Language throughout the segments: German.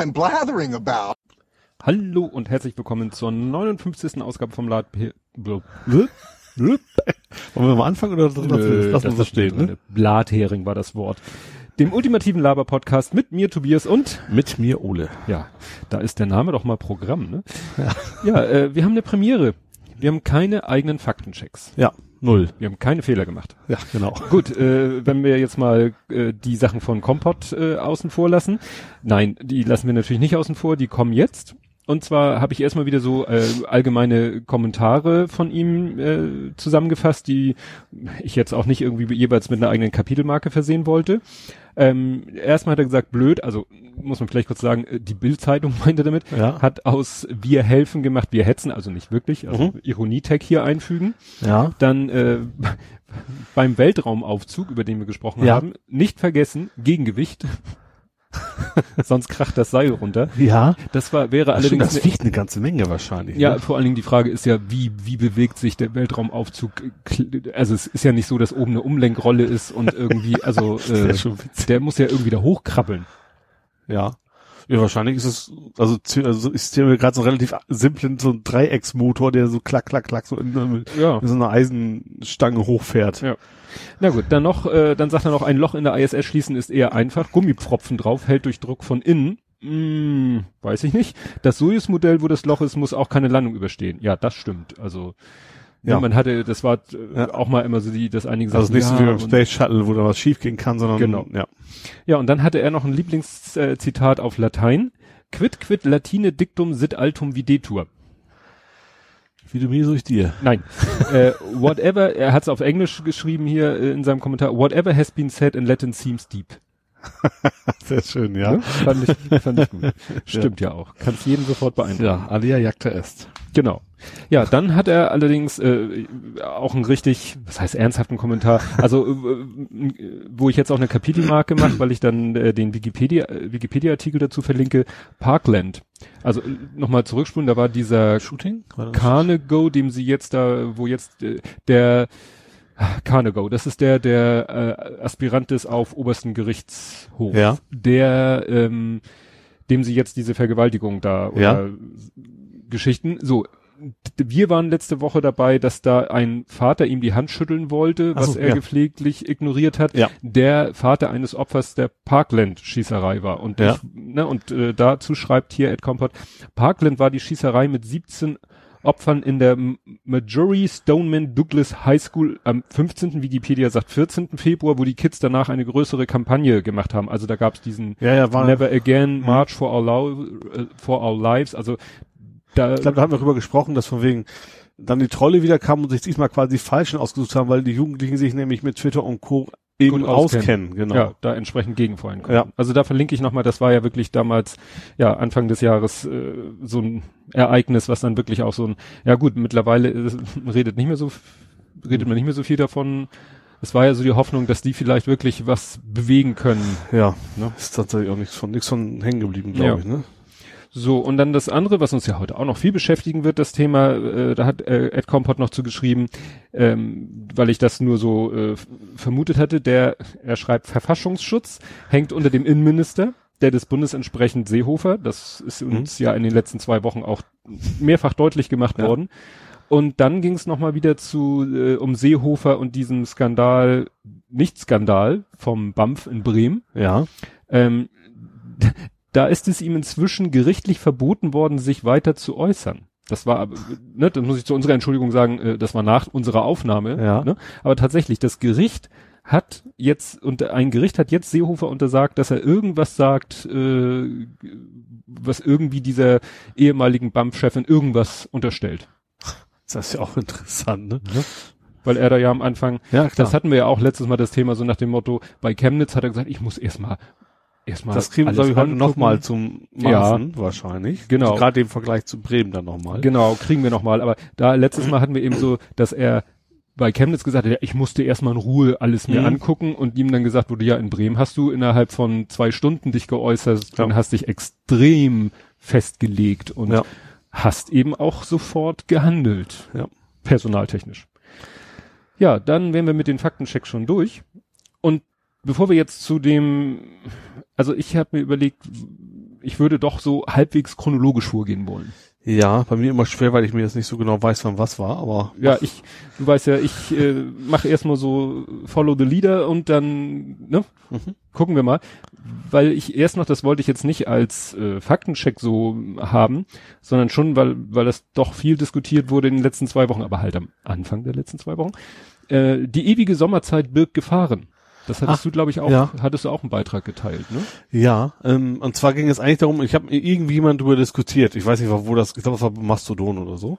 I'm blathering about. Hallo und herzlich willkommen zur 59. Ausgabe vom Lad. Wollen wir mal anfangen oder Nö, lassen wir so stehen? Ne? Blathering war das Wort. Dem ultimativen Laber-Podcast mit mir, Tobias und Mit mir Ole. ja, da ist der Name doch mal Programm, ne? Ja, ja äh, wir haben eine Premiere. Wir haben keine eigenen Faktenchecks. Ja, null. Wir haben keine Fehler gemacht. Ja, genau. Gut, äh, wenn wir jetzt mal äh, die Sachen von Kompott äh, außen vor lassen. Nein, die lassen wir natürlich nicht außen vor, die kommen jetzt. Und zwar habe ich erstmal wieder so äh, allgemeine Kommentare von ihm äh, zusammengefasst, die ich jetzt auch nicht irgendwie jeweils mit einer eigenen Kapitelmarke versehen wollte. Ähm, erstmal hat er gesagt, blöd, also muss man vielleicht kurz sagen, äh, die Bildzeitung meinte damit, Ja. hat aus wir helfen gemacht, wir hetzen, also nicht wirklich, also Mhm. Ironie-Tag hier einfügen. Ja. Dann äh, beim Weltraumaufzug, über den wir gesprochen Ja. haben, nicht vergessen, Gegengewicht. Sonst kracht das Seil runter. Ja. Das war, wäre Allerdings, allerdings, das wiegt eine ganze Menge wahrscheinlich. ja, Ne? vor allen Dingen die Frage ist ja, wie, wie bewegt sich der Weltraumaufzug? Also es ist ja nicht so, dass oben eine Umlenkrolle ist und irgendwie, also äh, der muss ja irgendwie da hochkrabbeln. Ja. Ja, wahrscheinlich ist es, also, also ich stelle mir gerade so einen relativ simplen, so ein Dreiecksmotor, der so klack, klack, klack, so in, in Ja. so einer Eisenstange hochfährt. Ja. Na gut, dann noch, äh, dann sagt er noch, ein Loch in der ISS schließen ist eher einfach. Gummipfropfen drauf, hält durch Druck von innen. Hm, weiß ich nicht. Das Soyuz-Modell, wo das Loch ist, muss auch keine Landung überstehen. Ja, das stimmt. Also, ja. Ja. man hatte, das war Ja. auch mal immer so die, das einige Also nicht so wie beim Space Shuttle, wo da was schief gehen kann, sondern, Genau. ja. Ja, und dann hatte er noch ein Lieblingszitat auf Latein. Quid quid latine dictum sit altum videtur. Wie du mir, so ich dir. Nein. äh, whatever, er hat es auf Englisch geschrieben hier äh, in seinem Kommentar. Whatever has been said in Latin seems deep. Sehr schön, ja. Ne? Fand ich, fand ich gut. Stimmt ja, auch. Kannst jeden sofort beeindrucken. Ja, alia jacta est. Genau. Ja, dann hat er allerdings äh, auch einen richtig, was heißt ernsthaften Kommentar, also äh, wo ich jetzt auch eine Kapitelmarke mache, weil ich dann äh, den Wikipedia äh, Wikipedia-Artikel dazu verlinke, Parkland. Also äh, nochmal zurückspulen, da war dieser Shooting? Carnego, dem sie jetzt da, wo jetzt äh, der Carnego, das ist der, der äh, Aspirant ist auf obersten Gerichtshof. Ja. Der, ähm, dem sie jetzt diese Vergewaltigung da oder Ja. Geschichten. So, wir waren letzte Woche dabei, dass da ein Vater ihm die Hand schütteln wollte, was so, er ja. gepfleglich ignoriert hat. Ja. Der Vater eines Opfers der Parkland-Schießerei war. Und, Ja. ich, ne, und äh, dazu schreibt hier Ed Compot, Parkland war die Schießerei mit 17 Opfern in der M- Marjorie Stoneman Douglas High School am 15. Wikipedia sagt 14. Februar, wo die Kids danach eine größere Kampagne gemacht haben. Also da gab es diesen Ja, ja, war, Never Again March for Our, äh, for Our Lives. Also da, ich glaube, da haben wir darüber gesprochen, dass von wegen dann die Trolle wieder kamen und sich diesmal quasi die Falschen ausgesucht haben, weil die Jugendlichen sich nämlich mit Twitter und Co. eben auskennen. Genau. ja, da entsprechend gegenfeuern konnten. Ja. Also da verlinke ich nochmal, das war ja wirklich damals, ja, Anfang des Jahres äh, so ein Ereignis, was dann wirklich auch so ein, ja gut, mittlerweile äh, redet nicht mehr so, redet man nicht mehr so viel davon. Es war ja so die Hoffnung, dass die vielleicht wirklich was bewegen können. Ja, Ne? ist tatsächlich auch nichts von, nichts von hängen geblieben, glaube Ja. ich, ne? So, und dann das andere, was uns ja heute auch noch viel beschäftigen wird, das Thema, äh, da hat äh, Ed Compot noch zugeschrieben, ähm, weil ich das nur so äh, vermutet hatte, der, er schreibt, Verfassungsschutz hängt unter dem Innenminister, der des Bundes entsprechend Seehofer, das ist uns ja in den letzten zwei Wochen auch mehrfach deutlich gemacht Ja. worden. Und dann ging es nochmal wieder zu äh, um Seehofer und diesem Skandal, nicht Skandal, vom BAMF in Bremen. Ja. Ähm, da ist es ihm inzwischen gerichtlich verboten worden, sich weiter zu äußern. Das war, aber, ne, das muss ich zu unserer Entschuldigung sagen, äh, das war nach unserer Aufnahme. Ja. Ne? Aber tatsächlich, das Gericht hat jetzt, und ein Gericht hat jetzt Seehofer untersagt, dass er irgendwas sagt, äh, was irgendwie dieser ehemaligen BAMF-Chefin irgendwas unterstellt. Das ist ja auch interessant, ne? Weil er da ja am Anfang Ja, klar. Das hatten wir ja auch letztes Mal das Thema so nach dem Motto, bei Chemnitz hat er gesagt, ich muss erstmal erstmal das kriegen wir, heute nochmal zum Ja. Maßen, wahrscheinlich. Genau. Gerade im Vergleich zu Bremen dann nochmal. Genau, kriegen wir nochmal. Aber da letztes Mal hatten wir eben so, dass er bei Chemnitz gesagt hat, ja, ich musste erstmal in Ruhe alles mir Mhm. angucken und ihm dann gesagt wurde, ja, in Bremen hast du innerhalb von zwei Stunden dich geäußert Ja. und hast dich extrem festgelegt und Ja. hast eben auch sofort gehandelt. Ja. Personaltechnisch. Ja, dann wären wir mit den Faktenchecks schon durch. Und bevor wir jetzt zu dem, also ich habe mir überlegt, ich würde doch so halbwegs chronologisch vorgehen wollen. Ja, bei mir immer schwer, weil ich mir jetzt nicht so genau weiß, wann was war, aber. Ja, ich, du weißt ja, ich äh, mache erstmal so Follow the Leader und dann, ne? Mhm. Gucken wir mal. Weil ich erst noch, das wollte ich jetzt nicht als äh, Faktencheck so haben, sondern schon, weil, weil das doch viel diskutiert wurde in den letzten zwei Wochen, aber halt am Anfang der letzten zwei Wochen. Äh, die ewige Sommerzeit birgt Gefahren. Das hattest Ach, du, glaube ich, auch, ja. hattest du auch einen Beitrag geteilt, ne? Ja, ähm, und zwar ging es eigentlich darum, ich habe irgendwie jemand darüber diskutiert, ich weiß nicht, wo das, ich glaube, das war Mastodon oder so.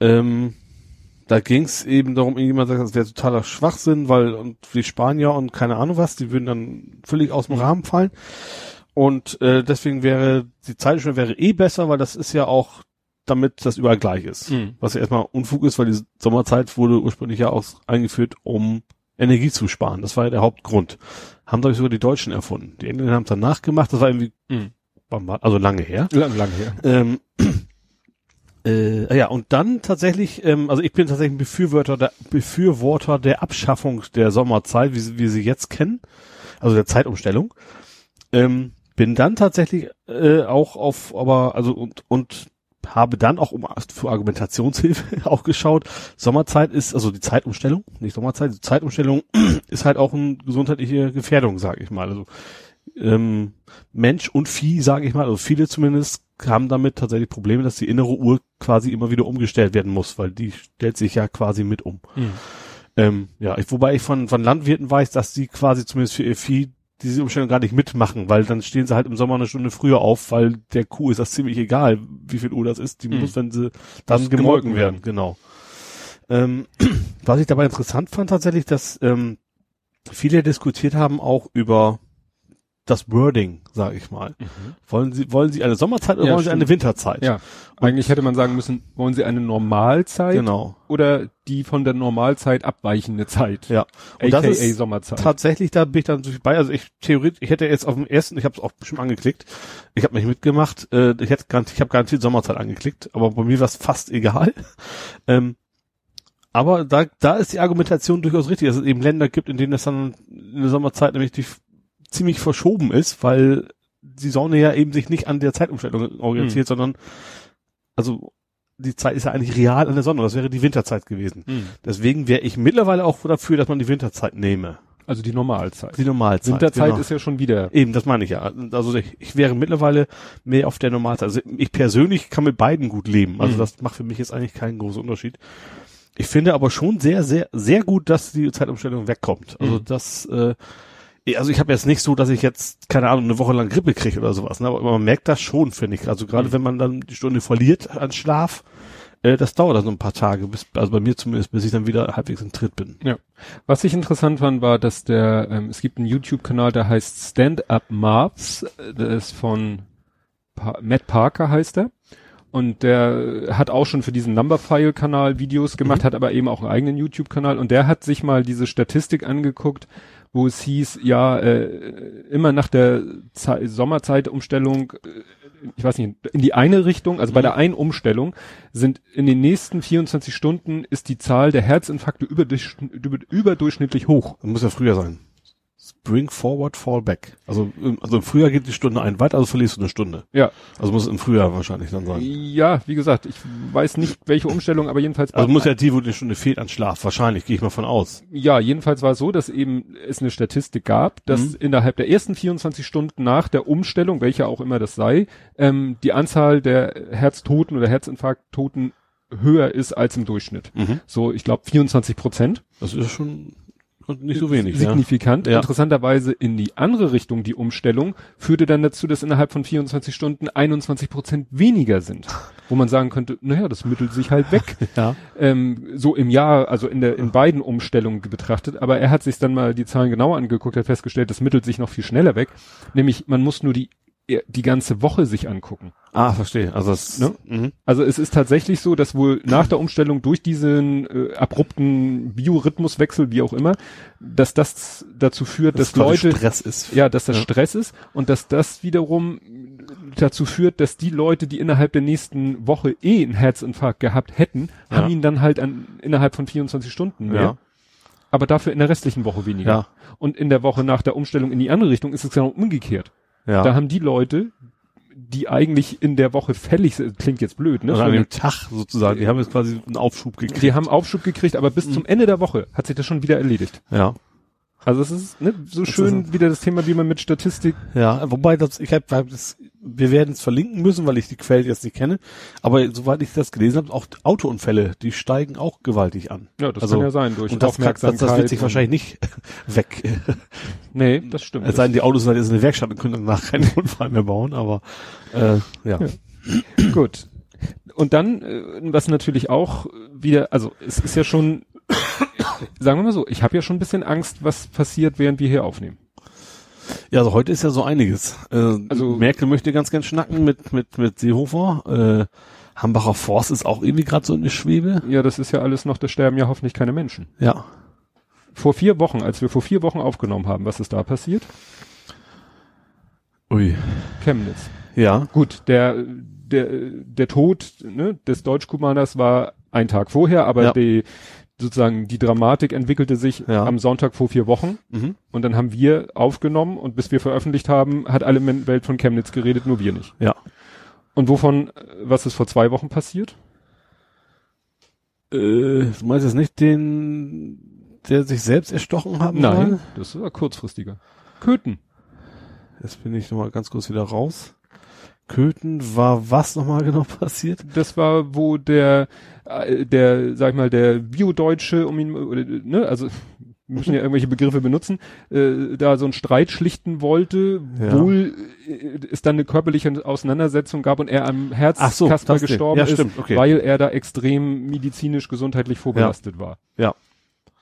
Ähm, da ging es eben darum, irgendjemand sagt, das wäre totaler Schwachsinn, weil und die Spanier und keine Ahnung was, die würden dann völlig aus dem Rahmen fallen. Und äh, deswegen wäre die Zeitschrift wäre eh besser, weil das ist ja auch damit das überall gleich ist. Mhm. Was ja erstmal Unfug ist, weil die Sommerzeit wurde ursprünglich ja auch eingeführt, um Energie zu sparen. Das war ja der Hauptgrund. Haben, glaube ich, sogar die Deutschen erfunden. Die Engländer haben es dann nachgemacht, das war irgendwie, Mhm. also lange her. Lang, lang her. Ähm, äh, ja, und dann tatsächlich, ähm, also ich bin tatsächlich ein Befürworter der, Befürworter der Abschaffung der Sommerzeit, wie, sie- wie sie jetzt kennen, also der Zeitumstellung. Ähm, bin dann tatsächlich äh, auch auf, aber also und und habe dann auch um für Argumentationshilfe auch geschaut. Sommerzeit ist also die Zeitumstellung, nicht Sommerzeit, die Zeitumstellung ist halt auch eine gesundheitliche Gefährdung, sage ich mal. Also ähm, Mensch und Vieh, sage ich mal, also viele zumindest haben damit tatsächlich Probleme, dass die innere Uhr quasi immer wieder umgestellt werden muss, weil die stellt sich ja quasi mit um. Mhm. Ähm, ja, ich, wobei ich von, von Landwirten weiß, dass die quasi zumindest für ihr Vieh diese Umstellung gar nicht mitmachen, weil dann stehen sie halt im Sommer eine Stunde früher auf, weil der Kuh ist das ziemlich egal, wie viel Uhr das ist. Die Mhm. muss, wenn sie dann Muss gemolken werden, werden. genau. Ähm, was ich dabei interessant fand tatsächlich, dass ähm, viele diskutiert haben auch über das Wording, sage ich mal. Wollen Sie wollen Sie eine Sommerzeit oder Ja, wollen Sie stimmt. eine Winterzeit? Ja. Eigentlich hätte man sagen müssen, wollen Sie eine Normalzeit genau. oder die von der Normalzeit abweichende Zeit? Ja. Und AKA das ist Sommerzeit. tatsächlich, da bin ich dann natürlich bei. Also ich theoretisch, ich hätte jetzt auf dem ersten, ich habe es auch bestimmt angeklickt. Ich habe mich mitgemacht. Äh, ich hätte gar, ich habe garantiert Sommerzeit angeklickt, aber bei mir war es fast egal. Ähm, aber da, da ist die Argumentation durchaus richtig, dass es eben Länder gibt, in denen es dann in der Sommerzeit nämlich die, ziemlich verschoben ist, weil die Sonne ja eben sich nicht an der Zeitumstellung orientiert, sondern also die Zeit ist ja eigentlich real an der Sonne. Das wäre die Winterzeit gewesen. Mhm. Deswegen wäre ich mittlerweile auch dafür, dass man die Winterzeit nehme. Also die Normalzeit. Die Normalzeit. Winterzeit genau. ist ja schon wieder. Eben, das meine ich ja. Also ich, ich wäre mittlerweile mehr auf der Normalzeit. Also ich persönlich kann mit beiden gut leben. Also Mhm. das macht für mich jetzt eigentlich keinen großen Unterschied. Ich finde aber schon sehr, sehr, sehr gut, dass die Zeitumstellung wegkommt. Also Mhm. das, äh, also ich habe jetzt nicht so, dass ich jetzt, keine Ahnung, eine Woche lang Grippe kriege oder sowas, ne? aber man merkt das schon, finde ich. Also gerade Mhm. wenn man dann die Stunde verliert an Schlaf, äh, das dauert dann so ein paar Tage, bis, also bei mir zumindest, bis ich dann wieder halbwegs im Tritt bin. Was ich interessant fand, war, dass der, ähm, es gibt einen YouTube-Kanal, der heißt Stand Up Marps, äh, der ist von pa Matt Parker heißt er. Und der hat auch schon für diesen Numberphile-Kanal Videos gemacht, Mhm. hat aber eben auch einen eigenen YouTube-Kanal und der hat sich mal diese Statistik angeguckt, wo es hieß, ja, äh, immer nach der Ze Sommerzeitumstellung, äh, ich weiß nicht, in die eine Richtung, also bei Mhm. der einen Umstellung, sind in den nächsten 24 Stunden ist die Zahl der Herzinfarkte überdurch, über, überdurchschnittlich hoch. Das muss ja früher sein. Bring forward, fall back. Also, im- also im Frühjahr geht die Stunde ein weiter, also verlierst du eine Stunde. Ja. Also muss es im Frühjahr wahrscheinlich dann sein. Ja, wie gesagt, ich weiß nicht, welche Umstellung, aber jedenfalls Also muss ja die, wo die Stunde fehlt an Schlaf. Wahrscheinlich, gehe ich mal von aus. Ja, jedenfalls war es so, dass eben es eine Statistik gab, dass Mhm. innerhalb der ersten 24 Stunden nach der Umstellung, welche auch immer das sei, ähm, die Anzahl der Herztoten oder Herzinfarkttoten höher ist als im Durchschnitt. So, ich glaube 24 Prozent. Das ist schon nicht so wenig. Signifikant. Ja. Interessanterweise in die andere Richtung, die Umstellung, führte dann dazu, dass innerhalb von 24 Stunden 21 Prozent weniger sind. Wo man sagen könnte, naja, das mittelt sich halt weg. Ja. ähm, so im Jahr, also in der in beiden Umstellungen betrachtet, aber er hat sich dann mal die Zahlen genauer angeguckt, hat festgestellt, das mittelt sich noch viel schneller weg. Nämlich, man muss nur die die ganze Woche sich angucken. Ah, verstehe. Also das, Ne? mhm. Also es ist tatsächlich so, dass wohl nach der Umstellung durch diesen äh, abrupten Biorhythmuswechsel, wie auch immer, dass das dazu führt, dass quasi Leute Stress ist. ja, dass das Ja. Stress ist und dass das wiederum dazu führt, dass die Leute, die innerhalb der nächsten Woche eh einen Herzinfarkt gehabt hätten, Ja. haben ihn dann halt an, innerhalb von 24 Stunden mehr. Ja. Aber dafür in der restlichen Woche weniger. Ja. Und in der Woche nach der Umstellung in die andere Richtung ist es genau umgekehrt. Ja. Da haben die Leute die eigentlich in der Woche fällig sind. Klingt jetzt blöd, ne? Also an dem Tag sozusagen. Die haben jetzt quasi einen Aufschub gekriegt. die haben Aufschub gekriegt, aber Mhm. bis zum Ende der Woche hat sich das schon wieder erledigt. Ja. Also es ist ne, so schön wieder das Thema, wie man mit Statistik. Ja, wobei das, ich habe hab das, wir werden es verlinken müssen, weil ich die Quelle jetzt nicht kenne. Aber soweit ich das gelesen habe, auch Autounfälle, die steigen auch gewaltig an. Ja, das Also, kann ja sein durch Und das, kann, das, das wird sich wahrscheinlich nicht weg. Nee, das stimmt. Es sei denn, die Autos sind jetzt in der Werkstatt und können danach keinen Unfall mehr bauen, aber äh, ja. Ja. Gut. Und dann, äh, was natürlich auch wieder, also es ist ja schon, sagen wir mal so, ich habe ja schon ein bisschen Angst, was passiert, während wir hier aufnehmen. Ja, also heute ist ja so einiges. Äh, Also- Merkel möchte ganz gern schnacken mit mit mit Seehofer. Äh, Hambacher Forst ist auch irgendwie gerade so in der Schwebe. Ja, das ist ja alles noch, da sterben ja hoffentlich keine Menschen. Ja. Vor vier Wochen, als wir vor vier Wochen aufgenommen haben, was ist da passiert? Ui. Chemnitz. Ja. Gut, der, der, der Tod ne, des Deutschkumaners war ein Tag vorher, aber Ja. die, sozusagen die Dramatik entwickelte sich Ja. am Sonntag vor vier Wochen. Mhm. Und dann haben wir aufgenommen und bis wir veröffentlicht haben, hat alle Welt von Chemnitz geredet, nur wir nicht. Ja. Und wovon, äh, was ist vor zwei Wochen passiert? Äh, du meinst jetzt nicht den, der sich selbst erstochen haben Nein, soll? das war kurzfristiger. Köthen. Jetzt bin ich nochmal ganz kurz wieder raus. Köthen war was nochmal genau passiert? Das war, wo der, äh, der, sag ich mal, der Biodeutsche, um ihn, ne, also, müssen ja irgendwelche Begriffe benutzen, äh, da so einen Streit schlichten wollte, Ja. wohl äh, es dann eine körperliche Auseinandersetzung gab und er am Herzkasper Ding. gestorben Ja, ist, stimmt, okay. weil er da extrem medizinisch, gesundheitlich vorbelastet war. Ja.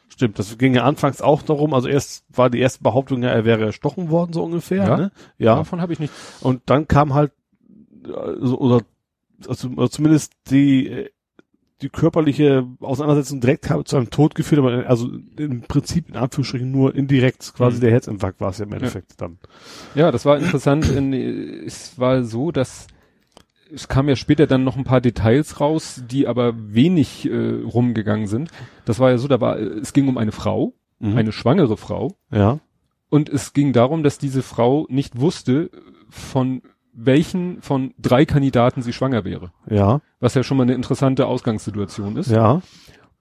Stimmt, das ging ja anfangs auch darum, also erst war die erste Behauptung ja, er wäre erstochen worden, so ungefähr, Ja. ne? Ja. Davon habe ich nicht. Und dann kam halt, also, oder, also, oder zumindest die, die körperliche Auseinandersetzung direkt habe zu einem Tod geführt, aber also im Prinzip in Anführungsstrichen nur indirekt, quasi Mhm. der Herzinfarkt war es ja im Endeffekt dann. Ja, das war interessant. In, es war so, dass es kam ja später dann noch ein paar Details raus, die aber wenig äh, rumgegangen sind. Das war ja so, da war, es ging um eine Frau, Mhm. eine schwangere Frau, Ja. und es ging darum, dass diese Frau nicht wusste, von welchen von drei Kandidaten sie schwanger wäre. Ja. Was ja schon mal eine interessante Ausgangssituation ist. Ja.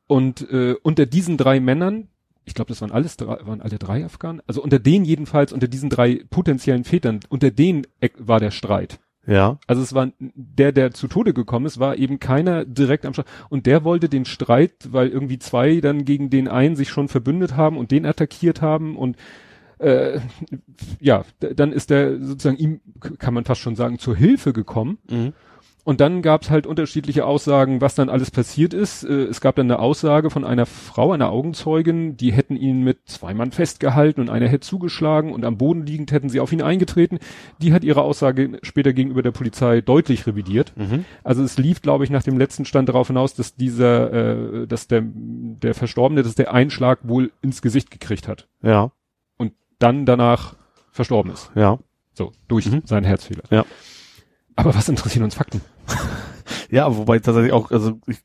Und äh, unter diesen drei Männern, ich glaube, das waren alles drei, waren alle drei Afghanen, also unter denen jedenfalls, unter diesen drei potenziellen Vätern, unter denen war der Streit. Ja. Also es war der, der zu Tode gekommen ist, war eben keiner direkt am Streit. Und der wollte den Streit, weil irgendwie zwei dann gegen den einen sich schon verbündet haben und den attackiert haben und äh, ja, dann ist der sozusagen ihm, kann man fast schon sagen, zur Hilfe gekommen. Mhm. Und dann gab es halt unterschiedliche Aussagen, was dann alles passiert ist. Äh, es gab dann eine Aussage von einer Frau, einer Augenzeugin, die hätten ihn mit zwei Mann festgehalten und einer hätte zugeschlagen und am Boden liegend hätten sie auf ihn eingetreten. Die hat ihre Aussage später gegenüber der Polizei deutlich revidiert. Mhm. Also es lief, glaube ich, nach dem letzten Stand darauf hinaus, dass dieser, äh, dass der, der Verstorbene, dass der Einschlag wohl ins Gesicht gekriegt hat Ja. Dann danach verstorben ist. Ja. So, durch Mhm. seinen Herzfehler. Ja. Aber was interessieren uns Fakten? Ja, wobei tatsächlich auch, also ich,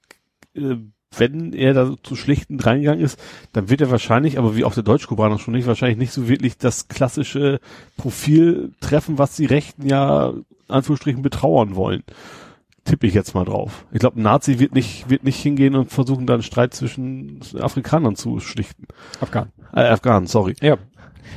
äh, wenn er da so zu schlichten reingegangen ist, dann wird er wahrscheinlich, aber wie auch der Deutschkubaner schon nicht, wahrscheinlich nicht so wirklich das klassische Profil treffen, was die Rechten ja Anführungsstrichen betrauern wollen. Tippe ich jetzt mal drauf. Ich glaube, ein Nazi wird nicht, wird nicht hingehen und versuchen, da einen Streit zwischen Afrikanern zu schlichten. Afghan. Äh, Afghanen, sorry. Ja.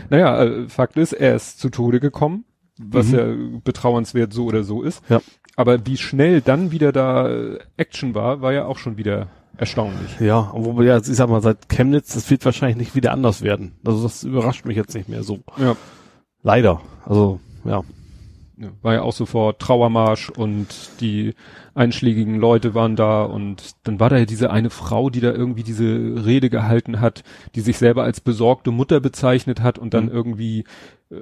Naja, äh, Fakt ist, er ist zu Tode gekommen, was Mhm. ja betrauernswert so oder so ist. Ja. Aber wie schnell dann wieder da äh, Action war, war ja auch schon wieder erstaunlich. Ja, wobei, ja, ich sag mal, seit Chemnitz, das wird wahrscheinlich nicht wieder anders werden. Also das überrascht mich jetzt nicht mehr so. Ja. Leider. Also, ja. Ja, war ja auch sofort Trauermarsch und die einschlägigen Leute waren da und dann war da ja diese eine Frau, die da irgendwie diese Rede gehalten hat, die sich selber als besorgte Mutter bezeichnet hat und dann Mhm. irgendwie äh,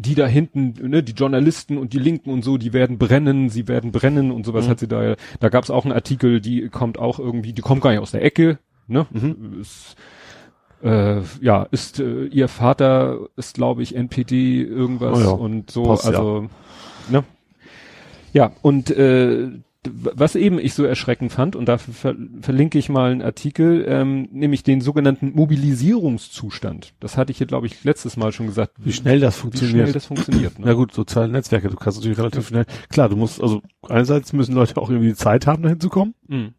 die da hinten, ne, die Journalisten und die Linken und so, die werden brennen, sie werden brennen und sowas Mhm. hat sie da, da gab es auch einen Artikel, die kommt auch irgendwie, die kommt gar nicht aus der Ecke, ne? Mhm. Ist, äh, ja, ist äh, ihr Vater ist, glaube ich, NPD irgendwas Oh ja, und so, passt ja. also ne? Ja, und äh, was eben ich so erschreckend fand, und dafür ver verlinke ich mal einen Artikel, ähm, nämlich den sogenannten Mobilisierungszustand. Das hatte ich hier, glaube ich, letztes Mal schon gesagt. Wie schnell das Wie funktioniert. schnell das funktioniert. Ne? Na gut, soziale Netzwerke, du kannst natürlich relativ schnell, klar, du musst, also einerseits müssen Leute auch irgendwie die Zeit haben, dahin zu kommen, Mhm.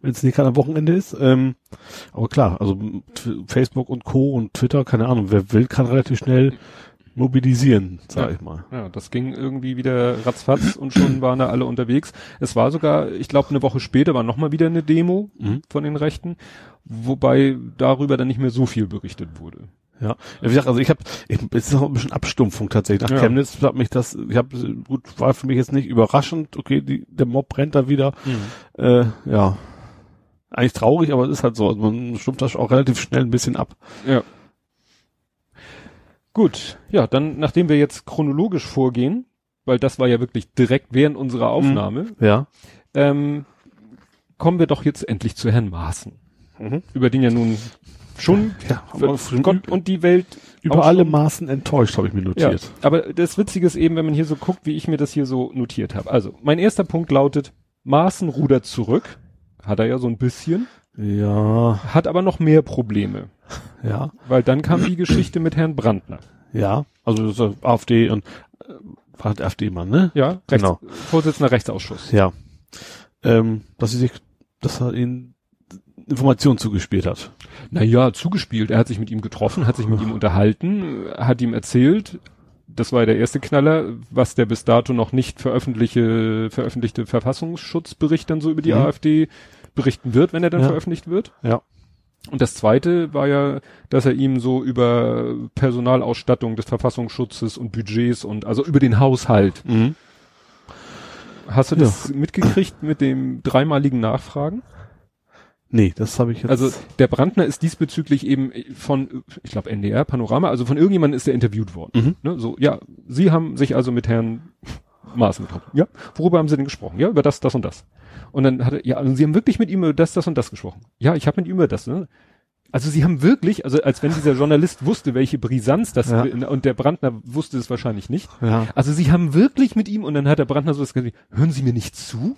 wenn es nicht gerade am Wochenende ist. Ähm, aber klar, also Facebook und Co. und Twitter, keine Ahnung, wer will, kann relativ schnell mobilisieren, sag Ja. ich mal. Ja, das ging irgendwie wieder ratzfatz und schon waren da alle unterwegs. Es war sogar, ich glaube, eine Woche später war nochmal wieder eine Demo Mhm. von den Rechten, wobei darüber dann nicht mehr so viel berichtet wurde. Ja, wie gesagt, also ich habe, es ist auch ein bisschen Abstumpfung tatsächlich. Nach Ja. Chemnitz hat mich das, ich habe, gut, war für mich jetzt nicht überraschend, okay, die, der Mob brennt da wieder, äh, ja, eigentlich traurig, aber es ist halt so, also man stumpft das auch relativ schnell ein bisschen ab. Ja. Gut, ja, dann, nachdem wir jetzt chronologisch vorgehen, weil das war ja wirklich direkt während unserer Aufnahme, Ja. ähm, kommen wir doch jetzt endlich zu Herrn Maaßen, Mhm. über den ja nun schon Ja, Gott und die Welt über alle Maßen enttäuscht, habe ich mir Ja, notiert. aber das Witzige ist eben, wenn man hier so guckt, wie ich mir das hier so notiert habe. Also, mein erster Punkt lautet, Maaßen rudert zurück. Hat er ja so ein bisschen. Ja, Hat aber noch mehr Probleme. Ja, Weil dann kam die Geschichte mit Herrn Brandner. ja. Also das ist AfD und äh, war der AfD-Mann, ne? Ja, Rechts, Genau. Vorsitzender Rechtsausschuss. Ja. Ähm, dass sie sich, dass er ihnen Informationen zugespielt hat. Naja, zugespielt. Er hat sich mit ihm getroffen, hat sich mit ihm unterhalten, hat ihm erzählt, das war ja der erste Knaller, was der bis dato noch nicht veröffentlichte, veröffentlichte Verfassungsschutzbericht dann so über die Mhm. AfD berichten wird, wenn er dann Ja. veröffentlicht wird. Ja. Und das zweite war ja, dass er ihm so über Personalausstattung des Verfassungsschutzes und Budgets und also über den Haushalt. Mhm. Hast du das mitgekriegt mit dem dreimaligen Nachfragen? Nee, das habe ich jetzt. Also der Brandner ist diesbezüglich eben von, ich glaube NDR, Panorama, also von irgendjemandem ist er interviewt worden. Mhm. Ne, so, ja, Sie haben sich also mit Herrn Maaßen getroffen. Ja, worüber haben Sie denn gesprochen? Ja, über das, das und das. Und dann hat er, ja, also Sie haben wirklich mit ihm über das, das und das gesprochen. Ja, ich habe mit ihm über das. Ne? Also Sie haben wirklich, also als wenn dieser Journalist wusste, welche Brisanz das Ja. und der Brandner wusste es wahrscheinlich nicht. ja, Also Sie haben wirklich mit ihm und dann hat der Brandner so das gesagt, hören Sie mir nicht zu?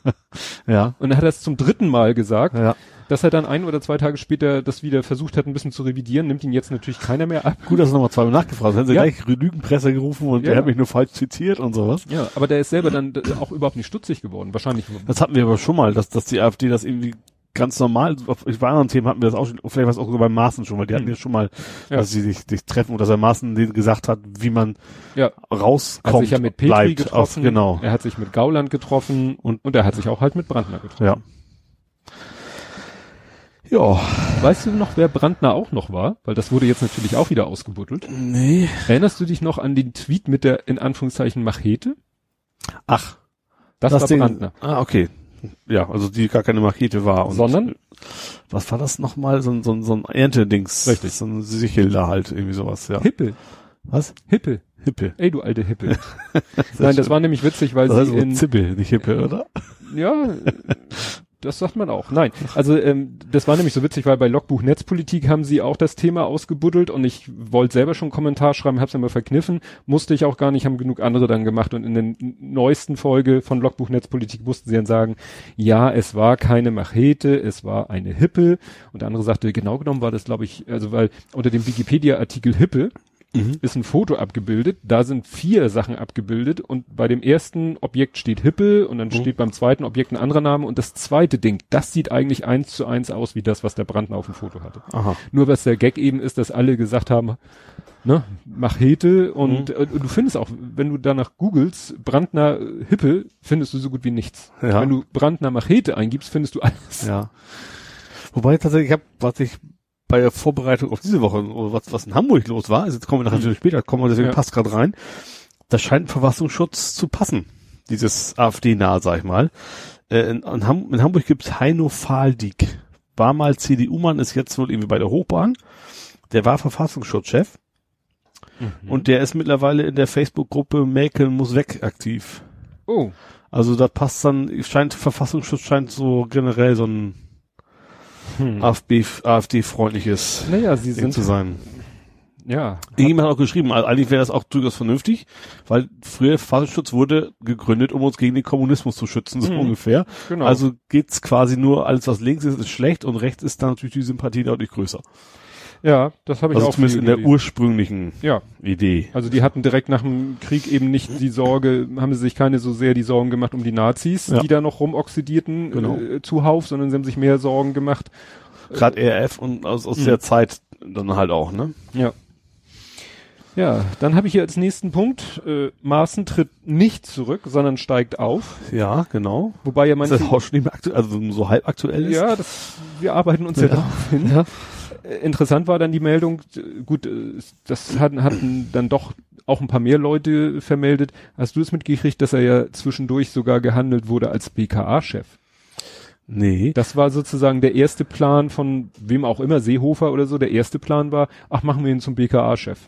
ja, Und dann hat er es zum dritten Mal gesagt ja. Dass er dann ein oder zwei Tage später das wieder versucht hat, ein bisschen zu revidieren, nimmt ihn jetzt natürlich keiner mehr ab. Gut, dass du nochmal zweimal nachgefragt hast. Hätten sie Ja. gleich Lügenpresse gerufen und Ja. er hat mich nur falsch zitiert und sowas. Ja, aber der ist selber dann auch überhaupt nicht stutzig geworden. Wahrscheinlich. Das hatten wir aber schon mal, dass, dass die AfD das irgendwie ganz normal, auf, bei anderen Themen hatten wir das auch schon, vielleicht war es auch so beim Maßen schon, weil die hatten Hm. ja schon mal, Ja. dass sie sich, sich treffen und dass er Maßen denen gesagt hat, wie man Ja. rauskommt, Er hat sich ja mit Petri bleibt. getroffen. Auf, genau. Er hat sich mit Gauland getroffen und, und er hat sich auch halt mit Brandner getroffen. Ja. Ja. Weißt du noch, wer Brandner auch noch war? Weil das wurde jetzt natürlich auch wieder ausgebuddelt. Nee. Erinnerst du dich noch an den Tweet mit der, in Anführungszeichen, Machete? Ach, Das, war Ding- Brandner. Ah, okay. Ja, also die gar keine Machete war. Und Sondern? Was war das nochmal? So, ein- so, ein- so ein Erntedings. Richtig. So ein Sichel da halt, irgendwie sowas, ja. Hippel. Was? Hippel. Hippe. Ey, du alte Hippel. Nein, das war nämlich witzig, weil Das heißt sie in, Zippel, nicht Hippe, oder? Ja, das sagt man auch. Nein, also ähm, das war nämlich so witzig, weil bei Logbuch Netzpolitik haben sie auch das Thema ausgebuddelt und ich wollte selber schon einen Kommentar schreiben, hab's immer verkniffen, musste ich auch gar nicht, haben genug andere dann gemacht und in der neuesten Folge von Logbuch Netzpolitik mussten sie dann sagen, ja, es war keine Machete, es war eine Hippe und der andere sagte, genau genommen war das, glaube ich, also weil unter dem Wikipedia-Artikel Hippe Mhm. ist ein Foto abgebildet, da sind vier Sachen abgebildet und bei dem ersten Objekt steht Hippe und dann Mhm. steht beim zweiten Objekt ein anderer Name und das zweite Ding, das sieht eigentlich eins zu eins aus wie das, was der Brandner auf dem Foto hatte. Aha. Nur was der Gag eben ist, dass alle gesagt haben, ne, Machete und, Mhm. äh, du findest auch, wenn du danach googelst, Brandner äh, Hippe, findest du so gut wie nichts. Ja. Wenn du Brandner Machete eingibst, findest du alles. Ja. Wobei tatsächlich, ich habe, was ich bei der Vorbereitung auf diese Woche, was, was in Hamburg los war, also jetzt kommen wir nachher natürlich später, kommen wir deswegen Ja. passt gerade rein, das scheint Verfassungsschutz zu passen. Dieses AfD-nah, sag ich mal. Äh, in, in, Ham in Hamburg gibt's Heino Fahldieck. War mal CDU-Mann, ist jetzt wohl irgendwie bei der Hochbahn. Der war Verfassungsschutzchef Mhm. und der ist mittlerweile in der Facebook-Gruppe Mäkeln muss weg aktiv. Oh, Also da passt dann, scheint Verfassungsschutz scheint so generell so ein hm. AfD, AfD-freundliches naja, sie sind zu sein. ja. Irgendjemand hat auch geschrieben, also eigentlich wäre das auch durchaus vernünftig, weil früher Verfassungsschutz wurde gegründet, um uns gegen den Kommunismus zu schützen, so Mhm. ungefähr. Genau. Also geht's quasi nur, alles was links ist, ist schlecht und rechts ist dann natürlich die Sympathie deutlich größer. Ja, das habe ich Also auch zumindest in der gelesen. ursprünglichen Ja, Idee. also die hatten direkt nach dem Krieg eben nicht die Sorge, haben sie sich keine so sehr die Sorgen gemacht um die Nazis, Ja. die da noch rumoxidierten Genau. äh, zuhauf, sondern sie haben sich mehr Sorgen gemacht. Gerade RF und aus, aus Mhm. der Zeit dann halt auch, ne? Ja. Ja, dann habe ich hier als nächsten Punkt, äh, Maaßen tritt nicht zurück, sondern steigt auf. Ja, genau. Wobei ja Ist manche, das auch schon nicht mehr aktuell, also so halb aktuell ist? ja, das, wir arbeiten uns ja, Ja. darauf hin. Ja. Interessant war dann die Meldung, gut, äh, das hatten, hatten dann doch auch ein paar mehr Leute vermeldet. Hast du es mitgekriegt, dass er ja zwischendurch sogar gehandelt wurde als BKA-Chef? Nee. Das war sozusagen der erste Plan von wem auch immer, Seehofer oder so. Der erste Plan war, ach, machen wir ihn zum BKA-Chef.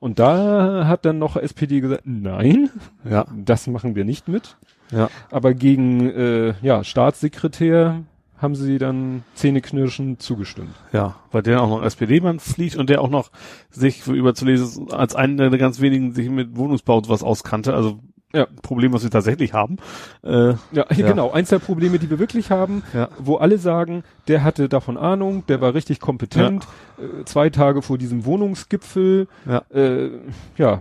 Und da hat dann noch SPD gesagt, nein, Ja, das machen wir nicht mit. ja. Aber gegen äh, ja, Staatssekretär haben sie dann zähneknirschen zugestimmt. Ja, weil der auch noch SPD-Mann fliegt und der auch noch sich überzulesen als einer der ganz wenigen sich mit Wohnungsbau und was auskannte. Also Ja. Problem, was wir tatsächlich haben. Äh, Ja, Ja. genau. Eins der Probleme, die wir wirklich haben, Ja. wo alle sagen, der hatte davon Ahnung, der war richtig kompetent. Äh, zwei Tage vor diesem Wohnungsgipfel. Ja. Äh, ja.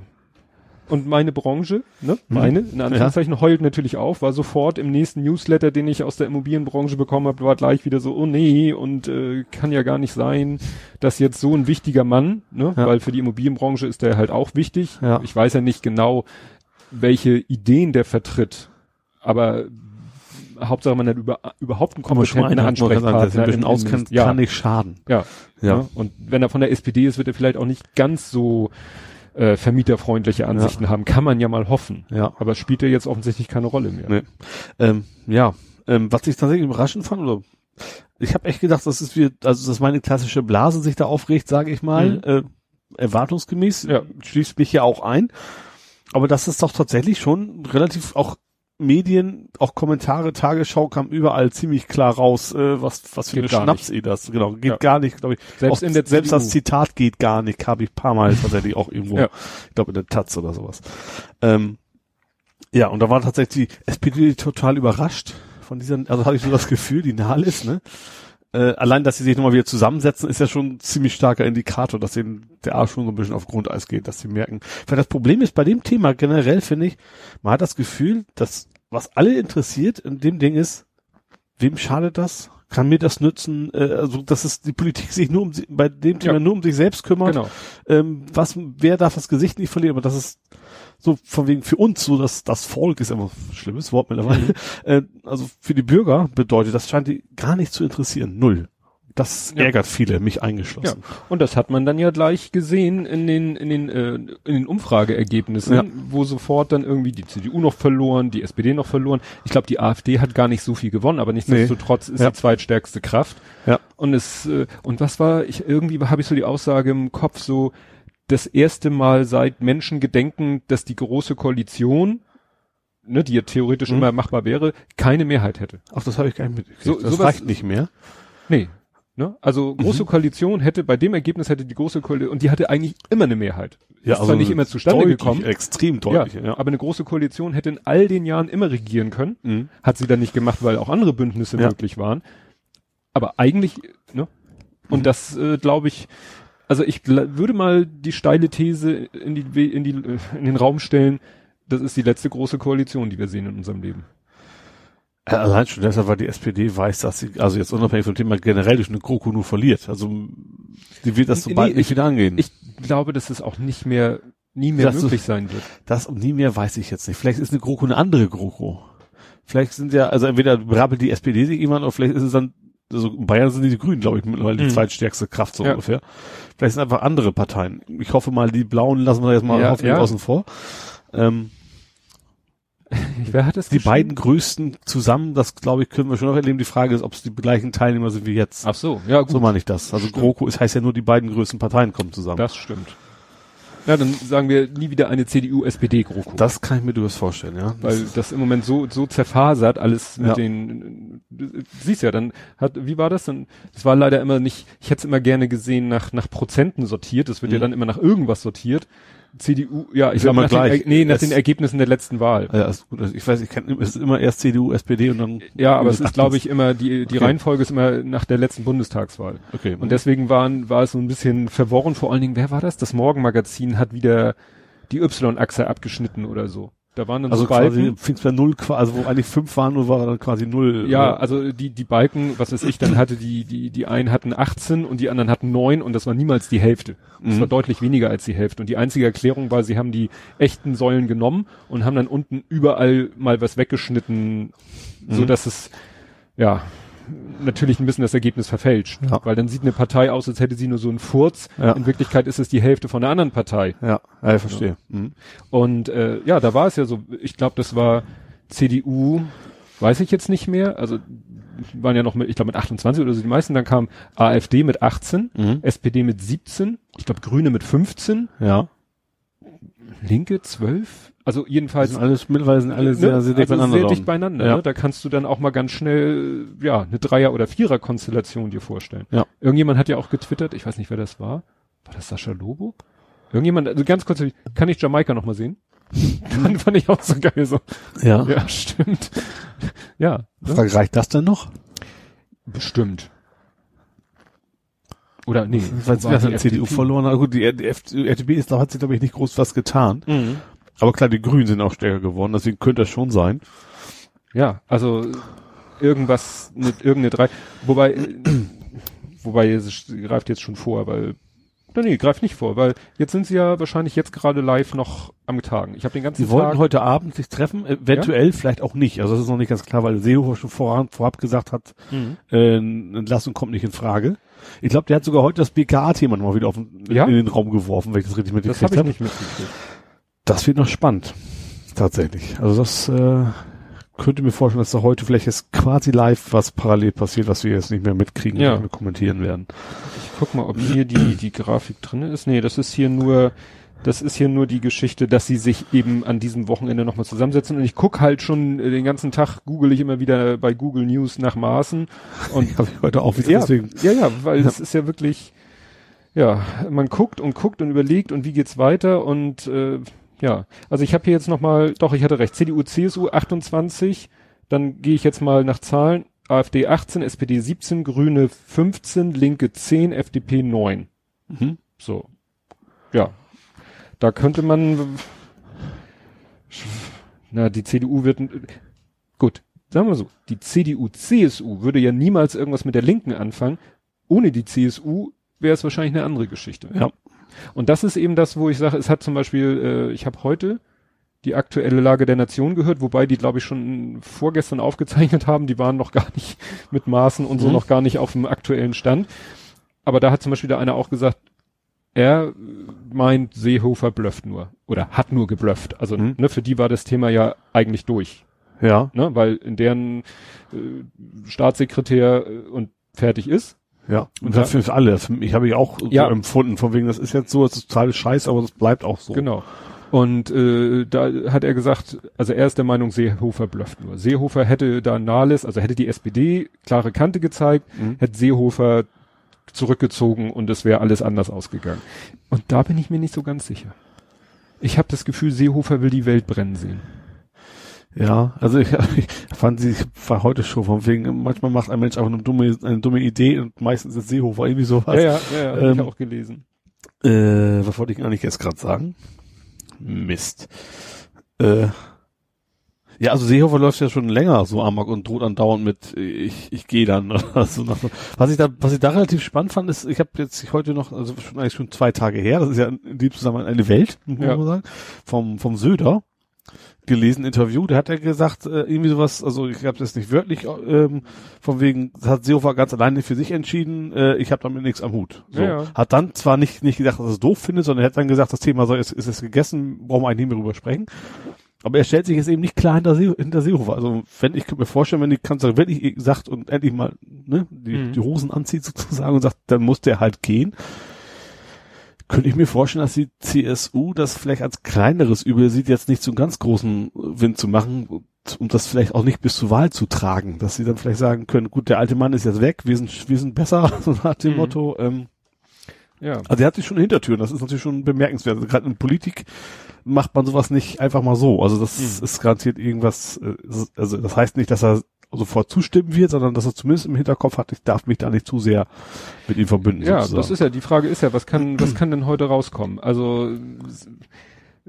Und meine Branche, ne, meine, in Anführungszeichen, heult natürlich auf, war sofort im nächsten Newsletter, den ich aus der Immobilienbranche bekommen habe, war gleich wieder so, oh nee, und äh, kann ja gar nicht sein, dass jetzt so ein wichtiger Mann, ne, Ja. weil für die Immobilienbranche ist der halt auch wichtig. Ja. Ich weiß ja nicht genau, welche Ideen der vertritt, aber Hauptsache man hat über, überhaupt einen kompetenten der sich ein Ansprechpartner. bisschen auskennt, ja, kann nicht schaden. ja, Ja. Ne? Und wenn er von der SPD ist, wird er vielleicht auch nicht ganz so äh, vermieterfreundliche Ansichten haben. Kann man ja mal hoffen. Ja. Aber spielt er jetzt offensichtlich keine Rolle mehr. Nee. Ähm, ja, ähm, was ich tatsächlich überraschend fand, oder ich habe echt gedacht, das ist wie, also dass meine klassische Blase sich da aufregt, sage ich mal, Mhm. äh, erwartungsgemäß, Ja. schließt mich ja auch ein. Aber das ist doch tatsächlich schon relativ auch Medien, auch Kommentare, Tagesschau kam überall ziemlich klar raus, äh, was, was für Geht eine Schnapsidee das, genau, geht Ja. gar nicht, glaube ich. Selbst auch, in der selbst das. Zitat geht gar nicht, habe ich ein paar Mal tatsächlich auch irgendwo, Ja. ich glaube in der Taz oder sowas. Ähm, ja, und da war tatsächlich die SPD total überrascht von dieser, also hatte ich so das Gefühl, die Nahles, ne? Äh, allein, dass sie sich nochmal wieder zusammensetzen, ist ja schon ein ziemlich starker Indikator, dass denen der Arsch schon so ein bisschen auf Grundeis geht, dass sie merken. Weil das Problem ist bei dem Thema generell, finde ich, man hat das Gefühl, dass was alle interessiert in dem Ding ist, wem schadet das? Kann mir das nützen? Äh, also, dass es die Politik sich nur um sie, bei dem Thema Ja. nur um sich selbst kümmert. Genau. Ähm, was, wer darf das Gesicht nicht verlieren? Aber das ist so von wegen für uns so, dass das Volk ist immer ein schlimmes Wort mittlerweile. äh, also für die Bürger bedeutet, das scheint die gar nicht zu interessieren. Null. Das Ja. ärgert viele, mich Ja. eingeschlossen. Und das hat man dann ja gleich gesehen in den, in den, äh, in den Umfrageergebnissen, Ja. wo sofort dann irgendwie die CDU noch verloren, die SPD noch verloren. Ich glaube, die AfD hat gar nicht so viel gewonnen, aber nichtsdestotrotz ist Ja. die zweitstärkste Kraft. Ja. Und es, äh, und was war, ich, irgendwie habe ich so die Aussage im Kopf so, das erste Mal seit Menschen gedenken, dass die große Koalition, ne, die ja theoretisch Mhm. immer machbar wäre, keine Mehrheit hätte. Ach, das habe ich gar nicht mitgekriegt. So- das sowas- reicht nicht mehr. Nee. Ne? Also große Koalition hätte, bei dem Ergebnis hätte die große Koalition, und die hatte eigentlich immer eine Mehrheit. Ja, Ist zwar nicht immer zustande deutlich, gekommen. Extrem deutlich, ja. ja, aber eine große Koalition hätte in all den Jahren immer regieren können. Mhm. Hat sie dann nicht gemacht, weil auch andere Bündnisse Ja. möglich waren. Aber eigentlich, ne? Und Mhm. das äh, glaube ich, also ich würde mal die steile These in die, in die, äh, in den Raum stellen, das ist die letzte große Koalition, die wir sehen in unserem Leben. Allein schon deshalb, weil die SPD weiß, dass sie, also jetzt unabhängig vom Thema generell durch eine GroKo nur verliert. Also die wird das so Nee, bald ich- nicht wieder angehen. Ich glaube, dass es auch nicht mehr, nie mehr Das ist- möglich sein wird. Das und nie mehr weiß ich jetzt nicht. Vielleicht ist eine GroKo eine andere GroKo. Vielleicht sind ja, also entweder brabbelt die SPD sich jemand oder vielleicht ist es dann, also in Bayern sind die, Grünen, glaube ich, mittlerweile die Mhm. zweitstärkste Kraft so Ja. ungefähr. Vielleicht sind einfach andere Parteien. Ich hoffe mal, die Blauen lassen wir jetzt mal Ja, hoffentlich ja. außen vor. Ähm, Wer hat das die geschrieben? beiden größten zusammen, das glaube ich, können wir schon noch erleben. Die Frage ist, ob es die gleichen Teilnehmer sind wie jetzt. Ach so, ja gut. So meine ich das. Also Stimmt. GroKo ist heißt ja nur, die beiden größten Parteien kommen zusammen. Das stimmt. Na, dann sagen wir nie wieder eine CDU-SPD-GroKo. Das kann ich mir durchaus vorstellen, ja. Weil das im Moment so, so zerfasert alles mit Ja. den, siehst ja, dann hat, wie war das denn? Das war leider immer nicht, ich hätte es immer gerne gesehen nach, nach Prozenten sortiert, das wird ja Mhm. dann immer nach irgendwas sortiert. CDU, ja, ich nach, den, gleich. Er- nee, nach Es- den Ergebnissen der letzten Wahl. Ja, ist gut. Also ich weiß, ich kann, es ist immer erst CDU, SPD und dann. Ja, aber es ist, glaube ich, immer, die, die Okay. Reihenfolge ist immer nach der letzten Bundestagswahl. Okay. Und deswegen waren, war es so ein bisschen verworren, vor allen Dingen, wer war das? Das Morgenmagazin hat wieder die Y-Achse abgeschnitten oder so. Da waren dann also so Balken. quasi fing bei null, also wo eigentlich fünf waren, nur war dann quasi null. Ja, oder? also die, die Balken, was weiß ich, dann hatte die, die, die einen hatten 18 und die anderen hatten 9 und das war niemals die Hälfte. Das Mhm. war deutlich weniger als die Hälfte. Und die einzige Erklärung war, sie haben die echten Säulen genommen und haben dann unten überall mal was weggeschnitten, so Mhm. dass es, ja, natürlich ein bisschen das Ergebnis verfälscht. Ja. Weil dann sieht eine Partei aus, als hätte sie nur so einen Furz. Ja. In Wirklichkeit ist es die Hälfte von der anderen Partei. ja, ja, ich verstehe. Mhm. Und äh, ja, da war es ja so, ich glaube, das war CDU, weiß ich jetzt nicht mehr, also waren ja noch mit, ich glaube mit 28 oder so die meisten, dann kam AfD mit 18, Mhm. SPD mit 17, ich glaube Grüne mit 15, Ja. Linke 12, also jedenfalls sind alles, mittlerweile sind alle sehr, ne, sehr dicht also beieinander. sehr dicht beieinander. Ja. Ne? Da kannst du dann auch mal ganz schnell ja eine Dreier- oder Vierer-Konstellation dir vorstellen. Ja. Irgendjemand hat ja auch getwittert, ich weiß nicht, wer das war. War das Sascha Lobo? Irgendjemand, also ganz kurz, kann ich Jamaika noch mal sehen? Dann fand ich auch so geil, so, Ja. ja, stimmt. Ja, ne? Frage, reicht das denn noch? bestimmt. Oder nee, Weil sie CDU FDP? verloren. hat. gut, die, die FDP ist, hat sich, glaube ich, nicht groß was getan. Mhm. Aber klar, die Grünen sind auch stärker geworden, deswegen könnte das schon sein. Ja, also irgendwas mit irgendeine drei, wobei, äh, wobei es greift jetzt schon vor, weil nee, greift nicht vor, weil jetzt sind sie ja wahrscheinlich jetzt gerade live noch am Tagen. Ich habe den ganzen Sie wollten Tag. heute Abend sich treffen, eventuell, vielleicht auch nicht. Also das ist noch nicht ganz klar, weil Seehofer schon voran, vorab gesagt hat, Mhm. äh, Entlassung kommt nicht in Frage. Ich glaube, der hat sogar heute das BKA-Thema nochmal wieder auf den, Ja? in den Raum geworfen, wenn ich das richtig Das mitgekriegt habe ich habe. nicht mitgekriegt. Das wird noch spannend. Tatsächlich. Also das äh, könnte mir vorstellen, dass da heute vielleicht jetzt quasi live was parallel passiert, was wir jetzt nicht mehr mitkriegen Ja. und mehr kommentieren werden. Ich guck mal, ob hier die, die Grafik drinne ist. Nee, das ist hier nur, das ist hier nur die Geschichte, dass sie sich eben an diesem Wochenende nochmal zusammensetzen. Und ich guck halt schon äh, den ganzen Tag, google ich immer wieder bei Google News nach Maßen. Und Habe ich heute auch wieder ja, deswegen. ja, ja, weil es ist ja wirklich, ja, man guckt und guckt und überlegt und wie geht's weiter und äh, ja, also ich habe hier jetzt nochmal, doch, ich hatte recht, CDU, CSU 28, dann gehe ich jetzt mal nach Zahlen, AfD 18, SPD 17, Grüne 15, Linke 10, FDP 9. Mhm. So. Ja. Da könnte man, na, die CDU wird, gut, sagen wir so, die CDU, CSU würde ja niemals irgendwas mit der Linken anfangen. Ohne die CSU wäre es wahrscheinlich eine andere Geschichte. Ja. Und das ist eben das, wo ich sage, es hat zum Beispiel, äh, ich habe heute die aktuelle Lage der Nation gehört, wobei die, glaube ich, schon vorgestern aufgezeichnet haben, die waren noch gar nicht mit Maßen und so Mhm. noch gar nicht auf dem aktuellen Stand. Aber da hat zum Beispiel der einer auch gesagt, er meint, Seehofer blufft nur oder hat nur geblufft. Also Mhm. ne, für die war das Thema ja eigentlich durch, Ja, ne, weil in deren äh, Staatssekretär äh, und fertig ist. Ja. Und das da- für alle. Das, ich habe ich auch Ja. so empfunden, von wegen, das ist jetzt so, es ist total scheiße, aber das bleibt auch so. Genau. Und äh, da hat er gesagt, also er ist der Meinung, Seehofer blufft nur. Seehofer hätte da Nahles, also hätte die SPD klare Kante gezeigt, Mhm. hätte Seehofer zurückgezogen und es wäre alles anders ausgegangen. Und da bin ich mir nicht so ganz sicher. Ich habe das Gefühl, Seehofer will die Welt brennen sehen. Ja, also ich, ich fand sie, ich war heute schon von wegen, manchmal macht ein Mensch einfach eine dumme, eine dumme Idee und meistens ist Seehofer irgendwie sowas. ja, ja, ja, hab Ähm, ich auch gelesen. Äh, was wollte ich eigentlich jetzt gerade sagen? Mist. Äh, ja, also Seehofer läuft ja schon länger so amok und droht andauernd mit ich ich gehe dann oder so nach, was ich da was ich da relativ spannend fand ist ich habe jetzt heute noch also schon eigentlich schon zwei Tage her das ist ja in dem Zusammenhang eine Welt muss Ja. man sagen vom vom Söder gelesen Interview da hat er gesagt äh, irgendwie sowas also ich habe das nicht wörtlich ähm, von wegen hat Seehofer ganz alleine für sich entschieden äh, ich habe damit nichts am Hut so. Ja, ja. hat dann zwar nicht nicht gesagt dass er es doof findet sondern er hat dann gesagt das Thema soll ist, ist es gegessen brauchen wir eigentlich nicht mehr drüber sprechen aber er stellt sich jetzt eben nicht klar hinter, See, hinter Seehofer. Also wenn ich könnte mir vorstellen, wenn die Kanzlerin wirklich sagt und endlich mal ne, die, Mhm. die Hosen anzieht sozusagen und sagt, dann muss der halt gehen. Könnte ich mir vorstellen, dass die CSU das vielleicht als kleineres Übel sieht, jetzt nicht so einen ganz großen Wind zu machen und das vielleicht auch nicht bis zur Wahl zu tragen, dass sie dann vielleicht sagen können, gut, der alte Mann ist jetzt weg, wir sind, wir sind besser, so nach dem Mhm. Motto. Ähm, Ja. also er hat sich schon Hintertüren, das ist natürlich schon bemerkenswert. Also Gerade in Politik macht man sowas nicht einfach mal so. Also das Mhm. ist garantiert irgendwas, äh, also das heißt nicht, dass er sofort zustimmen wird, sondern dass er zumindest im Hinterkopf hat, ich darf mich da nicht zu sehr mit ihm verbünden. Ja, sozusagen. das ist ja, die Frage ist ja, was kann, was kann denn heute rauskommen? Also,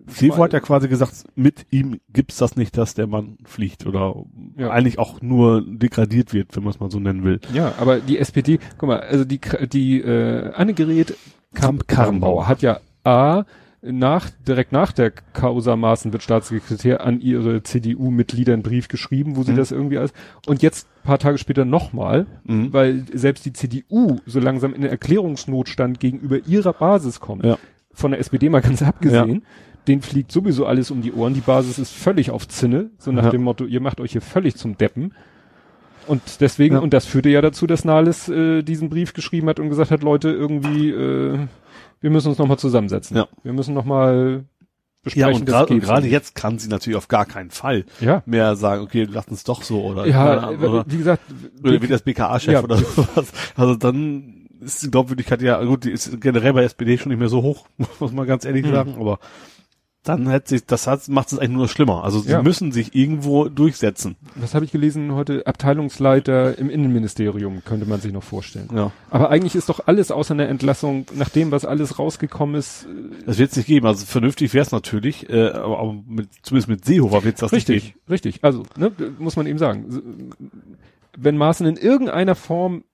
Sevo hat ja quasi gesagt, mit ihm gibt's das nicht, dass der Mann fliegt oder Ja. eigentlich auch nur degradiert wird, wenn man es mal so nennen will. ja, aber die SPD, guck mal, also die, die äh, Annegret Kamp-Karrenbauer hat ja A, nach, direkt nach der Causa Maaßen wird Staatssekretär an ihre CDU-Mitglieder einen Brief geschrieben, wo sie Mhm. das irgendwie als, und jetzt paar Tage später nochmal, Mhm. weil selbst die CDU so langsam in Erklärungsnotstand gegenüber ihrer Basis kommt. Ja. Von der SPD mal ganz abgesehen. Den fliegt sowieso alles um die Ohren. Die Basis ist völlig auf Zinne. So nach Ja. dem Motto, ihr macht euch hier völlig zum Deppen. Und deswegen, Ja. und das führte ja dazu, dass Nahles äh, diesen Brief geschrieben hat und gesagt hat, Leute, irgendwie, äh, wir müssen uns nochmal zusammensetzen. Ja. Wir müssen nochmal Ja, besprechen. geht und gerade nicht. jetzt kann sie natürlich auf gar keinen Fall Ja. mehr sagen, okay, lasst uns doch so oder, Ja, Ahnung, äh, oder, wie gesagt, oder wie das BKA-Chef Ja. oder sowas. Also dann ist die Glaubwürdigkeit ja, gut, die ist generell bei SPD schon nicht mehr so hoch, muss man ganz ehrlich Hm. sagen, aber dann hat sich, das hat, macht es eigentlich nur noch schlimmer. Also sie Ja. müssen sich irgendwo durchsetzen. was habe ich gelesen heute? Abteilungsleiter im Innenministerium könnte man sich noch vorstellen. Ja. Aber eigentlich ist doch alles außer einer Entlassung, nach dem, was alles rausgekommen ist, äh, Das wird es nicht geben. Also vernünftig wäre es natürlich, äh, aber, aber mit, zumindest mit Seehofer wird es das nicht richtig, geben. richtig. Also, ne, muss man eben sagen. Wenn Maaßen in irgendeiner Form,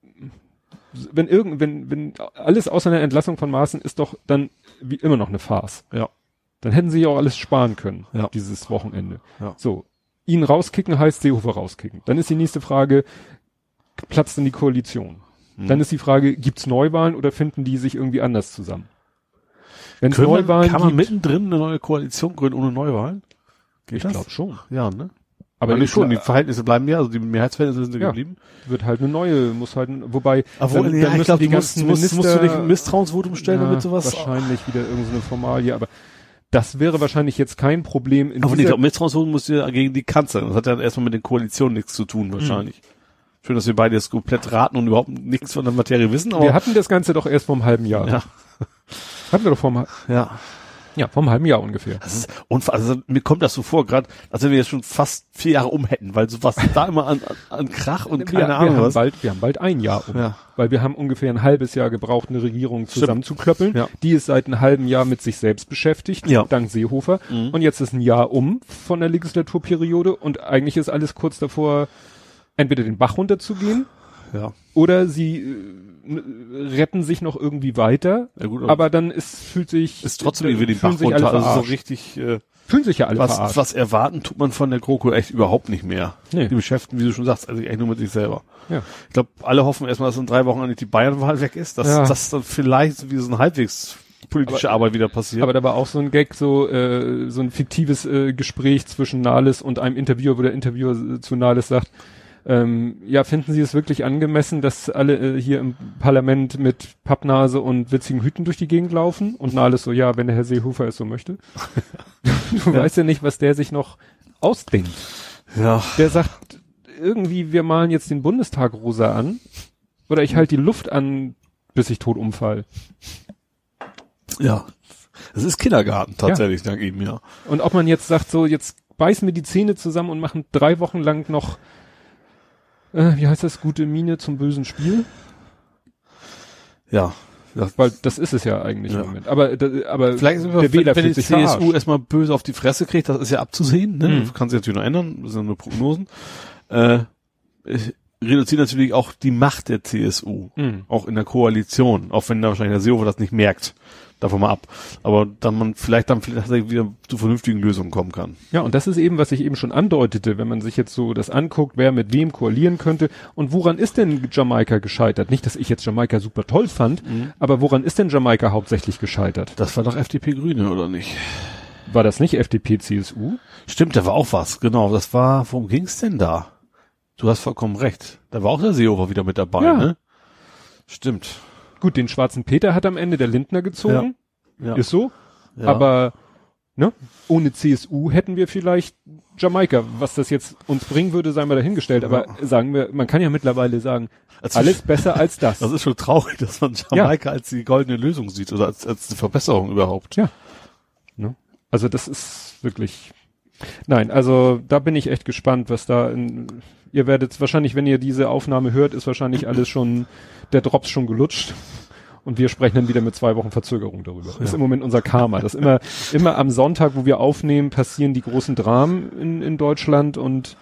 wenn irgend, wenn, wenn alles außer einer Entlassung von Maaßen ist doch dann wie immer noch eine Farce. Ja. Dann hätten sie ja auch alles sparen können, Ja. dieses Wochenende. Ja. So. Ihn rauskicken heißt Seehofer rauskicken. Dann ist die nächste Frage, platzt denn die Koalition? Hm. Dann ist die Frage, gibt's Neuwahlen oder finden die sich irgendwie anders zusammen? Wenn Neuwahlen kann man gibt, mittendrin eine neue Koalition gründen ohne Neuwahlen? Geht ich glaube schon. Ja, ne? Aber Aber ich schon, die Verhältnisse bleiben ja, also die Mehrheitsverhältnisse sind Ja. geblieben. wird halt eine neue, muss halt, wobei, Aber dann- ja, dann ich glaube, die du musst, ganzen musst, musst du Minister- nicht ein Misstrauensvotum stellen, Ja, damit sowas. wahrscheinlich wieder irgendeine Formalie, aber das wäre wahrscheinlich jetzt kein Problem in Aber dieser, glaube, Misstrauensvotum musst du ja gegen die Kanzlerin. Das hat ja erstmal mit den Koalitionen nichts zu tun, wahrscheinlich. Schön, dass wir beide jetzt komplett raten und überhaupt nichts von der Materie wissen, aber. wir hatten das Ganze doch erst vor einem halben Jahr. ja, Hatten wir doch vor einem, ja. Ja, vor einem halben Jahr ungefähr. Das ist unfassbar. Also mir kommt das so vor, gerade, als wenn wir jetzt schon fast vier Jahre um hätten, weil sowas da immer an, an, Krach und keine wir, Ahnung wir haben was. bald, wir haben bald ein Jahr um. Ja. Weil wir haben ungefähr ein halbes Jahr gebraucht, eine Regierung zusammenzuklöppeln. Ja. Die ist seit einem halben Jahr mit sich selbst beschäftigt, Ja. dank Seehofer. Mhm. Und jetzt ist ein Jahr um von der Legislaturperiode und eigentlich ist alles kurz davor, entweder den Bach runterzugehen Ja. oder sie äh, retten sich noch irgendwie weiter. Ja gut, Aber dann ist, fühlt sich, ist trotzdem äh, irgendwie den fühlen Bach runter. Also so richtig, äh, fühlen sich ja alle was, verarscht. was erwarten tut man von der GroKo echt überhaupt nicht mehr. Nee. Die beschäftigen, wie du schon sagst, also echt nur mit sich selber. Ja. Ich glaube, alle hoffen erstmal, dass in drei Wochen eigentlich die Bayernwahl weg ist, dass Ja. das dann vielleicht wie so ein halbwegs politische Aber- Arbeit wieder passiert. Aber da war auch so ein Gag, so, äh, so ein fiktives äh, Gespräch zwischen Nahles und einem Interviewer, wo der Interviewer äh, zu Nahles sagt, ähm, ja, finden Sie es wirklich angemessen, dass alle äh, hier im Parlament mit Pappnase und witzigen Hüten durch die Gegend laufen? Und Nahles so, ja, wenn der Herr Seehofer es so möchte. du weißt ja nicht, was der sich noch ausdenkt. ja. Der sagt irgendwie, wir malen jetzt den Bundestag rosa an. Oder ich halte die Luft an, bis ich tot umfall. Ja. Es ist Kindergarten tatsächlich, dank ihm, ja. Und ob man jetzt sagt, so, jetzt beißen wir die Zähne zusammen und machen drei Wochen lang noch, äh, wie heißt das, gute Miene zum bösen Spiel? Ja. Das, Weil das ist es ja eigentlich Ja. im Moment. Aber, da- aber Vielleicht ist der Wähler wenn die sich CSU verarscht. erstmal böse auf die Fresse kriegt, das ist ja abzusehen, ne? Mhm. Kann sich natürlich noch ändern, das sind nur Prognosen. Äh, es reduziert natürlich auch die Macht der CSU, Mhm. auch in der Koalition, auch wenn da wahrscheinlich der Seehofer das nicht merkt. Davon mal ab. Aber dann man vielleicht dann vielleicht wieder zu vernünftigen Lösungen kommen kann. Ja, und das ist eben, was ich eben schon andeutete, wenn man sich jetzt so das anguckt, wer mit wem koalieren könnte. Und woran ist denn Jamaika gescheitert? Nicht, dass ich jetzt Jamaika super toll fand, aber woran ist denn Jamaika hauptsächlich gescheitert? Das war doch FDP Grüne, oder nicht? War das nicht FDP, CSU? Stimmt, da war auch was, genau. Das war, worum ging's denn da? Du hast vollkommen recht. Da war auch der Seehofer wieder mit dabei, Ja. ne? Stimmt. Gut, den schwarzen Peter hat am Ende der Lindner gezogen. Ja. Ist so. Ja. Aber ne, ohne CSU hätten wir vielleicht Jamaika. Was das jetzt uns bringen würde, sei mal dahingestellt. Aber sagen wir, man kann ja mittlerweile sagen, Als- alles besser als das. Das ist schon traurig, dass man Jamaika als die goldene Lösung sieht oder als, als eine Verbesserung überhaupt. Ja. Ne? Also das ist wirklich. Nein, also da bin ich echt gespannt, was da in, ihr werdet wahrscheinlich, wenn ihr diese Aufnahme hört, ist wahrscheinlich alles schon, der Drops schon gelutscht. Und wir sprechen dann wieder mit zwei Wochen Verzögerung darüber. Das ist im Moment unser Karma. Das immer, immer am Sonntag, wo wir aufnehmen, passieren die großen Dramen in, in Deutschland und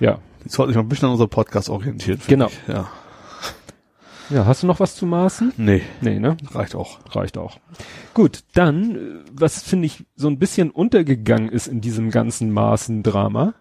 ja. Ich sollte mich mal ein bisschen an unserem Podcast orientieren. Genau. Ich. Ja. Ja, hast du noch was zu maßen? Nee, Nee, ne? reicht auch. Reicht auch. Gut, dann, äh, was finde ich so ein bisschen untergegangen ist in diesem ganzen Maßendrama.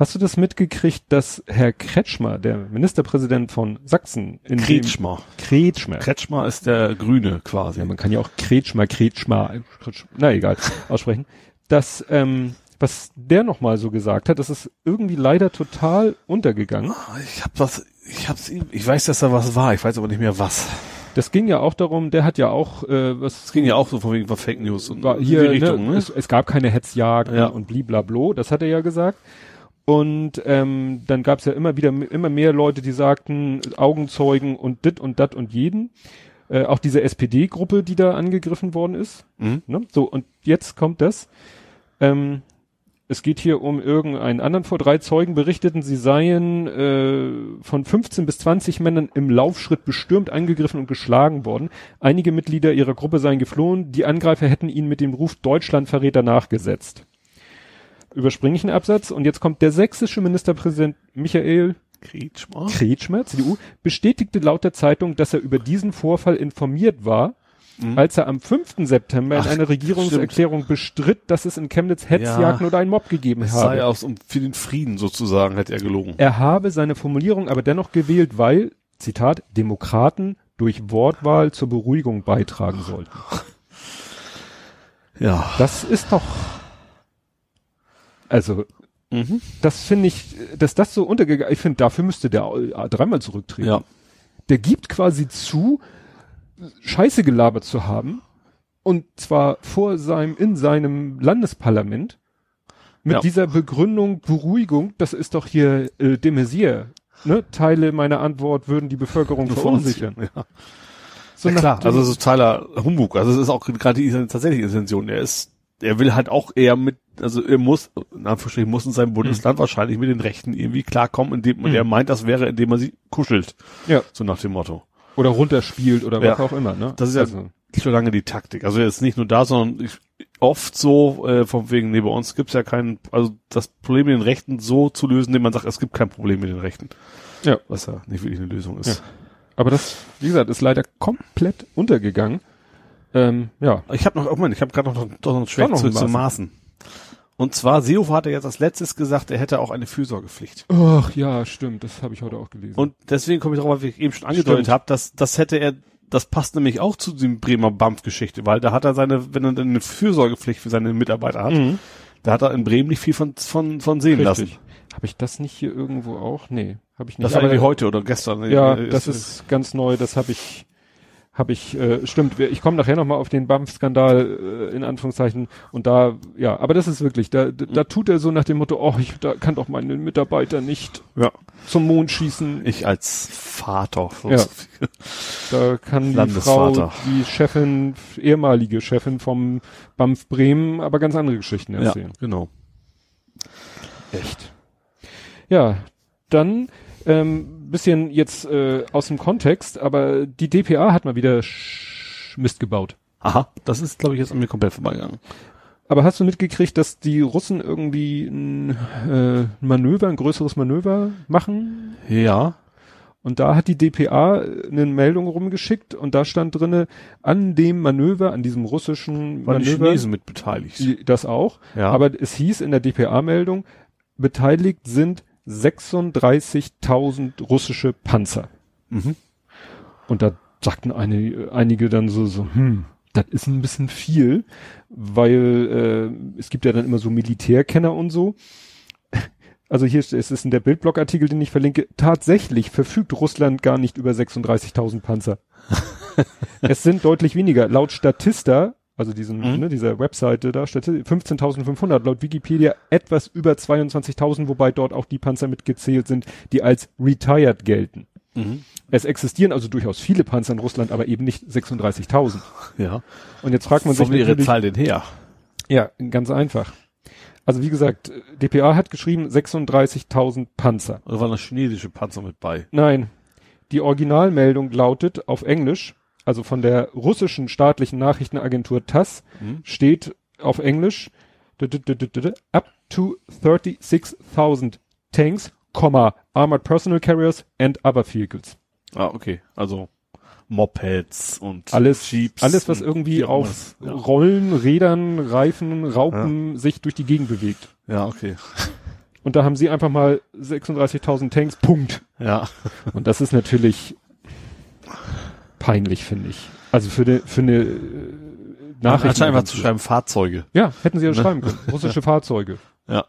Hast du das mitgekriegt, dass Herr Kretschmer, der Ministerpräsident von Sachsen, in Kretschmer. dem Kretschmer. Kretschmer ist der Grüne quasi. ja, man kann ja auch Kretschmer, Kretschmer, Kretsch- na egal, aussprechen. Dass, ähm, was der nochmal so gesagt hat, das ist irgendwie leider total untergegangen. Ich hab was, ich hab's ihm, ich weiß, dass da was war, ich weiß aber nicht mehr was. Das ging ja auch darum, der hat ja auch, äh, was Es ging ja auch so von wegen Fake News und war in hier, die Richtung, ne, ne? Es, es gab keine Hetzjagden Ja. und bliblablo, das hat er ja gesagt. Und ähm, dann gab es ja immer wieder immer mehr Leute, die sagten, Augenzeugen und dit und dat und jeden. Äh, auch diese SPD-Gruppe, die da angegriffen worden ist. Mhm. Ne? So, und jetzt kommt das. Ähm, es geht hier um irgendeinen anderen vor. Drei Zeugen berichteten, sie seien äh, von 15 bis 20 Männern im Laufschritt bestürmt, angegriffen und geschlagen worden. Einige Mitglieder ihrer Gruppe seien geflohen. Die Angreifer hätten ihnen mit dem Ruf Deutschlandverräter nachgesetzt. Überspringe ich einen Absatz und jetzt kommt der sächsische Ministerpräsident Michael Kretschmer. Kretschmer, CDU, bestätigte laut der Zeitung, dass er über diesen Vorfall informiert war, als er am 5. September Mhm. Ach, in einer Regierungserklärung bestritt, dass es in Chemnitz Hetzjagden Ja. oder einen Mob gegeben Es habe. sei aus, um, für den Frieden sozusagen, hätte er gelogen. Er habe seine Formulierung aber dennoch gewählt, weil, Zitat, Demokraten durch Wortwahl zur Beruhigung beitragen sollten. Ja. Das ist doch, also, Mhm. das finde ich, dass das so untergegangen, ich finde, dafür müsste der dreimal zurücktreten. Ja. der gibt quasi zu, Scheiße gelabert zu haben. Und zwar vor seinem, in seinem Landesparlament. Mit Ja. dieser Begründung, Beruhigung, das ist doch hier äh, de Maizière. Ne? Teile meiner Antwort würden die Bevölkerung verunsichern. Ja. So ja klar, also so totaler Humbug. Also es ist auch gerade die tatsächliche Intention. Er ist, er will halt auch eher mit, also er muss, in Anführungsstrichen, muss in seinem Bundesland wahrscheinlich mit den Rechten irgendwie klarkommen, indem Mhm. er meint, das wäre, indem man sie kuschelt. Ja. So nach dem Motto. oder runterspielt oder Ja. was auch immer. Ne? Das ist ja also, schon lange die Taktik. Also er ist nicht nur da, sondern ich, oft so, äh, von wegen, nee, bei uns gibt's ja kein, also das Problem mit den Rechten so zu lösen, indem man sagt, es gibt kein Problem mit den Rechten. Ja. Was ja nicht wirklich eine Lösung ist. aber das, wie gesagt, ist leider komplett untergegangen. Ähm, ja. Ich habe noch, oh Mann, ich habe gerade noch, noch ein Schwert Doch noch zurück ein zu Maßen. Und zwar, Seehofer hatte jetzt als letztes gesagt, er hätte auch eine Fürsorgepflicht. Ach ja, stimmt, das habe ich heute auch gelesen. Und deswegen komme ich darauf, weil ich eben schon angedeutet habe, dass das hätte er, das passt nämlich auch zu dem Bremer BAMF-Geschichte, weil da hat er seine, wenn er dann eine Fürsorgepflicht für seine Mitarbeiter hat, Mhm. da hat er in Bremen nicht viel von, von, von sehen lassen. Habe ich das nicht hier irgendwo auch? Nee, habe ich nicht. Das war irgendwie heute oder gestern. Ja, Äh, das ist ganz neu, das habe ich habe ich äh, stimmt, ich komme nachher noch mal auf den BAMF-Skandal äh, in Anführungszeichen und da ja, aber das ist wirklich, da, da, tut er so nach dem Motto, oh, ich da kann doch meine Mitarbeiter nicht ja. zum Mond schießen. Ich als Vater. Ja. Da kann die Frau, Landesvater. die Chefin, ehemalige Chefin vom BAMF Bremen, aber ganz andere Geschichten ja, erzählen. genau. Echt. Ja, dann ähm, bisschen jetzt äh, aus dem Kontext, aber die DPA hat mal wieder Sch Mist gebaut. Aha, das ist, glaube ich, jetzt an mir komplett vorbeigegangen. Aber hast du mitgekriegt, dass die Russen irgendwie ein äh, Manöver, ein größeres Manöver machen? Ja. Und da hat die DPA eine Meldung rumgeschickt und da stand drinne, an dem Manöver, an diesem russischen Waren die Manöver, Chinesen mit beteiligt. die- das auch, Ja. aber es hieß in der DPA-Meldung, beteiligt sind 36.000 russische Panzer. Mhm. Und da sagten eine, einige dann so, so, hm, das ist ein bisschen viel, weil äh, es gibt ja dann immer so Militärkenner und so. Also hier ist es ist in der Bildblog-Artikel, den ich verlinke, tatsächlich verfügt Russland gar nicht über 36.000 Panzer. es sind deutlich weniger. Laut Statista, also diesen, Mhm. ne, dieser Webseite da, Statistik, 15.500, laut Wikipedia etwas über 22.000, wobei dort auch die Panzer mitgezählt sind, die als retired gelten. Mhm. Es existieren also durchaus viele Panzer in Russland, aber eben nicht 36.000. Ja. Und jetzt fragt man Wo sich haben ihre Zahl denn her? ja, ganz einfach. Also wie gesagt, DPA hat geschrieben 36.000 Panzer. Oder waren da chinesische Panzer mit bei? Nein, die Originalmeldung lautet auf Englisch, also von der russischen staatlichen Nachrichtenagentur TASS Mhm. steht auf Englisch up to 36.000 Tanks, Komma, armored personnel carriers and other vehicles. Ah, okay. Also Mopeds und Alles, Jeeps. alles was irgendwie auf immer. Rollen, Rädern, Reifen, Raupen sich durch die Gegend bewegt. Ja. ja, okay. Und da haben sie einfach mal 36.000 Tanks, Punkt. Ja. Und das ist natürlich peinlich, finde ich. Also für eine, für eine äh, Nachricht. Anstatt einfach zu schreiben Fahrzeuge. Ja, hätten sie ja Ne? schreiben können. Russische Fahrzeuge. Ja.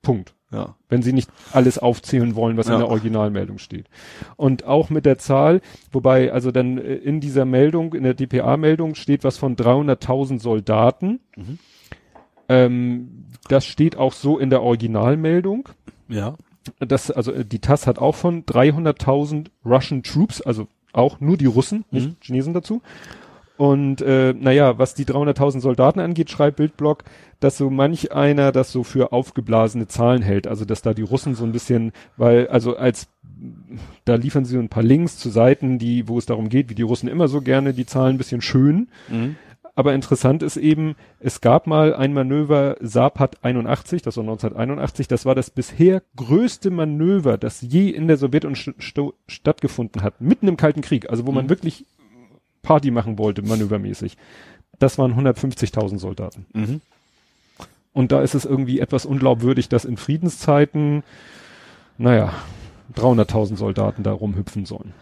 Punkt. Ja. Wenn sie nicht alles aufzählen wollen, was Ja. in der Originalmeldung steht. Und auch mit der Zahl, wobei also dann äh, in dieser Meldung, in der DPA-Meldung steht was von 300.000 Soldaten. Mhm. Ähm, das steht auch so in der Originalmeldung. Ja. das, also äh, die TASS hat auch von 300.000 Russian Troops, also auch nur die Russen, nicht Mhm. Chinesen dazu. Und äh, naja, was die 300.000 Soldaten angeht, schreibt Bildblock, dass so manch einer das so für aufgeblasene Zahlen hält. Also dass da die Russen so ein bisschen, weil also als da liefern sie so ein paar Links zu Seiten, die, wo es darum geht, wie die Russen immer so gerne die Zahlen ein bisschen schön. Mhm. Aber interessant ist eben, es gab mal ein Manöver Sapat 81, das war 1981, das war das bisher größte Manöver, das je in der Sowjetunion st stattgefunden hat, mitten im Kalten Krieg, also wo man Mhm. wirklich Party machen wollte, manövermäßig. Das waren 150.000 Soldaten. Mhm. Und da ist es irgendwie etwas unglaubwürdig, dass in Friedenszeiten, naja, 300.000 Soldaten da rumhüpfen sollen.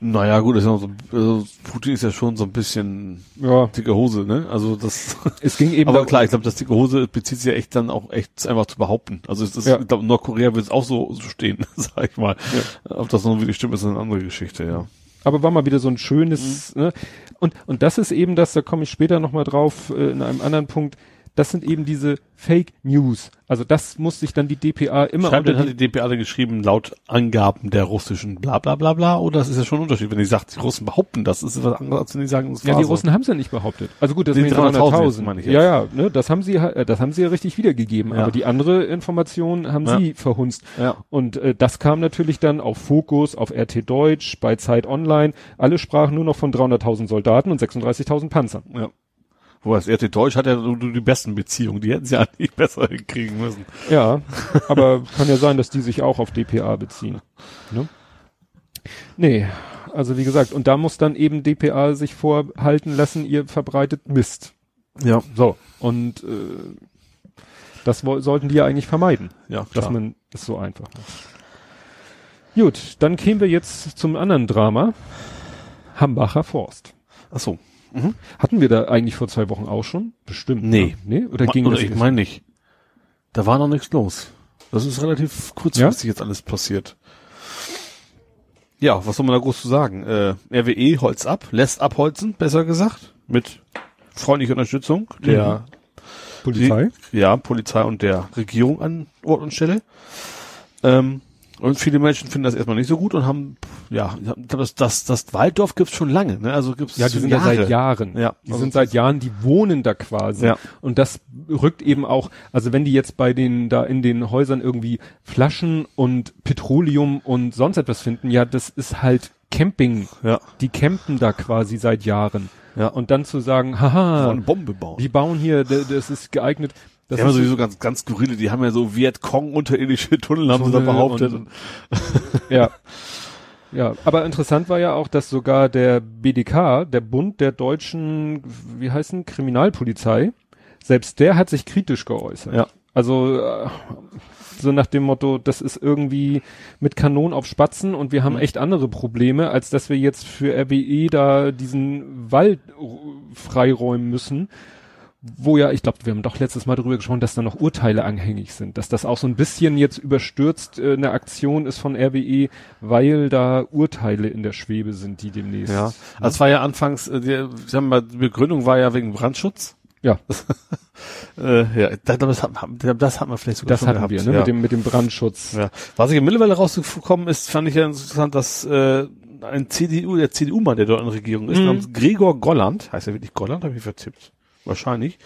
Naja, gut, ist ja so, also Putin ist ja schon so ein bisschen Ja, dicke Hose, ne? Also das, es ging eben aber klar, ich glaube, das dicke Hose bezieht sich ja echt dann auch echt einfach zu behaupten. Also es ist, Ja. ich glaube, Nordkorea wird es auch so, so stehen, sag ich mal. Ob das nun wirklich stimmt, ist eine andere Geschichte, ja. aber war mal wieder so ein schönes, ne? Und, und das ist eben das, da komme ich später nochmal drauf, äh, in einem anderen Punkt, das sind eben diese Fake News. Also das muss sich dann die DPA immer Schreibt denn, unter hat die, die DPA dann geschrieben, laut Angaben der russischen bla bla bla bla, oder das ist ja schon ein Unterschied, wenn die sagt, die Russen behaupten das, ist was anderes, als wenn die sagen, das ja, die so. Russen haben es ja nicht behauptet. Also gut, das sind 300.000 300.000. jetzt, meine ich jetzt. Ja, ja, ne, das haben sie, äh, das haben sie ja richtig wiedergegeben. Ja. Aber die andere Information haben Ja. sie verhunzt. Ja. Und äh, das kam natürlich dann auf Fokus, auf RT Deutsch, bei Zeit Online. Alle sprachen nur noch von 300.000 Soldaten und 36.000 Panzern. Ja. Wobei das RT Deutsch hat ja nur die besten Beziehungen, die hätten sie ja nicht besser hinkriegen müssen. Ja, aber kann ja sein, dass die sich auch auf DPA beziehen. Ne? Nee, also wie gesagt, und da muss dann eben DPA sich vorhalten lassen, ihr verbreitet Mist. Ja. So, und äh, das sollten die ja eigentlich vermeiden, Ja, dass klar. man das so einfach macht. Gut, dann kämen wir jetzt zum anderen Drama. Hambacher Forst. Ach so. Hatten wir da eigentlich vor zwei Wochen auch schon? Bestimmt. Nee. Ne? Nee? Oder ging Oder das ich meine nicht. Da war noch nichts los. Das ist relativ kurzfristig jetzt alles passiert. Ja, was soll man da groß zu sagen? Äh, RWE holzt ab, lässt abholzen, besser gesagt, mit freundlicher Unterstützung der Polizei? Die, ja, Polizei und der Regierung an Ort und Stelle. Ähm, und viele Menschen finden das erstmal nicht so gut und haben, ja, das, das, das Walddorf gibt's schon lange, ne? Also gibt's Ja, die sind da seit Jahren. Ja, Die also sind seit Jahren, die wohnen da quasi. Ja. Und das rückt eben auch, also wenn die jetzt bei den, da in den Häusern irgendwie Flaschen und Petroleum und sonst etwas finden, ja, das ist halt Camping. Ja, Die campen da quasi seit Jahren. ja. Und dann zu sagen, haha, eine Bombe bauen. die bauen hier, das ist geeignet. Das Die haben ja sowieso ganz, ganz skurrile, die haben ja so Vietcong unterirdische Tunnel, haben sie da Tunnel behauptet. und- Ja. Ja, aber interessant war ja auch, dass sogar der BDK, der Bund der deutschen, wie heißen, Kriminalpolizei, selbst der hat sich kritisch geäußert. Ja. Also äh, so nach dem Motto, das ist irgendwie mit Kanonen auf Spatzen und wir haben Mhm. echt andere Probleme, als dass wir jetzt für RWE da diesen Wald freiräumen müssen, wo ja, ich glaube, wir haben doch letztes Mal darüber gesprochen, dass da noch Urteile anhängig sind, dass das auch so ein bisschen jetzt überstürzt äh, eine Aktion ist von RWE, weil da Urteile in der Schwebe sind, die demnächst. Ja, also es war ja anfangs, äh, die, sagen wir mal, die Begründung war ja wegen Brandschutz. Ja. äh, ja, das, hat, das hat man vielleicht sogar das hatten gehabt. wir, ne, ja. mit dem mit dem Brandschutz. Ja. Was ich mittlerweile rausgekommen ist, fand ich ja interessant, dass äh, ein CDU, der CDU-Mann, der dort in der Regierung ist, Mhm. namens Gregor Golland, heißt er wirklich Golland, habe ich vertippt, wahrscheinlich,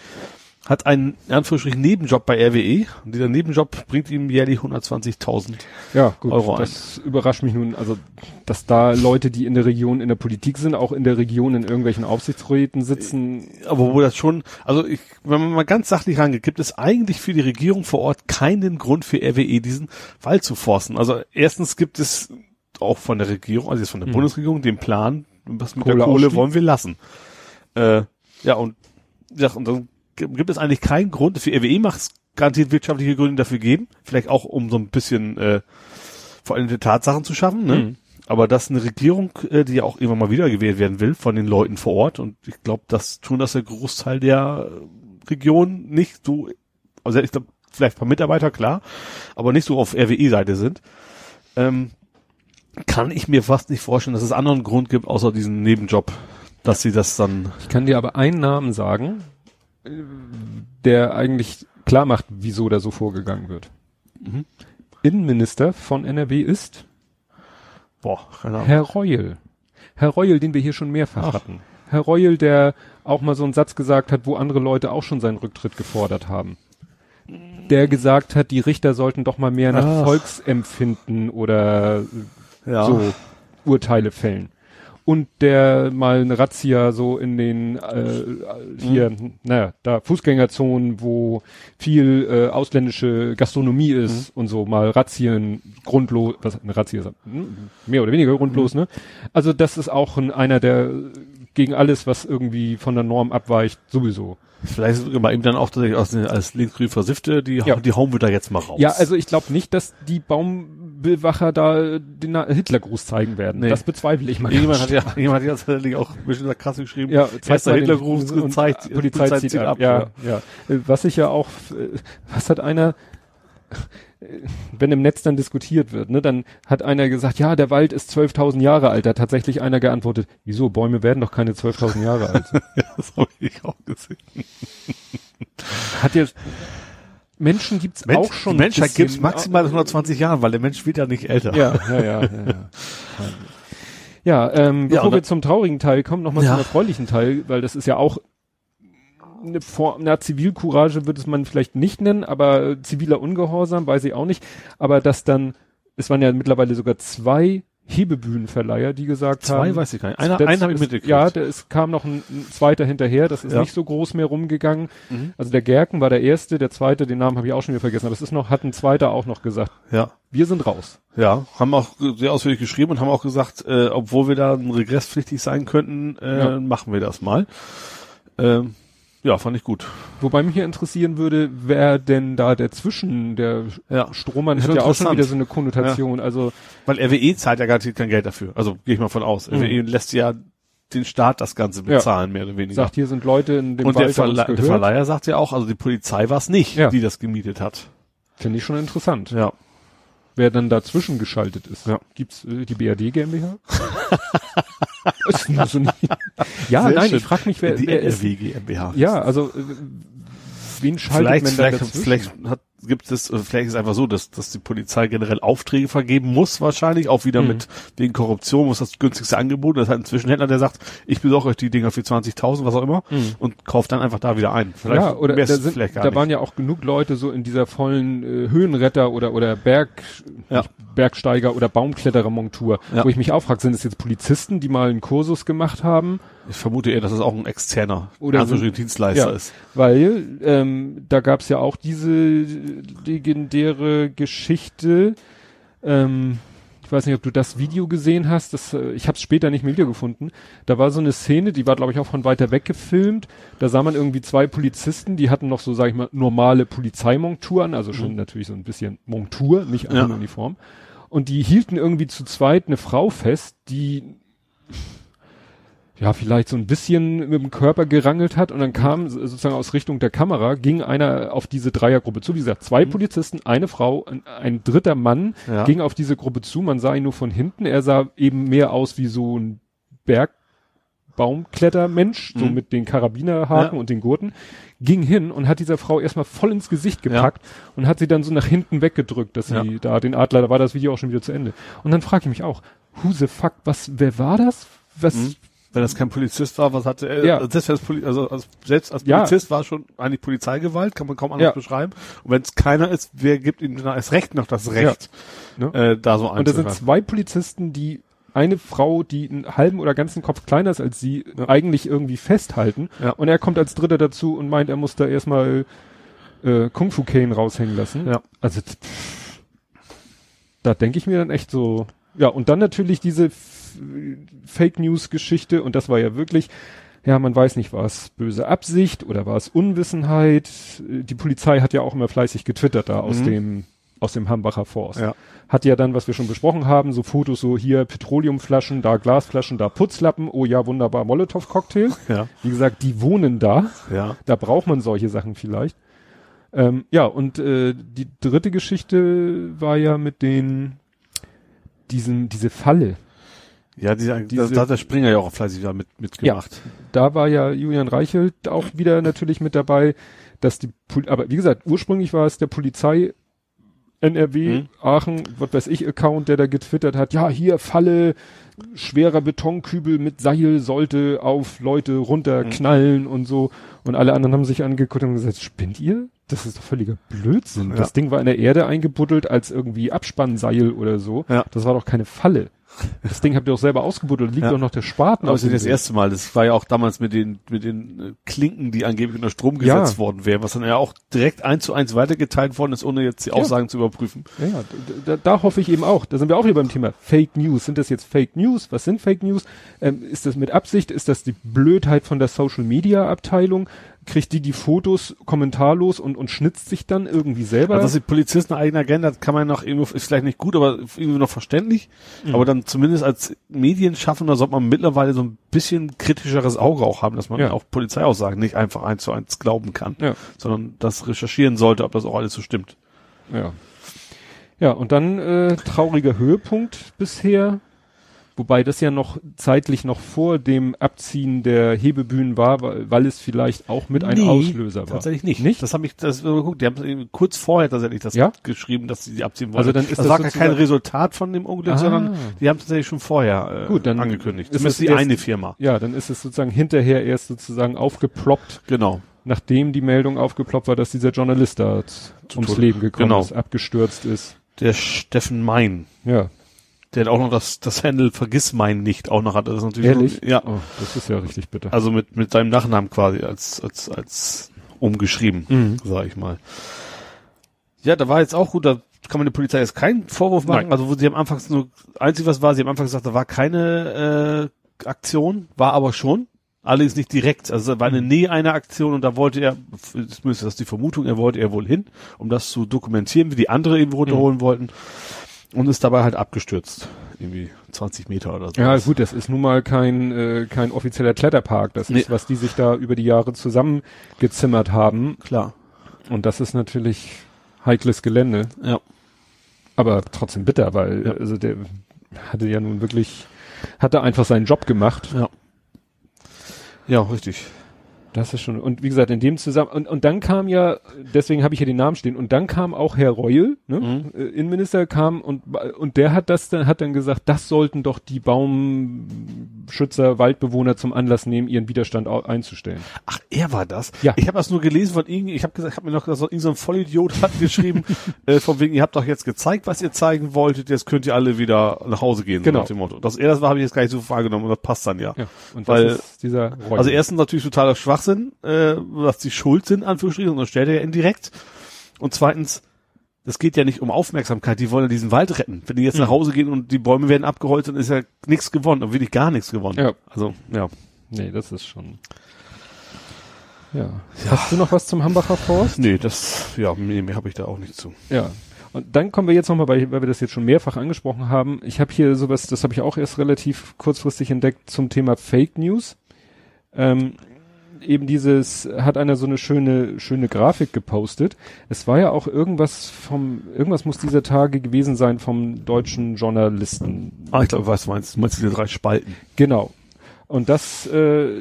hat einen, in Anführungsstrichen, Nebenjob bei RWE und dieser Nebenjob bringt ihm jährlich 120.000. Ja, gut, Euro ein. das überrascht mich nun, also dass da Leute, die in der Region in der Politik sind, auch in der Region in irgendwelchen Aufsichtsräten sitzen. Aber wo das schon, also ich, wenn man mal ganz sachlich rangeht, gibt es eigentlich für die Regierung vor Ort keinen Grund für RWE diesen Wald zu forsten. Also erstens gibt es auch von der Regierung, also jetzt von der Hm. Bundesregierung, den Plan, was mit der Kohleausstieg. Kohle wollen wir lassen. Äh, ja, und, ja, und dann gi- gibt es eigentlich keinen Grund, für RWE macht es garantiert wirtschaftliche Gründe dafür geben, vielleicht auch um so ein bisschen äh, vor allem die Tatsachen zu schaffen, ne? Mhm. Aber dass eine Regierung, äh, die ja auch irgendwann mal wiedergewählt werden will von den Leuten vor Ort, und ich glaube, das tun das der Großteil der äh, Region nicht so, also ich glaube, vielleicht ein paar Mitarbeiter, klar, aber nicht so auf RWE-Seite sind, ähm, kann ich mir fast nicht vorstellen, dass es anderen Grund gibt, außer diesen Nebenjob, dass sie das dann, Ich kann dir aber einen Namen sagen, der eigentlich klar macht, wieso da so vorgegangen wird. Mhm. Innenminister von NRW ist boah, Ahnung. Herr Reul. Herr Reul, den wir hier schon mehrfach Ach. hatten. Herr Reul, der auch mal so einen Satz gesagt hat, wo andere Leute auch schon seinen Rücktritt gefordert haben. Der gesagt hat, die Richter sollten doch mal mehr nach Ach. Volksempfinden oder ja. so Urteile fällen. Und der mal eine Razzia so in den äh, hier, naja, da Fußgängerzonen, wo viel äh, ausländische Gastronomie ist und so mal Razzien grundlos, was eine Razzia ist, hm, mehr oder weniger grundlos, ne? Also das ist auch ein, einer, der gegen alles, was irgendwie von der Norm abweicht, sowieso. Vielleicht ist bei ihm dann auch tatsächlich aus, als linksgrün Versiffte, die, Ja. die hauen wir da jetzt mal raus. Ja, also ich glaube nicht, dass die Baumbewacher da den Hitlergruß zeigen werden. Nee. Das bezweifle ich mal. Jemand hat ja, jemand hat ja tatsächlich auch ein bisschen krass geschrieben. Ja, mal den- Hitlergruß und gezeigt, Polizei, zieht ab. Ja, ja. Äh, Was ich ja auch, äh, was hat einer, wenn im Netz dann diskutiert wird, ne, dann hat einer gesagt, ja, der Wald ist 12.000 Jahre alt. Da hat tatsächlich einer geantwortet, wieso, Bäume werden doch keine 12.000 Jahre alt. Das habe ich auch gesehen. Hat jetzt, Menschen gibt's Mensch, auch schon. Menschheit gibt's maximal 120 Jahren, weil der Mensch wird ja nicht älter. Ja, ja, ja, ja. ja. Ja, ähm, Ja, bevor und wir zum traurigen Teil kommen, nochmal Ja. zum erfreulichen Teil, weil das ist ja auch eine Form, na, Zivilcourage würde es man vielleicht nicht nennen, aber ziviler Ungehorsam, weiß ich auch nicht. Aber dass dann, es waren ja mittlerweile sogar zwei Hebebühnenverleiher, die gesagt haben. Zwei weiß ich gar nicht. Einer, das einen habe ich mitgekriegt. Ja, der, es kam noch ein, ein zweiter hinterher, das ist Ja. nicht so groß mehr rumgegangen. Mhm. Also der Gerken war der erste, der zweite, den Namen habe ich auch schon wieder vergessen, aber es ist noch, hat ein zweiter auch noch gesagt, ja. wir sind raus. Ja, haben auch sehr ausführlich geschrieben und haben auch gesagt, äh, obwohl wir da regresspflichtig sein könnten, äh, Ja. machen wir das mal. Ähm, ja, fand ich gut. Wobei mich hier interessieren würde, wer denn da dazwischen, der Ja. Strohmann Ist hat ja auch schon wieder so eine Konnotation, also Weil RWE zahlt ja garantiert kein Geld dafür. Also gehe ich mal von aus. Mhm. RWE lässt ja den Staat das Ganze Ja. bezahlen, mehr oder weniger. sagt, hier sind Leute in dem und der, Wald, der Verle der. Verleiher sagt ja auch, also die Polizei war es nicht, Ja. die das gemietet hat. Finde ich schon interessant. Ja. Wer dann dazwischen geschaltet ist. Ja. Gibt's äh, die BRD GmbH? So ja, Sehr nein, schön. ich frage mich, wer, die wer ist, NRW GmbH. ja, also, äh, wen schaltet Vielleicht, man da vielleicht, dazwischen? vielleicht hat, gibt es, äh, vielleicht ist einfach so, dass, dass die Polizei generell Aufträge vergeben muss, wahrscheinlich, auch wieder Mhm. mit, wegen Korruption muss das günstigste Angebot, das hat ein Zwischenhändler, der sagt, ich besorge euch die Dinger für 20.000, was auch immer, Mhm. und kauft dann einfach da wieder ein. Vielleicht ja, oder da, ist sind, vielleicht gar da nicht. waren ja auch genug Leute so in dieser vollen äh, Höhenretter oder oder Berg Ja. Bergsteiger oder Baumkletterer-Montur, Ja. wo ich mich auch frage, sind es jetzt Polizisten, die mal einen Kursus gemacht haben? ich vermute eher, dass es auch ein externer, Oder sind- Dienstleister ja. ist. Weil ähm, da gab es ja auch diese legendäre Geschichte. Ähm, ich weiß nicht, ob du das Video gesehen hast. Das, äh, ich habe es später nicht mehr wiedergefunden. Da war so eine Szene, die war, glaube ich, auch von weiter weg gefilmt. Da sah man irgendwie zwei Polizisten, die hatten noch so, sag ich mal, normale Polizeimontur an, also schon natürlich so ein bisschen Montur, nicht einfach Ja. Uniform. Und die hielten irgendwie zu zweit eine Frau fest, die ja, vielleicht so ein bisschen mit dem Körper gerangelt hat und dann kam sozusagen aus Richtung der Kamera, ging einer auf diese Dreiergruppe zu. Wie gesagt, zwei Mhm. Polizisten, eine Frau, ein, ein dritter Mann Ja. ging auf diese Gruppe zu. Man sah ihn nur von hinten. Er sah eben mehr aus wie so ein Bergbaumklettermensch, so Mhm. mit den Karabinerhaken Ja. und den Gurten, ging hin und hat dieser Frau erstmal voll ins Gesicht gepackt und hat sie dann so nach hinten weggedrückt, dass sie Ja. da den Adler, da war das Video auch schon wieder zu Ende. Und dann frage ich mich auch, who the fuck, was, wer war das? Was, Mhm. Wenn das kein Polizist war, was hatte er? Ja. Also selbst, als Poli also als, selbst als Ja. Polizist war schon eigentlich Polizeigewalt, kann man kaum anders Ja. beschreiben. Und wenn es keiner ist, wer gibt ihm erst recht noch das Recht, Ne? äh, da so Und da sind zwei Polizisten, die eine Frau, die einen halben oder ganzen Kopf kleiner ist als sie, eigentlich irgendwie festhalten. Ja. Und er kommt als Dritter dazu und meint, er muss da erstmal äh, Kung Fu Kane raushängen lassen. Ja. Also pff, da denke ich mir dann echt so. Ja, und dann natürlich diese Fake News Geschichte und das war ja wirklich, ja, man weiß nicht, war es böse Absicht oder war es Unwissenheit. Die Polizei hat ja auch immer fleißig getwittert da aus Mhm. dem aus dem Hambacher Forst Ja. hat ja dann, was wir schon besprochen haben, so Fotos, so hier Petroleumflaschen, da Glasflaschen, da Putzlappen, oh ja, wunderbar, Molotow-Cocktail. Ja. Wie gesagt, die wohnen da, Ja. da braucht man solche Sachen vielleicht. Ähm, ja, und äh, die dritte Geschichte war ja mit den, diesen, diese Falle. Ja, diese, Diese- da, da hat der Springer ja auch fleißig da mit, mitgemacht. Da war ja Julian Reichelt auch wieder natürlich mit dabei, dass die, Pol aber wie gesagt, ursprünglich war es der Polizei NRW, Mhm. Aachen, was weiß ich, Account, der da getwittert hat, ja, hier Falle, schwerer Betonkübel mit Seil sollte auf Leute runterknallen und so. Und alle anderen haben sich angeguckt und gesagt, spinnt ihr? Das ist doch völliger Blödsinn. Ja. Das Ding war in der Erde eingebuddelt als irgendwie Abspannseil oder so. Ja. Das war doch keine Falle. Das Ding habt ihr doch selber ausgebuddelt, liegt Ja. doch noch der Spaten Aber es ist das erste Mal. Das war ja auch damals mit den, mit den äh, Klinken, die angeblich unter Strom gesetzt Ja. worden wären, was dann ja auch direkt eins zu eins weitergeteilt worden ist, ohne jetzt die Aussagen zu überprüfen. Ja, ja, da, da, da hoffe ich eben auch. Da sind wir auch wieder beim Thema Fake News. Sind das jetzt Fake News? Was sind Fake News? Ähm, ist das mit Absicht? Ist das die Blödheit von der Social Media Abteilung? Kriegt die die Fotos kommentarlos und, und schnitzt sich dann irgendwie selber? Also, dass die Polizisten eine eigene Agenda hat, kann man noch irgendwo, ist vielleicht nicht gut, aber irgendwie noch verständlich. Mhm. Aber dann zumindest als Medienschaffender sollte man mittlerweile so ein bisschen kritischeres Auge auch haben, dass man Ja. auch Polizeiaussagen nicht einfach eins zu eins glauben kann, ja, sondern das recherchieren sollte, ob das auch alles so stimmt. ja. Ja, und dann äh, trauriger Höhepunkt bisher. Wobei das ja noch zeitlich noch vor dem Abziehen der Hebebühnen war, weil, es vielleicht auch mit ein Nee, Auslöser war. Tatsächlich nicht. Nicht? Das habe ich, das geguckt. Die haben eben kurz vorher tatsächlich das Ja? geschrieben, dass sie die abziehen wollen. Also dann ist das, das war gar kein Resultat von dem Unglück, Ah. sondern die haben tatsächlich schon vorher äh, Gut, dann angekündigt. ist Zumindest es die erst- eine Firma. Ja, dann ist es sozusagen hinterher erst sozusagen aufgeploppt, Genau. nachdem die Meldung aufgeploppt war, dass dieser Journalist da ums Leben gekommen genau. ist, abgestürzt ist. Der Steffen Mein, Ja, der auch noch das, das Handle Vergiss mein nicht auch noch hat. Das ist natürlich ehrlich? Ja. Oh, das ist ja richtig bitter. Also mit, mit seinem Nachnamen quasi als, als, als umgeschrieben, Mhm. sag ich mal. Ja, da war jetzt auch gut, da kann man der Polizei jetzt keinen Vorwurf machen. Nein. Also wo sie am Anfang nur, einzig was war, sie am Anfang gesagt, da war keine äh, Aktion, war aber schon. Allerdings nicht direkt. Also da war eine Nähe einer Aktion und da wollte er, zumindest das ist die Vermutung, er wollte er wohl hin, um das zu dokumentieren, wie die andere eben runterholen wollten. Und ist dabei halt abgestürzt. Irgendwie 20 Meter oder so. ja, gut, das ist nun mal kein, äh, kein offizieller Kletterpark. Das Nee. ist, was die sich da über die Jahre zusammengezimmert haben. Klar. Und das ist natürlich heikles Gelände. Ja. Aber trotzdem bitter, weil, Ja. also der hatte ja nun wirklich, hatte einfach seinen Job gemacht. Ja. Ja, richtig. Das ist schon, und wie gesagt, in dem Zusammenhang, und, und dann kam ja, deswegen habe ich hier den Namen stehen, und dann kam auch Herr Reul, ne, Mhm. äh, Innenminister kam und, und der hat das dann, hat dann gesagt, das sollten doch die Baumschützer, Waldbewohner zum Anlass nehmen, ihren Widerstand einzustellen. Ach, er war das? Ja. Ich habe das nur gelesen von irgendwie, ich habe gesagt, ich habe mir noch gesagt, irgend so ein Vollidiot hat geschrieben, äh, von wegen, ihr habt doch jetzt gezeigt, was ihr zeigen wolltet, jetzt könnt ihr alle wieder nach Hause gehen, Genau. so nach dem Motto. Dass er das war, habe ich jetzt gar nicht so wahrgenommen und das passt dann ja. Ja, und Weil- das ist dieser Reul. Also erstens natürlich totaler Schwachsinn, äh, dass die schuld sind, Anführungsstrichen, und das stellt er ja indirekt. Und zweitens, das geht ja nicht um Aufmerksamkeit, die wollen ja diesen Wald retten. Wenn die jetzt Mhm. nach Hause gehen und die Bäume werden abgeholzt, dann ist ja nichts gewonnen, dann wirklich gar nichts gewonnen. Ja. Also, ja. nee, das ist schon, ja. Hast du noch was zum Hambacher Forst? Nee, das, ja, mehr, mehr habe ich da auch nicht zu. Ja. Und dann kommen wir jetzt nochmal, weil, weil wir das jetzt schon mehrfach angesprochen haben. Ich habe hier sowas, das habe ich auch erst relativ kurzfristig entdeckt zum Thema Fake News. Ähm, eben dieses, hat einer so eine schöne, schöne Grafik gepostet. Es war ja auch irgendwas vom, irgendwas muss dieser Tage gewesen sein vom deutschen Journalisten. Ah, ich glaube, was du meinst. Du meinst diese drei Spalten. Genau. Und das, äh,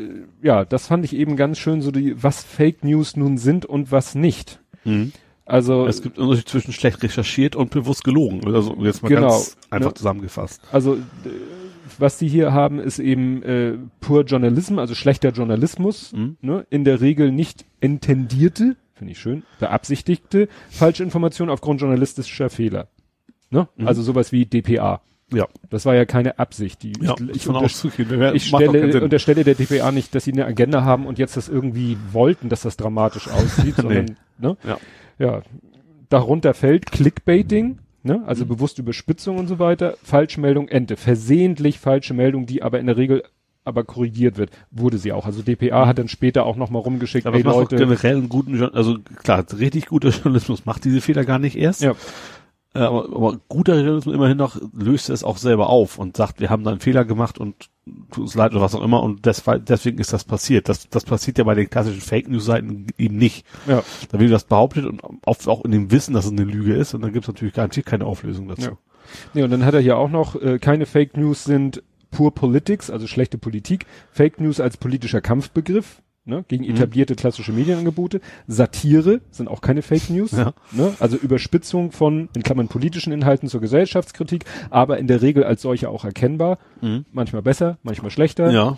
ja, das fand ich eben ganz schön, so die, was Fake News nun sind und was nicht. Mhm. Also Es gibt einen Unterschied zwischen schlecht recherchiert und bewusst gelogen. Also jetzt mal Genau, ganz einfach ne? zusammengefasst. Also was die hier haben, ist eben äh, pur Journalismus, also schlechter Journalismus. Mhm. Ne? In der Regel nicht intendierte, finde ich schön, beabsichtigte falsche Informationen aufgrund journalistischer Fehler. Ne? Mhm. Also sowas wie DPA. Ja. Das war ja keine Absicht. Die, Ja, ich, ich, von unter, auszugehen. Wer- ich stelle, unterstelle der DPA nicht, dass sie eine Agenda haben und jetzt das irgendwie wollten, dass das dramatisch aussieht, sondern ne? Ja. ja, darunter fällt Clickbaiting, ne? also Mhm. bewusste Überspitzung und so weiter, Falschmeldung, Ente, versehentlich falsche Meldung, die aber in der Regel aber korrigiert wird, wurde sie auch. Also DPA hat dann später auch nochmal rumgeschickt. Aber ey Leute, generell einen guten, also klar, richtig guter Journalismus macht diese Fehler gar nicht erst. ja, Äh, aber, aber guter Journalismus immerhin noch löst es auch selber auf und sagt, wir haben da einen Fehler gemacht und tut uns leid oder was auch immer und deswegen, deswegen ist das passiert. Das, das passiert ja bei den klassischen Fake News Seiten eben nicht. ja, Da wird das behauptet und oft auch in dem Wissen, dass es eine Lüge ist und dann gibt es natürlich garantiert keine Auflösung dazu. Ja. Nee, und dann hat er hier auch noch, äh, keine Fake News sind pur Politics, also schlechte Politik, Fake News als politischer Kampfbegriff, ne, gegen Mhm. etablierte klassische Medienangebote, Satire sind auch keine Fake News, Ja. ne, also Überspitzung von, in Klammern politischen Inhalten zur Gesellschaftskritik, aber in der Regel als solche auch erkennbar, Mhm. manchmal besser, manchmal schlechter. Ja.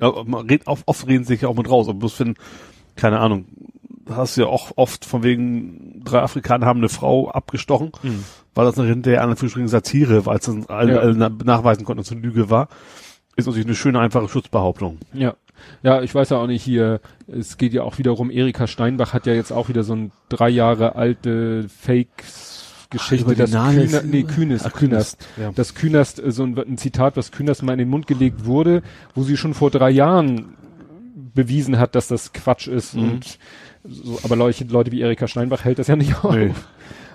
ja man redet, oft, oft reden sich ja auch mit raus, aber bloß wenn, keine Ahnung, hast du ja auch oft von wegen, drei Afrikaner haben eine Frau abgestochen, Mhm. weil das hinterher an Anführungsstrichen Satire, weil es dann alle, Ja. alle na- nachweisen konnten, dass es eine Lüge war, ist natürlich eine schöne, einfache Schutzbehauptung. Ja. Ja, ich weiß ja auch nicht hier, es geht ja auch wiederum, Erika Steinbach hat ja jetzt auch wieder so ein drei Jahre alte die dass Nase Kühner, nee, Kühnest, Ah, Kühnest, ja. dass Kühnest, äh, so ein, ein Zitat, was Kühnest mal in den Mund gelegt wurde, wo sie schon vor drei Jahren bewiesen hat, dass das Quatsch ist Mhm. und so, aber Leute, Leute wie Erika Steinbach hält das ja nicht auf. Nee.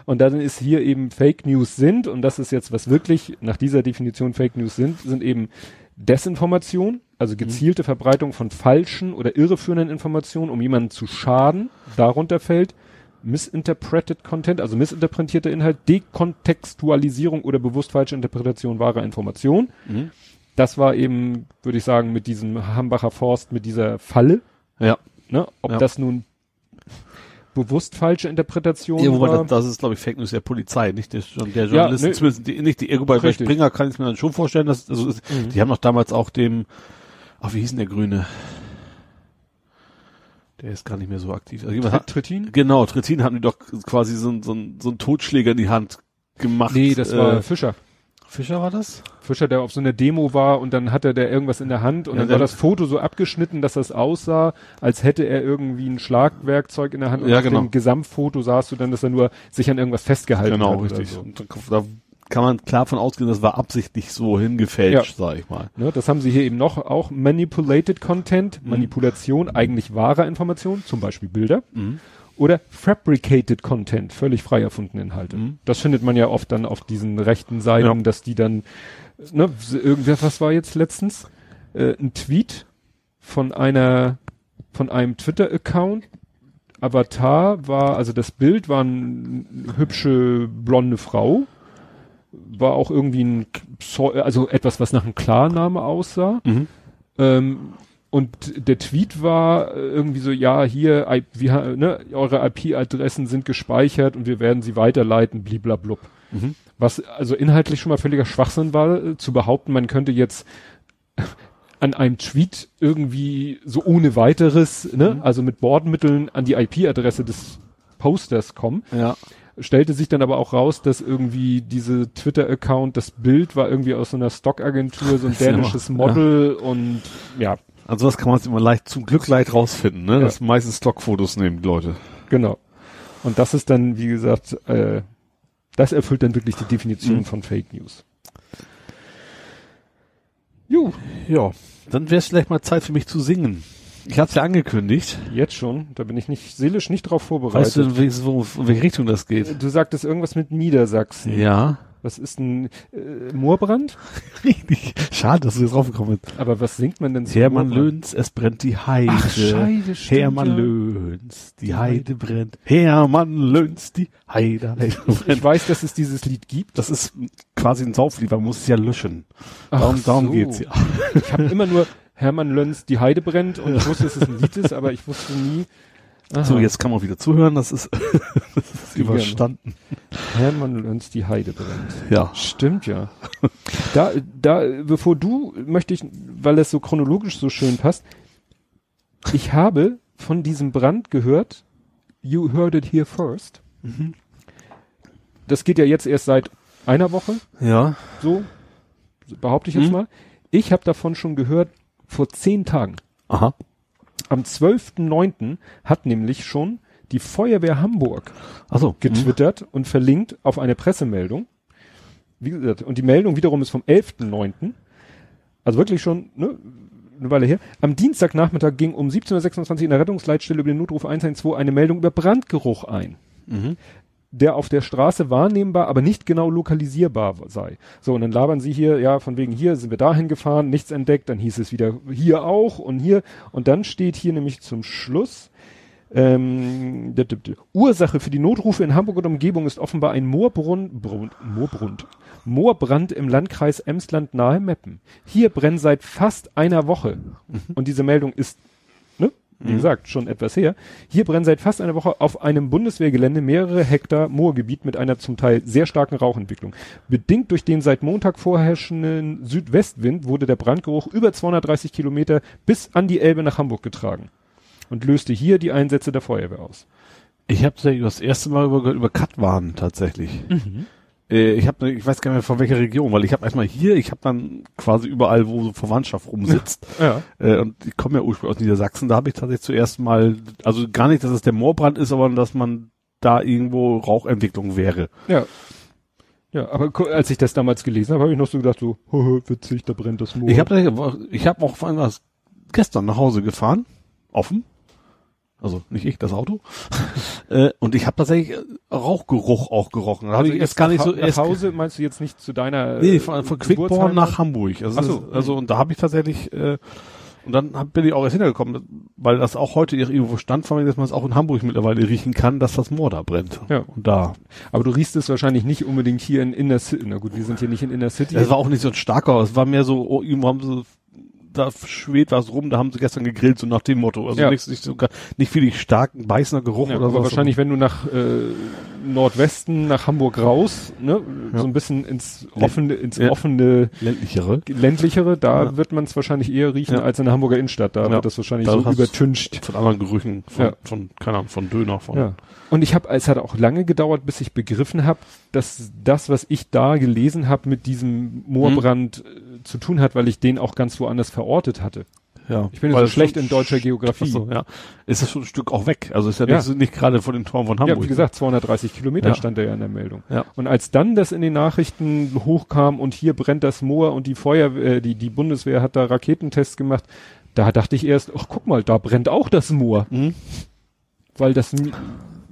Und dann ist hier eben Fake News sind, und das ist jetzt, was wirklich nach dieser Definition Fake News sind, sind eben Desinformation, also gezielte Verbreitung von falschen oder irreführenden Informationen, um jemanden zu schaden. Darunter fällt Misinterpreted Content, also missinterpretierter Inhalt, Dekontextualisierung oder bewusst falsche Interpretation wahrer Information. Mhm. Das war eben, würde ich sagen, mit diesem Hambacher Forst, mit dieser Falle. Ja. Ne? Ob Ja. das nun bewusst falsche Interpretation Ja, wobei war. das, das ist, glaube ich, Fake News der Polizei, nicht der, der Ja, Journalisten, nee. zumindest die, nicht die, irgendwo bei. Springer kann ich mir dann schon vorstellen, dass, also, Mhm. die haben doch damals auch dem, ach, wie hieß denn der Grüne? Der ist gar nicht mehr so aktiv. Also, Trittin? genau, Trittin hatten die doch quasi so, so, so einen Totschläger in die Hand gemacht. Nee, das war äh, Fischer. Fischer war das? Fischer, der auf so einer Demo war und dann hatte der irgendwas in der Hand und Ja, dann war das Foto so abgeschnitten, dass das aussah, als hätte er irgendwie ein Schlagwerkzeug in der Hand und Ja, auf genau. dem Gesamtfoto sahst du dann, dass er nur sich an irgendwas festgehalten Genau, hat. oder richtig. So. Und da, da kann man klar von ausgehen, das war absichtlich so hingefälscht, sag ich mal. Ne, das haben sie hier eben noch, auch Manipulated Content, Mhm. Manipulation eigentlich wahrer Information, zum Beispiel Bilder. Mhm. Oder Fabricated Content, völlig frei erfundene Inhalte. Mhm. Das findet man ja oft dann auf diesen rechten Seiten, Ja. dass die dann, ne, irgendwer, was war jetzt letztens? Äh, ein Tweet von einer, von einem Twitter-Account. Avatar war, also das Bild war eine hübsche blonde Frau. War auch irgendwie ein, also etwas, was nach einem Klarname aussah. Mhm. Ähm, und der Tweet war äh, irgendwie so, ja, hier, I, wir, ne, eure IP-Adressen sind gespeichert und wir werden sie weiterleiten, bliblablub. Mhm. Was also inhaltlich schon mal völliger Schwachsinn war, äh, zu behaupten, man könnte jetzt an einem Tweet irgendwie so ohne weiteres, ne, also mit Bordmitteln an die IP-Adresse des Posters kommen. Ja. Stellte sich dann aber auch raus, dass irgendwie diese Twitter-Account, das Bild war irgendwie aus so einer Stockagentur, so ein Das ja dänisches Model und ja, Also was kann man immer leicht, zum Glück leicht rausfinden, ne? Ja. Das meistens Stockfotos nehmen Leute. Genau. Und das ist dann, wie gesagt, äh, das erfüllt dann wirklich die Definition Mhm. von Fake News. Jo, Ja. Dann wäre es vielleicht mal Zeit für mich zu singen. Ich hab's ja angekündigt. Jetzt schon. Da bin ich nicht seelisch nicht drauf vorbereitet. Weißt du, wie, wo, in welche Richtung das geht? du sagtest irgendwas mit Niedersachsen. Ja. Was ist ein äh, Moorbrand? Richtig. Schade, dass du jetzt draufgekommen bist. Aber was singt man denn zu Hermann? Löns, es brennt die Heide. Ach, Scheide, stimmt, Hermann ja. Löns, die Heide brennt. Hermann Löns, die Heide, Heide Ich brennt. weiß, dass es dieses Lied gibt. Das ist quasi ein Sauflied, man muss es ja löschen. Ach Darum, darum so. geht's ja. Ich habe immer nur Hermann Löns Die Heide brennt und ich wusste, dass es ein Lied ist, aber ich wusste nie. Aha. So, jetzt kann man wieder zuhören, das ist, das ist überstanden. Hermann Löns Die Heide brennt. Ja. Stimmt ja. Da, da, bevor du, möchte ich, weil es so chronologisch so schön passt, ich habe von diesem Brand gehört, you heard it here first. Das geht ja jetzt erst seit einer Woche, Ja. so behaupte ich jetzt Mhm. mal. Ich habe davon schon gehört vor zehn Tagen. Aha. Am 12.09. hat nämlich schon die Feuerwehr Hamburg Achso. getwittert und verlinkt auf eine Pressemeldung. Wie gesagt, und die Meldung wiederum ist vom 11.09. Also wirklich schon, ne, eine Weile her. Am Dienstagnachmittag ging um 17.26 Uhr in der Rettungsleitstelle über den Notruf 112 eine Meldung über Brandgeruch ein, Mhm. Der auf der Straße wahrnehmbar, aber nicht genau lokalisierbar sei. So, und dann labern sie hier, ja, von wegen hier sind wir dahin gefahren, nichts entdeckt, dann hieß es wieder hier auch und hier. Und dann steht hier nämlich zum Schluss, ähm, Ursache für die Notrufe in Hamburg und Umgebung ist offenbar ein Moorbrunn, Brunn, Moorbrund, Moorbrand im Landkreis Emsland nahe Meppen. Hier brennt seit fast einer Woche. Und diese Meldung ist, wie gesagt, schon etwas her. Hier brennen seit fast einer Woche auf einem Bundeswehrgelände mehrere Hektar Moorgebiet mit einer zum Teil sehr starken Rauchentwicklung. Bedingt durch den seit Montag vorherrschenden Südwestwind wurde der Brandgeruch über 230 Kilometer bis an die Elbe nach Hamburg getragen und löste hier die Einsätze der Feuerwehr aus. Ich habe das erste Mal über, über Katwan tatsächlich. Äh, ich habe, ich weiß gar nicht mehr von welcher Region, weil ich habe erstmal hier, ich habe dann quasi überall, wo so Verwandtschaft rumsitzt. Ja. Äh, und ich komme ja ursprünglich aus Niedersachsen, da habe ich tatsächlich zuerst mal, also gar nicht, dass es der Moorbrand ist, aber dass man da irgendwo Rauchentwicklung wäre. Ja. Ja, aber als ich das damals gelesen habe, habe ich noch so gedacht, so, witzig, da brennt das Moor. Ich habe ich hab auch vor allem was gestern nach Hause gefahren, offen. Also nicht ich, das Auto. äh, und ich habe tatsächlich äh, Rauchgeruch auch gerochen. Da also ich erst gar nicht so nach Hause meinst du jetzt nicht zu deiner Nee, äh, von, von Quickborn nach Hamburg. Also, Ach so. das- also und da habe ich tatsächlich äh, und dann hab, bin ich auch erst hintergekommen, weil das auch heute irgendwo stand, von mir, dass man es auch in Hamburg mittlerweile riechen kann, dass das Moor da brennt. Ja. Und da. Aber du riechst es wahrscheinlich nicht unbedingt hier in Inner City. Na gut, wir sind hier nicht in Inner City. Es war auch nicht so ein starker, es war mehr so, oh, irgendwo haben sie, da schwebt was rum, da haben sie gestern gegrillt, so nach dem Motto. Also Ja. nicht, nicht, so, gar- nicht wirklich starken, beißender Geruch ja, oder aber so. wahrscheinlich, wenn du nach äh, Nordwesten, nach Hamburg raus, ne, Ja. so ein bisschen ins offene, ins offene ländlichere. ländlichere, da wird man es wahrscheinlich eher riechen als in der Hamburger Innenstadt. Da wird das wahrscheinlich Da so übertüncht. Von anderen Gerüchen, von, von, keine Ahnung, von Döner, von. Ja. Und ich habe, es hat auch lange gedauert, bis ich begriffen habe, dass das, was ich da gelesen habe, mit diesem Moorbrand äh, zu tun hat, weil ich den auch ganz woanders verortet hatte. Ja. Ich bin so schlecht in deutscher Geografie. So, ja. Ist es schon ein Stück auch weg. Also ist ja, Ja. Nicht, nicht gerade vor den Toren von Hamburg. Ja, wie gesagt, 230 Kilometer Ja. stand da ja in der Meldung. Ja. Und als dann das in den Nachrichten hochkam und hier brennt das Moor und die Feuerwehr, äh, die, die Bundeswehr hat da Raketentests gemacht, da dachte ich erst, ach guck mal, da brennt auch das Moor. Mhm. Weil das,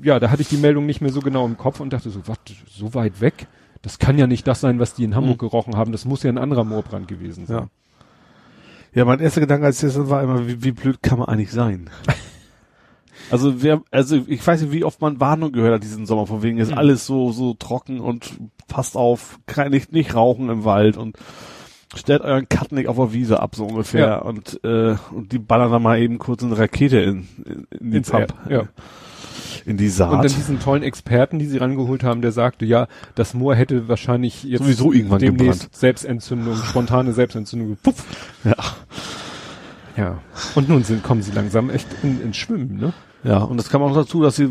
ja, da hatte ich die Meldung nicht mehr so genau im Kopf und dachte so, was, so weit weg? Das kann ja nicht das sein, was die in Hamburg gerochen haben. Das muss ja ein anderer Moorbrand gewesen sein. Ja. Ja, mein erster Gedanke als erstes war immer, wie, wie blöd kann man eigentlich sein? also wer, also ich weiß nicht, wie oft man Warnung gehört hat diesen Sommer, von wegen ist Mhm. alles so, so trocken und passt auf, kein, nicht, nicht rauchen im Wald und stellt euren Katnick auf der Wiese ab, so ungefähr, Ja. und, äh, und die ballern dann mal eben kurz eine Rakete in, in, in Pump, Erd- ja. In die Und Saat. dann diesen tollen Experten, die sie rangeholt haben, der sagte, ja, das Moor hätte wahrscheinlich jetzt Sowieso irgendwann demnächst gebrannt. Selbstentzündung, spontane Selbstentzündung. Puff. ja. Ja. Und nun sind, kommen sie langsam echt in, ins Schwimmen, ne? Ja, und das kam auch dazu, dass sie,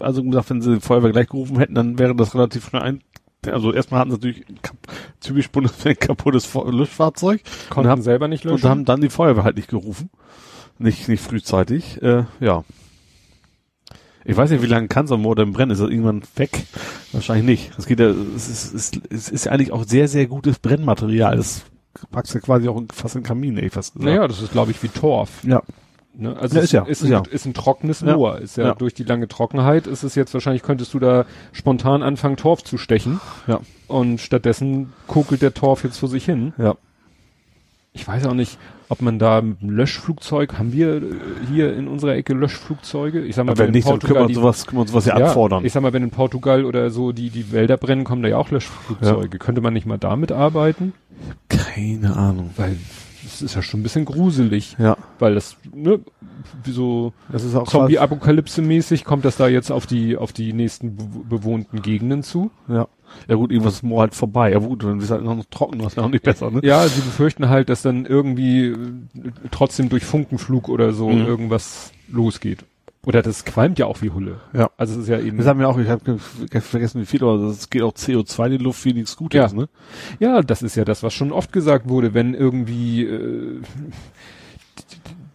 also gesagt, wenn sie die Feuerwehr gleich gerufen hätten, dann wäre das relativ schnell ein, also erstmal hatten sie natürlich typisch Bundeswehr ein kaputtes Luftfahrzeug Konnten haben- selber nicht löschen. und haben dann die Feuerwehr halt nicht gerufen. Nicht, nicht frühzeitig, äh, ja. Ich weiß nicht, wie lange kann so ein Moor denn brennen? Ist das irgendwann weg? Wahrscheinlich nicht. Es geht ja, es ist, es, es ist ja eigentlich auch sehr, sehr gutes Brennmaterial. Das packst du quasi auch in, fast in den Kamin, ey, fast gesagt. naja, das ist, glaube ich, wie Torf. Ja. Ne? Also Ja, es ist ja, ist, ist ein, ja. ist ein trockenes Ja. Moor. Ist ja, Ja. durch die lange Trockenheit ist es jetzt wahrscheinlich, könntest du da spontan anfangen, Torf zu stechen. Ja. Und stattdessen kokelt der Torf jetzt vor sich hin. Ja. Ich weiß auch nicht, ob man da mit einem Löschflugzeug, haben wir äh, hier in unserer Ecke Löschflugzeuge? Ich sag mal, Aber wenn in nicht, dann können wir sowas, können wir sowas ja, ja, abfordern. Ich sag mal, wenn in Portugal oder so die, die Wälder brennen, kommen da ja auch Löschflugzeuge. Könnte man nicht mal damit arbeiten? Keine Ahnung. Weil es ist ja schon ein bisschen gruselig. Ja. Weil das, ne, wie so Das Zombie-Apokalypse-mäßig kommt das da jetzt auf die, auf die nächsten be bewohnten Gegenden zu. Ja. Ja gut, irgendwas ist Moor halt vorbei. Ja gut, dann ist halt noch trocken, das ist ja auch nicht besser, ne? Ja, sie befürchten halt, dass dann irgendwie äh, trotzdem durch Funkenflug oder so Mhm. irgendwas losgeht. Oder das qualmt ja auch wie Hulle. Ja. Also es ist ja eben. Das haben wir auch, ich habe vergessen wie viel, aber es geht auch CO2 in die Luft wie nichts Gutes, Ja. ne? Ja, das ist ja das, was schon oft gesagt wurde, wenn irgendwie äh,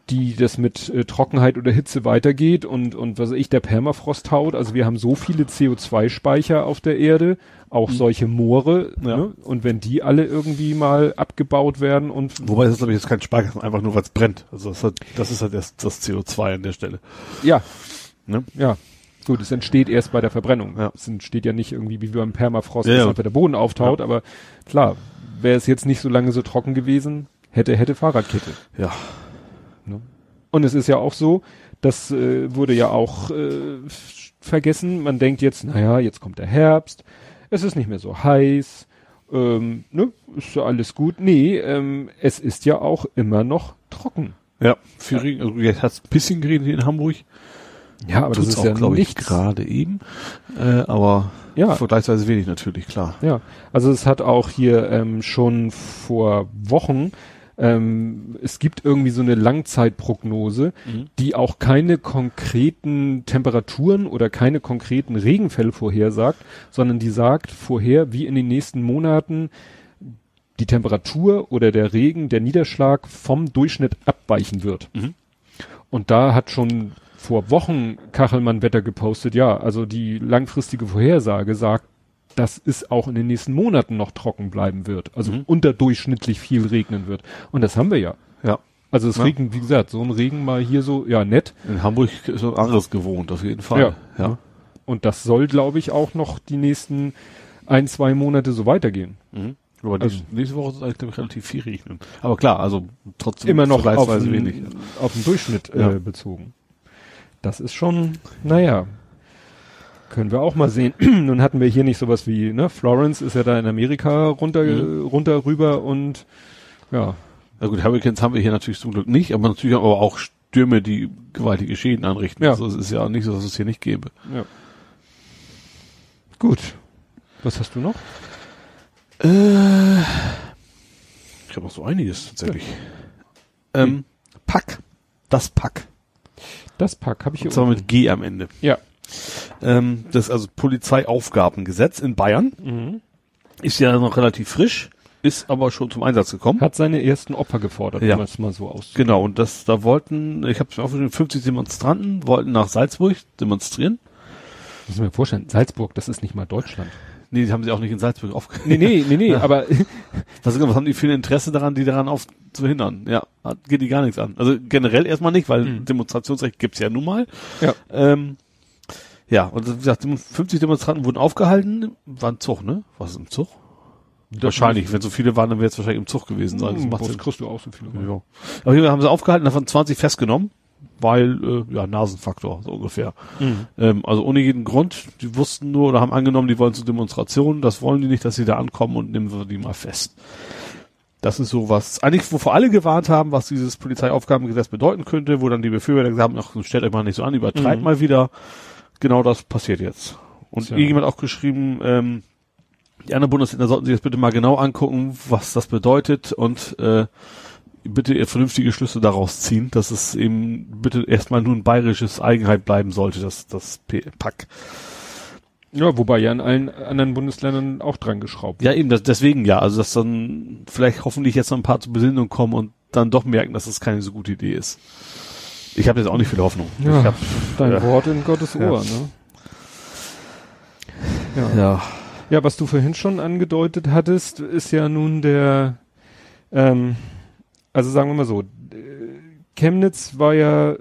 die das mit äh, Trockenheit oder Hitze weitergeht und und was weiß ich der Permafrost haut. Also wir haben so viele CO2-Speicher auf der Erde, auch solche Moore. Ja. Ne? Und wenn die alle irgendwie mal abgebaut werden und Wobei das ist, glaube ich, jetzt kein Speicher, einfach nur, weil es brennt. Also das, hat, das ist halt das, das CO2 an der Stelle. ja, Ne? ja. Gut, es entsteht erst bei der Verbrennung. Ja. Es entsteht ja nicht irgendwie wie beim Permafrost, Ja, dass ja. einfach der Boden auftaut, aber klar, wäre es jetzt nicht so lange so trocken gewesen, hätte, hätte Fahrradkette. Ja. Und es ist ja auch so, das äh, wurde ja auch äh, vergessen. Man denkt jetzt, naja, jetzt kommt der Herbst, es ist nicht mehr so heiß, ähm, ne, ist ja alles gut. Nee, ähm, es ist ja auch immer noch trocken. Ja, viel Regen, also jetzt hat es ein bisschen geregnet hier in Hamburg. Ja, aber Tut's das ist auch, ja glaube ich, gerade eben. Äh, aber Ja. vergleichsweise wenig natürlich, klar. Ja, also es hat auch hier ähm, schon vor Wochen, ähm, es gibt irgendwie so eine Langzeitprognose, Mhm. die auch keine konkreten Temperaturen oder keine konkreten Regenfälle vorhersagt, sondern die sagt vorher, wie in den nächsten Monaten die Temperatur oder der Regen, der Niederschlag vom Durchschnitt abweichen wird. Mhm. Und da hat schon vor Wochen Kachelmann Wetter gepostet, ja, also die langfristige Vorhersage sagt, dass es auch in den nächsten Monaten noch trocken bleiben wird, also Mhm. unterdurchschnittlich viel regnen wird. Und das haben wir ja. Ja. Also es Ja. regnet, wie gesagt, so ein Regen mal hier so, ja, nett. In Hamburg ist was anderes gewohnt, auf jeden Fall. Ja. ja. Und das soll, glaube ich, auch noch die nächsten ein, zwei Monate so weitergehen. Mhm. Aber Also- nächste Woche soll es, glaube ich, relativ viel regnen. Aber klar, also trotzdem Immer noch auf den, wenig. auf den Durchschnitt Ja. äh, bezogen. Das ist schon, naja, können wir auch mal sehen. Nun hatten wir hier nicht sowas wie, ne, Florence ist ja da in Amerika runter, Mhm. runter rüber und ja, Na gut, Hurricanes haben wir hier natürlich zum Glück nicht, aber natürlich haben wir auch Stürme, die gewaltige Schäden anrichten. Ja. Also es ist ja nicht so, dass es hier nicht gäbe. ja. Gut. Was hast du noch? Äh, ich habe noch so einiges tatsächlich. Ähm, Pack. Das Pack. Das Pack habe ich hier Und zwar unten. mit G am Ende. Ja. Ähm, das ist also Polizeiaufgabengesetz in Bayern. Mhm. Ist ja noch relativ frisch, ist aber schon zum Einsatz gekommen. Hat seine ersten Opfer gefordert, Ja. um es mal so auszudrücken. Genau, und das, da wollten, ich habe es aufgeschrieben, 50 Demonstranten wollten nach Salzburg demonstrieren. Muss ich mir vorstellen, Salzburg, das ist nicht mal Deutschland. Nee, die haben sie auch nicht in Salzburg aufgehört. Nee, nee, nee, nee, aber Was, was haben die für ein Interesse daran, die daran auf zu hindern? Ja, geht die gar nichts an. Also generell erstmal nicht, weil Mhm. Demonstrationsrecht gibt's ja nun mal. ja. Ähm, ja, und wie gesagt, 50 Demonstranten wurden aufgehalten, war ein Zug, ne? Was ist im Zug? Wahrscheinlich, wenn so viele waren, dann wäre es wahrscheinlich im Zug gewesen sein. Das Hm, macht Sinn. kriegst du auch so viele. Ja. Aber hier haben sie aufgehalten, davon 20 festgenommen, weil, äh, ja, Nasenfaktor, so ungefähr. Mhm. Ähm, also ohne jeden Grund, die wussten nur oder haben angenommen, die wollen zur Demonstration, das wollen die nicht, dass sie da ankommen und nehmen wir die mal fest. Das ist so was, eigentlich wovor alle gewarnt haben, was dieses Polizeiaufgabengesetz bedeuten könnte, wo dann die Befürworter gesagt haben, ach, stellt euch mal nicht so an, übertreibt Mhm. mal wieder. Genau das passiert jetzt. Und Tja. irgendjemand auch geschrieben, ähm, die anderen Bundesländer sollten sich das bitte mal genau angucken, was das bedeutet und äh, bitte ihr vernünftige Schlüsse daraus ziehen, dass es eben bitte erstmal nur ein bayerisches Eigenheit bleiben sollte, das, das P Pack. Ja, wobei ja in allen anderen Bundesländern auch dran geschraubt. Ja, eben, das, deswegen ja, also dass dann vielleicht hoffentlich jetzt noch ein paar zur Besinnung kommen und dann doch merken, dass das keine so gute Idee ist. Ich habe jetzt auch nicht viel Hoffnung. Ja, ich hab, Dein ja. Wort in Gottes Ja. Ohr, ne? Ja. ja, ja, was du vorhin schon angedeutet hattest, ist ja nun der, ähm, also sagen wir mal so, äh, Chemnitz war ja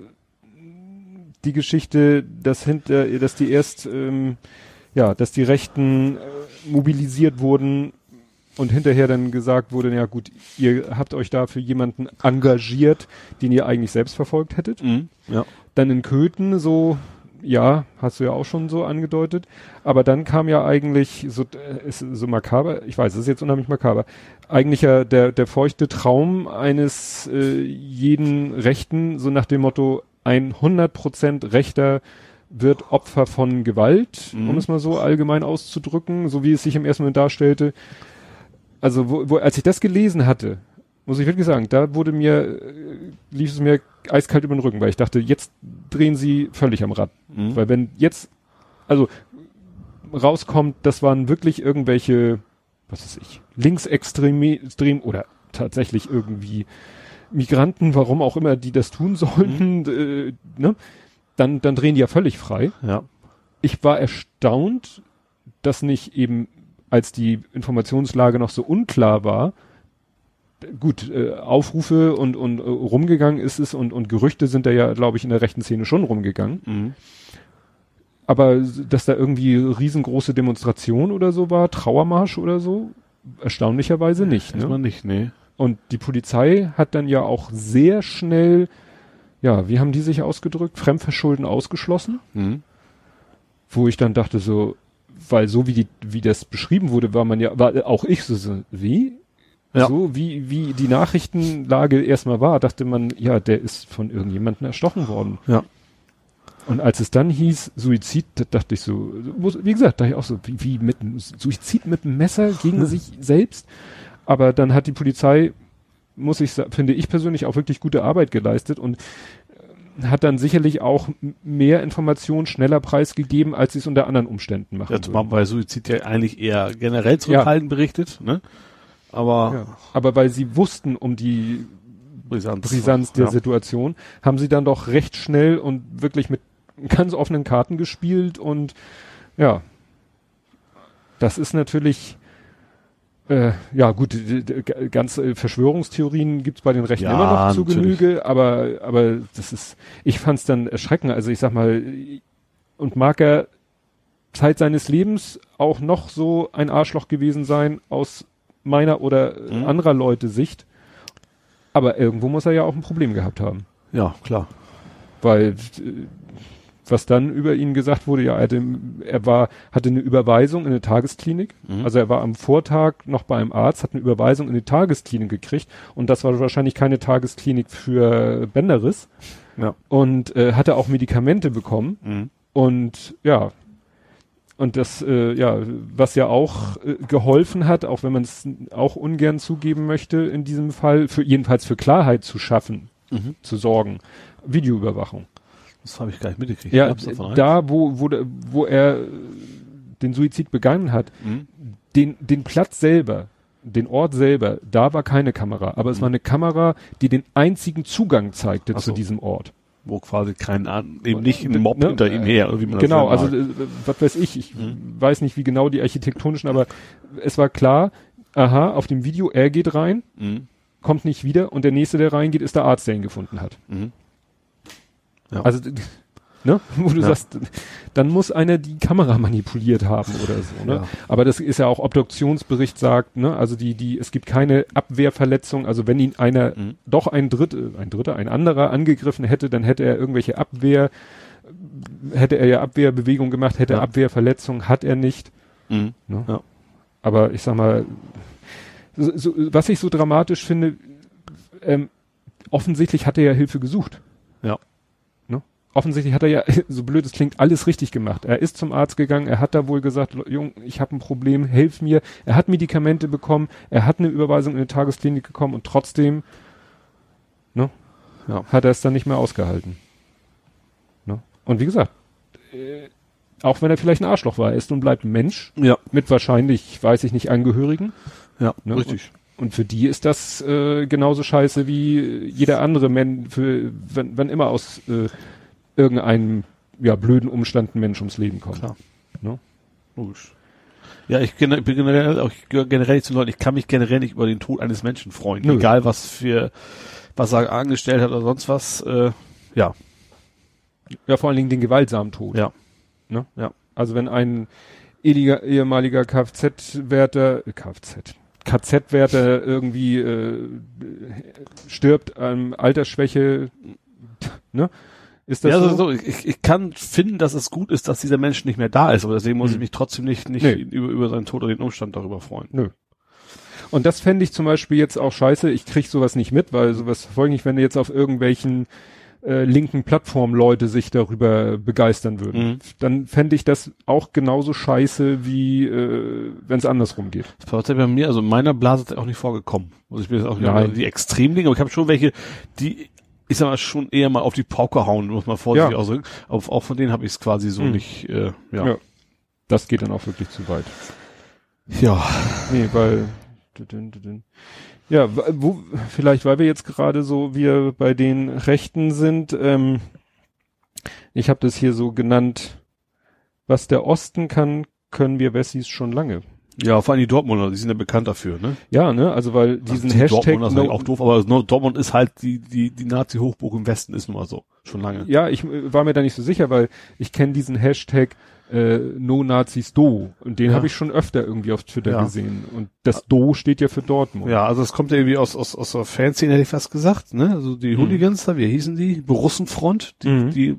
die Geschichte, dass hinter, dass die erst, ähm, ja, dass die Rechten äh, mobilisiert wurden und hinterher dann gesagt wurde, ja gut, ihr habt euch da für jemanden engagiert, den ihr eigentlich selbst verfolgt hättet. Mhm. Ja. Dann in Köthen so, ja, hast du ja auch schon so angedeutet. Aber dann kam ja eigentlich so, äh, ist so makaber, ich weiß, es ist jetzt unheimlich makaber, eigentlich ja der, der feuchte Traum eines äh, jeden Rechten, so nach dem Motto, ein 100% Rechter wird Opfer von Gewalt, Mhm. um es mal so allgemein auszudrücken, so wie es sich im ersten Moment darstellte. Also, wo, wo, als ich das gelesen hatte, muss ich wirklich sagen, da wurde mir, äh, lief es mir eiskalt über den Rücken, weil ich dachte, jetzt drehen sie völlig am Rad. Mhm. Weil wenn jetzt, also rauskommt, das waren wirklich irgendwelche, was weiß ich, linksextrem extrem oder tatsächlich irgendwie Migranten, warum auch immer die das tun sollten, äh, ne? dann, dann drehen die ja völlig frei. Ja. Ich war erstaunt, dass nicht eben, als die Informationslage noch so unklar war, gut, äh, Aufrufe und, und äh, rumgegangen ist es und, und Gerüchte sind da ja, glaube ich, in der rechten Szene schon rumgegangen. Mhm. Aber dass da irgendwie riesengroße Demonstration oder so war, Trauermarsch oder so, erstaunlicherweise nicht. Erstmal Ne? nicht, nee. Und die Polizei hat dann ja auch sehr schnell, ja, wie haben die sich ausgedrückt? Fremdverschulden ausgeschlossen, Mhm. wo ich dann dachte so, weil so wie die, wie das beschrieben wurde, war man ja, war auch ich so, so wie? Ja. So wie, wie die Nachrichtenlage erstmal war, dachte man, ja, der ist von irgendjemandem erstochen worden. Ja. Und als es dann hieß Suizid, da dachte ich so, wie gesagt, dachte ich auch so, wie, wie mit einem Suizid mit einem Messer gegen sich selbst. Aber dann hat die Polizei, muss ich sagen, finde ich persönlich auch wirklich gute Arbeit geleistet und hat dann sicherlich auch mehr Informationen schneller preisgegeben, als sie es unter anderen Umständen machen. Ja, zumal würden. bei Suizid ja eigentlich eher generell zurückhaltend berichtet, ne? Aber ja. Aber weil sie wussten um die Brisanz, Brisanz der ja. Situation, haben sie dann doch recht schnell und wirklich mit ganz offenen Karten gespielt und ja, das ist natürlich äh, ja gut, ganz äh, Verschwörungstheorien gibt's bei den Rechten Ja, immer noch zu natürlich. Genüge, aber aber das ist, ich fand's dann erschreckend. Also ich sag mal, und mag er Zeit seines Lebens auch noch so ein Arschloch gewesen sein aus meiner oder äh, Mhm. anderer Leute Sicht. Aber irgendwo muss er ja auch ein Problem gehabt haben. Ja, klar. Weil äh, was dann über ihn gesagt wurde, ja, er, hatte, er war, hatte eine Überweisung in eine Tagesklinik. Mhm. Also er war am Vortag noch bei einem Arzt, hat eine Überweisung in die Tagesklinik gekriegt und das war wahrscheinlich keine Tagesklinik für Bänderriss Ja. und äh, hatte auch Medikamente bekommen Mhm. und ja, und das, äh, ja, was ja auch äh, geholfen hat, auch wenn man es auch ungern zugeben möchte, in diesem Fall, für jedenfalls für Klarheit zu schaffen, Mhm. zu sorgen. Videoüberwachung. Das habe ich gar nicht mitgekriegt. Ja, da, wo, wo, wo er äh, den Suizid begangen hat? Mhm. den, den Platz selber, den Ort selber, da war keine Kamera, aber es Mhm. war eine Kamera, die den einzigen Zugang zeigte Ach zu so. diesem Ort. Wo quasi kein, eben nicht ein Mob Ne? hinter ihm her, wie man Genau, das also äh, was weiß ich, ich Mhm. weiß nicht, wie genau die architektonischen, aber es war klar, aha, auf dem Video, er geht rein, Mhm. kommt nicht wieder und der nächste, der reingeht, ist der Arzt, der ihn gefunden hat. Mhm. Ja. Also, ne, wo du Ja. sagst, dann muss einer die Kamera manipuliert haben oder so, ne? Ja. Aber das ist ja auch Obduktionsbericht sagt, ne, also die, die, es gibt keine Abwehrverletzung, also wenn ihn einer Mhm. doch ein Dritter, ein Dritter, ein anderer angegriffen hätte, dann hätte er irgendwelche Abwehr, hätte er ja Abwehrbewegung gemacht, hätte Ja. er Abwehrverletzung, hat er nicht. Mhm. Ne? Ja. Aber ich sag mal, so, so, was ich so dramatisch finde, ähm, offensichtlich hat er ja Hilfe gesucht. Ja. Offensichtlich hat er ja, so blöd es klingt, alles richtig gemacht. Er ist zum Arzt gegangen, er hat da wohl gesagt, Jung, ich habe ein Problem, helf mir. Er hat Medikamente bekommen, er hat eine Überweisung in eine Tagesklinik bekommen und trotzdem ne, Ja. hat er es dann nicht mehr ausgehalten. Ne? Und wie gesagt, äh, auch wenn er vielleicht ein Arschloch war, er ist und bleibt ein Mensch Ja. mit wahrscheinlich, weiß ich nicht, Angehörigen. Ja, Ne? richtig. Und für die ist das äh, genauso scheiße wie jeder andere Mensch, für wenn, wenn immer aus äh, irgendeinem ja, blöden Umstand ein Mensch ums Leben kommt. Klar. Ne? Logisch. Ja, ich, bin generell, auch ich gehöre generell nicht zu Leuten, ich kann mich generell nicht über den Tod eines Menschen freuen. Nö. Egal was für was er angestellt hat oder sonst was, äh, ja. Ja, vor allen Dingen den gewaltsamen Tod. Ja. Ne? Ja. Also wenn ein ehemaliger, Kfz-Wärter, Kfz, KZ-Wärter irgendwie äh, stirbt an Altersschwäche, ne? Ist das ja, so? also so, ich, ich kann finden, dass es gut ist, dass dieser Mensch nicht mehr da ist, aber deswegen muss Hm. ich mich trotzdem nicht, nicht Nee. über, über seinen Tod oder den Umstand darüber freuen. Nö. Und das fände ich zum Beispiel jetzt auch scheiße. Ich krieg sowas nicht mit, weil sowas folgt nicht, wenn jetzt auf irgendwelchen äh, linken Plattformen Leute sich darüber begeistern würden. Mhm. Dann fände ich das auch genauso scheiße, wie äh, wenn es andersrum geht. Das war bei mir, also in meiner Blase ist auch nicht vorgekommen. Also ich bin jetzt auch nicht die Extremlinge, aber ich habe schon welche, die, ich sag mal, schon eher mal auf die Pauke hauen, muss man vorsichtig Ja. ausdrücken. Aber auch von denen habe ich es quasi so Mhm. nicht, äh, ja. Ja. Das geht dann auch wirklich zu weit. ja. Nee, weil ja, wo vielleicht weil wir jetzt gerade so wir bei den Rechten sind, ähm, ich habe das hier so genannt, was der Osten kann, können wir Wessis schon lange. Ja, vor allem die Dortmunder, die sind ja bekannt dafür, ne? Ja, ne, also weil diesen die Hashtag Dortmunder ist no, eigentlich auch doof, aber Dortmund ist halt die, die, die Nazi-Hochburg im Westen ist nun mal so. Schon lange. ja, ich äh, war mir da nicht so sicher, weil ich kenne diesen Hashtag äh, No Nazis Do und den Ja. habe ich schon öfter irgendwie auf Twitter Ja. gesehen und das Do steht ja für Dortmund. Ja, also es kommt ja irgendwie aus, aus, aus der Fanszene, hätte ich fast gesagt, ne? Also die Mhm. Hooligans da, wie hießen die? Borussenfront, die, Mhm. die,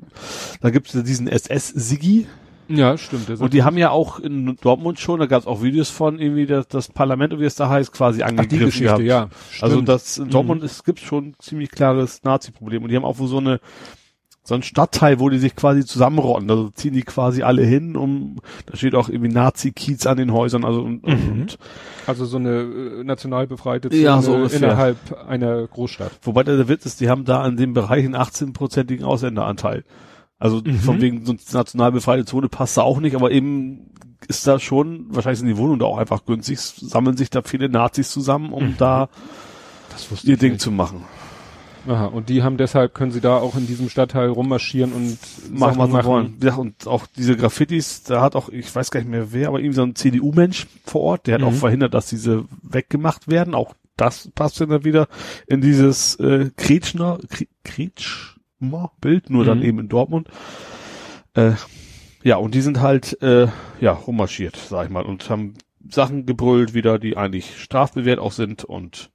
da gibt's ja diesen SS-Sigi, ja stimmt. Und die haben ja auch in Dortmund schon, da gab es auch Videos von irgendwie das, das Parlament, wie es da heißt, quasi Ach, die angegriffen Geschichte, gehabt. ja. Also stimmt. das in Dortmund ist, gibt schon ein ziemlich klares Nazi-Problem. Und die haben auch so eine so ein Stadtteil, wo die sich quasi zusammenrotten. Also ziehen die quasi alle hin, um da steht auch irgendwie Nazi-Kiez an den Häusern, also und, Mhm. und Also so eine äh, national befreite Ja, Zone so ungefähr. innerhalb einer Großstadt. wobei der Witz ist, die haben da an dem Bereich einen 18-prozentigen Ausländeranteil. Also Mhm. von wegen so national befreite Zone passt da auch nicht, aber eben ist da schon, wahrscheinlich sind die Wohnungen da auch einfach günstig, sammeln sich da viele Nazis zusammen, um Mhm. da ihr Ding zu machen. Aha, und die haben deshalb, können sie da auch in diesem Stadtteil rummarschieren und Machen, was sie wollen. Ja, und auch diese Graffitis, da hat auch, ich weiß gar nicht mehr wer, aber irgendwie so ein CDU-Mensch vor Ort, der hat Mhm. auch verhindert, dass diese weggemacht werden. Auch das passt ja dann wieder in dieses äh, Kretschner, Kre- Kretschmer-Bild, nur dann Mhm. eben in Dortmund. Äh, ja, und die sind halt äh, ja rummarschiert, sag ich mal, und haben Sachen gebrüllt wieder, die eigentlich strafbewehrt auch sind und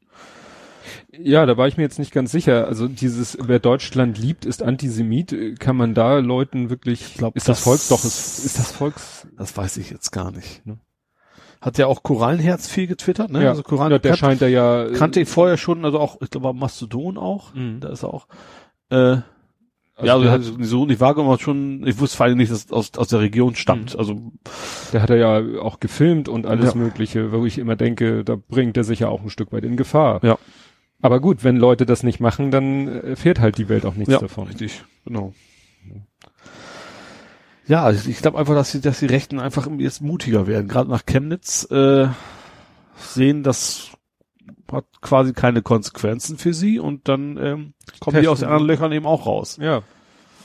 Ja, da war ich mir jetzt nicht ganz sicher. Also dieses, wer Deutschland liebt, ist Antisemit. Kann man da Leuten wirklich, glaub, ist das, das- Volks, doch, ist, ist das Volks, das weiß ich jetzt gar nicht. Ne? Hat ja auch Korallenherz viel getwittert, ne? ja, Also Korallen, ja, der scheint da ja, äh, kannte ich vorher schon, also auch, ich glaube, Mastodon auch, Mhm. da ist er auch. Äh, ja, also der, hat so nicht wahrgenommen, schon, ich wusste vor allem nicht, dass es aus, aus der Region stammt. Mhm. Also, der hat er ja auch gefilmt und alles Ja. Mögliche, wo ich immer denke, da bringt er sich ja auch ein Stück weit in Gefahr. Ja. Aber gut, wenn Leute das nicht machen, dann erfährt halt die Welt auch nichts ja, davon. richtig, genau. Ja, also ich glaube einfach, dass die, dass die Rechten einfach jetzt mutiger werden. Gerade nach Chemnitz äh, sehen, das hat quasi keine Konsequenzen für sie und dann ähm, kommen die aus den Testen. anderen Löchern eben auch raus. Ja.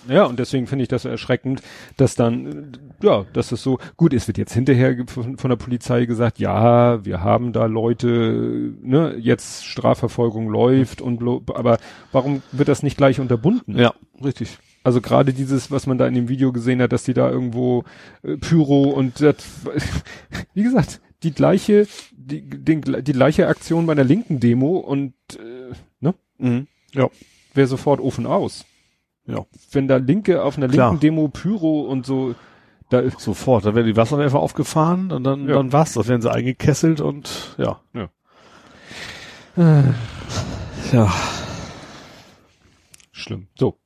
Ja, und deswegen finde ich das so erschreckend, dass dann, ja, dass es so, gut, es wird jetzt hinterher von, von der Polizei gesagt, ja, wir haben da Leute, ne, jetzt Strafverfolgung läuft und, blo- aber warum wird das nicht gleich unterbunden? Ja, richtig. Also gerade dieses, was man da in dem Video gesehen hat, dass die da irgendwo äh, Pyro und das, wie gesagt, die gleiche, die, den, die gleiche Aktion bei einer linken Demo und, äh, ne, Mhm. wäre sofort Ofen aus. Ja. Wenn da Linke auf einer Klar. linken Demo Pyro und so, da ist, Sofort, da werden die Wasserwerfer aufgefahren und dann, Ja. dann war's, das werden sie eingekesselt und ja. Ja. schlimm. So.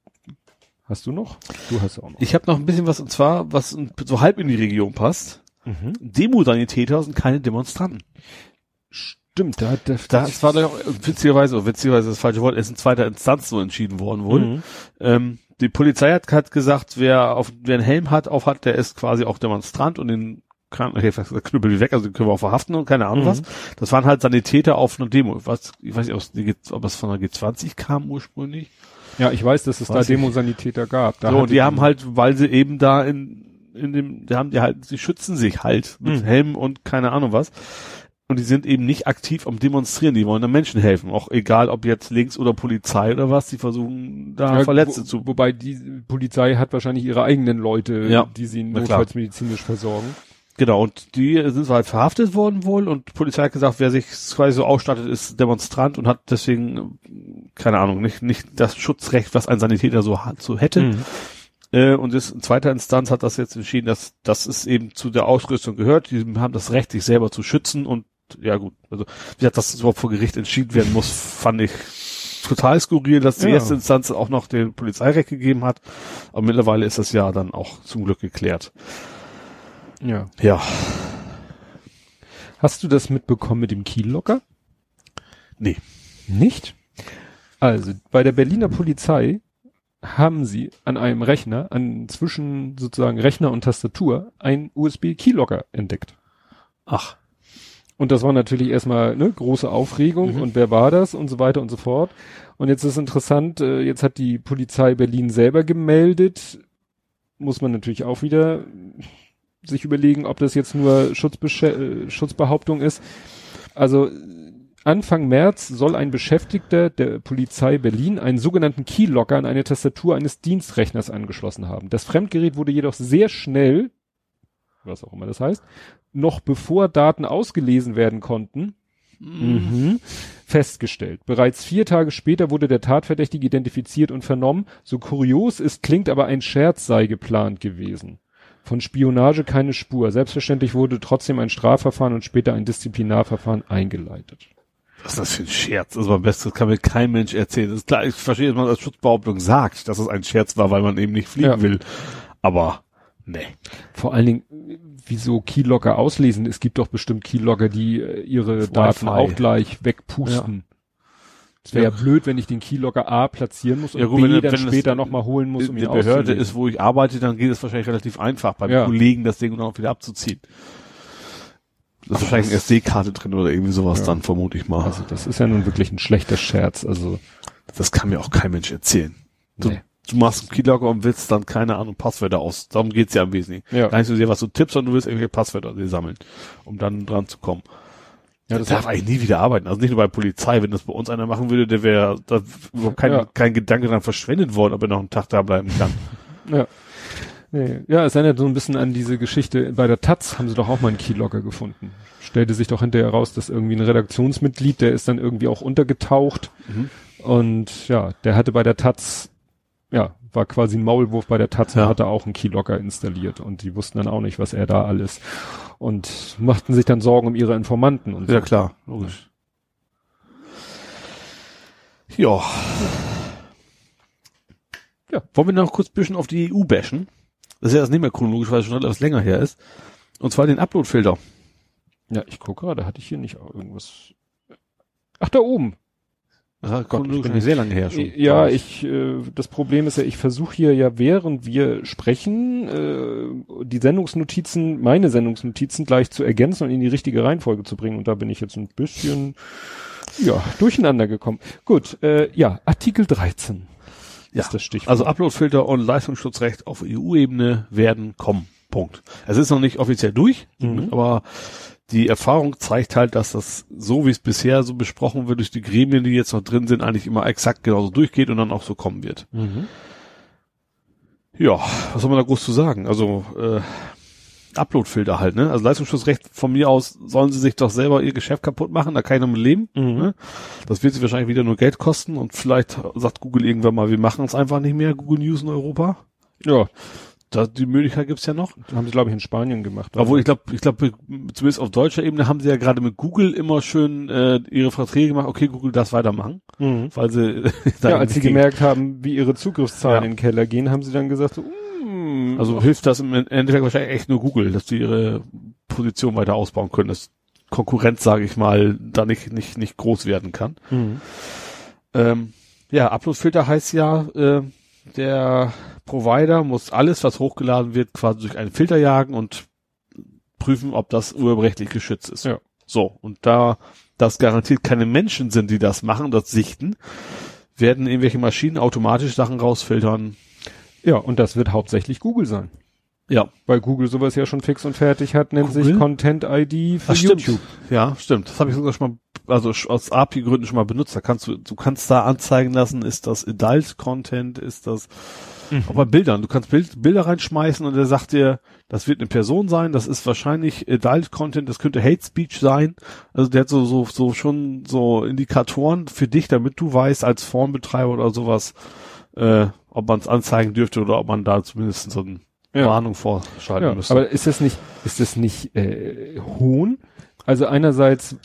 Hast du noch? Du hast auch noch. Ich habe noch ein bisschen was und zwar, was so halb in die Region passt. Mhm. Demosanitäter sind keine Demonstranten. Stimmt, da, da, Das war doch witzigerweise, oh, witzigerweise das falsche Wort, ist in zweiter Instanz so entschieden worden wohl. Mhm. Ähm, die Polizei hat, hat gesagt, wer auf wer einen Helm hat, auf hat, der ist quasi auch Demonstrant und den kann, okay, knüppel die weg, also den können wir auch verhaften und keine Ahnung Mhm. was. Das waren halt Sanitäter auf einer Demo. Was, ich weiß nicht, ob es, von der G20 kam ursprünglich. Ja, ich weiß, dass es da Weiß ich. Demosanitäter gab. Da so, und die haben halt, weil sie eben da in, in dem, die haben die halt, sie schützen sich halt mit Mhm. Helm und keine Ahnung was. Und die sind eben nicht aktiv am Demonstrieren, die wollen den Menschen helfen. Auch egal, ob jetzt links oder Polizei oder was, die versuchen da Ja, Verletzte wo, zu. Wobei die Polizei hat wahrscheinlich ihre eigenen Leute, Ja, die sie notfallsmedizinisch versorgen. Genau, und die sind halt verhaftet worden wohl und die Polizei hat gesagt, wer sich quasi so ausstattet, ist Demonstrant und hat deswegen, keine Ahnung, nicht, nicht das Schutzrecht, was ein Sanitäter so, hat- so hätte. Mhm. Äh, und das in zweiter Instanz hat das jetzt entschieden, dass das ist eben zu der Ausrüstung gehört. Die haben das Recht, sich selber zu schützen und ja gut, also wie gesagt, dass das überhaupt vor Gericht entschieden werden muss, fand ich total skurril, dass die Ja. erste Instanz auch noch den Polizeirecht gegeben hat. Aber mittlerweile ist das ja dann auch zum Glück geklärt. Ja. Ja, Hast du das mitbekommen mit dem Kiellocker? nee. Nicht? Also, bei der Berliner Polizei haben sie an einem Rechner, an zwischen sozusagen Rechner und Tastatur, ein USB-Keylogger entdeckt. Ach. Und das war natürlich erstmal ne, große Aufregung Mhm. und wer war das und so weiter und so fort. Und jetzt ist interessant, äh, jetzt hat die Polizei Berlin selber gemeldet, muss man natürlich auch wieder sich überlegen, ob das jetzt nur Schutzbesche äh, Schutzbehauptung ist. Also Anfang März soll ein Beschäftigter der Polizei Berlin einen sogenannten Keylogger an eine Tastatur eines Dienstrechners angeschlossen haben. Das Fremdgerät wurde jedoch sehr schnell, was auch immer das heißt, noch bevor Daten ausgelesen werden konnten, mhm, festgestellt. Bereits vier Tage später wurde der Tatverdächtige identifiziert und vernommen. So kurios es klingt, aber ein Scherz sei geplant gewesen. Von Spionage keine Spur. Selbstverständlich wurde trotzdem ein Strafverfahren und später ein Disziplinarverfahren eingeleitet. Was ist das für ein Scherz? Also am besten, das kann mir kein Mensch erzählen. Das ist klar, ich verstehe, dass man als Schutzbehauptung sagt, dass es ein Scherz war, weil man eben nicht fliegen Ja. will. Aber, nee. Vor allen Dingen, wieso Keylogger auslesen? Es gibt doch bestimmt Keylogger, die äh, ihre Daten auch gleich wegpusten. Es wäre ja. Ja. blöd, wenn ich den Keylogger A platzieren muss und Ja, gut, B wenn- dann wenn später nochmal holen muss, um ihn Behörde ist, wo ich arbeite, dann geht es wahrscheinlich relativ einfach, beim Ja. Kollegen das Ding dann auch wieder abzuziehen. Da ist wahrscheinlich eine SD-Karte drin oder irgendwie sowas Ja. dann, vermute ich mal. Also das ist ja nun wirklich ein schlechter Scherz. Also das kann mir auch kein Mensch erzählen. Du, Nee. du machst einen Keylogger und willst dann, keine Ahnung, Passwörter aus. Darum geht's ja im Wesentlichen. Ja. Gar nicht so sehr, was du tippst, sondern du willst irgendwelche Passwörter sammeln, um dann dran zu kommen. Ja, Ja, das das darf eigentlich nie wieder arbeiten. Also nicht nur bei Polizei. Wenn das bei uns einer machen würde, der wäre da überhaupt kein, Ja. kein Gedanke dran verschwendet worden, ob er noch einen Tag da bleiben kann. Ja. Nee. Ja, es erinnert so ein bisschen an diese Geschichte. Bei der Taz haben sie doch auch mal einen Keylogger gefunden. Stellte sich doch hinterher raus, dass irgendwie ein Redaktionsmitglied, der ist dann irgendwie auch untergetaucht. Mhm. Und ja, der hatte bei der Taz, ja, war quasi ein Maulwurf bei der Taz und Ja. hatte auch einen Keylogger installiert. Und die wussten dann auch nicht, was er da alles. Und machten sich dann Sorgen um ihre Informanten und so. Ja klar, logisch. Ja. Ja, wollen wir noch kurz ein bisschen auf die EU bashen? Das ist ja das nicht mehr chronologisch, weil es schon etwas länger her ist. Und zwar den Uploadfilter. Ja, ich gucke gerade, hatte ich hier nicht irgendwas. Ach, da oben. Hat Gott, ich chronologisch bin nicht sehr lange her schon. Ja, ich, äh, das Problem ist ja, ich versuche hier ja, während wir sprechen, äh, die Sendungsnotizen, meine Sendungsnotizen gleich zu ergänzen und in die richtige Reihenfolge zu bringen. Und da bin ich jetzt ein bisschen, ja, durcheinander gekommen. Gut, äh, ja, Artikel 13 Ja, ist das Stichwort. Also Uploadfilter und Leistungsschutzrecht auf EU-Ebene werden kommen. Punkt. Es ist noch nicht offiziell durch, Mhm. aber die Erfahrung zeigt halt, dass das so wie es bisher so besprochen wird durch die Gremien, die jetzt noch drin sind, eigentlich immer exakt genauso durchgeht und dann auch so kommen wird. mhm. Ja, was soll man da groß zu sagen? Also äh, Uploadfilter halt, ne? Also Leistungsschutzrecht von mir aus sollen sie sich doch selber ihr Geschäft kaputt machen, da kann ich damit leben. Mhm. Ne? Das wird sie wahrscheinlich wieder nur Geld kosten und vielleicht sagt Google irgendwann mal, wir machen es einfach nicht mehr, Google News in Europa. Ja, Da, die Möglichkeit gibt's ja noch. haben sie, glaube ich, in Spanien gemacht. Obwohl ich glaube, ich glaube, zumindest auf deutscher Ebene haben sie ja gerade mit Google immer schön äh, ihre Verträge gemacht, okay, Google das weitermachen, mhm. weil sie Ja, als sie gemerkt haben, wie ihre Zugriffszahlen Ja. in den Keller gehen, haben sie dann gesagt, so, Also hilft das im Endeffekt wahrscheinlich echt nur Google, dass die ihre Position weiter ausbauen können, dass Konkurrenz, sage ich mal, da nicht, nicht, nicht groß werden kann. mhm. Ähm, ja, Uploadfilter heißt ja, äh, der Provider muss alles, was hochgeladen wird, quasi durch einen Filter jagen und prüfen, ob das urheberrechtlich geschützt ist. Ja. So, und da das garantiert keine Menschen sind, die das machen, das sichten, werden irgendwelche Maschinen automatisch Sachen rausfiltern. Ja, und das wird hauptsächlich Google sein. Ja. Weil Google sowas ja schon fix und fertig hat, nennt Google? sich Content ID für Ach, stimmt. YouTube. Ja, stimmt. Das habe ich sogar schon mal, also aus API-Gründen schon mal benutzt. Da kannst du, du kannst da anzeigen lassen, ist das Adult-Content, ist das, auch bei Bildern. Du kannst Bild, Bilder reinschmeißen und er sagt dir, das wird eine Person sein, das ist wahrscheinlich Adult-Content, das könnte Hate Speech sein. Also der hat so, so, so schon so Indikatoren für dich, damit du weißt, als Formbetreiber oder sowas, äh, ob man es anzeigen dürfte oder ob man da zumindest so eine Ja. Warnung vorschalten Ja, müsste. aber ist das nicht, ist das nicht äh, Hohn? Also einerseits äh,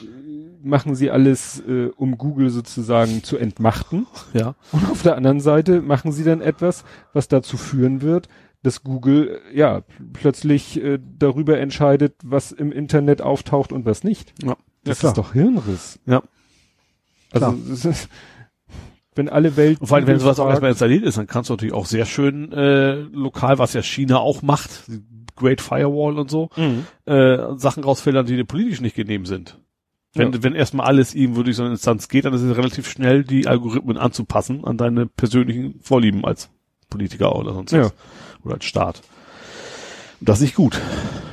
machen sie alles, äh, um Google sozusagen zu entmachten. ja. Und auf der anderen Seite machen sie dann etwas, was dazu führen wird, dass Google äh, ja plötzlich äh, darüber entscheidet, was im Internet auftaucht und was nicht. Ja. Das klar. ist doch Hirnriss. Ja. Also Klar. es ist, wenn alle Welt Und vor allem, wenn sowas auch erstmal installiert ist, dann kannst du natürlich auch sehr schön äh, lokal, was ja China auch macht, Great Firewall und so, Mhm. äh, Sachen rausfiltern, die dir politisch nicht genehm sind. Wenn, Ja. wenn erstmal alles ihm durch so eine Instanz geht, dann ist es relativ schnell, die Algorithmen anzupassen an deine persönlichen Vorlieben als Politiker oder sonst was. Ja. Oder als Staat. Und das ist nicht gut.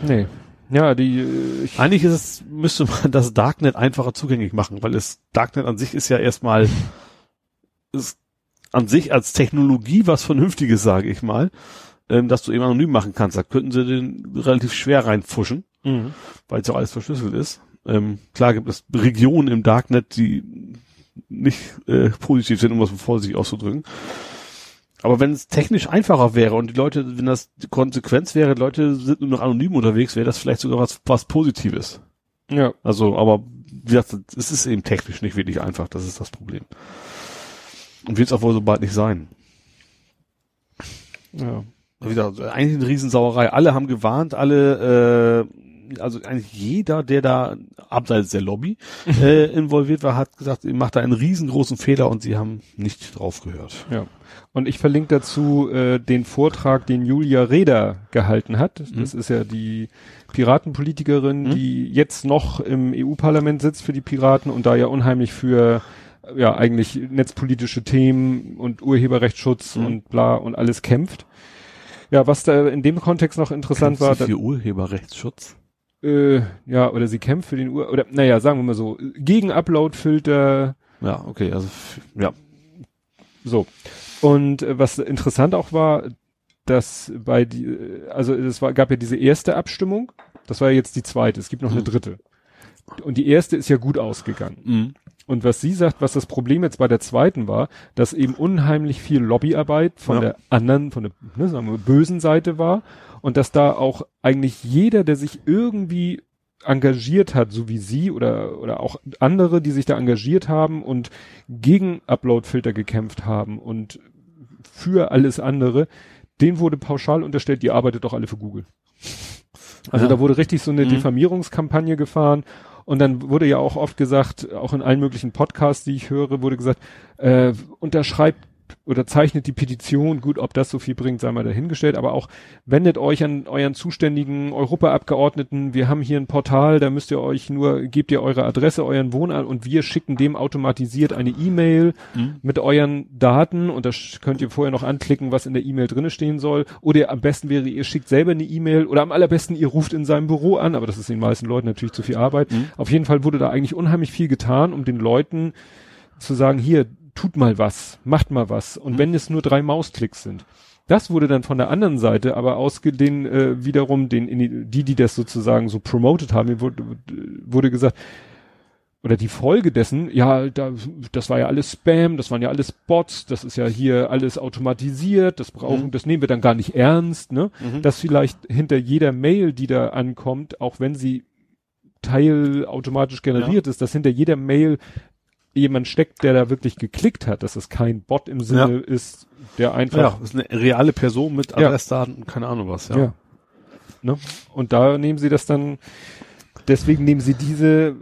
Nee. Ja, die äh, ich, Eigentlich ist es, müsste man das Darknet einfacher zugänglich machen, weil das Darknet an sich ist ja erstmal ist an sich als Technologie was Vernünftiges, sage ich mal, ähm, dass du eben anonym machen kannst. Da könnten sie den relativ schwer reinfuschen, Mhm. weil es ja alles verschlüsselt ist. Ähm, klar gibt es Regionen im Darknet, die nicht äh, positiv sind, um das vorsichtig auszudrücken. Aber wenn es technisch einfacher wäre und die Leute, wenn das die Konsequenz wäre, Leute sind nur noch anonym unterwegs, wäre das vielleicht sogar was, was Positives. ja, Also, aber wie gesagt, es ist eben technisch nicht wirklich einfach, das ist das Problem. Und wird es auch wohl so bald nicht sein. ja. Wie gesagt, eigentlich eine Riesensauerei. Alle haben gewarnt, alle, äh, also eigentlich jeder, der da abseits der Lobby äh, involviert war, hat gesagt, ihr macht da einen riesengroßen Fehler und sie haben nicht drauf gehört. Ja. Und ich verlinke dazu äh, den Vortrag, den Julia Reda gehalten hat. Das ist ja die Piratenpolitikerin, Mhm. die jetzt noch im EU-Parlament sitzt für die Piraten und da ja unheimlich für ja eigentlich netzpolitische Themen und Urheberrechtsschutz Mhm. und bla und alles kämpft. Ja, was da in dem Kontext noch interessant war, Sie für Urheberrechtsschutz. äh, ja, oder sie kämpft für den Ur oder naja, sagen wir mal so, gegen Uploadfilter, Ja, okay, also ja. So. Und äh, was interessant auch war, dass bei die, äh, also es war, gab ja diese erste Abstimmung, das war ja jetzt die zweite, es gibt noch eine Mhm. dritte. Und die erste ist ja gut ausgegangen. Mhm. Und was sie sagt, was das Problem jetzt bei der zweiten war, dass eben unheimlich viel Lobbyarbeit von Ja. der anderen, von der ne, sagen wir, bösen Seite war und dass da auch eigentlich jeder, der sich irgendwie engagiert hat, so wie sie oder, oder auch andere, die sich da engagiert haben und gegen Uploadfilter gekämpft haben und für alles andere, denen wurde pauschal unterstellt, die arbeitet doch alle für Google. Also Ja. da wurde richtig so eine Mhm. Diffamierungskampagne gefahren und dann wurde ja auch oft gesagt, auch in allen möglichen Podcasts, die ich höre, wurde gesagt, äh, unterschreibt oder zeichnet die Petition, gut, ob das so viel bringt, sei mal dahingestellt, aber auch wendet euch an euren zuständigen Europaabgeordneten, wir haben hier ein Portal, da müsst ihr euch nur, gebt ihr eure Adresse, euren Wohnort und wir schicken dem automatisiert eine E-Mail Mhm. mit euren Daten und da sch- könnt ihr vorher noch anklicken, was in der E-Mail drinne stehen soll. Oder am besten wäre, ihr schickt selber eine E-Mail oder am allerbesten, ihr ruft in seinem Büro an, aber das ist den meisten Leuten natürlich zu viel Arbeit. Mhm. Auf jeden Fall wurde da eigentlich unheimlich viel getan, um den Leuten zu sagen, hier, tut mal was, macht mal was. Und Mhm. wenn es nur drei Mausklicks sind. Das wurde dann von der anderen Seite aber ausgedehnt, äh, wiederum den, die, die das sozusagen so promoted haben, wurde, wurde gesagt, oder die Folge dessen, ja, da, das war ja alles Spam, das waren ja alles Bots, das ist ja hier alles automatisiert, das brauchen, Mhm. das nehmen wir dann gar nicht ernst, ne? Mhm. Dass vielleicht hinter jeder Mail, die da ankommt, auch wenn sie teilautomatisch generiert ist, dass hinter jeder Mail jemand steckt, der da wirklich geklickt hat, dass es kein Bot im Sinne ist, der einfach Ja, ist eine reale Person mit Ja. Adressdaten und keine Ahnung was, ja. ja. Ne? Und da nehmen sie das dann, deswegen nehmen sie diese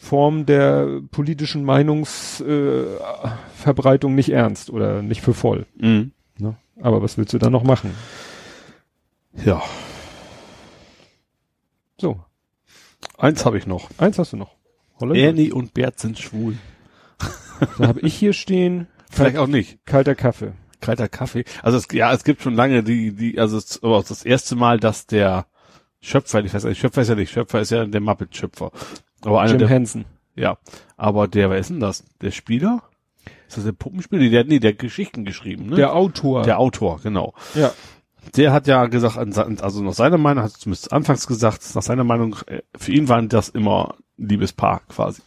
Form der politischen Meinungsverbreitung äh, nicht ernst oder nicht für voll. Mhm. Ne? Aber was willst du da noch machen? Ja. So, Eins habe ich noch. eins hast du noch. Holland? Ernie und Bert sind schwul. Da habe ich hier stehen, Vielleicht auch nicht. kalter Kaffee. kalter Kaffee. Also es, ja, es gibt schon lange die, die, also es, aber das erste Mal, dass der Schöpfer, ich weiß nicht, Schöpfer ist ja nicht, Schöpfer ist ja der Muppet-Schöpfer. Aber einer Jim der, Henson. ja, aber der, wer ist denn das? Der Spieler? Ist das der Puppenspieler? Der, nee, der hat Geschichten geschrieben, ne? Der Autor. der Autor, genau. ja. Der hat ja gesagt, also nach seiner Meinung, hat zumindest anfangs gesagt, nach seiner Meinung, äh, für ihn waren das immer Liebespaar quasi.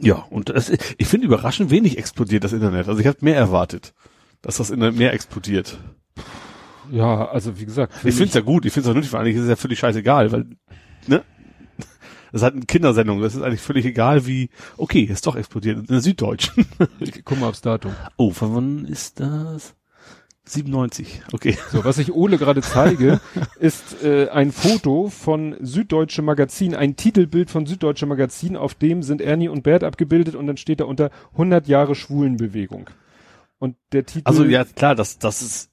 Ja, und das, ich finde überraschend wenig explodiert das Internet. Also ich habe mehr erwartet, dass das Internet mehr explodiert. Ja, also wie gesagt. Ich finde es ja gut, ich finde es auch nötig, weil eigentlich ist es ja völlig scheißegal, weil, ne? Das ist halt eine Kindersendung, das ist eigentlich völlig egal wie, okay, ist doch explodiert in der Süddeutschen. Guck mal aufs Datum. Oh, von wann ist das? 97, okay. So, was ich Ole gerade zeige, ist äh, ein Foto von Süddeutsche Magazin, ein Titelbild von Süddeutsche Magazin, auf dem sind Ernie und Bert abgebildet und dann steht da unter 100 Jahre Schwulenbewegung. Und der Titel. Also ja, klar, dass, dass es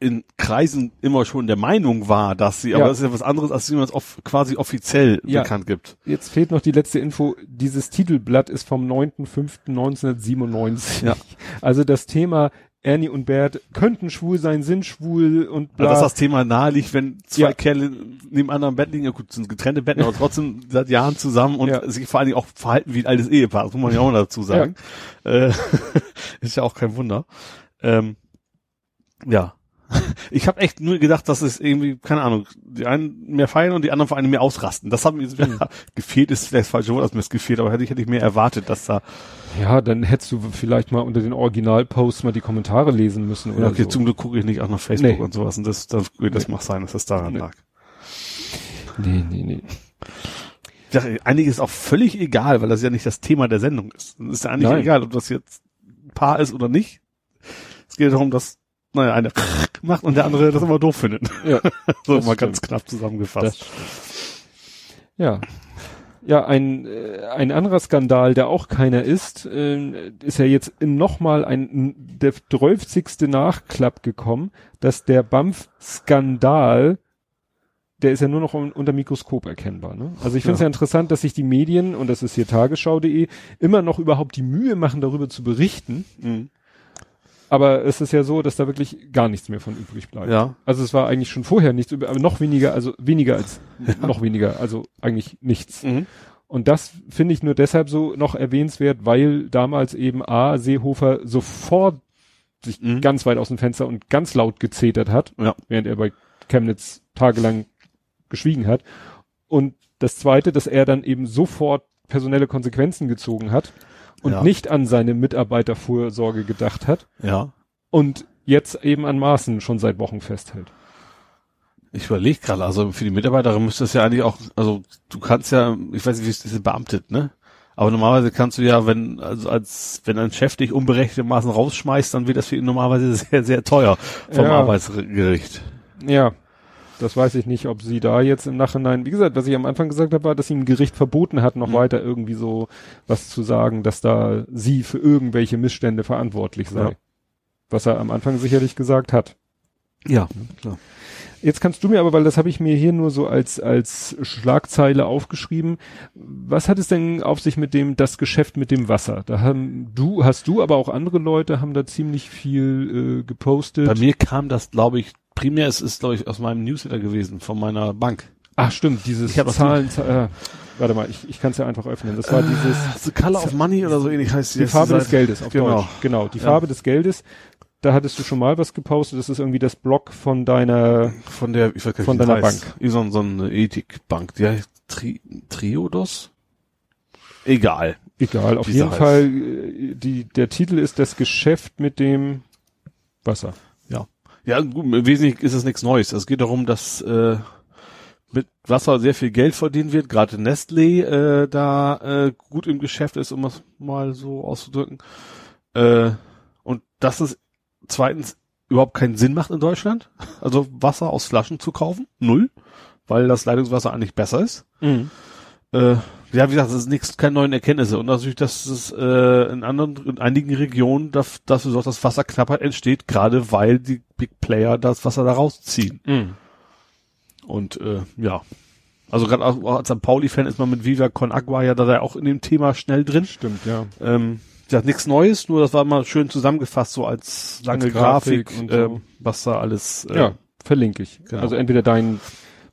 in Kreisen immer schon der Meinung war, dass sie, aber Ja. das ist ja was anderes, als wie man es off, quasi offiziell Ja. bekannt gibt. Jetzt fehlt noch die letzte Info. Dieses Titelblatt ist vom 9.5.1997. Ja. Also das Thema Ernie und Bert könnten schwul sein, sind schwul und bla. Also dass das Thema nahe liegt, wenn zwei Ja. Kerle nebeneinander im Bett liegen, ja gut, sind getrennte Betten, aber trotzdem seit Jahren zusammen und Ja. sich vor allen Dingen auch verhalten wie ein altes Ehepaar, das muss man ja auch dazu sagen. Äh, ist ja auch kein Wunder. Ähm, ja. Ich habe echt nur gedacht, dass es irgendwie, keine Ahnung, die einen mehr feiern und die anderen vor allem mehr ausrasten. Das hat mir gefehlt, ist vielleicht das falsche Wort, dass mir es gefehlt, aber hätte ich, hätte ich mehr erwartet, dass da, ja, dann hättest du vielleicht mal unter den Originalposts mal die Kommentare lesen müssen oder ja, okay, so. zum Glück gucke ich nicht auch nach Facebook Nee. und sowas und das, das, das mag sein, dass das daran Nee. lag. Nee, nee, nee. Ich dachte, einiges ist auch völlig egal, weil das ja nicht das Thema der Sendung ist. Es ist ja eigentlich Nein. egal, ob das jetzt ein Paar ist oder nicht. Es geht darum, dass, naja, einer macht und der andere das immer doof findet. Ja, so mal stimmt. ganz knapp zusammengefasst. ja. Ja, ein, äh, ein anderer Skandal, der auch keiner ist, äh, ist ja jetzt nochmal ein, der 12. Nachklapp gekommen, dass der BAMF-Skandal, der ist ja nur noch un unter Mikroskop erkennbar. Ne? Also ich finde es ja. Ja. interessant, dass sich die Medien, und das ist hier tagesschau.de, immer noch überhaupt die Mühe machen, darüber zu berichten. Mhm. Aber es ist ja so, dass da wirklich gar nichts mehr von übrig bleibt. Ja. Also es war eigentlich schon vorher nichts, aber noch weniger, also weniger als, noch weniger, also eigentlich nichts. Mhm. Und das finde ich nur deshalb so noch erwähnenswert, weil damals eben A, Seehofer sofort sich Mhm. ganz weit aus dem Fenster und ganz laut gezetert hat, Ja. während er bei Chemnitz tagelang geschwiegen hat. Und das zweite, dass er dann eben sofort personelle Konsequenzen gezogen hat und Ja. nicht an seine Mitarbeitervorsorge gedacht hat Ja. und jetzt eben an Maßen schon seit Wochen festhält. Ich überlege gerade, also für die Mitarbeiterin müsste das ja eigentlich auch, also du kannst ja, ich weiß nicht, wie es ist beamtet, ne? Aber normalerweise kannst du ja, wenn, also als, wenn ein Chef dich unberechtigtermaßen rausschmeißt, dann wird das für ihn normalerweise sehr, sehr teuer vom Ja. Arbeitsgericht. Ja, das weiß ich nicht, ob sie da jetzt im Nachhinein, wie gesagt, was ich am Anfang gesagt habe, war, dass ihm ein Gericht verboten hat, noch Mhm. weiter irgendwie so was zu sagen, dass da sie für irgendwelche Missstände verantwortlich sei. Ja. Was er am Anfang sicherlich gesagt hat. Ja, klar. Jetzt kannst du mir aber, weil das habe ich mir hier nur so als, als Schlagzeile aufgeschrieben, was hat es denn auf sich mit dem, das Geschäft mit dem Wasser? Da haben du, hast du, aber auch andere Leute haben da ziemlich viel äh, gepostet. Bei mir kam das, glaube ich, primär, es ist, glaube ich, aus meinem Newsletter gewesen, von meiner Bank. Ach stimmt, dieses Ich Zahlen, äh, warte mal, ich, ich kann es ja einfach öffnen. Das war dieses The Color of Money oder so ähnlich heißt die Farbe des Geldes auf genau. Deutsch. Genau, die Ja. Farbe des Geldes. Da hattest du schon mal was gepostet. Das ist irgendwie das Blog von deiner. Von der, ich weiß gar nicht, Von die deiner. Bank. Wie So, so eine Ethikbank. Die heißt Tri Triodos? Egal. Egal, auf jeden heißt. Fall. äh, Die der Titel ist das Geschäft mit dem Wasser. Ja. Gut, im Wesentlichen ist es nichts Neues. Es geht darum, dass äh, mit Wasser sehr viel Geld verdient wird, gerade Nestlé äh, da äh, gut im Geschäft ist, um es mal so auszudrücken. Äh, und dass es zweitens überhaupt keinen Sinn macht in Deutschland, also Wasser aus Flaschen zu kaufen. Null. Weil das Leitungswasser eigentlich besser ist. Äh, ja, wie gesagt, es ist nichts, keine neuen Erkenntnisse. Und natürlich, dass es äh, in anderen, in einigen Regionen daf- dafür sorgt, dass Wasserknappheit entsteht, gerade weil die Big Player das Wasser da rausziehen. Mhm. Und äh, ja. Also gerade auch als St. Pauli-Fan ist man mit Viva Con Agua ja da auch in dem Thema schnell drin. Stimmt, ja. Ähm, ja, nichts Neues, nur das war mal schön zusammengefasst, so als lange Als Grafik Grafik, und und so. ähm, was da alles. Äh, Ja, verlinke ich. Genau. Also entweder deinen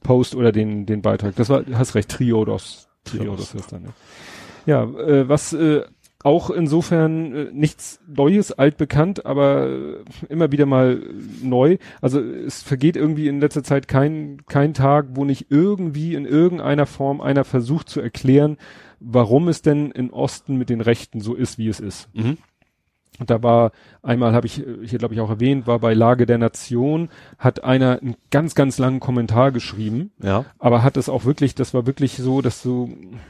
Post oder den, den Beitrag. Das war, hast recht, Triodos. Triodos ist dann, ja. Ja, äh, was äh, auch insofern äh, nichts Neues, altbekannt, aber äh, immer wieder mal neu. Also es vergeht irgendwie in letzter Zeit kein, kein Tag, wo nicht irgendwie in irgendeiner Form einer versucht zu erklären, warum es denn in Osten mit den Rechten so ist, wie es ist. Mhm. Und da war, einmal habe ich äh, hier glaube ich auch erwähnt, war bei Lage der Nation, hat einer einen ganz, ganz langen Kommentar geschrieben, Ja. aber hat es auch wirklich, das war wirklich so, dass so,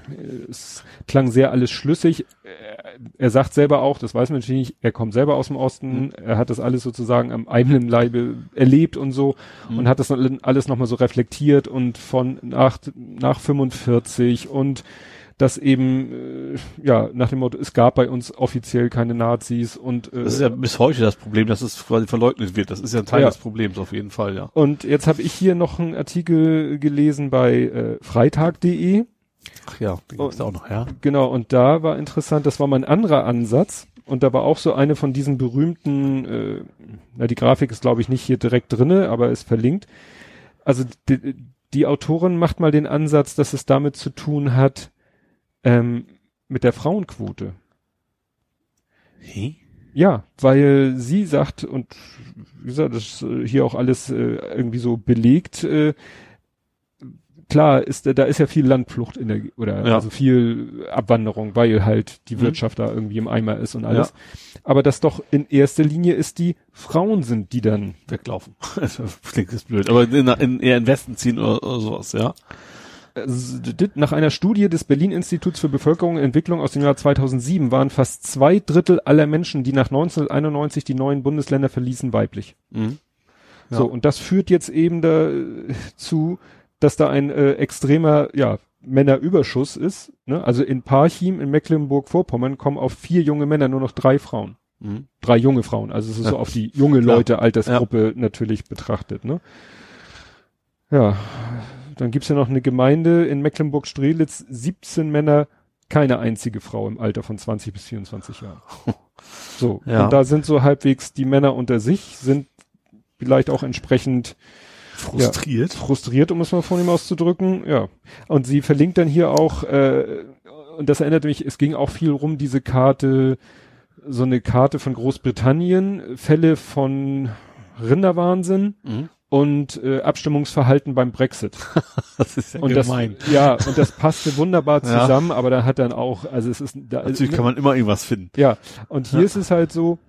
äh, es klang sehr alles schlüssig. Äh, Er sagt selber auch, das weiß man natürlich nicht, er kommt selber aus dem Osten, er hat das alles sozusagen am eigenen Leibe erlebt und so und hat das alles nochmal so reflektiert und von nach, nach 45 und dass eben, äh, ja, nach dem Motto, es gab bei uns offiziell keine Nazis und äh, Das ist ja bis heute das Problem, dass es quasi verleugnet wird. Das ist ja ein Teil Ja. des Problems auf jeden Fall, ja. Und jetzt habe ich hier noch einen Artikel gelesen bei äh, freitag.de. Ach ja, den gibt's da auch noch, ja. Genau, und da war interessant, das war mal ein anderer Ansatz. Und da war auch so eine von diesen berühmten, äh, na die Grafik ist glaube ich nicht hier direkt drinne, aber ist verlinkt. Also die, die Autorin macht mal den Ansatz, dass es damit zu tun hat ähm, mit der Frauenquote. Hey? Ja, weil sie sagt, und wie gesagt, das ist äh, hier auch alles äh, irgendwie so belegt, äh, klar ist, da ist ja viel Landflucht in der, oder Ja. also viel Abwanderung, weil halt die Mhm. Wirtschaft da irgendwie im Eimer ist und alles. Aber das doch in erster Linie ist die Frauen sind, die dann Weglaufen. das klingt jetzt blöd. Aber in, in, eher in Westen ziehen oder, oder sowas, ja. D- Nach einer Studie des Berlin-Instituts für Bevölkerung und Entwicklung aus dem Jahr 2007 waren fast zwei Drittel aller Menschen, die nach 1991 die neuen Bundesländer verließen, weiblich. Mhm. Ja. So, und das führt jetzt eben dazu, dass da ein äh, extremer, ja, Männerüberschuss ist. Ne? Also in Parchim in Mecklenburg-Vorpommern kommen auf vier junge Männer nur noch drei Frauen. Mhm. Drei junge Frauen. Also es ist so Ja. auf die junge. Leute, Altersgruppe natürlich betrachtet. Ne? Ja, dann gibt's ja noch eine Gemeinde in Mecklenburg-Strelitz, 17 Männer, keine einzige Frau im Alter von 20 bis 24 Jahren. So, Ja. und da sind so halbwegs die Männer unter sich, sind vielleicht auch entsprechend Frustriert. frustriert, um es mal von ihm auszudrücken. Ja. Und sie verlinkt dann hier auch, äh, und das erinnert mich, es ging auch viel rum, diese Karte, so eine Karte von Großbritannien, Fälle von Rinderwahnsinn Mhm. Und äh, Abstimmungsverhalten beim Brexit. Das ist ja Und gemein. das, ja, und das passte wunderbar Ja. zusammen, aber da hat dann auch, also es ist, da, Natürlich kann man immer irgendwas finden. ja, und hier Ja. ist es halt so,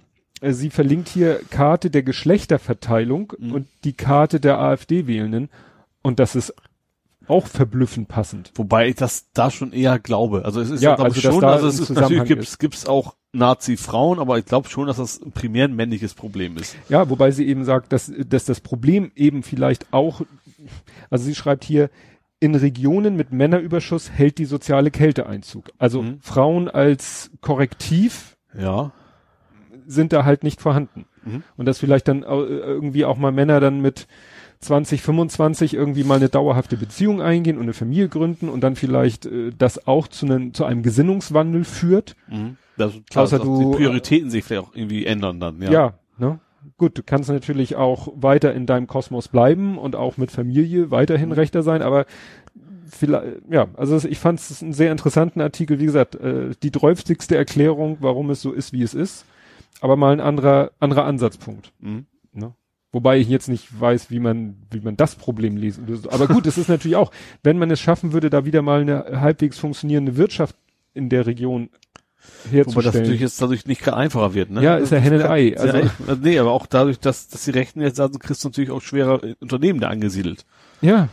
äh, sie verlinkt hier Karte der Geschlechterverteilung Mhm. und die Karte der AfD-Wählenden und das ist auch verblüffend passend. Wobei ich das da schon eher glaube. Also es ist Ja, glaube also, schon, da also es ist, natürlich gibt's, gibt's auch Nazi-Frauen, aber ich glaube schon, dass das primär ein männliches Problem ist. Ja, wobei sie eben sagt, dass, dass das Problem eben vielleicht auch, also sie schreibt hier, in Regionen mit Männerüberschuss hält die soziale Kälte Einzug. Also Mhm. Frauen als Korrektiv Ja. sind da halt nicht vorhanden. Mhm. Und dass vielleicht dann irgendwie auch mal Männer dann mit 20, 25 irgendwie mal eine dauerhafte Beziehung eingehen und eine Familie gründen und dann vielleicht äh, das auch zu, einem zu einem Gesinnungswandel führt. Mhm. Das, klar, Außer dass du- die Prioritäten sich vielleicht auch irgendwie ändern dann. Ja. Ja, ne? Gut, du kannst natürlich auch weiter in deinem Kosmos bleiben und auch mit Familie weiterhin rechter sein, aber vielleicht, ja, also ich fand es einen sehr interessanten Artikel, wie gesagt, äh, die dreuftigste Erklärung, warum es so ist, wie es ist, aber mal ein anderer, anderer Ansatzpunkt. Mhm. Wobei ich jetzt nicht weiß, wie man, wie man das Problem lesen löst. Aber gut, es ist natürlich auch, wenn man es schaffen würde, da wieder mal eine halbwegs funktionierende Wirtschaft in der Region Wobei das herzustellen. natürlich jetzt dadurch nicht einfacher wird, ne? Ja, ist ja Henne Ei. Also, Also- also, nee, aber auch dadurch, dass, dass die Rechten jetzt sagen, kriegst du natürlich auch schwerer Unternehmen da angesiedelt. Ja.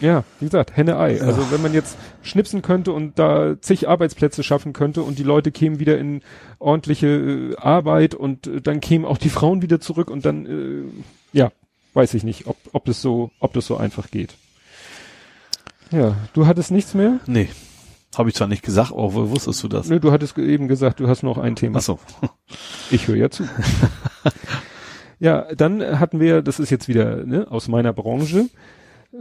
Ja, wie gesagt, Henne-Ei. Also wenn man jetzt schnipsen könnte und da zig Arbeitsplätze schaffen könnte und die Leute kämen wieder in ordentliche äh, Arbeit und äh, dann kämen auch die Frauen wieder zurück und dann, äh, ja, weiß ich nicht, ob, ob das so, ob das so einfach geht. Ja, du hattest nichts mehr? Nee. Habe ich zwar nicht gesagt, aber woher wusstest du das? Nö, du hattest eben gesagt, du hast noch ein Thema. Ach so. Ich höre ja zu. ja, dann hatten wir, das ist jetzt wieder ne, aus meiner Branche, äh,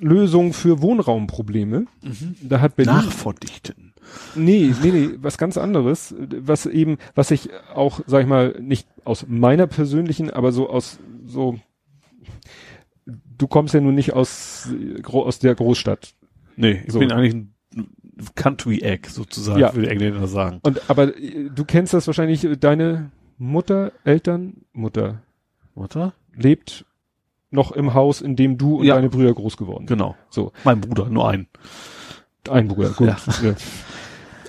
Lösung für Wohnraumprobleme. Da hat Berlin Nachverdichten. Nee, nee, nee, was ganz anderes, was eben, was ich auch, sag ich mal, nicht aus meiner persönlichen, aber so aus, so, du kommst ja nun nicht aus, aus der Großstadt. Nee, ich So. bin eigentlich ein Country Egg sozusagen, Ja. würde Engländer sagen. Und, aber du kennst das wahrscheinlich, deine Mutter, Eltern, Mutter, Mutter? lebt noch im Haus, in dem du und Ja. deine Brüder groß geworden sind. Genau. So. Mein Bruder, nur ein. Ein Bruder, gut. Ja. Ja.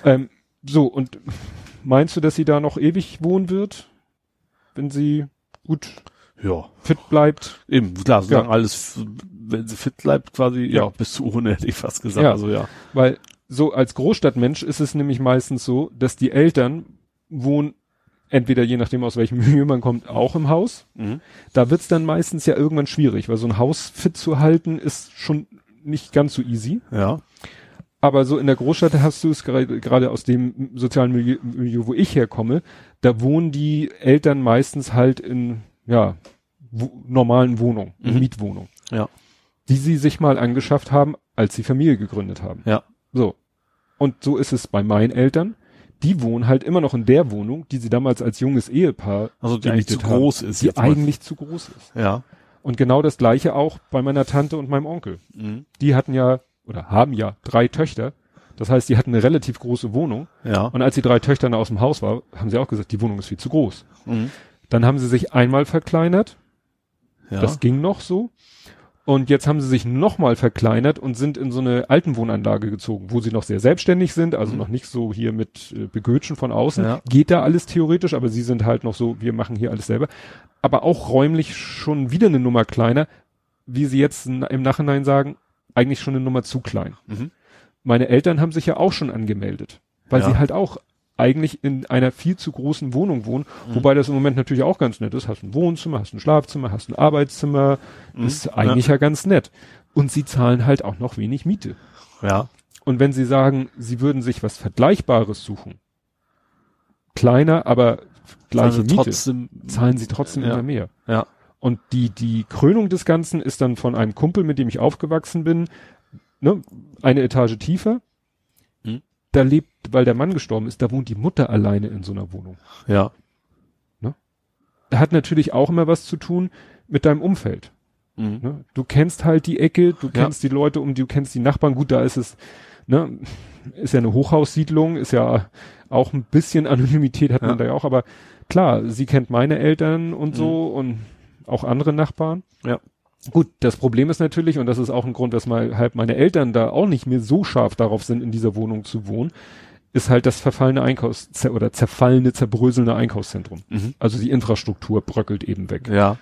Ähm, so, und meinst du, dass sie da noch ewig wohnen wird? Wenn sie gut Ja. fit bleibt? Eben, klar, solange Ja. alles, wenn sie fit bleibt, quasi, ja, bis zu 100 hätte ich fast gesagt. Ja. Also ja. Weil so als Großstadtmensch ist es nämlich meistens so, dass die Eltern wohnen, entweder je nachdem aus welchem Milieu man kommt, auch im Haus. Mhm. Da wird's dann meistens ja irgendwann schwierig, weil so ein Haus fit zu halten ist schon nicht ganz so easy. Ja. Aber so in der Großstadt hast du es gerade gerade aus dem sozialen Milieu, Milieu, wo ich herkomme, da wohnen die Eltern meistens halt in ja wo, normalen Wohnungen, Mhm. Mietwohnungen, Ja. die sie sich mal angeschafft haben, als sie Familie gegründet haben. Ja. So. Und so ist es bei meinen Eltern. Die wohnen halt immer noch in der Wohnung, die sie damals als junges Ehepaar Also die eigentlich zu haben, groß ist. die jetzt mal. eigentlich zu groß ist. Ja. Und genau das gleiche auch bei meiner Tante und meinem Onkel. Mhm. Die hatten ja oder haben ja drei Töchter. Das heißt, die hatten eine relativ große Wohnung. Ja. Und als die drei Töchter aus dem Haus war, haben sie auch gesagt, die Wohnung ist viel zu groß. Mhm. Dann haben sie sich einmal verkleinert. Ja. Das ging noch so. Und jetzt haben sie sich nochmal verkleinert und sind in so eine Altenwohnanlage gezogen, wo sie noch sehr selbstständig sind, also noch nicht so hier mit äh, Begötschen von außen. Ja. Geht da alles theoretisch, aber sie sind halt noch so, wir machen hier alles selber. Aber auch räumlich schon wieder eine Nummer kleiner, wie sie jetzt im Nachhinein sagen, eigentlich schon eine Nummer zu klein. Mhm. Meine Eltern haben sich ja auch schon angemeldet, weil Ja. sie halt auch eigentlich in einer viel zu großen Wohnung wohnen, Mhm. wobei das im Moment natürlich auch ganz nett ist. Hast ein Wohnzimmer, hast ein Schlafzimmer, hast ein Arbeitszimmer, Mhm. ist eigentlich ja. ganz nett. Und sie zahlen halt auch noch wenig Miete. Ja. Und wenn sie sagen, sie würden sich was Vergleichbares suchen, kleiner, aber gleiche Also Miete, trotzdem. zahlen sie trotzdem Ja. immer mehr. Ja. Und die, die Krönung des Ganzen ist dann von einem Kumpel, mit dem ich aufgewachsen bin, ne, eine Etage tiefer. Mhm. Da lebt, weil der Mann gestorben ist, da wohnt die Mutter alleine in so einer Wohnung. Ja. Hat natürlich auch immer was zu tun mit deinem Umfeld. Mhm. Ne? Du kennst halt die Ecke, du Ja. kennst die Leute um, du kennst die Nachbarn. Gut, da ist es, ne, ist ja eine Hochhaussiedlung, ist ja auch ein bisschen Anonymität hat Ja. man da ja auch, aber klar, sie kennt meine Eltern und so und auch andere Nachbarn. Ja. Gut, das Problem ist natürlich, und das ist auch ein Grund, dass mal halt meine Eltern da auch nicht mehr so scharf darauf sind, in dieser Wohnung zu wohnen, ist halt das verfallene Einkaufs- oder zerfallene, zerbröselnde Einkaufszentrum. Mhm. Also die Infrastruktur bröckelt eben weg. Ja.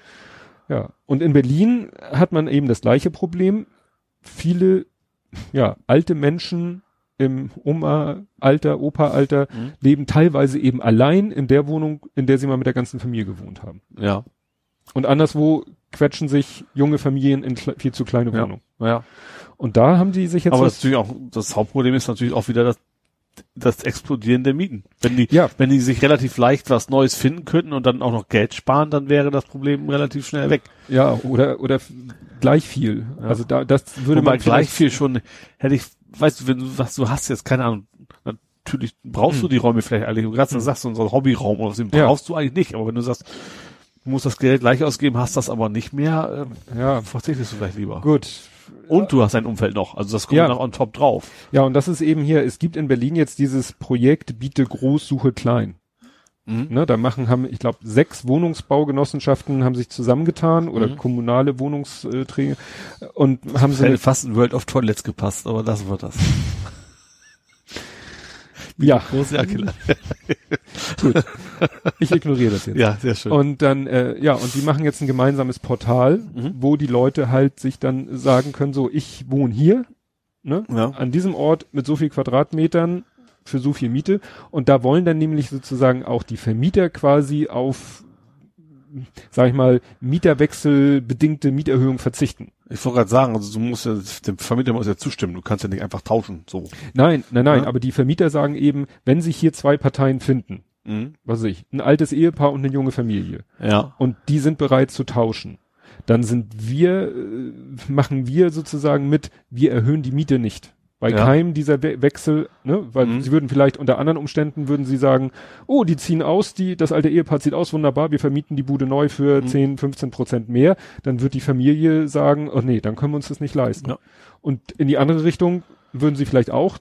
Ja. Und in Berlin hat man eben das gleiche Problem. Viele, ja, alte Menschen im Oma-Alter, Opa-Alter Mhm. leben teilweise eben allein in der Wohnung, in der sie mal mit der ganzen Familie gewohnt haben. Ja. Und anderswo quetschen sich junge Familien in viel zu kleine Ja. Wohnungen. Ja. Und da haben die sich jetzt Aber das natürlich auch, das Hauptproblem ist natürlich auch wieder das, das Explodieren der Mieten. Wenn die, Ja. wenn die sich relativ leicht was Neues finden könnten und dann auch noch Geld sparen, dann wäre das Problem relativ schnell weg. ja, oder, oder gleich viel. Ja. Also da, das würde Wobei man gleich viel schon, hätte ich, weißt du, wenn du was du hast jetzt, keine Ahnung, natürlich brauchst du die Räume vielleicht eigentlich, du gerade sagst du, unseren Hobbyraum oder was, den Ja. brauchst du eigentlich nicht, aber wenn du sagst, musst das Geld gleich ausgeben, hast das aber nicht mehr, ähm, Ja, verzichtest du vielleicht lieber. gut. Und du hast dein Umfeld noch, also das kommt Ja. noch on top drauf. Ja, und das ist eben hier, es gibt in Berlin jetzt dieses Projekt Biete groß, suche klein. Mhm. Ne, da machen, haben, ich glaube, sechs Wohnungsbaugenossenschaften haben sich zusammengetan oder Mhm. kommunale Wohnungsträger und haben Das sie, hätte fast ein World of Toilets gepasst, aber lassen wir das. ja, Große Akela. gut. Ich ignoriere das jetzt. Ja, sehr schön. Und dann, äh, ja, und die machen jetzt ein gemeinsames Portal, Mhm. wo die Leute halt sich dann sagen können, so, ich wohne hier, ne, ja. an diesem Ort mit so viel Quadratmetern für so viel Miete. Und da wollen dann nämlich sozusagen auch die Vermieter quasi auf, sag ich mal, Mieterwechselbedingte Mieterhöhung verzichten. Ich wollte gerade sagen, also du musst ja, dem Vermieter muss ja zustimmen, du kannst ja nicht einfach tauschen, so. Nein, nein, nein, Ja. aber die Vermieter sagen eben, wenn sich hier zwei Parteien finden, Mhm. was weiß ich, ein altes Ehepaar und eine junge Familie, Ja. und die sind bereit zu tauschen, dann sind wir, äh, machen wir sozusagen mit, wir erhöhen die Miete nicht. Bei Ja. keinem dieser We Wechsel, ne, weil Mhm. sie würden vielleicht unter anderen Umständen würden sie sagen, oh, die ziehen aus, die, das alte Ehepaar zieht aus, wunderbar, wir vermieten die Bude neu für Mhm. 10, 15 Prozent mehr, dann wird die Familie sagen, oh nee, dann können wir uns das nicht leisten. Ja. Und in die andere Richtung würden sie vielleicht auch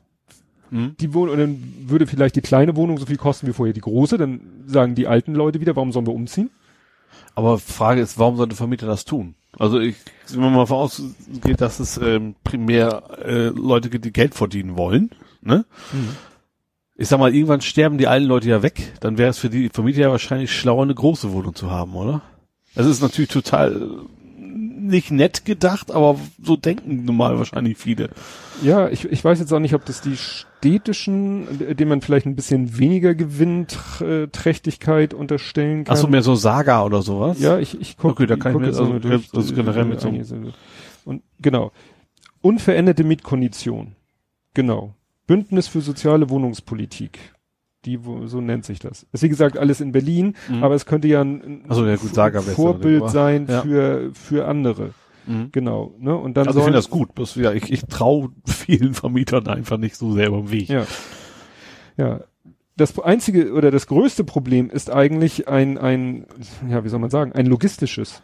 Mhm. die Wohnung, und dann würde vielleicht die kleine Wohnung so viel kosten wie vorher die große, dann sagen die alten Leute wieder, warum sollen wir umziehen? Aber Frage ist, warum sollte Vermieter das tun? Also ich, wenn man mal vorausgeht, dass es ähm, primär äh, Leute gibt, die Geld verdienen wollen, ne? Ich sag mal, irgendwann sterben die alten Leute ja weg, dann wäre es für die Vermieter ja wahrscheinlich schlauer, eine große Wohnung zu haben, oder? Das ist natürlich total äh, nicht nett gedacht, aber so denken normal wahrscheinlich viele. Ja, ich, ich weiß jetzt auch nicht, ob das die äh, denen man vielleicht ein bisschen weniger Gewinnträchtigkeit unterstellen kann. Ach so, mehr so Saga oder sowas? Ja, ich, ich gucke Okay, da kann ich mir- jetzt also- mal durch. also generell mit so- Sachen. Und genau. Unveränderte Mietkondition. Genau. Bündnis für soziale Wohnungspolitik. Die, wo, so nennt sich das. Ist wie gesagt alles in Berlin, Mhm. aber es könnte ja ein, ein Ach so, ja gut, Saga Vorbild sein ja. für, für andere. Mhm. Genau. Ne? Und dann Also ich finde das gut. Bloß, ja, ich, ich traue vielen Vermietern einfach nicht so sehr im Weg. Ja. Ja. Das einzige oder das größte Problem ist eigentlich ein, ein, ja, wie soll man sagen, ein logistisches.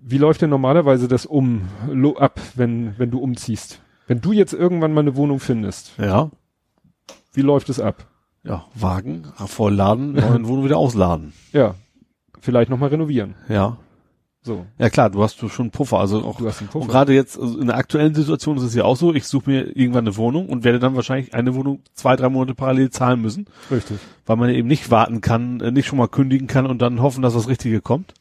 Wie läuft denn normalerweise das um, lo, ab, wenn, wenn du umziehst? Wenn du jetzt irgendwann mal eine Wohnung findest, Ja. wie läuft es ab? Ja, Wagen, vollladen, neuen Wohnung wieder ausladen. Ja. Vielleicht nochmal renovieren. Ja. So. Ja klar, du hast schon Puffer. Also auch Du hast einen und Puffer. gerade jetzt also in der aktuellen Situation ist es ja auch so, ich suche mir irgendwann eine Wohnung und werde dann wahrscheinlich eine Wohnung zwei, drei Monate parallel zahlen müssen, Richtig. weil man eben nicht warten kann, äh, nicht schon mal kündigen kann und dann hoffen, dass das Richtige kommt.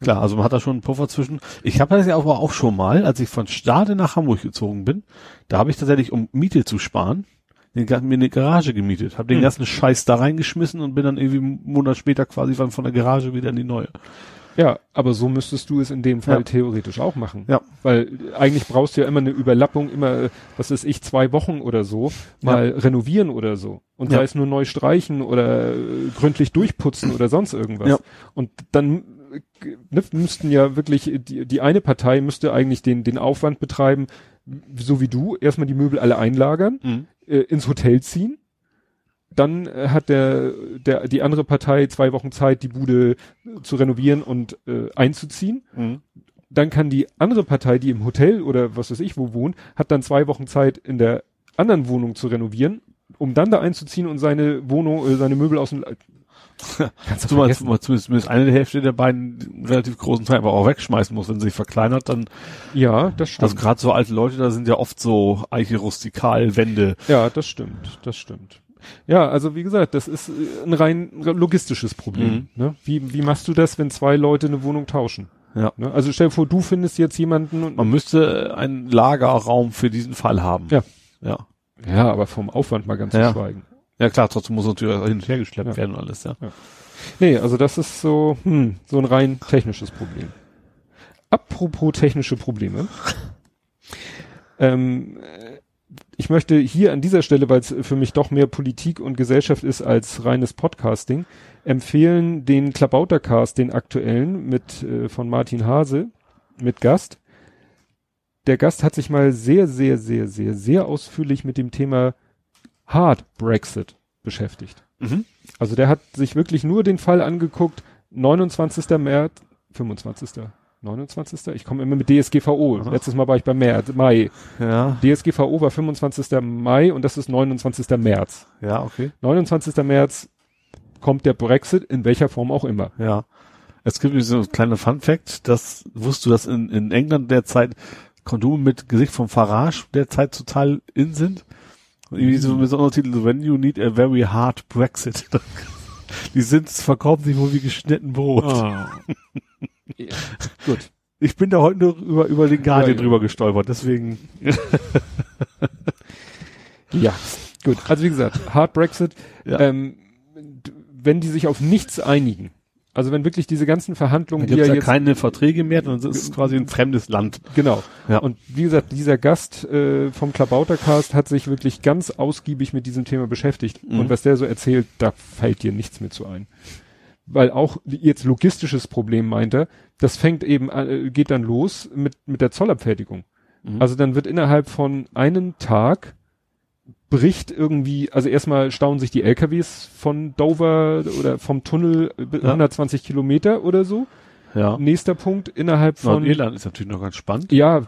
Klar, also man hat da schon einen Puffer zwischen. Ich habe das ja aber auch schon mal, als ich von Stade nach Hamburg gezogen bin, da habe ich tatsächlich, um Miete zu sparen, den, mir eine Garage gemietet, habe den Hm. ganzen Scheiß da reingeschmissen und bin dann irgendwie einen Monat später quasi von der Garage wieder in die neue. Ja, aber so müsstest du es in dem Fall Ja. theoretisch auch machen. Ja. Weil eigentlich brauchst du ja immer eine Überlappung, immer, was weiß ich, zwei Wochen oder so, mal renovieren oder so. Und Ja. sei es nur neu streichen oder äh, gründlich durchputzen oder sonst irgendwas. Ja. Und dann äh, ne, müssten ja wirklich, äh, die, die eine Partei müsste eigentlich den, den Aufwand betreiben, so wie du, erstmal die Möbel alle einlagern, Mhm. äh, ins Hotel ziehen. Dann äh, hat der, der, die andere Partei zwei Wochen Zeit, die Bude äh, zu renovieren und äh, einzuziehen. Mhm. Dann kann die andere Partei, die im Hotel oder was weiß ich wo wohnt, hat dann zwei Wochen Zeit, in der anderen Wohnung zu renovieren, um dann da einzuziehen und seine Wohnung, äh, seine Möbel aus dem Kannst du vergessen. zumal zumindest, eine Hälfte der beiden relativ großen Teile aber auch wegschmeißen muss, wenn sie sich verkleinert, dann, Ja, das also stimmt. gerade so alte Leute, da sind ja oft so Eiche rustikal Wände. Ja, das stimmt, das stimmt. Ja, also wie gesagt, das ist äh, ein rein logistisches Problem. Mhm. Ne? Wie, wie machst du das, wenn zwei Leute eine Wohnung tauschen? Ja. Ne? Also stell dir vor, du findest jetzt jemanden und Man müsste einen Lagerraum für diesen Fall haben. Ja. Ja. ja, aber vom Aufwand mal ganz Ja. zu schweigen. Ja klar, trotzdem muss natürlich hin und her geschleppt Ja. werden und alles, ja. Nee, also das ist so, hm, so ein rein technisches Problem. Apropos technische Probleme. ähm, äh, ich möchte hier an dieser Stelle, weil es für mich doch mehr Politik und Gesellschaft ist als reines Podcasting, empfehlen den Klabautercast, den aktuellen mit äh, von Martin Hase mit Gast. Der Gast hat sich mal sehr, sehr, sehr, sehr, sehr ausführlich mit dem Thema Hard Brexit beschäftigt. Mhm. Also der hat sich wirklich nur den Fall angeguckt, 29. März, 25. 29. Ich komme immer mit DSGVO. Aha. Letztes Mal war ich bei März, Mai. Ja, DSGVO war 25. Mai und das ist 29. März. ja, okay. 29. März kommt der Brexit, in welcher Form auch immer. Ja. Es gibt so ein kleiner Fun Fact, das wusstest du, dass in, in England derzeit Kondome mit Gesicht vom Farage derzeit total in sind? Und irgendwie so so einem Titel, When you need a very hard Brexit. Die sind, verkaufen sich wohl wie geschnitten Brot. Ja, gut. Ich bin da heute nur über, über den Guardian Ja, drüber gestolpert, deswegen. Ja, gut. Also wie gesagt, Hard Brexit. Ja. Ähm, wenn die sich auf nichts einigen, also wenn wirklich diese ganzen Verhandlungen, Da die gibt ja ja jetzt keine Verträge mehr, es ist quasi ein fremdes Land. Genau. Ja. Und wie gesagt, dieser Gast äh, vom Klabautercast hat sich wirklich ganz ausgiebig mit diesem Thema beschäftigt. Mhm. Und was der so erzählt, da fällt dir nichts mehr zu ein. Weil auch jetzt logistisches Problem meint er, das fängt eben an, äh, geht dann los mit, mit der Zollabfertigung. Mhm. Also dann wird innerhalb von einem Tag bricht irgendwie, also erstmal stauen sich die LKWs von Dover oder vom Tunnel äh, Ja. 120 Kilometer oder so. Ja. Nächster Punkt innerhalb von Nordirland ist natürlich noch ganz spannend. ja,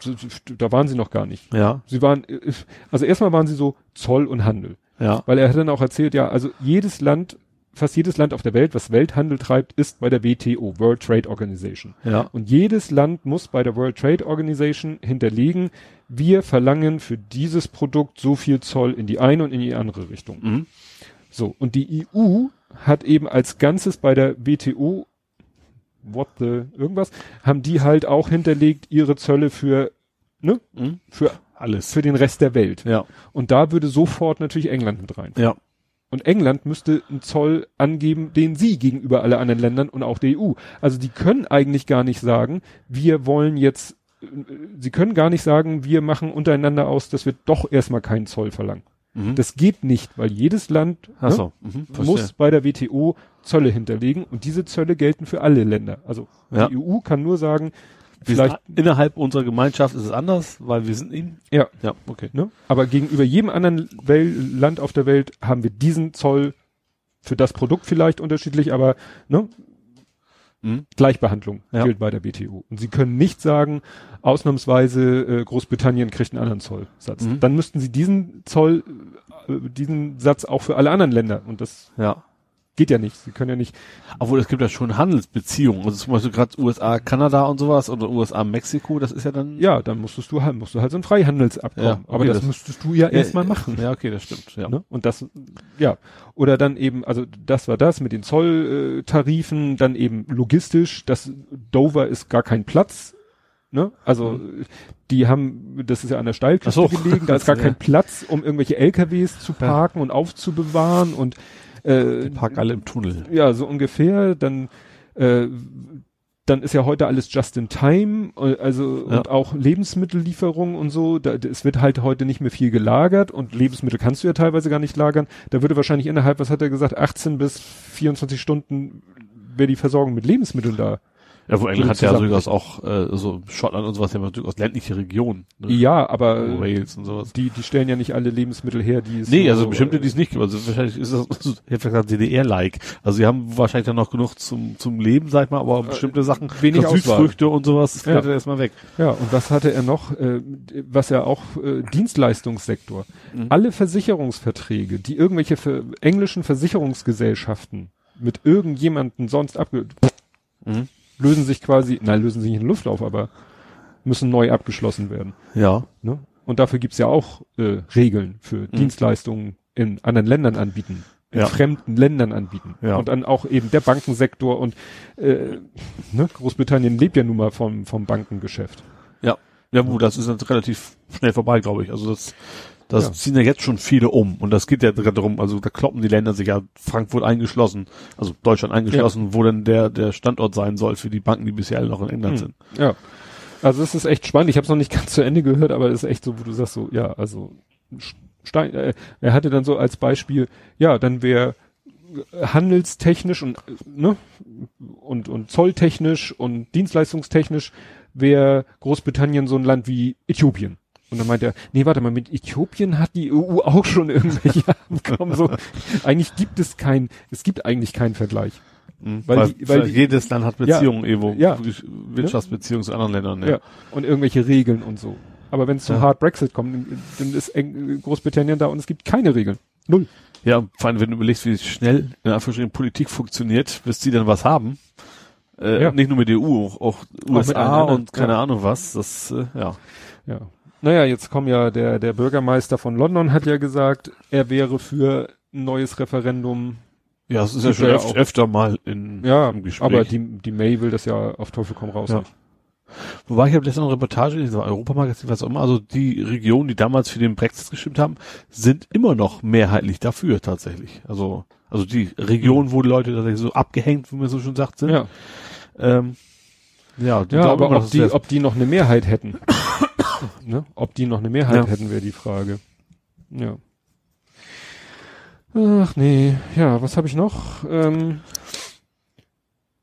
da waren sie noch gar nicht. Ja. Sie waren, äh, also erstmal waren sie so Zoll und Handel. Ja. Weil er hat dann auch erzählt, ja, also jedes Land, fast jedes Land auf der Welt, was Welthandel treibt, ist bei der WTO, World Trade Organization. Ja. Und jedes Land muss bei der World Trade Organization hinterlegen, wir verlangen für dieses Produkt so viel Zoll in die eine und in die andere Richtung. Mhm. So. Und die EU hat eben als Ganzes bei der WTO, what the, irgendwas, haben die halt auch hinterlegt ihre Zölle für, ne, Mhm. für, Alles. für den Rest der Welt. Ja. Und da würde sofort natürlich England mit rein. Ja. Und England müsste einen Zoll angeben, den sie gegenüber alle anderen Ländern und auch der EU. Also die können eigentlich gar nicht sagen, wir wollen jetzt, äh, sie können gar nicht sagen, wir machen untereinander aus, dass wir doch erstmal keinen Zoll verlangen. Mhm. Das geht nicht, weil jedes Land ne, so. Mhm. muss bei der WTO Zölle hinterlegen und diese Zölle gelten für alle Länder. Also Ja. die EU kann nur sagen, vielleicht, innerhalb unserer Gemeinschaft ist es anders, weil wir sind in. ja, Ja, okay. ne, aber gegenüber jedem anderen Wel Land auf der Welt haben wir diesen Zoll für das Produkt vielleicht unterschiedlich, aber ne, Mhm. Gleichbehandlung Ja. gilt bei der WTO. Und sie können nicht sagen, ausnahmsweise äh, Großbritannien kriegt einen anderen Zollsatz. Mhm. Dann müssten sie diesen Zoll, äh, diesen Satz auch für alle anderen Länder. Und das Ja. Geht ja nicht. Sie können ja nicht. Obwohl es gibt ja schon Handelsbeziehungen. Also zum Beispiel gerade USA, Kanada und sowas oder USA, Mexiko, das ist ja dann. Ja, dann musstest du halt, musst du halt so ein Freihandelsabkommen. Ja, okay, Aber das, das- müsstest du ja erstmal machen. Ja, okay, das stimmt. Ja. Ne? Und das, ja. Oder dann eben, also das war das mit den Zolltarifen, dann eben logistisch, das Dover ist gar kein Platz. Ne? Also die haben, das ist ja an der Steilküste so. gelegen, da ist gar Ja. kein Platz, um irgendwelche LKWs zu parken und aufzubewahren und äh, Die parken alle im Tunnel. ja, so ungefähr. Dann, äh, dann ist ja heute alles just in time, äh, also Ja. und auch Lebensmittellieferung und so. Da, es wird halt heute nicht mehr viel gelagert und Lebensmittel kannst du ja teilweise gar nicht lagern. Da würde wahrscheinlich innerhalb, was hat er gesagt, 18 bis 24 Stunden wäre die Versorgung mit Lebensmitteln da. Ja, wo England hat ja durchaus auch, äh, so Schottland und sowas, ja durchaus ländliche Regionen. Ne? Ja, aber Wales und sowas. die, die stellen ja nicht alle Lebensmittel her, die es Nee, so- also bestimmte, die es nicht gibt. Also wahrscheinlich ist das, ich hätte gesagt, DDR-like. Also sie haben wahrscheinlich dann noch genug zum, zum Leben, sag ich mal, aber bestimmte Sachen, wenig so Auswahl. Südfrüchte und sowas, das Ja. fällt ja erstmal weg. Ja, und was hatte er noch? Äh, was er auch äh, Dienstleistungssektor. Mhm. Alle Versicherungsverträge, die irgendwelche ver englischen Versicherungsgesellschaften mit irgendjemanden sonst abge Mhm. Lösen sich quasi, nein, lösen sich nicht in Luft auf, aber müssen neu abgeschlossen werden. Ja. Ne? Und dafür gibt's ja auch äh, Regeln für Dienstleistungen in anderen Ländern anbieten, in Mhm. Ja. fremden Ländern anbieten. Ja. Und dann auch eben der Bankensektor und äh, ne, Großbritannien lebt ja nun mal vom, vom Bankengeschäft. Ja. Ja, gut, das ist dann relativ schnell vorbei, glaube ich. Also das, das Ja. ziehen ja jetzt schon viele um. Und das geht ja gerade darum, also da kloppen die Länder sich ja Frankfurt eingeschlossen, also Deutschland eingeschlossen, wo denn der, der Standort sein soll für die Banken, die bisher alle noch in England sind. Ja. Also es ist echt spannend. Ich habe es noch nicht ganz zu Ende gehört, aber es ist echt so, wo du sagst so, ja, also Stein, äh, er hatte dann so als Beispiel, ja, dann wäre handelstechnisch und ne und und zolltechnisch und dienstleistungstechnisch wäre Großbritannien so ein Land wie Äthiopien. Und dann meint er, nee, warte mal, mit Äthiopien hat die EU auch schon irgendwelche Abkommen. So, eigentlich gibt es kein, es gibt eigentlich keinen Vergleich. Mhm. Weil Weil, die- weil weil die- jedes Land hat Beziehungen, irgendwo, ja. Wirtschaftsbeziehungen zu anderen Ländern. Ja. Und irgendwelche Regeln und so. Aber wenn es zum Ja. Hard Brexit kommt, dann ist Großbritannien da und es gibt keine Regeln. Null. Ja, vor allem, wenn du überlegst, wie schnell in Anführungsstrichen Politik funktioniert, bis die dann was haben. Äh, Ja. Nicht nur mit der EU, auch, auch USA anderen, und keine ja. Ahnung was. Das, äh, ja. Ja. Naja, jetzt kommen ja, der, der Bürgermeister von London hat ja gesagt, er wäre für ein neues Referendum. Ja, es ist ja schon ja öf auch- öfter mal in, Ja, im Gespräch. aber die, die May will das ja auf Teufel komm raus Ja. nicht. Wobei ich habe letztens eine Reportage, in diesem Europamagazin, was auch immer, also die Regionen, die damals für den Brexit gestimmt haben, sind immer noch mehrheitlich dafür tatsächlich. Also, also die Regionen, wo die Leute tatsächlich so abgehängt, wie man so schon sagt, sind. Ja, ähm, ja, die ja aber ob die, ob die noch eine Mehrheit hätten. Ne? Ob die noch eine Mehrheit Ja. hätten, wäre die Frage. Ja. Ach nee, ja, was habe ich noch? Ähm,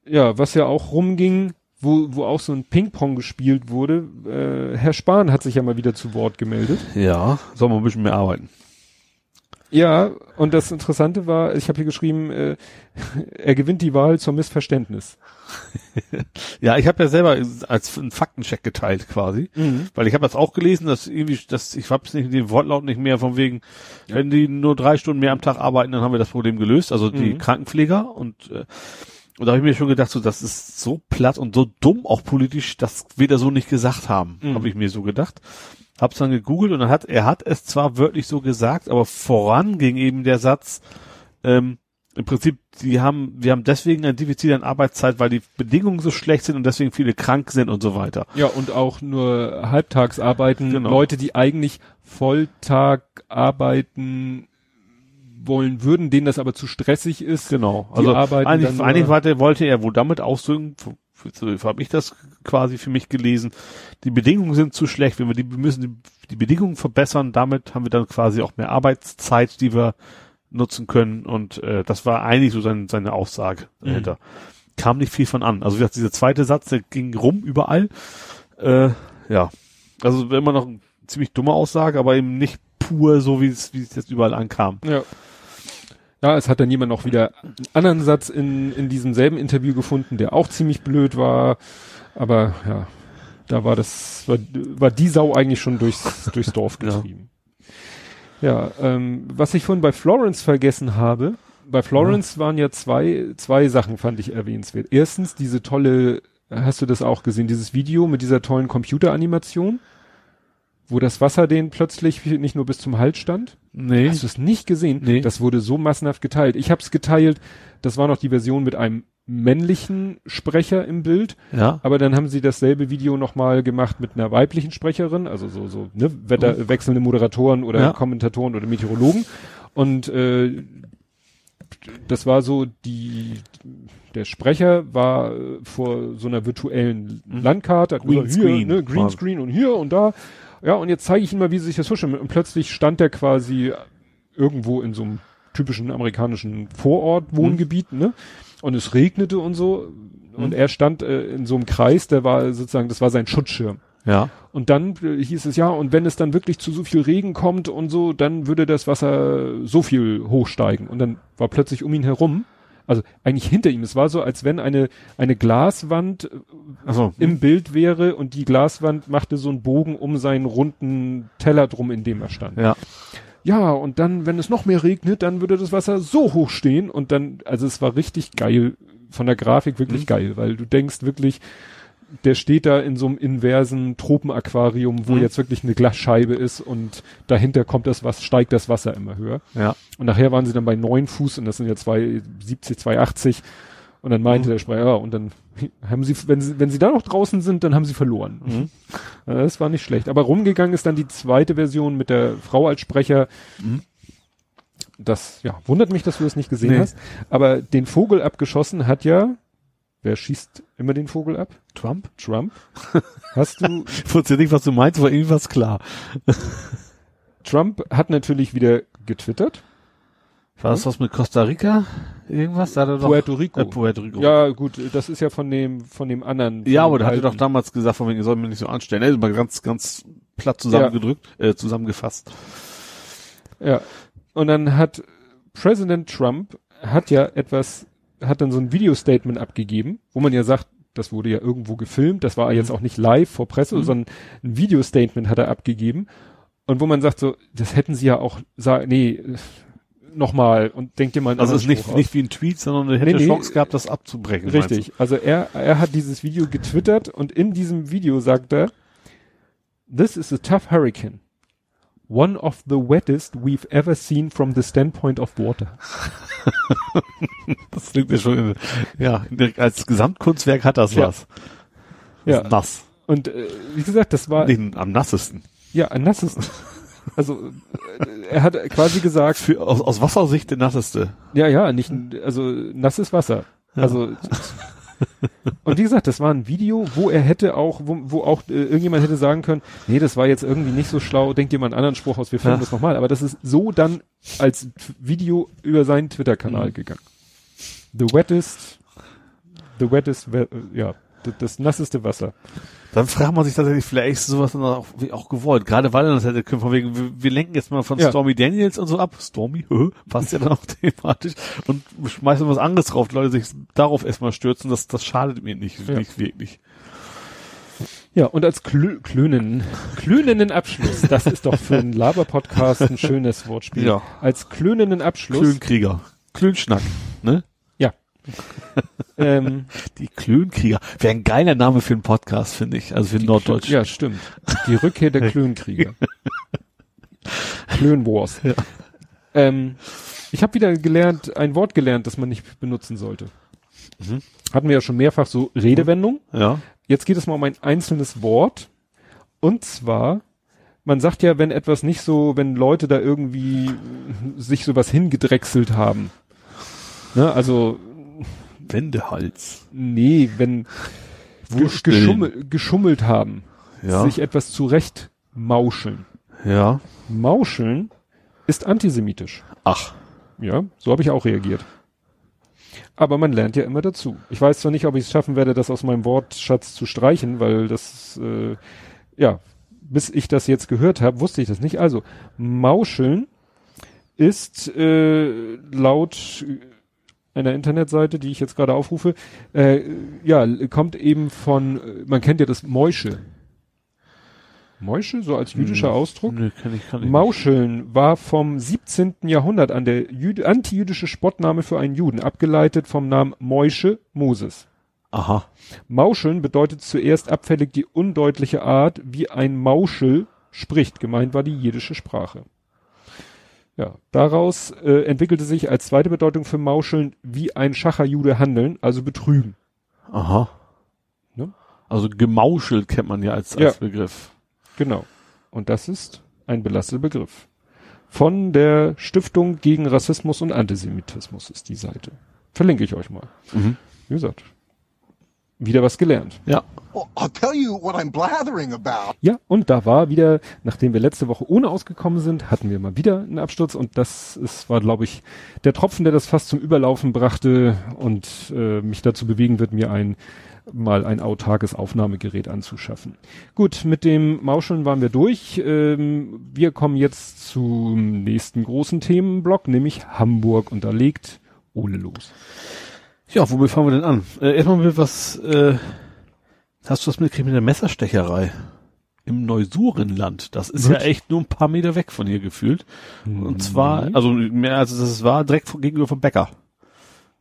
ja, was ja auch rumging, wo, wo auch so ein Ping-Pong gespielt wurde. Äh, Herr Spahn hat sich ja mal wieder zu Wort gemeldet. Ja, soll man ein bisschen mehr arbeiten. Ja, und das Interessante war, ich habe hier geschrieben, äh, er gewinnt die Wahl zum Missverständnis. Ja, ich habe ja selber als einen Faktencheck geteilt quasi, Mhm. weil ich habe das auch gelesen, dass irgendwie, dass ich hab's nicht den Wortlaut nicht mehr von wegen, wenn die nur drei Stunden mehr am Tag arbeiten, dann haben wir das Problem gelöst, also die Mhm. Krankenpfleger und äh, und da habe ich mir schon gedacht, so das ist so platt und so dumm auch politisch, das wir da so nicht gesagt haben, Mhm. habe ich mir so gedacht. Hab's dann gegoogelt und dann hat er hat es zwar wörtlich so gesagt, aber voran ging eben der Satz, ähm, im Prinzip, die haben, wir haben deswegen ein Defizit an Arbeitszeit, weil die Bedingungen so schlecht sind und deswegen viele krank sind und so weiter. Ja, und auch nur halbtags arbeiten. Genau. Leute, die eigentlich Volltag arbeiten wollen würden, denen das aber zu stressig ist. Genau. Also eigentlich, eigentlich wollte, wollte er wohl damit ausdrücken, so habe ich das quasi für mich gelesen, die Bedingungen sind zu schlecht, wenn wir die wir müssen die, die Bedingungen verbessern, damit haben wir dann quasi auch mehr Arbeitszeit, die wir nutzen können und äh, das war eigentlich so sein, seine Aussage dahinter. Kam nicht viel von an. Also wie gesagt, dieser zweite Satz, der ging rum überall. Äh, ja, also immer noch eine ziemlich dumme Aussage, aber eben nicht pur so, wie es wie es jetzt überall ankam. Ja. Ja, es hat dann jemand noch wieder einen anderen Satz in, in diesem selben Interview gefunden, der auch ziemlich blöd war. Aber ja, da war das, war, war die Sau eigentlich schon durchs, durchs Dorf Ja. getrieben. Ja, ähm, was ich vorhin bei Florence vergessen habe, bei Florence waren ja zwei, zwei Sachen fand ich erwähnenswert. Erstens diese tolle, hast du das auch gesehen, dieses Video mit dieser tollen Computeranimation, wo das Wasser den plötzlich nicht nur bis zum Hals stand? Nee. Hast du es nicht gesehen? Nee. Das wurde so massenhaft geteilt. Ich habe es geteilt. Das war noch die Version mit einem männlichen Sprecher im Bild, Ja. aber dann haben sie dasselbe Video nochmal gemacht mit einer weiblichen Sprecherin, also so so ne, Wetter, wechselnde Moderatoren oder Ja. Kommentatoren oder Meteorologen und äh, das war so die der Sprecher war äh, vor so einer virtuellen Landkarte, hat Mhm. Green gesagt, hier, Screen ne, quasi. Greenscreen und hier und da. Ja, und jetzt zeige ich ihm mal, wie sich das vorstellt. Und plötzlich stand er quasi irgendwo in so einem typischen amerikanischen Vorort-Wohngebiet, ne? Und es regnete und so. Und Mhm. er stand äh, in so einem Kreis, der war sozusagen, das war sein Schutzschirm. Ja. Und dann äh, hieß es ja, und wenn es dann wirklich zu so viel Regen kommt und so, dann würde das Wasser so viel hochsteigen. Und dann war plötzlich um ihn herum, also eigentlich hinter ihm, es war so, als wenn eine, eine Glaswand äh, Also im Bild wäre und die Glaswand machte so einen Bogen um seinen runden Teller drum, in dem er stand. ja. Ja, und dann, wenn es noch mehr regnet, dann würde das Wasser so hoch stehen und dann, also es war richtig geil, von der Grafik wirklich Mhm. geil, weil du denkst wirklich, der steht da in so einem inversen Tropenaquarium, wo Mhm. jetzt wirklich eine Glasscheibe ist und dahinter kommt das was, steigt das Wasser immer höher. Ja. Und nachher waren sie dann bei neun Fuß und das sind ja 270, 280. Und dann meinte Mhm. der Sprecher, ja, und dann haben sie, wenn sie, wenn sie da noch draußen sind, dann haben sie verloren. Mhm. Das war nicht schlecht. Aber rumgegangen ist dann die zweite Version mit der Frau als Sprecher. Mhm. Das, ja, wundert mich, dass du das nicht gesehen Nee. hast. Aber den Vogel abgeschossen hat ja, wer schießt immer den Vogel ab? Trump? Trump. Hast du, Ich wusste nicht, was du meinst, aber irgendwas klar. Trump hat natürlich wieder getwittert. War das was mit Costa Rica? Irgendwas? Da hat er doch, Puerto Rico. Äh, Puerto Rico. Ja, gut, das ist ja von dem, von dem anderen. Ja, von aber dem der hatte doch damals gesagt, von wegen, ihr sollt mir nicht so anstellen. Er ist mal ganz, ganz platt zusammengedrückt, äh, zusammengefasst. Ja. Und dann hat Präsident Trump hat ja etwas, hat dann so ein Video-Statement abgegeben, wo man ja sagt, das wurde ja irgendwo gefilmt, das war jetzt auch nicht live vor Presse, Mhm. sondern ein Video-Statement hat er abgegeben. Und wo man sagt so, das hätten sie ja auch sagen, nee, nochmal und denkt dir mal einen Also es ist nicht, aus. nicht wie ein Tweet, sondern er hätte Nee, nee. Chance gehabt, das abzubrechen. Richtig. Also er, er hat dieses Video getwittert und in diesem Video sagt er, This is a tough hurricane. One of the wettest we've ever seen from the standpoint of water. Das klingt ja schon, ja, als Gesamtkunstwerk hat das Ja. was. Ja. Ist nass. Und äh, wie gesagt, das war Nicht am nassesten. ja ein nasses. Also äh, er hat quasi gesagt, Für, aus, aus Wassersicht der nasseste. ja, ja, nicht also nasses Wasser. Ja. Also und wie gesagt, das war ein Video, wo er hätte auch, wo, wo auch äh, irgendjemand hätte sagen können, nee, das war jetzt irgendwie nicht so schlau, denkt einen anderen Spruch aus, wir filmen Ja. das nochmal. Aber das ist so dann als Video über seinen Twitter-Kanal Mhm. gegangen. The wettest, the wettest, we ja, Das, das nasseste Wasser. Dann fragt man sich tatsächlich, vielleicht ist sowas dann auch, auch gewollt. Gerade weil er das hätte können, von wegen, wir, wir lenken jetzt mal von Ja. Stormy Daniels und so ab. Stormy, hä? passt ja dann auch thematisch. Und schmeißen was anderes drauf, die Leute sich darauf erstmal stürzen, das, das schadet mir nicht, Ja. nicht wirklich. Ja, und als klö klönenden, klönenden Abschluss, das ist doch für einen Laber-Podcast ein schönes Wortspiel. Ja. Als klönenden Abschluss, Klönkrieger. Klönschnack, ne? Ähm, Die Klönkrieger. Wäre ein geiler Name für einen Podcast, finde ich. Also für Norddeutsch. ja, stimmt. Die Rückkehr der Klönkrieger. Klönwars. Ja. Ähm, ich habe wieder gelernt, ein Wort gelernt, das man nicht benutzen sollte. Mhm. Hatten wir ja schon mehrfach so Redewendung. Ja. Jetzt geht es mal um ein einzelnes Wort. Und zwar, man sagt ja, wenn etwas nicht so, wenn Leute da irgendwie sich sowas hingedrechselt haben. Ne, also, Wendehals. nee, wenn geschummel, geschummelt haben, Ja. sich etwas zurecht mauscheln. Ja. Mauscheln ist antisemitisch. Ach. Ja, so habe ich auch reagiert. Aber man lernt ja immer dazu. Ich weiß zwar nicht, ob ich es schaffen werde, das aus meinem Wortschatz zu streichen, weil das, äh, ja, bis ich das jetzt gehört habe, wusste ich das nicht. Also, Mauscheln ist äh, laut einer Internetseite, die ich jetzt gerade aufrufe, äh, ja, kommt eben von, man kennt ja das Mäusche. Mäusche, so als jüdischer Ausdruck? Nö, kann ich, kann ich Mauscheln war vom 17. Jahrhundert an der Jüd antijüdische Spottname für einen Juden, abgeleitet vom Namen Moische Moses. nicht. Aha. Mauscheln bedeutet zuerst abfällig die undeutliche Art, wie ein Mauschel spricht. Gemeint war die jiddische Sprache. Ja, daraus äh, entwickelte sich als zweite Bedeutung für Mauscheln wie ein Schacherjude handeln, also betrügen. Aha. Ne? Also gemauschelt kennt man ja als, als Begriff. Genau. Und das ist ein belasteter Begriff. Von der Stiftung gegen Rassismus und Antisemitismus ist die Seite. Verlinke ich euch mal. Mhm. Wie gesagt, wieder was gelernt. Ja. Well, I'll tell you what I'm blathering about. Ja, und da war wieder, nachdem wir letzte Woche ohne ausgekommen sind, hatten wir mal wieder einen Absturz und das ist, war, glaube ich, der Tropfen, der das fast zum Überlaufen brachte und äh, mich dazu bewegen wird, mir ein mal ein autarkes Aufnahmegerät anzuschaffen. Gut, mit dem Mauscheln waren wir durch. Ähm, wir kommen jetzt zum nächsten großen Themenblock, nämlich Hamburg und da legt Ole los. Ja, womit fangen wir denn an? Äh, erstmal mit was, äh, hast du das mitgekriegt mit der Messerstecherei? Im Neusurenland. Das ist Gut. ja echt nur ein paar Meter weg von hier gefühlt. Und zwar, Mhm. also mehr als es war, direkt gegenüber vom Bäcker,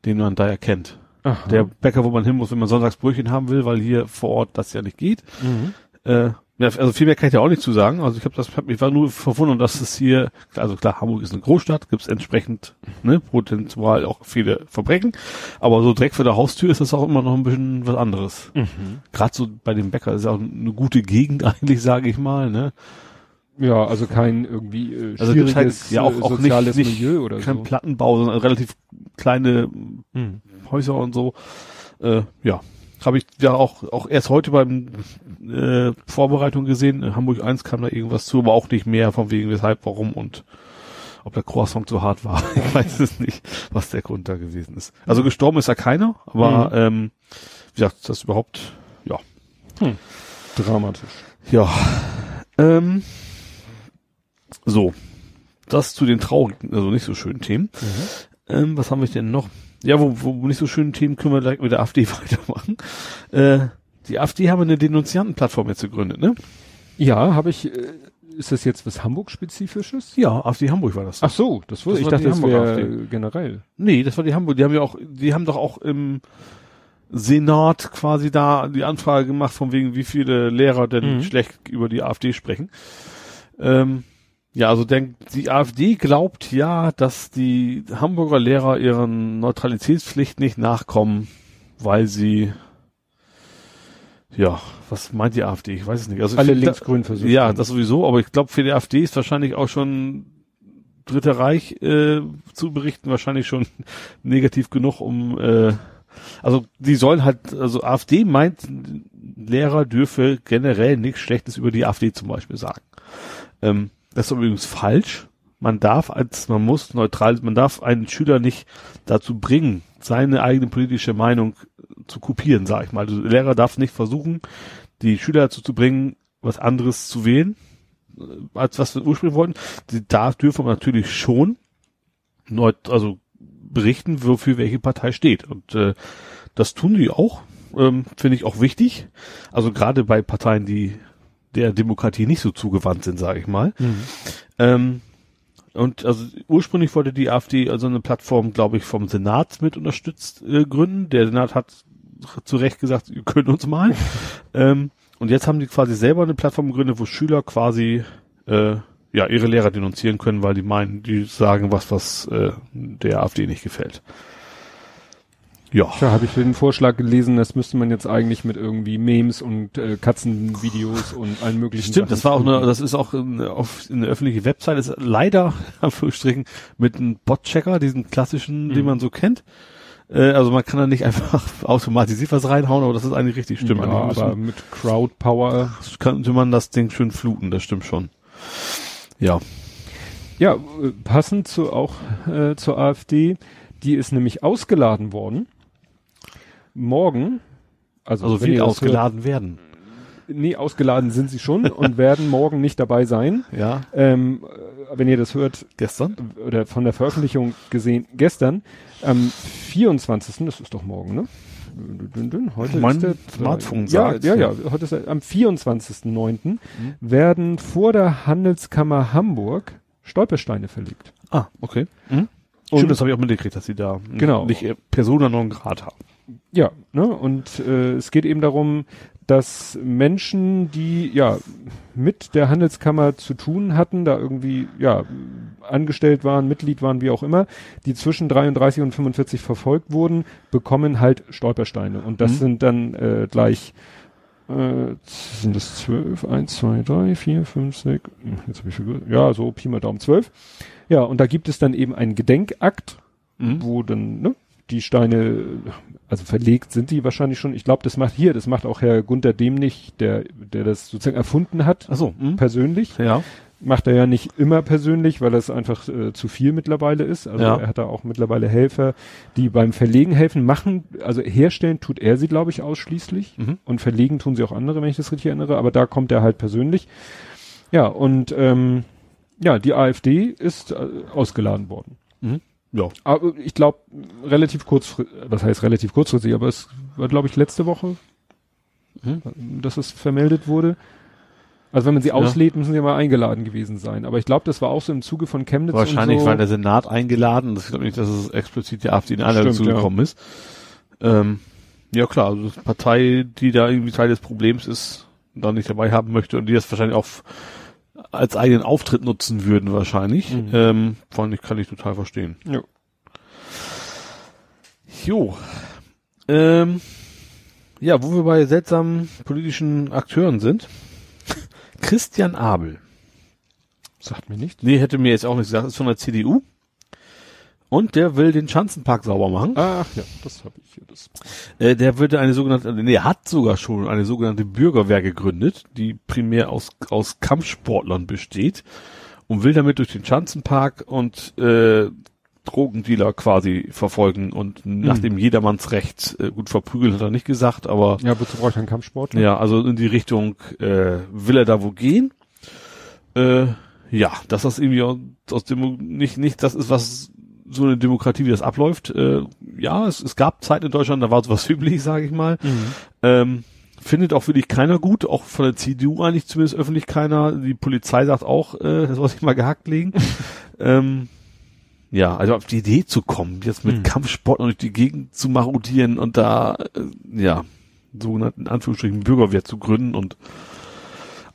den man da erkennt. Aha. Der Bäcker, wo man hin muss, wenn man Sonntagsbrötchen haben will, weil hier vor Ort das ja nicht geht. Mhm. Äh, ja, also viel mehr kann ich da auch nicht zu sagen. Also ich habe das, hab, ich war nur verwundert, dass es hier, also klar, Hamburg ist eine Großstadt, gibt es entsprechend ne, potenziell auch viele Verbrechen, aber so direkt vor der Haustür ist das auch immer noch ein bisschen was anderes. Mhm. Gerade so bei dem Bäcker ist ja auch eine gute Gegend eigentlich, sage ich mal. Ne? Ja, also kein irgendwie äh, Also schwieriges halt ja auch, äh, auch soziales nicht, nicht Milieu oder kein so. Plattenbau, sondern relativ kleine Mhm. Häuser und so. Äh, ja, habe ich ja auch auch erst heute beim äh, Vorbereitung gesehen. In Hamburg 1 kam da irgendwas zu, aber auch nicht mehr von wegen weshalb, warum und ob der Croissant zu hart war. Ich weiß es nicht, was der Grund da gewesen ist. Also gestorben ist ja keiner, aber ähm, wie gesagt, das überhaupt, ja. Dramatisch. Ja. Ähm, so. Das zu den traurigen, also nicht so schönen Themen. Ähm, was haben wir denn noch? Ja, wo, wo nicht so schönen Themen können wir direkt mit der AfD weitermachen. Äh, die AfD haben eine Denunziantenplattform jetzt gegründet, ne? Ja, habe ich. Äh, ist das jetzt was Hamburg-spezifisches? Ja, AfD Hamburg war das. Ach so, das wusste ich. dachte, das wäre AfD. generell. Nee, das war die Hamburg. Die haben ja auch, die haben doch auch im Senat quasi da die Anfrage gemacht, von wegen, wie viele Lehrer denn Mhm. schlecht über die AfD sprechen. Ähm, ja, also denk, die AfD glaubt ja, dass die Hamburger Lehrer ihren Neutralitätspflicht nicht nachkommen, weil sie ja, was meint die AfD? Ich weiß es nicht. Also Alle linksgrün versucht. ja, das sowieso, aber ich glaube, für die AfD ist wahrscheinlich auch schon Dritte Reich äh, zu berichten, wahrscheinlich schon negativ genug, um äh, also die sollen halt, also AfD meint, Lehrer dürfe generell nichts Schlechtes über die AfD zum Beispiel sagen. Ähm, das ist übrigens falsch. Man darf als, man muss neutral, man darf einen Schüler nicht dazu bringen, seine eigene politische Meinung zu kopieren, sag ich mal. Der Lehrer darf nicht versuchen, die Schüler dazu zu bringen, was anderes zu wählen, äh, als was wir ursprünglich wollten. Die darf, dürfen natürlich schon neu, also berichten, wofür welche Partei steht. Und äh, das tun die auch, ähm, finde ich auch wichtig. Also gerade bei Parteien, die der Demokratie nicht so zugewandt sind, sage ich mal. Ähm, und also ursprünglich wollte die AfD also eine Plattform, glaube ich, vom Senat mit unterstützt äh, gründen. Der Senat hat zu Recht gesagt, ihr könnt uns mal. ähm, und jetzt haben die quasi selber eine Plattform gegründet, wo Schüler quasi äh, ja ihre Lehrer denunzieren können, weil die meinen, die sagen was, was äh, der AfD nicht gefällt. Ja. Da habe ich den Vorschlag gelesen, das müsste man jetzt eigentlich mit irgendwie Memes und äh, Katzenvideos und allen möglichen Stimmt, das war auch Sachen eine, das ist auch eine, auf eine öffentliche Website, ist leider, Anführungsstrichen, mit einem Bot-Checker, diesen klassischen, den Mhm. man so kennt. Äh, also man kann da nicht einfach automatisiert was reinhauen, aber das ist eigentlich richtig stimmt. Ja, aber müssen- mit Crowdpower. könnte man das Ding schön fluten, das stimmt schon. Ja. Ja, äh, passend zu auch äh, zur AfD, die ist nämlich ausgeladen worden. Morgen, also, Also wenn wie ausgeladen werden. Hört, nee, ausgeladen sind sie schon und werden morgen nicht dabei sein. Ja. Ähm, äh, wenn ihr das hört, Gestern? oder von der Veröffentlichung gesehen, gestern, am 24., das ist doch morgen, ne? Heute Mein ist der, Smartphone ja, sagt, ja, ja, heute ist der, am 24.09. werden vor der Handelskammer Hamburg Stolpersteine verlegt. Ah, okay. Und- Stimmt, das habe ich auch mitgekriegt, dass sie da Genau. nicht Persona non grata haben. Ja, ne? Und äh, es geht eben darum, dass Menschen, die ja mit der Handelskammer zu tun hatten, da irgendwie ja angestellt waren, Mitglied waren, wie auch immer, die zwischen 33 und 45 verfolgt wurden, bekommen halt Stolpersteine. Und das Mhm. sind dann äh, gleich äh, sind das zwölf, eins, zwei, drei, vier, fünf, sechs, hm, jetzt habe ich vergessen, ja, so Pi mal Daumen zwölf. Ja, und da gibt es dann eben einen Gedenkakt, Mhm. wo dann ne, die Steine, also verlegt sind die wahrscheinlich schon. Ich glaube, das macht hier, das macht auch Herr Gunther Demnig, der, der das sozusagen erfunden hat, Ach so. Mhm. persönlich. Ja. Macht er ja nicht immer persönlich, weil das einfach äh, zu viel mittlerweile ist. Also Ja. er hat da auch mittlerweile Helfer, die beim Verlegen helfen, machen, also herstellen tut er sie, glaube ich, ausschließlich. Mhm. Und verlegen tun sie auch andere, wenn ich das richtig erinnere, aber da kommt er halt persönlich. Ja, und ähm, ja, die AfD ist äh, ausgeladen worden. Ja. Aber ich glaube, relativ kurzfristig, was heißt relativ kurzfristig, aber es war, glaube ich, letzte Woche, Mhm. dass es vermeldet wurde. Also wenn man sie Ja. auslädt, müssen sie mal eingeladen gewesen sein. Aber ich glaube, das war auch so im Zuge von Chemnitz Wahrscheinlich so. war der Senat eingeladen. Das glaube nicht, dass es explizit die AfD in Einladung zugekommen ist. Ähm, ja klar, also Partei, die da irgendwie Teil des Problems ist, da nicht dabei haben möchte und die das wahrscheinlich auch als eigenen Auftritt nutzen würden wahrscheinlich. Mhm. Ähm, fand ich, kann ich total verstehen. Ja. Jo. Ähm, ja, wo wir bei seltsamen politischen Akteuren sind. Christian Abel. Sagt mir nicht. Nee, hätte mir jetzt auch nicht gesagt, ist von der CDU. Und der will den Schanzenpark sauber machen. Ach ja, das habe ich hier. Das. Äh, der würde eine sogenannte, nee, hat sogar schon eine sogenannte Bürgerwehr gegründet, die primär aus, aus Kampfsportlern besteht und will damit durch den Schanzenpark und äh, Drogendealer quasi verfolgen und nach dem Jedermannsrecht äh, gut verprügeln hat er nicht gesagt, aber Ja, wozu brauche ich einen Kampfsport? ja, also in die Richtung äh, will er da wo gehen. Äh, ja, dass das irgendwie aus, aus Demo nicht nicht das ist was so eine Demokratie wie das abläuft. Äh, ja, es, es gab Zeiten in Deutschland, da war sowas üblich, sage ich mal. Mhm. Ähm, findet auch wirklich keiner gut, auch von der CDU eigentlich zumindest öffentlich keiner. Die Polizei sagt auch, äh, das soll sich mal gehackt legen. ähm, ja, also auf die Idee zu kommen, jetzt mit Mhm. Kampfsport durch die Gegend zu marodieren und da, äh, ja, sogenannten Anführungsstrichen Bürgerwehr zu gründen und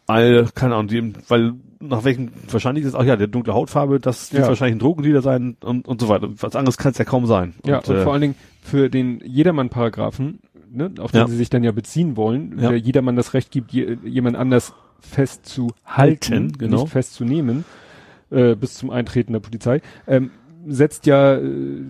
all, keine Ahnung, die, weil nach welchem, wahrscheinlich ist auch ja der dunkle Hautfarbe, das wird Ja. wahrscheinlich ein Drogendealer sein und, und so weiter. Was anderes kann es ja kaum sein. Ja, und, und äh, vor allen Dingen für den Jedermann-Paragraphen, ne, auf den Ja. sie sich dann ja beziehen wollen, Ja. der jedermann das Recht gibt, je, jemand anders festzuhalten, Halten, genau. nicht festzunehmen, äh, bis zum Eintreten der Polizei, ähm, setzt ja, äh,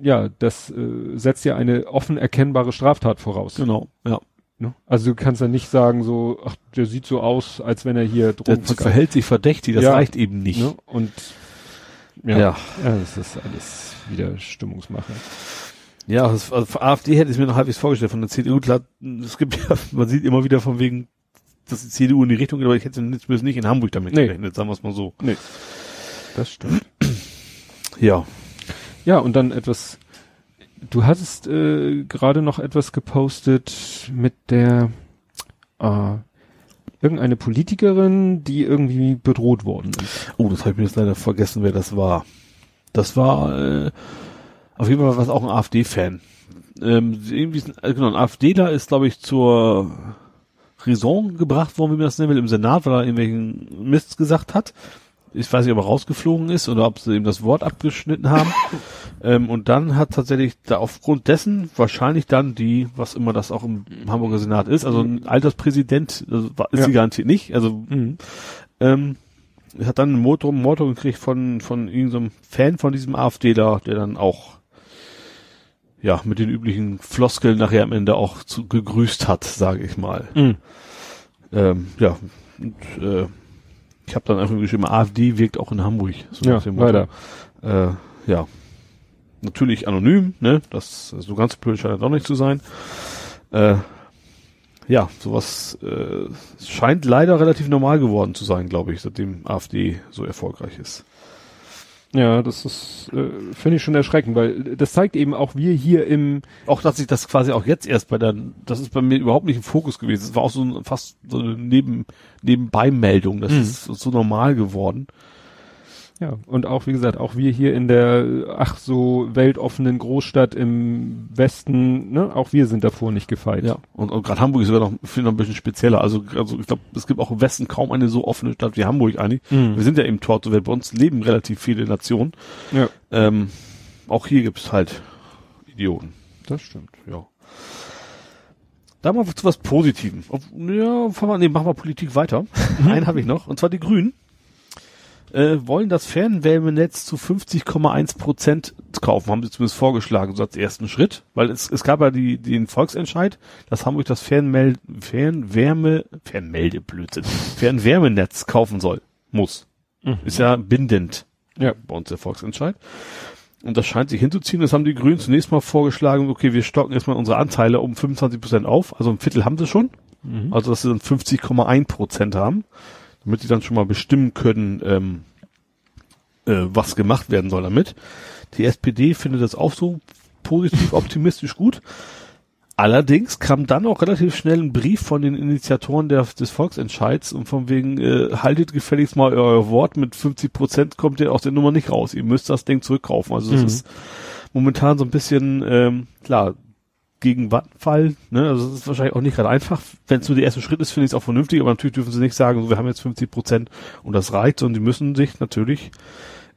ja, das äh, setzt ja eine offen erkennbare Straftat voraus. genau, ja. Ne? Also du kannst ja nicht sagen so, ach, der sieht so aus, als wenn er hier Der Drogen verkauft, verhält sich verdächtig, das Ja. reicht eben nicht. ne? Und ja, Ja. ja. das ist alles wieder Stimmungsmache. Ja, das, also AfD hätte ich mir noch halbwegs vorgestellt. Von der CDU, klar, es gibt ja, man sieht immer wieder von wegen, dass die CDU in die Richtung geht, aber ich hätte jetzt nicht in Hamburg damit Nee. gerechnet, sagen wir es mal so. Nee. Das stimmt. Ja. Ja, und dann etwas, du hattest äh, gerade noch etwas gepostet mit der äh, irgendeine Politikerin, die irgendwie bedroht worden ist. Oh, das habe ich mir jetzt leider vergessen, wer das war. Das war äh, auf jeden Fall was auch ein AfD-Fan. Ähm, irgendwie ist ein, äh, genau, ein AfDler ist, glaube ich, zur Raison gebracht worden, wie man das nennen will, im Senat, weil er irgendwelchen Mist gesagt hat. Ich weiß nicht, ob er rausgeflogen ist oder ob sie ihm das Wort abgeschnitten haben. ähm, und dann hat tatsächlich da aufgrund dessen wahrscheinlich dann die, was immer das auch im Hamburger Senat ist, also ein Alterspräsident, also ist Ja. sie garantiert nicht, also ähm, hat dann ein Motor, ein Motor gekriegt von, von irgendeinem Fan von diesem AfDler, der dann auch, ja, mit den üblichen Floskeln nachher am Ende auch zu, gegrüßt hat, sage ich mal. Ähm, ja, und, äh, ich habe dann einfach geschrieben, AfD wirkt auch in Hamburg. So Ja, weiter. Äh, ja. Natürlich anonym, ne? Das so ganz blöd scheint auch nicht zu sein. Äh, ja, sowas äh, scheint leider relativ normal geworden zu sein, glaube ich, seitdem AfD so erfolgreich ist. Ja, das ist, äh, finde ich schon erschreckend, weil das zeigt eben auch wir hier im, Auch dass ich das quasi auch jetzt erst bei der, das ist bei mir überhaupt nicht im Fokus gewesen. Das war auch so ein, fast so eine Neben, Nebenbeimeldung. Das Mhm. ist so normal geworden. Ja, und auch, wie gesagt, auch wir hier in der, ach so, weltoffenen Großstadt im Westen, ne, auch wir sind davor nicht gefeit. Ja. Und, und gerade Hamburg ist sogar noch, finde noch ein bisschen spezieller. Also, also ich glaube, es gibt auch im Westen kaum eine so offene Stadt wie Hamburg eigentlich. Mhm. Wir sind ja eben Tor zur Welt. Bei uns leben relativ viele Nationen. Ja, Ähm, auch hier gibt's halt Idioten. das stimmt. Ja. Da mal zu was Positivem. Ja, fangen wir, nee, machen wir Politik weiter. Einen habe ich noch, und zwar die Grünen. Äh, wollen das Fernwärmenetz zu 50,1 Prozent kaufen, haben sie zumindest vorgeschlagen, so als ersten Schritt, weil es, es gab ja die, den Volksentscheid, dass Hamburg das Fernmel Fernwärme, Fernmeldeblödsinn, Fernwärmenetz kaufen soll, muss. Mhm. Ist ja bindend Ja. bei uns der Volksentscheid. Und das scheint sich hinzuziehen. Das haben die Grünen zunächst mal vorgeschlagen, okay, wir stocken erstmal unsere Anteile um 25 Prozent auf. Also ein Viertel haben sie schon. Mhm. Also dass sie dann 50,1 Prozent haben. Damit sie dann schon mal bestimmen können, ähm, äh, was gemacht werden soll damit. Die SPD findet das auch so positiv, optimistisch gut. Allerdings kam dann auch relativ schnell ein Brief von den Initiatoren der, des Volksentscheids und von wegen, äh, haltet gefälligst mal euer Wort, mit 50 Prozent kommt ihr aus der Nummer nicht raus. Ihr müsst das Ding zurückkaufen. Also das Mhm. ist momentan so ein bisschen, ähm, klar, gegen Wattenfall, ne? Also das ist wahrscheinlich auch nicht gerade einfach. Wenn es nur der erste Schritt ist, finde ich es auch vernünftig, aber natürlich dürfen sie nicht sagen, so, wir haben jetzt 50 Prozent und das reicht, sondern die müssen sich natürlich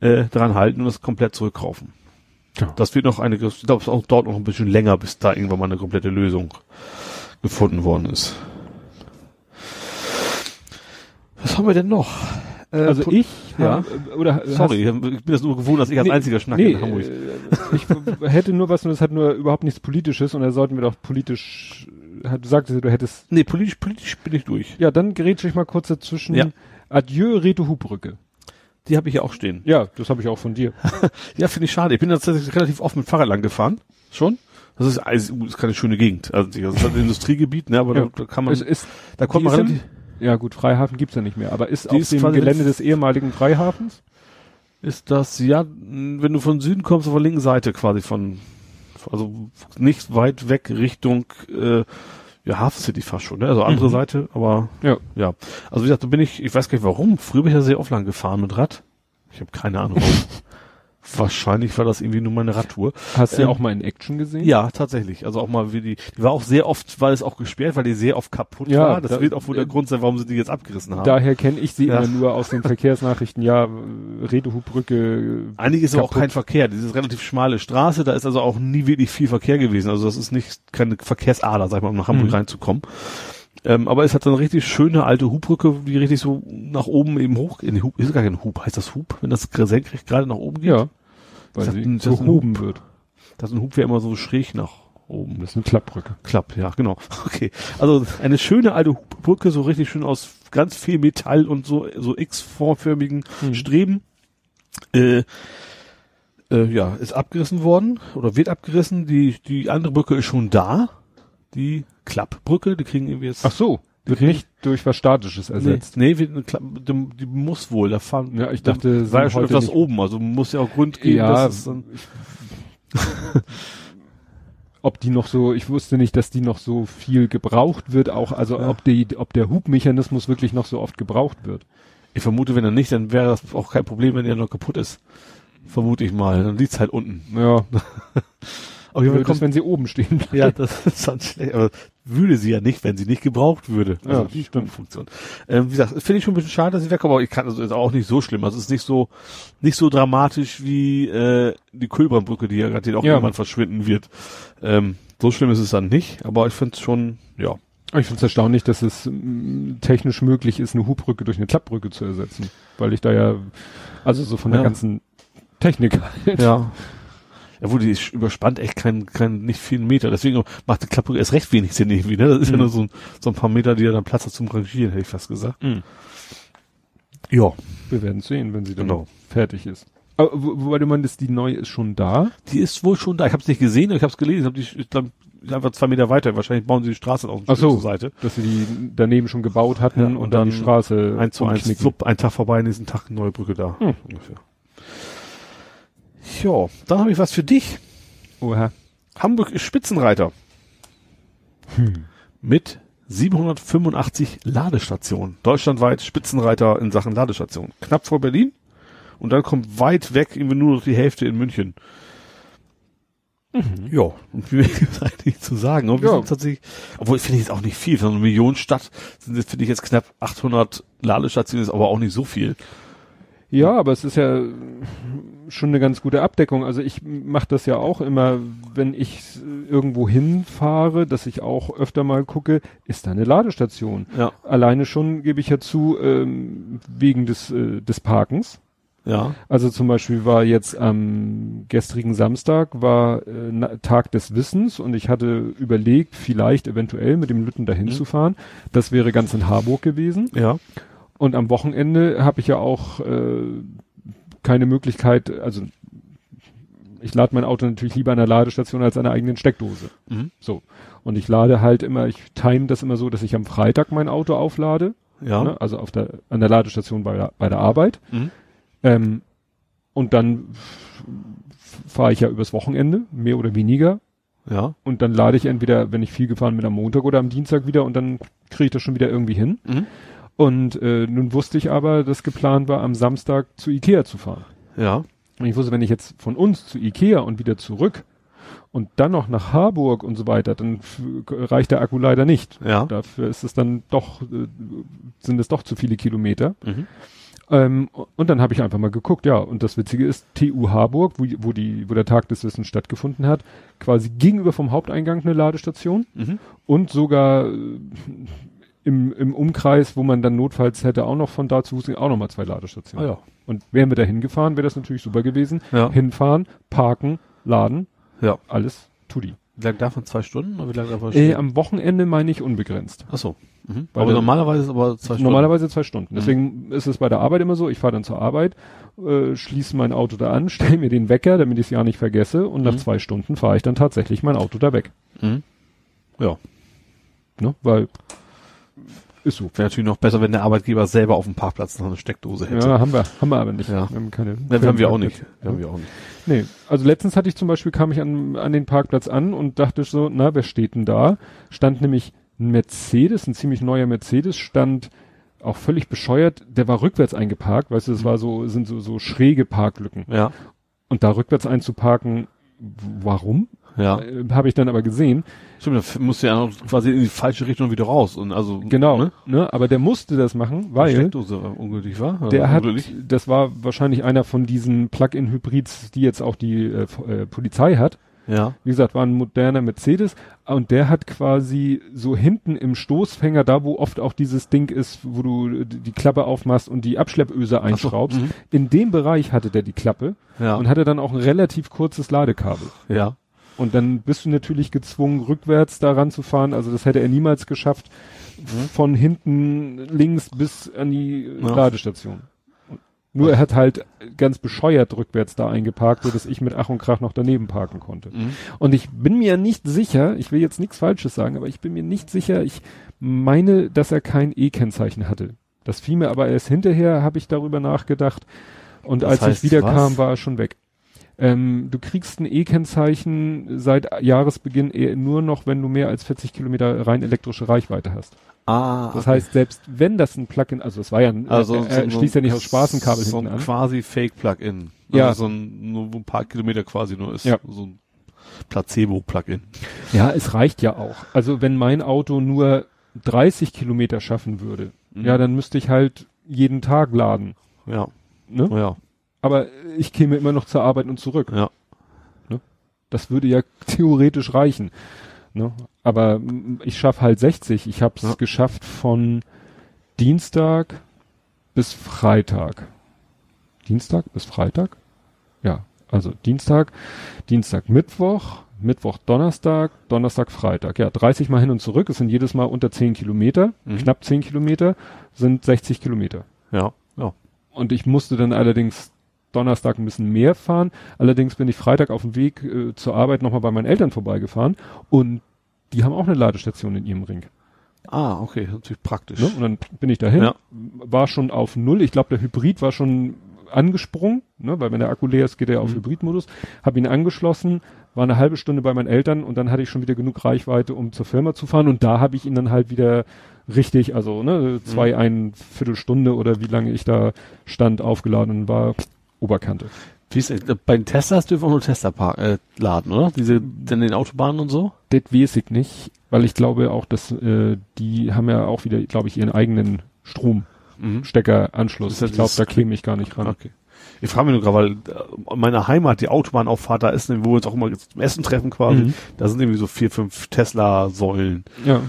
äh, daran halten und das komplett zurückkaufen. Ja. Das wird noch eine, ich glaube, es auch dauert noch ein bisschen länger, bis da irgendwann mal eine komplette Lösung gefunden worden ist. Was haben wir denn noch? Äh, Also ich, ja. oder Sorry, ich bin das nur gewohnt, dass ich als Nee, einziger schnacke nee, in Hamburg. äh, ich hätte nur was, und das hat nur überhaupt nichts Politisches, und da sollten wir doch politisch, du sagtest, du hättest, Nee, politisch, politisch bin ich durch. ja, dann gerät ich mal kurz dazwischen. Ja. Adieu, Reto Hubbrücke. Die habe ich ja auch stehen. Ja, das habe ich auch von dir. Ja, finde ich schade. Ich bin tatsächlich relativ oft mit Fahrrad lang gefahren. Schon. Das ist, also, ist keine schöne Gegend. Also, das ist halt ein Industriegebiet, ne, aber Ja. da, da kann man, Es ist, da kommt man ist relativ, ja gut, Freihafen gibt's ja nicht mehr, aber ist Die auf ist dem Gelände des ehemaligen Freihafens? ist das, ja, wenn du von Süden kommst, auf der linken Seite quasi von, also nicht weit weg Richtung, äh, ja, Hafen City fast schon, ne? Also andere Mhm. Seite, aber, Ja. ja. Also wie gesagt, da bin ich, ich weiß gar nicht warum, früher bin ich ja sehr oft lang gefahren mit Rad. Ich habe keine Ahnung. Wahrscheinlich war das irgendwie nur meine Radtour. Hast du Ähm, ja auch mal in Action gesehen? Ja, tatsächlich. Also auch mal wie die, die war auch sehr oft, weil es auch gesperrt, weil die sehr oft kaputt Ja, war. Das da- wird auch wohl der äh, Grund sein, warum sie die jetzt abgerissen haben. Daher kenne ich sie Ja. immer nur aus den Verkehrsnachrichten. Ja, Reto Hubbrücke. Eigentlich ist aber auch kaputt. kein Verkehr. Diese relativ schmale Straße, da ist also auch nie wirklich viel Verkehr gewesen. Also das ist nicht keine Verkehrsader, sag ich mal, um nach Hamburg Mhm. reinzukommen. Ähm, aber es hat so eine richtig schöne alte Hubbrücke, die richtig so nach oben eben hoch, in Hub, ist gar kein Hub, heißt das Hub, wenn das senkrecht gerade nach oben geht? Ja. Weil Das sie ein- ein gehoben wird. Das ist ein Hub, der immer so schräg nach oben Das ist eine Klappbrücke. Klapp, ja, genau. Okay. Also eine schöne alte Brücke, so richtig schön aus ganz viel Metall und so, so X-formförmigen Mhm. Streben. Äh, Äh, ja, ist abgerissen worden oder wird abgerissen. Die, die andere Brücke ist schon da. Die Klappbrücke, die kriegen irgendwie jetzt. Ach so, wird nicht durch was Statisches nee, ersetzt. nee wird eine Klapp, die, die muss wohl. Da fahren, Ja, ich da dachte, war ja schon etwas nicht- oben, also muss ja auch Grund geben, Ja, dass es dann, ob die noch so, ich wusste nicht, dass die noch so viel gebraucht wird, auch, also Ja. ob die, ob der Hubmechanismus wirklich noch so oft gebraucht wird. ich vermute, wenn er nicht, dann wäre das auch kein Problem, wenn er noch kaputt ist. Vermute ich mal. Dann liegt's halt unten. Ja, Aber blöd ist, wenn sie oben stehen. Ja, das ist dann schlecht. Aber würde sie ja nicht, wenn sie nicht gebraucht würde. Ja, die Funktion. Ähm, wie gesagt, finde ich schon ein bisschen schade, dass sie wegkommt, aber ich kann, also ist auch nicht so schlimm. Also es ist nicht so, nicht so dramatisch wie äh, die Kühlbrandbrücke, die ja gerade auch Ja. irgendwann verschwinden wird. Ähm, so schlimm ist es dann nicht, aber ich finde es schon, ja. Ich finde es erstaunlich, dass es mm, technisch möglich ist, eine Hubbrücke durch eine Klappbrücke zu ersetzen. Weil ich da ja, also so von der Ja. ganzen Technik halt. Ja. Ja, wo die ist überspannt echt kein, kein, nicht viel Meter. Deswegen macht die Klappbrücke erst recht wenig Sinn irgendwie, ne? Das ist ja Mhm. nur so ein, so ein paar Meter, die ja dann Platz hat zum Rangieren, hätte ich fast gesagt. Mhm. Ja. Wir werden sehen, wenn sie dann Genau. fertig ist. Aber wo- wobei du meintest, die neue ist schon da. Die ist wohl schon da. Ich habe es nicht gesehen, ich habe es gelesen. Ich habe die ich glaub, einfach zwei Meter weiter. Wahrscheinlich bauen sie die Straße auf Ach so. zur Seite. dass sie die daneben schon gebaut hatten Ja, und, und dann, dann die Straße Eins zu eins, flupp, ein Tag vorbei, nächsten Tag eine neue Brücke da. Hm. Ungefähr. Ja, dann habe ich was für dich. Oha. Hamburg ist Spitzenreiter. Hm. Mit 785 Ladestationen. Deutschlandweit Spitzenreiter in Sachen Ladestationen. Knapp vor Berlin. Und dann kommt weit weg irgendwie nur noch die Hälfte in München. Ja, und wie ist eigentlich zu sagen. Und Ja. tatsächlich, obwohl finde ich jetzt auch nicht viel. Für eine Millionenstadt sind jetzt, finde ich jetzt knapp 800 Ladestationen, ist aber auch nicht so viel. Ja, aber es ist ja schon eine ganz gute Abdeckung. Also ich mache das ja auch immer, wenn ich irgendwo hinfahre, dass ich auch öfter mal gucke, ist da eine Ladestation. Ja. Alleine schon gebe ich ja zu, ähm, wegen des, äh, des Parkens. Ja. Also zum Beispiel war jetzt am gestrigen Samstag war äh, Tag des Wissens und ich hatte überlegt, vielleicht eventuell mit dem Lütten dahin Mhm. zu fahren. Das wäre ganz in Harburg gewesen. Ja. Und am Wochenende habe ich ja auch äh, keine Möglichkeit, also ich lade mein Auto natürlich lieber an der Ladestation als an der eigenen Steckdose. Mhm. So. Und ich lade halt immer, ich time das immer so, dass ich am Freitag mein Auto auflade. Ja. Ne? Also auf der, an der Ladestation bei der, bei der Arbeit. Mhm. Ähm, und dann fahre ich ja übers Wochenende, mehr oder weniger. Ja. Und dann lade ich entweder, wenn ich viel gefahren bin, am Montag oder am Dienstag wieder und dann kriege ich das schon wieder irgendwie hin. Mhm. Und äh, nun wusste ich aber, dass geplant war, am Samstag zu Ikea zu fahren. Ja. Und ich wusste, wenn ich jetzt von uns zu Ikea und wieder zurück und dann noch nach Harburg und so weiter, dann reicht der Akku leider nicht. Ja. Dafür ist es dann doch, äh, sind es doch zu viele Kilometer. Mhm. Ähm, und dann habe ich einfach mal geguckt, ja, und das Witzige ist, TU Harburg, wo, wo, die, wo der Tag des Wissens stattgefunden hat, quasi gegenüber vom Haupteingang eine Ladestation Mhm. und sogar äh, im, im Umkreis, wo man dann notfalls hätte auch noch von da zu gehen, auch nochmal zwei Ladestationen. Ah ja. Und wären wir da hingefahren, wäre das natürlich super gewesen. Ja. Hinfahren, parken, laden, Ja. alles tutti. Wie lange davon? Zwei Stunden? Oder wie lange davon Äh, am Wochenende meine ich unbegrenzt. Ach so. Mhm. Weil aber normalerweise ist aber zwei Stunden. Normalerweise zwei Stunden. Mhm. Deswegen ist es bei der Arbeit immer so, ich fahre dann zur Arbeit, äh, schließe mein Auto da an, stelle mir den Wecker, damit ich es ja nicht vergesse und nach Mhm. zwei Stunden fahre ich dann tatsächlich mein Auto da weg. Mhm. Ja. Ne? Weil ist so. Wäre natürlich noch besser, wenn der Arbeitgeber selber auf dem Parkplatz noch eine Steckdose hätte. Ja, haben wir, haben wir aber nicht. Ja. Wir haben keine. Das haben wir auch nicht. Ja. Haben wir auch nicht. Nee, also letztens hatte ich zum Beispiel, kam ich an, an den Parkplatz an und dachte so, na, wer steht denn da? Stand nämlich ein Mercedes, ein ziemlich neuer Mercedes, stand auch völlig bescheuert, der war rückwärts eingeparkt, weißt du, das war so, sind so, so schräge Parklücken. Ja. Und da rückwärts einzuparken, warum? Ja. Äh, Habe ich dann aber gesehen. Stimmt, da musst du ja noch quasi in die falsche Richtung wieder raus. Und also, Genau, Ne? ne? Aber der musste das machen, weil Steckdose ungültig war. der Oder hat, ungültig? das war wahrscheinlich einer von diesen Plug-in-Hybrids, die jetzt auch die äh, äh, Polizei hat. Ja. Wie gesagt, war ein moderner Mercedes und der hat quasi so hinten im Stoßfänger, da wo oft auch dieses Ding ist, wo du die die Klappe aufmachst und die Abschleppöse einschraubst, mhm. in dem Bereich hatte der die Klappe Ja. und hatte dann auch ein relativ kurzes Ladekabel. ja. Und dann bist du natürlich gezwungen, rückwärts da ranzufahren. Also das hätte er niemals geschafft, von hinten links bis an die Ja. Ladestation. Nur er hat halt ganz bescheuert rückwärts da eingeparkt, so dass ich mit Ach und Krach noch daneben parken konnte. Mhm. Und ich bin mir nicht sicher, ich will jetzt nichts Falsches sagen, aber ich bin mir nicht sicher, ich meine, dass er kein E-Kennzeichen hatte. Das fiel mir aber erst hinterher, habe ich darüber nachgedacht. Und Das als heißt, ich wiederkam, was? war er schon weg. Ähm, du kriegst ein E-Kennzeichen seit Jahresbeginn eher nur noch, wenn du mehr als 40 Kilometer rein elektrische Reichweite hast. Ah, Das heißt, selbst wenn das ein Plugin, also es war ja ein, also er, er schließt ja nicht aus Straßenkabel so hinten ein an. quasi Fake-Plugin. Ja. Also so ein, nur ein paar Kilometer quasi nur ist. Ja. So ein Placebo-Plugin. Ja, es reicht ja auch. Also wenn mein Auto nur 30 Kilometer schaffen würde, Mhm. ja, dann müsste ich halt jeden Tag laden. Ja. Ne? Ja. Aber ich käme immer noch zur Arbeit und zurück. Ja. Das würde ja theoretisch reichen. Ne? Aber ich schaffe halt 60. Ich habe es Ja. geschafft von Dienstag bis Freitag. Dienstag bis Freitag? Ja, also Dienstag, Dienstag, Mittwoch, Mittwoch, Donnerstag, Donnerstag, Freitag. Ja, 30 Mal hin und zurück. Es sind jedes Mal unter 10 Kilometer, Mhm. knapp 10 Kilometer, sind 60 Kilometer. Ja. Ja. Und ich musste dann allerdings Donnerstag ein bisschen mehr fahren. Allerdings bin ich Freitag auf dem Weg äh, zur Arbeit nochmal bei meinen Eltern vorbeigefahren und die haben auch eine Ladestation in ihrem Ring. Ah, okay. Natürlich praktisch. Ne? Und dann bin ich dahin, Ja. war schon auf Null. Ich glaube, der Hybrid war schon angesprungen, ne? weil wenn der Akku leer ist, geht er auf Mhm. Hybridmodus. Habe ihn angeschlossen, war eine halbe Stunde bei meinen Eltern und dann hatte ich schon wieder genug Reichweite, um zur Firma zu fahren. Und da habe ich ihn dann halt wieder richtig, also ne, zwei, Mhm. ein Viertelstunde oder wie lange ich da stand, aufgeladen und war Oberkante. Wie ist, äh, bei den Teslas dürfen auch nur Tesla äh, laden, oder? Diese, denn den Autobahnen und so? Das weiß ich nicht, weil ich glaube auch, dass äh, die haben ja auch wieder, glaube ich, ihren eigenen Stromsteckeranschluss. Das ist ja ich glaube, da käme ich gar nicht ran. Okay. Ich frage mich nur gerade, weil äh, meine Heimat, die Autobahnauffahrt, da ist, wo wir uns auch immer zum Essen treffen quasi, Mhm. da sind irgendwie so vier, fünf Tesla-Säulen. Ja.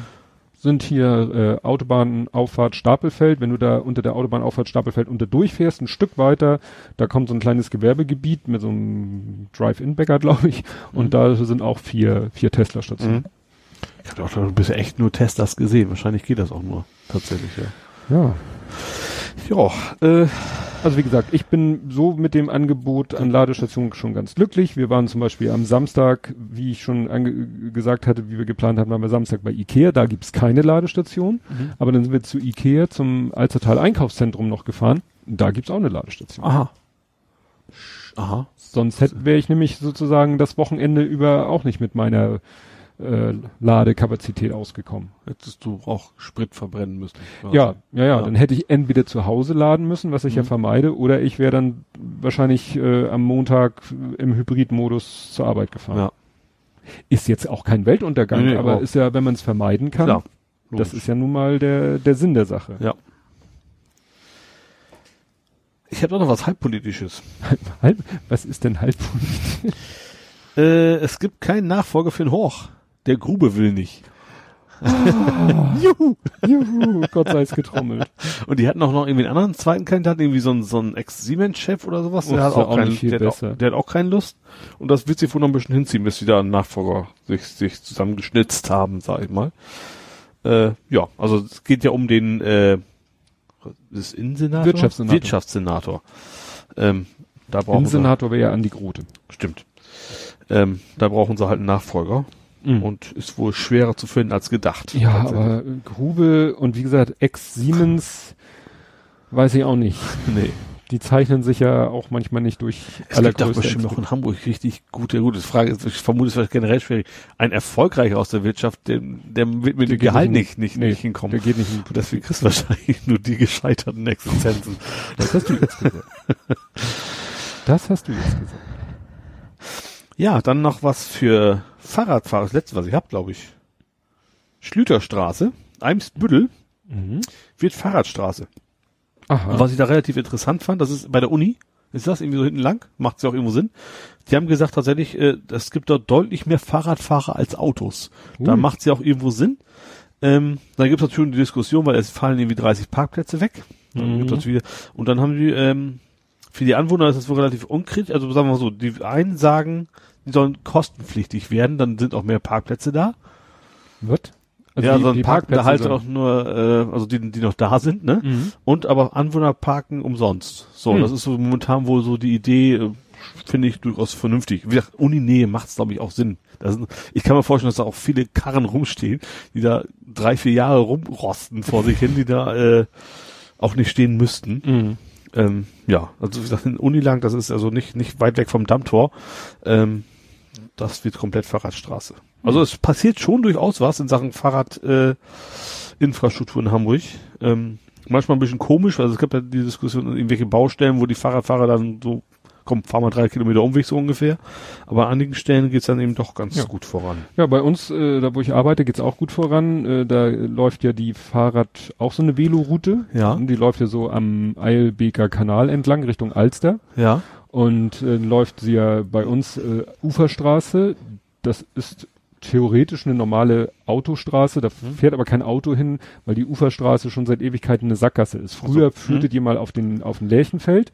Sind hier äh, Autobahnauffahrt Stapelfeld. Wenn du da unter der Autobahnauffahrt Stapelfeld unter durchfährst, ein Stück weiter, da kommt so ein kleines Gewerbegebiet mit so einem Drive-In-Bäcker, glaube ich. Und Mhm. da sind auch vier, vier Tesla-Stationen. Ich habe auch schon bisher echt nur Teslas gesehen. Wahrscheinlich geht das auch nur. Tatsächlich, ja. Ja. Ja, äh, Also wie gesagt, ich bin so mit dem Angebot an Ladestationen schon ganz glücklich. Wir waren zum Beispiel am Samstag, wie ich schon gesagt hatte, wie wir geplant haben, waren wir Samstag bei Ikea. Da gibt's keine Ladestation. Mhm. Aber dann sind wir zu Ikea zum Alzertal Einkaufszentrum noch gefahren. Da gibt's auch eine Ladestation. aha. Aha. Sonst hätte wäre ich nämlich sozusagen das Wochenende über auch nicht mit meiner äh, Ladekapazität ausgekommen. Hättest du auch Sprit verbrennen müssen. Ja, ja, ja, Ja. Dann hätte ich entweder zu Hause laden müssen, was ich ja Mhm. vermeide, oder ich wäre dann wahrscheinlich äh, am Montag im Hybridmodus zur Arbeit gefahren. Ja. Ist jetzt auch kein Weltuntergang, Nee, nee, aber aber- ist ja, wenn man es vermeiden kann, Klar. das ist ja nun mal der, der Sinn der Sache. Ja. Ich habe doch noch was halbpolitisches. Halb, was ist denn halb? Äh, es gibt keinen Nachfolger für den Horch. Der Grube will nicht. Juhu, juhu, Gott sei es getrommelt. Und die hatten auch noch irgendwie einen anderen zweiten Kandidaten, irgendwie so ein, so ein Ex-Siemens-Chef oder sowas. Der hat auch, auch keinen, der, hat auch, besser. der hat auch keine Lust. Und das wird sich wohl noch ein bisschen hinziehen, bis die da einen Nachfolger sich, sich zusammengeschnitzt haben, sag ich mal. Äh, ja, also es geht ja um den äh, das Innensenator? Wirtschaftssenator. Wirtschaftssenator. Ähm, da brauchen sie, Innensenator wäre ja Andi Grote. stimmt. Ähm, da brauchen sie halt einen Nachfolger. Mhm. Und ist wohl schwerer zu finden als gedacht. Ja, aber Grube und wie gesagt, Ex-Siemens weiß ich auch nicht. Nee. Die zeichnen sich ja auch manchmal nicht durch Es gibt doch bestimmt Entwicklung. in Hamburg richtig gute, gute Frage. Ich vermute, es wird generell schwierig. Ein erfolgreicher aus der Wirtschaft, der, der wird mit Der dem Gehalt nicht nicht, nee, nicht hinkommen. Der geht nicht in Und deswegen kriegst du wahrscheinlich nur die gescheiterten Existenzen. Das hast du jetzt gesagt. Das hast du jetzt gesagt. Ja, dann noch was für Fahrradfahrer. Das letzte, was ich habe, glaube ich. Schlüterstraße, Eimsbüttel, Mhm. wird Fahrradstraße. Aha. Und was ich da relativ interessant fand, das ist bei der Uni, ist das irgendwie so hinten lang, macht ja auch irgendwo Sinn. Die haben gesagt tatsächlich, äh, es gibt dort deutlich mehr Fahrradfahrer als Autos. Da Ui. macht ja auch irgendwo Sinn. Ähm, dann gibt es natürlich die Diskussion, weil es fallen irgendwie 30 Parkplätze weg. Dann Mhm. gibt das wieder, und dann haben die, ähm, für die Anwohner ist das wohl relativ unkritisch. Also sagen wir mal so, die einen sagen, die sollen kostenpflichtig werden, dann sind auch mehr Parkplätze da. Was? ja, die- so ein die Park, da halt auch nur, äh, also die, die noch da sind, ne? Mhm. Und aber Anwohner parken umsonst. So, Hm. das ist so momentan wohl so die Idee, äh, finde ich durchaus vernünftig. Wie gesagt, Uninähe macht es, glaube ich, auch Sinn. Sind, ich kann mir vorstellen, dass da auch viele Karren rumstehen, die da drei, vier Jahre rumrosten vor sich hin, die da äh, auch nicht stehen müssten. Mhm. Ähm, ja, also wie gesagt, in Unilang, das ist also nicht, nicht weit weg vom Dammtor. Ähm, das wird komplett Fahrradstraße. Also es passiert schon durchaus was in Sachen Fahrradinfrastruktur äh, in Hamburg. Ähm, manchmal ein bisschen komisch, also es gab ja die Diskussion irgendwelche Baustellen, wo die Fahrradfahrer dann so, komm, fahr mal drei Kilometer Umweg so ungefähr. Aber an einigen Stellen geht's dann eben doch ganz Ja. gut voran. Ja, bei uns, äh, da wo ich arbeite, geht's auch gut voran. Äh, da läuft ja die Fahrrad, auch so eine Veloroute. Ja. Und die läuft ja so am Eilbeker Kanal entlang Richtung Alster. Ja. Und äh, läuft sie ja bei uns äh, Uferstraße. Das ist theoretisch eine normale Autostraße, da Mhm. fährt aber kein Auto hin, weil die Uferstraße schon seit Ewigkeiten eine Sackgasse ist. Früher Ach so. führtet ihr mal auf den auf den Lärchenfeld,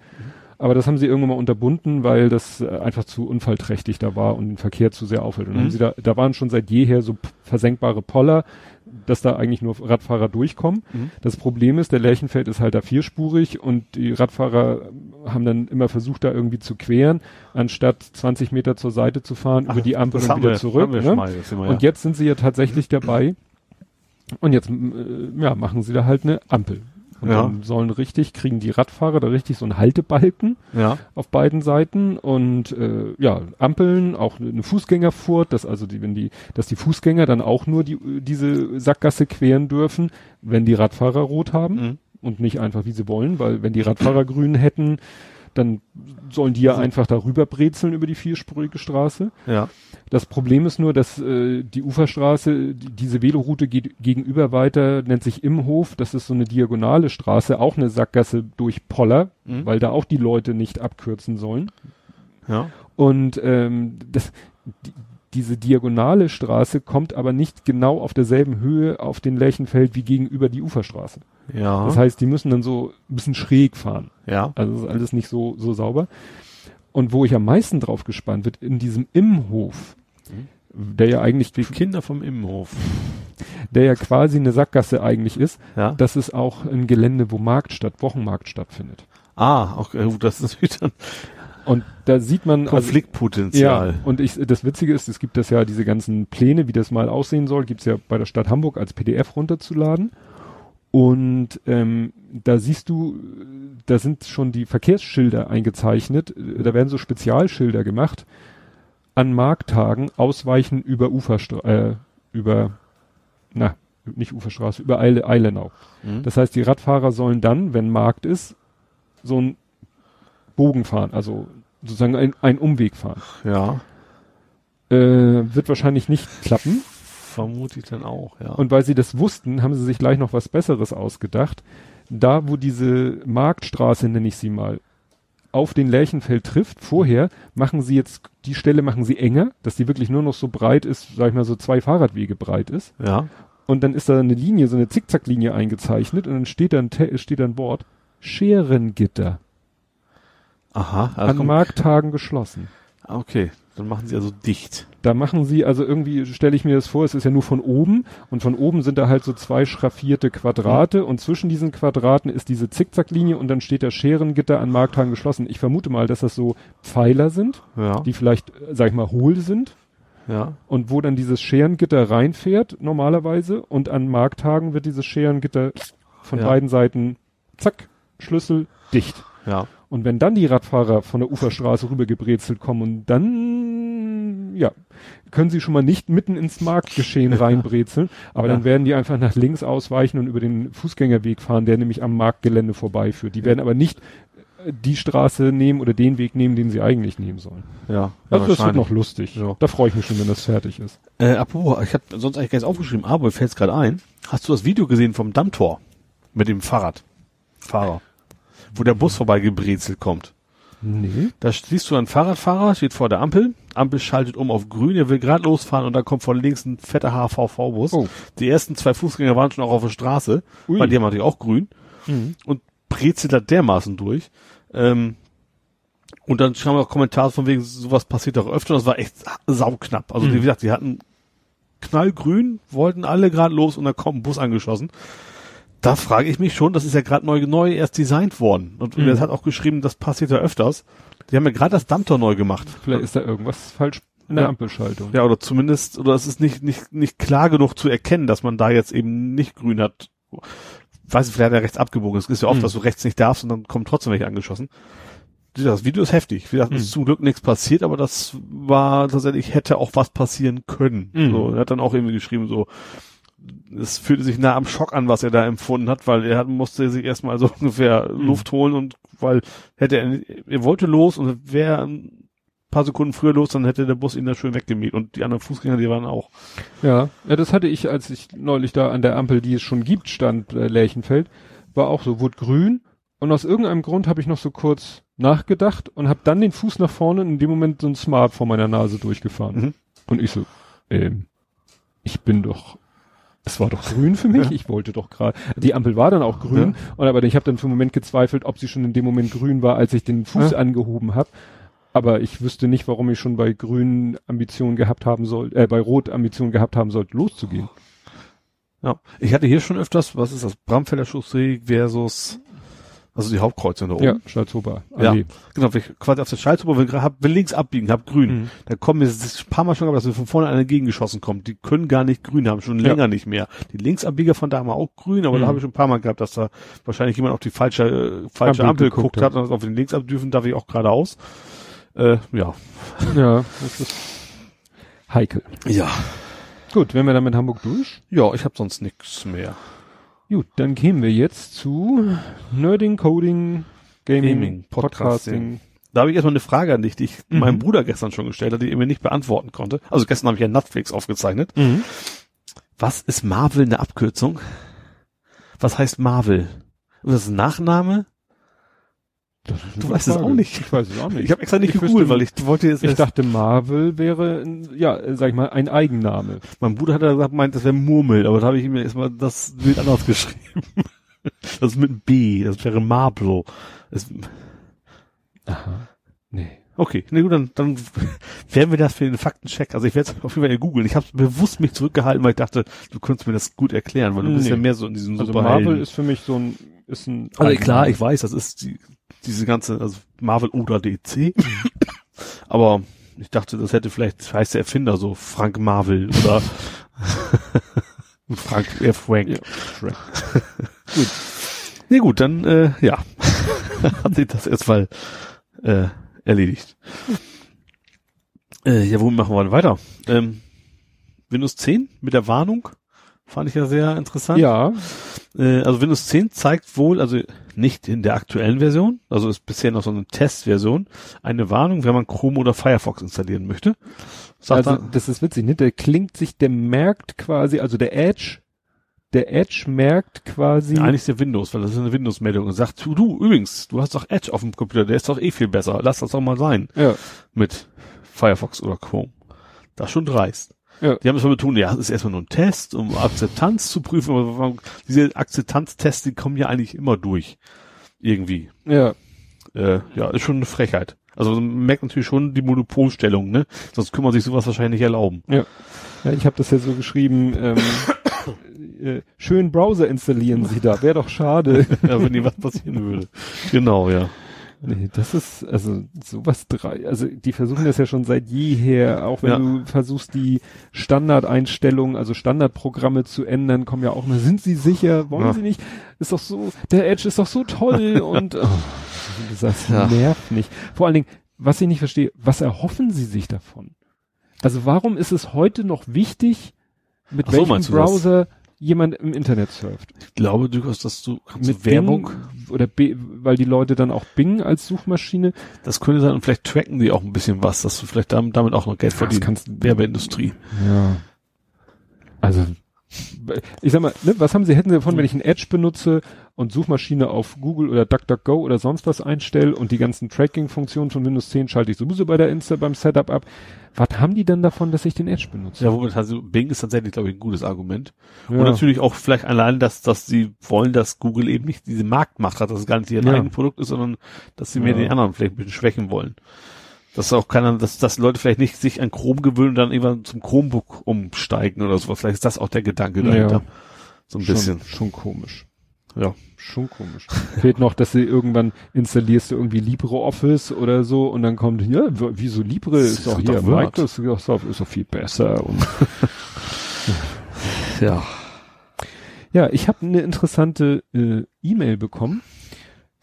aber das haben sie irgendwann mal unterbunden, weil das äh, einfach zu unfallträchtig da war und den Verkehr zu sehr aufhält. Und Mhm. haben sie da, da waren schon seit jeher so versenkbare Poller, dass da eigentlich nur Radfahrer durchkommen. Mhm. Das Problem ist, der Lärchenfeld ist halt da vierspurig und die Radfahrer haben dann immer versucht, da irgendwie zu queren, anstatt 20 Meter zur Seite zu fahren, über die Ampel und wieder wir, zurück. Ne? mal, sind wir, Und ja. jetzt sind sie ja tatsächlich dabei. Und jetzt, äh, ja, machen sie da halt eine Ampel. Und Ja. dann sollen richtig, kriegen die Radfahrer da richtig so einen Haltebalken ja. auf beiden Seiten und äh, ja, Ampeln, auch eine Fußgängerfurt, dass also die, wenn die, dass die Fußgänger dann auch nur die, diese Sackgasse queren dürfen, wenn die Radfahrer rot haben Mhm. und nicht einfach wie sie wollen, weil wenn die Radfahrer grün hätten, dann sollen die ja Also- einfach darüber brezeln über die vierspurige Straße. Ja. Das Problem ist nur, dass äh, die Uferstraße, die, diese Veloroute geht gegenüber weiter, nennt sich Imhof. Das ist so eine diagonale Straße, auch eine Sackgasse durch Poller, Mhm. weil da auch die Leute nicht abkürzen sollen. Ja. Und ähm, das, die, diese diagonale Straße kommt aber nicht genau auf derselben Höhe auf den Lärchenfeld wie gegenüber die Uferstraße. Ja. Das heißt, die müssen dann so ein bisschen schräg fahren. ja. Also ist alles nicht so, so sauber. Und wo ich am meisten drauf gespannt wird, in diesem Imhof, der ja eigentlich, Die Kinder vom Immenhof. der ja quasi eine Sackgasse eigentlich ist, Ja. das ist auch ein Gelände, wo Markt statt, Wochenmarkt stattfindet. Ah, okay, gut, das ist dann Und da sieht man, also, Konfliktpotenzial. ja, und ich, das Witzige ist, es gibt das ja, diese ganzen Pläne, wie das mal aussehen soll, gibt's ja bei der Stadt Hamburg als PDF runterzuladen. Und ähm, da siehst du, da sind schon die Verkehrsschilder eingezeichnet, da werden so Spezialschilder gemacht. An Markttagen ausweichen über Uferstra äh, über, na, nicht Uferstraße, über Eile, Eilenau. Mhm. Das heißt, die Radfahrer sollen dann, wenn Markt ist, so einen Bogen fahren, also sozusagen ein, einen Umweg fahren. ja. Äh, wird wahrscheinlich nicht klappen. Vermute ich dann auch, ja. Und weil sie das wussten, haben sie sich gleich noch was Besseres ausgedacht. Da, wo diese Marktstraße, nenne ich sie mal, auf den Lärchenfeld trifft, vorher machen sie jetzt, die Stelle machen sie enger, dass die wirklich nur noch so breit ist, sag ich mal, so zwei Fahrradwege breit ist. ja. Und dann ist da eine Linie, so eine Zickzacklinie eingezeichnet und dann steht da ein, Te- steht da ein Wort, Scherengitter. Aha. An Also kommt, Markttagen geschlossen. okay, dann machen sie also dicht. Da machen sie, also irgendwie stelle ich mir das vor, es ist ja nur von oben und von oben sind da halt so zwei schraffierte Quadrate und zwischen diesen Quadraten ist diese Zickzacklinie und dann steht da Scherengitter an Markttagen geschlossen. Ich vermute mal, dass das so Pfeiler sind, Ja. die vielleicht, sag ich mal, hohl sind ja. und wo dann dieses Scherengitter reinfährt normalerweise und an Markttagen wird dieses Scherengitter von Ja. beiden Seiten, zack, Schlüssel, dicht. Ja. Und wenn dann die Radfahrer von der Uferstraße rübergebrezelt kommen und dann, ja, können sie schon mal nicht mitten ins Marktgeschehen reinbrezeln, aber dann Ja. werden die einfach nach links ausweichen und über den Fußgängerweg fahren, der nämlich am Marktgelände vorbeiführt. Die werden aber nicht äh, die Straße nehmen oder den Weg nehmen, den sie eigentlich nehmen sollen. Ja. Also das wird noch lustig. Ja. Da freue ich mich schon, wenn das fertig ist. Äh, apropos, ich habe sonst eigentlich gar nicht aufgeschrieben, aber mir fällt es gerade ein. Hast du das Video gesehen vom Dammtor? Mit dem Fahrrad. Wo der Bus vorbeigebrezelt kommt. Nee. Da siehst du einen Fahrradfahrer, steht vor der Ampel. Ampel schaltet um auf grün, er will gerade losfahren und da kommt von links ein fetter HVV-Bus. Oh. Die ersten zwei Fußgänger waren schon auch auf der Straße, Ui. weil die haben natürlich auch grün Mhm. und brezelt da dermaßen durch. Ähm, und dann kam auch Kommentare von wegen, sowas passiert doch öfter, das war echt sauknapp. Also Mhm. wie gesagt, die hatten knallgrün, wollten alle gerade los und dann kommt ein Bus angeschossen. Da frage ich mich schon, das ist ja gerade neu, neu erst designt worden. Und Mhm. er hat auch geschrieben, das passiert ja öfters. Die haben ja gerade das Dampftor neu gemacht. Vielleicht ist da irgendwas falsch in der Ja. Ampelschaltung. Ja, oder zumindest, oder es ist nicht, nicht, nicht klar genug zu erkennen, dass man da jetzt eben nicht grün hat. Weiß ich, vielleicht hat er rechts abgebogen. Es ist ja oft, Mhm. dass du rechts nicht darfst und dann kommen trotzdem welche angeschossen. Das Video ist heftig. Wie gesagt, es ist Mhm. zum Glück nichts passiert, aber das war tatsächlich, hätte auch was passieren können. Mhm. So, er hat dann auch irgendwie geschrieben, so, es fühlte sich nah am Schock an, was er da empfunden hat, weil er hat, musste sich erstmal so ungefähr Mhm. Luft holen und weil hätte er, er wollte los und wäre ein paar Sekunden früher los, dann hätte der Bus ihn da schön weggemäht und die anderen Fußgänger, die waren auch. Ja, ja, das hatte ich, als ich neulich da an der Ampel, die es schon gibt, stand äh, Lerchenfeld, war auch so, wurde grün und aus irgendeinem Grund habe ich noch so kurz nachgedacht und habe dann den Fuß nach vorne und in dem Moment so ein Smart vor meiner Nase durchgefahren. Mhm. Und ich so, ähm, ich bin doch, es war doch grün für mich, Ja. ich wollte doch gerade, die Ampel war dann auch grün, und aber ich habe dann für einen Moment gezweifelt, ob sie schon in dem Moment grün war, als ich den Fuß Ja. angehoben habe. Aber ich wüsste nicht, warum ich schon bei grünen Ambitionen gehabt haben soll, äh, bei rot Ambitionen gehabt haben sollte, loszugehen. Ja. Ich hatte hier schon öfters, was ist das? Bramfelder Chaussee versus, also die Hauptkreuzung da oben. Ja, Stalzhofer. Ja. Genau, wenn ich quasi auf der Schalthuber will, hab, will links abbiegen, hab grün. Mhm. Da kommen ist ein paar Mal schon, aber dass mir von vorne einer gegengeschossen kommt. Die können gar nicht grün haben, schon Ja. länger nicht mehr. Die Linksabbieger von da haben auch grün, aber da Mhm. habe ich schon ein paar Mal gehabt, dass da wahrscheinlich jemand auf die falsche, äh, falsche Ampel Ampel, geguckt geguckt hat und auf den links abdürfen, darf ich auch geradeaus. Äh, ja. Ja, das ist heikel. Ja. Gut, wenn wir dann mit Hamburg durch. Ja, ich habe sonst nichts mehr. Gut, dann kämen wir jetzt zu Nerding, Coding, Gaming, Gaming, Podcasting. Da habe ich erstmal eine Frage an dich, die ich Mhm. meinem Bruder gestern schon gestellt hat, die er mir nicht beantworten konnte. Also gestern habe ich ja Netflix aufgezeichnet. Mhm. Was ist Marvel eine Abkürzung? Was heißt Marvel? Ist das ein Nachname? Du weißt es Frage. auch nicht. Ich weiß es auch nicht. Ich habe extra nicht Ich gegoogelt, weil ich wollte jetzt Ich dachte, Marvel wäre, ein- ja, sag ich mal, ein Eigenname. mein Bruder hat ja gesagt, meint, das wäre Murmel, aber da habe ich ihm erstmal das Bild anders geschrieben. Das ist mit einem B, das wäre Marble. Das, Aha. Nee. okay, na gut, dann, dann werden wir das für den Faktencheck. Also ich werde es auf jeden Fall googeln. Ich habe bewusst mich zurückgehalten, weil ich dachte, du könntest mir das gut erklären, weil du bist Nee. ja mehr so in diesem Also. Marvel ist für mich so ein, ist ein Also klar, ich weiß, das ist die, diese ganze, also Marvel oder DC. Aber ich dachte, das hätte vielleicht, heißt der Erfinder so, Frank Marvel oder Frank F. Frank. Ja, Shrek. Gut. Nee, gut, dann, äh, ja. Hat sich das erstmal äh, erledigt. Äh, ja, womit machen wir denn weiter? Ähm, Windows 10 mit der Warnung fand ich ja sehr interessant. Ja, Äh, also Windows 10 zeigt wohl, also nicht in der aktuellen Version, also ist bisher noch so eine Testversion, eine Warnung, wenn man Chrome oder Firefox installieren möchte. Sagt also er, das ist witzig, ne? Der klingt sich, der merkt quasi, also der Edge, der Edge merkt quasi, ja, eigentlich ist der Windows, weil das ist eine Windows-Meldung und sagt, du, du, übrigens, du hast doch Edge auf dem Computer, der ist doch eh viel besser, lass das doch mal sein ja, mit Firefox oder Chrome. Das schon dreist. Ja. Die haben es mal betont, ja, es ist erstmal nur ein Test, um Akzeptanz zu prüfen, aber diese Akzeptanztests, die kommen ja eigentlich immer durch. Irgendwie. ja, äh, ja, ist schon eine Frechheit. Also man merkt natürlich schon die Monopolstellung, ne? Sonst kann man sich sowas wahrscheinlich nicht erlauben. ja, ich habe das ja so geschrieben, ähm, äh, schön Browser installieren Sie da, wäre doch schade. ja, wenn dir was passieren würde. Genau, ja. Nee, das ist, also sowas drei, also die versuchen das ja schon seit jeher, auch wenn Ja. du versuchst, die Standardeinstellungen, also Standardprogramme zu ändern, kommen ja auch mal, sind sie sicher, wollen Ja. sie nicht, ist doch so, der Edge ist doch so toll und oh, das Ja. nervt nicht. Vor allen Dingen, was ich nicht verstehe, was erhoffen sie sich davon? Also warum ist es heute noch wichtig, mit Ach so, welchem meinst du das? Jemand im Internet surft? Ich glaube durchaus, dass du kannst Mit du Werbung, Bing oder B, weil die Leute dann auch Bing als Suchmaschine das könnte sein und vielleicht tracken die auch ein bisschen was, dass du vielleicht damit, damit auch noch Geld verdienst. kannst Werbeindustrie. Ja. Also, ich sag mal, ne, was haben sie, hätten sie davon, wenn ich ein Edge benutze und Suchmaschine auf Google oder DuckDuckGo oder sonst was einstelle und die ganzen Tracking-Funktionen von Windows 10 schalte ich sowieso bei der Insta beim Setup ab. Was haben die denn davon, dass ich den Edge benutze? Ja, womit also Bing ist tatsächlich, glaube ich, ein gutes Argument. Ja. Und natürlich auch vielleicht allein, dass, dass sie wollen, dass Google eben nicht diese Marktmacht hat, dass es gar nicht ihr Ja. eigenes Produkt ist, sondern dass sie mehr Ja. den anderen vielleicht ein bisschen schwächen wollen. Dass auch keiner, dass, dass Leute vielleicht nicht sich an Chrome gewöhnen und dann irgendwann zum Chromebook umsteigen oder sowas. Vielleicht ist das auch der Gedanke dahinter. Ja. So ein bisschen. Schon, schon komisch. Ja. Schon komisch. Fehlt noch, dass du irgendwann installierst du irgendwie LibreOffice oder so und dann kommt, ja, wieso Libre ist ist doch hier. Microsoft ist doch viel besser und Ja. Ja, ich habe eine interessante äh, E-Mail bekommen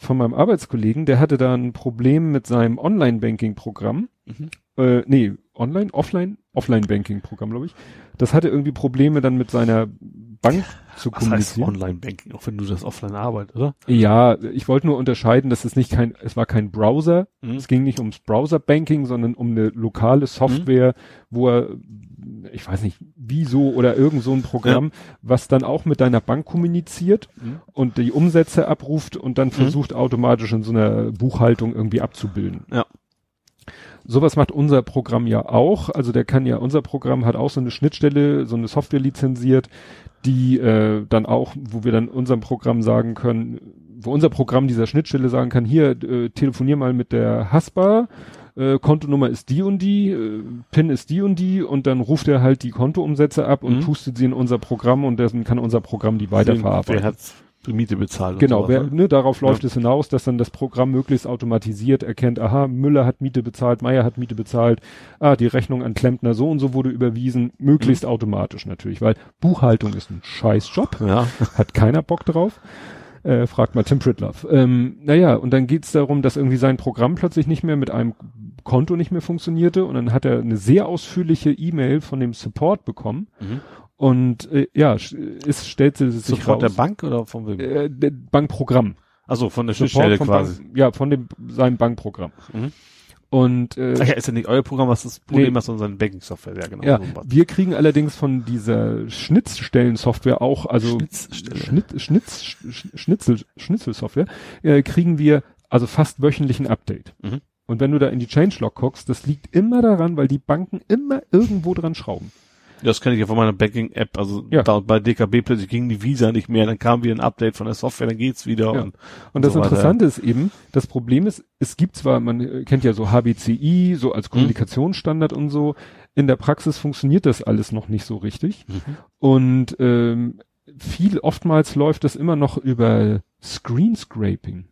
von meinem Arbeitskollegen, der hatte da ein Problem mit seinem Online-Banking-Programm. Mhm. Äh, nee, Online, Offline, Offline-Banking-Programm, glaube ich. Das hatte irgendwie Probleme dann mit seiner Bank zu Was heißt kommunizieren. Online-Banking, auch wenn du das offline arbeitest, oder? Ja, ich wollte nur unterscheiden, dass es nicht kein, es war kein Browser, Mhm. es ging nicht ums Browser-Banking, sondern um eine lokale Software, wo er, ich weiß nicht, wieso oder irgend so ein Programm, was dann auch mit deiner Bank kommuniziert Mhm. und die Umsätze abruft und dann versucht automatisch in so einer Buchhaltung irgendwie abzubilden. Ja. Sowas macht unser Programm ja auch. Also der kann ja, unser Programm hat auch so eine Schnittstelle, so eine Software lizenziert, die äh, dann auch, wo wir dann unserem Programm sagen können, wo unser Programm dieser Schnittstelle sagen kann, hier, äh, telefonier mal mit der Haspa, äh, Kontonummer ist die und die, äh, PIN ist die und die und dann ruft er halt die Kontoumsätze ab und Mhm. pustet sie in unser Programm und dann kann unser Programm die weiterverarbeiten. Wer hat die Miete bezahlt? Genau, wer, ne? ne, darauf Ja. läuft es hinaus, dass dann das Programm möglichst automatisiert erkennt, aha, Müller hat Miete bezahlt, Meier hat Miete bezahlt, ah, die Rechnung an Klempner so und so wurde überwiesen, Mhm. möglichst automatisch natürlich, weil Buchhaltung ist ein Scheißjob, Ja. hat keiner Bock drauf. Äh, fragt mal Tim Pritloff. Ähm, naja, und dann geht's darum, dass irgendwie sein Programm plötzlich nicht mehr mit einem Konto nicht mehr funktionierte und dann hat er eine sehr ausführliche E-Mail von dem Support bekommen Mhm. und äh, ja, es stellte sich Sofort raus. der Bank oder von wem? Äh, Bankprogramm. Also von der Support Schnittstelle vom quasi. Bank, ja, von dem seinem Bankprogramm. Mhm. Und äh, Ach ja, ist ja nicht euer Programm, was das Problem Nee. ist, sondern Banking-Software. Ja, genau. ja, so wir kriegen allerdings von dieser Schnittstellensoftware auch, also Schnitzstelle. Schnitt, Schnitz, Sch- Schnitzel, Schnitzelsoftware, äh, kriegen wir also fast wöchentlich ein Update. Mhm. Und wenn du da in die Changelog guckst, das liegt immer daran, weil die Banken immer irgendwo dran schrauben. Das kenne ich ja von meiner Banking-App. Also Ja. da bei DKB plötzlich ging die Visa nicht mehr, dann kam wieder ein Update von der Software, dann geht's wieder. Ja. Und, Und das so weiter. Interessante ist eben, das Problem ist, es gibt zwar, man kennt ja so HBCI, so Mhm. als Kommunikationsstandard und so, in der Praxis funktioniert das alles noch nicht so richtig. Mhm. Und ähm, viel, oftmals läuft das immer noch über Screen Scraping.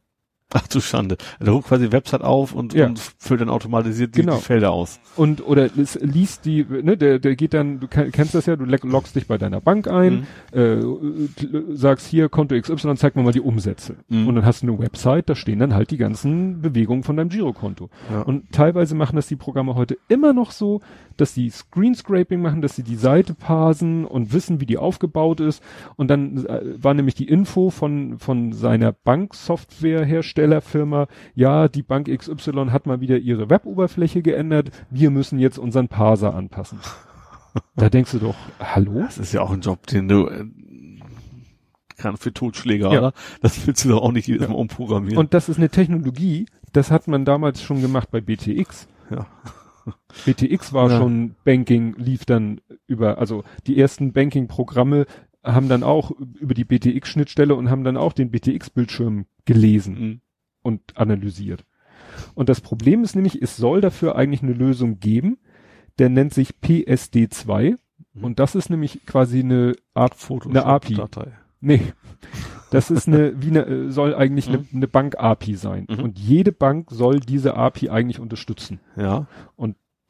Ach du Schande. Der ruft quasi die Website auf und, Ja. und füllt dann automatisiert die, Genau. die Felder aus. Und oder es liest die, ne, der, der geht dann, du kenn- kennst das ja, du log- loggst dich bei deiner Bank ein, Mhm. äh, sagst hier Konto XY, zeig mir mal die Umsätze. Mhm. Und dann hast du eine Website, da stehen dann halt die ganzen Bewegungen von deinem Girokonto. Ja. Und teilweise machen das die Programme heute immer noch so, dass die Screenscraping machen, dass sie die Seite parsen und wissen, wie die aufgebaut ist. Und dann äh, war nämlich die Info von, von seiner Banksoftwareherstellerfirma, ja, die Bank XY hat mal wieder ihre Weboberfläche geändert, wir müssen jetzt unseren Parser anpassen. da denkst du doch, hallo? Das ist ja auch ein Job, den du äh, kann für Totschläger, Ja. oder? Das willst du doch auch nicht jedes Mal umprogrammieren. Und das ist eine Technologie, das hat man damals schon gemacht bei BTX. ja. BTX war Ja. schon Banking, lief dann über, also die ersten Banking-Programme haben dann auch über die BTX-Schnittstelle und haben dann auch den BTX-Bildschirm gelesen Mhm. Und analysiert. Und das Problem ist nämlich, es soll dafür eigentlich eine Lösung geben, der nennt sich PSD2 Mhm. und das ist nämlich quasi eine Art Fotos. Eine API. Datei. Nee. Das ist eine, wie eine, äh, soll eigentlich eine, Mhm. eine Bank-API sein. Mhm. Und jede Bank soll diese API eigentlich unterstützen. Ja.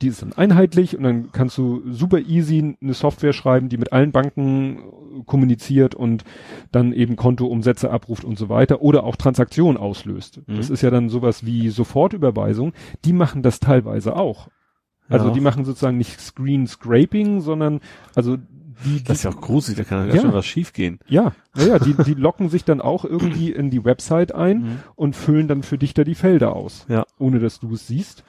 Die ist dann einheitlich und dann kannst du super easy eine Software schreiben, die mit allen Banken äh, kommuniziert und dann eben Kontoumsätze abruft und so weiter oder auch Transaktionen auslöst. Mhm. Das ist ja dann sowas wie Sofortüberweisung. Die machen das teilweise auch. Also Ja. die machen sozusagen nicht Screen Scraping, sondern also die, Das ist ja auch gruselig, da kann ja Ja. schön was schiefgehen. ja, ja, die, die locken sich dann auch irgendwie in die Website ein Mhm. und füllen dann für dich da die Felder aus, Ja. ohne dass du es siehst.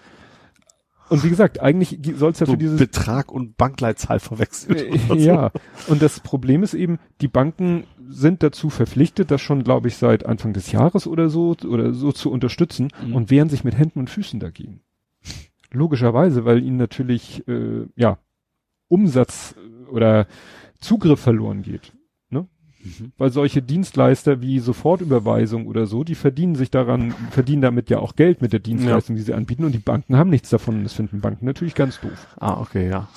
Und wie gesagt, eigentlich soll es ja So für dieses Betrag und Bankleitzahl verwechselt. äh, so. ja, und das Problem ist eben, die Banken sind dazu verpflichtet, das schon, glaube ich, seit Anfang des Jahres oder so oder so zu unterstützen Mhm. und wehren sich mit Händen und Füßen dagegen. Logischerweise, weil ihnen natürlich äh, ja Umsatz äh, oder Zugriff verloren geht. Ne? Weil solche Dienstleister wie Sofortüberweisung oder so, die verdienen sich daran, verdienen damit ja auch Geld mit der Dienstleistung, die sie anbieten und die Banken haben nichts davon. Das finden Banken natürlich ganz doof. Ah, okay, ja.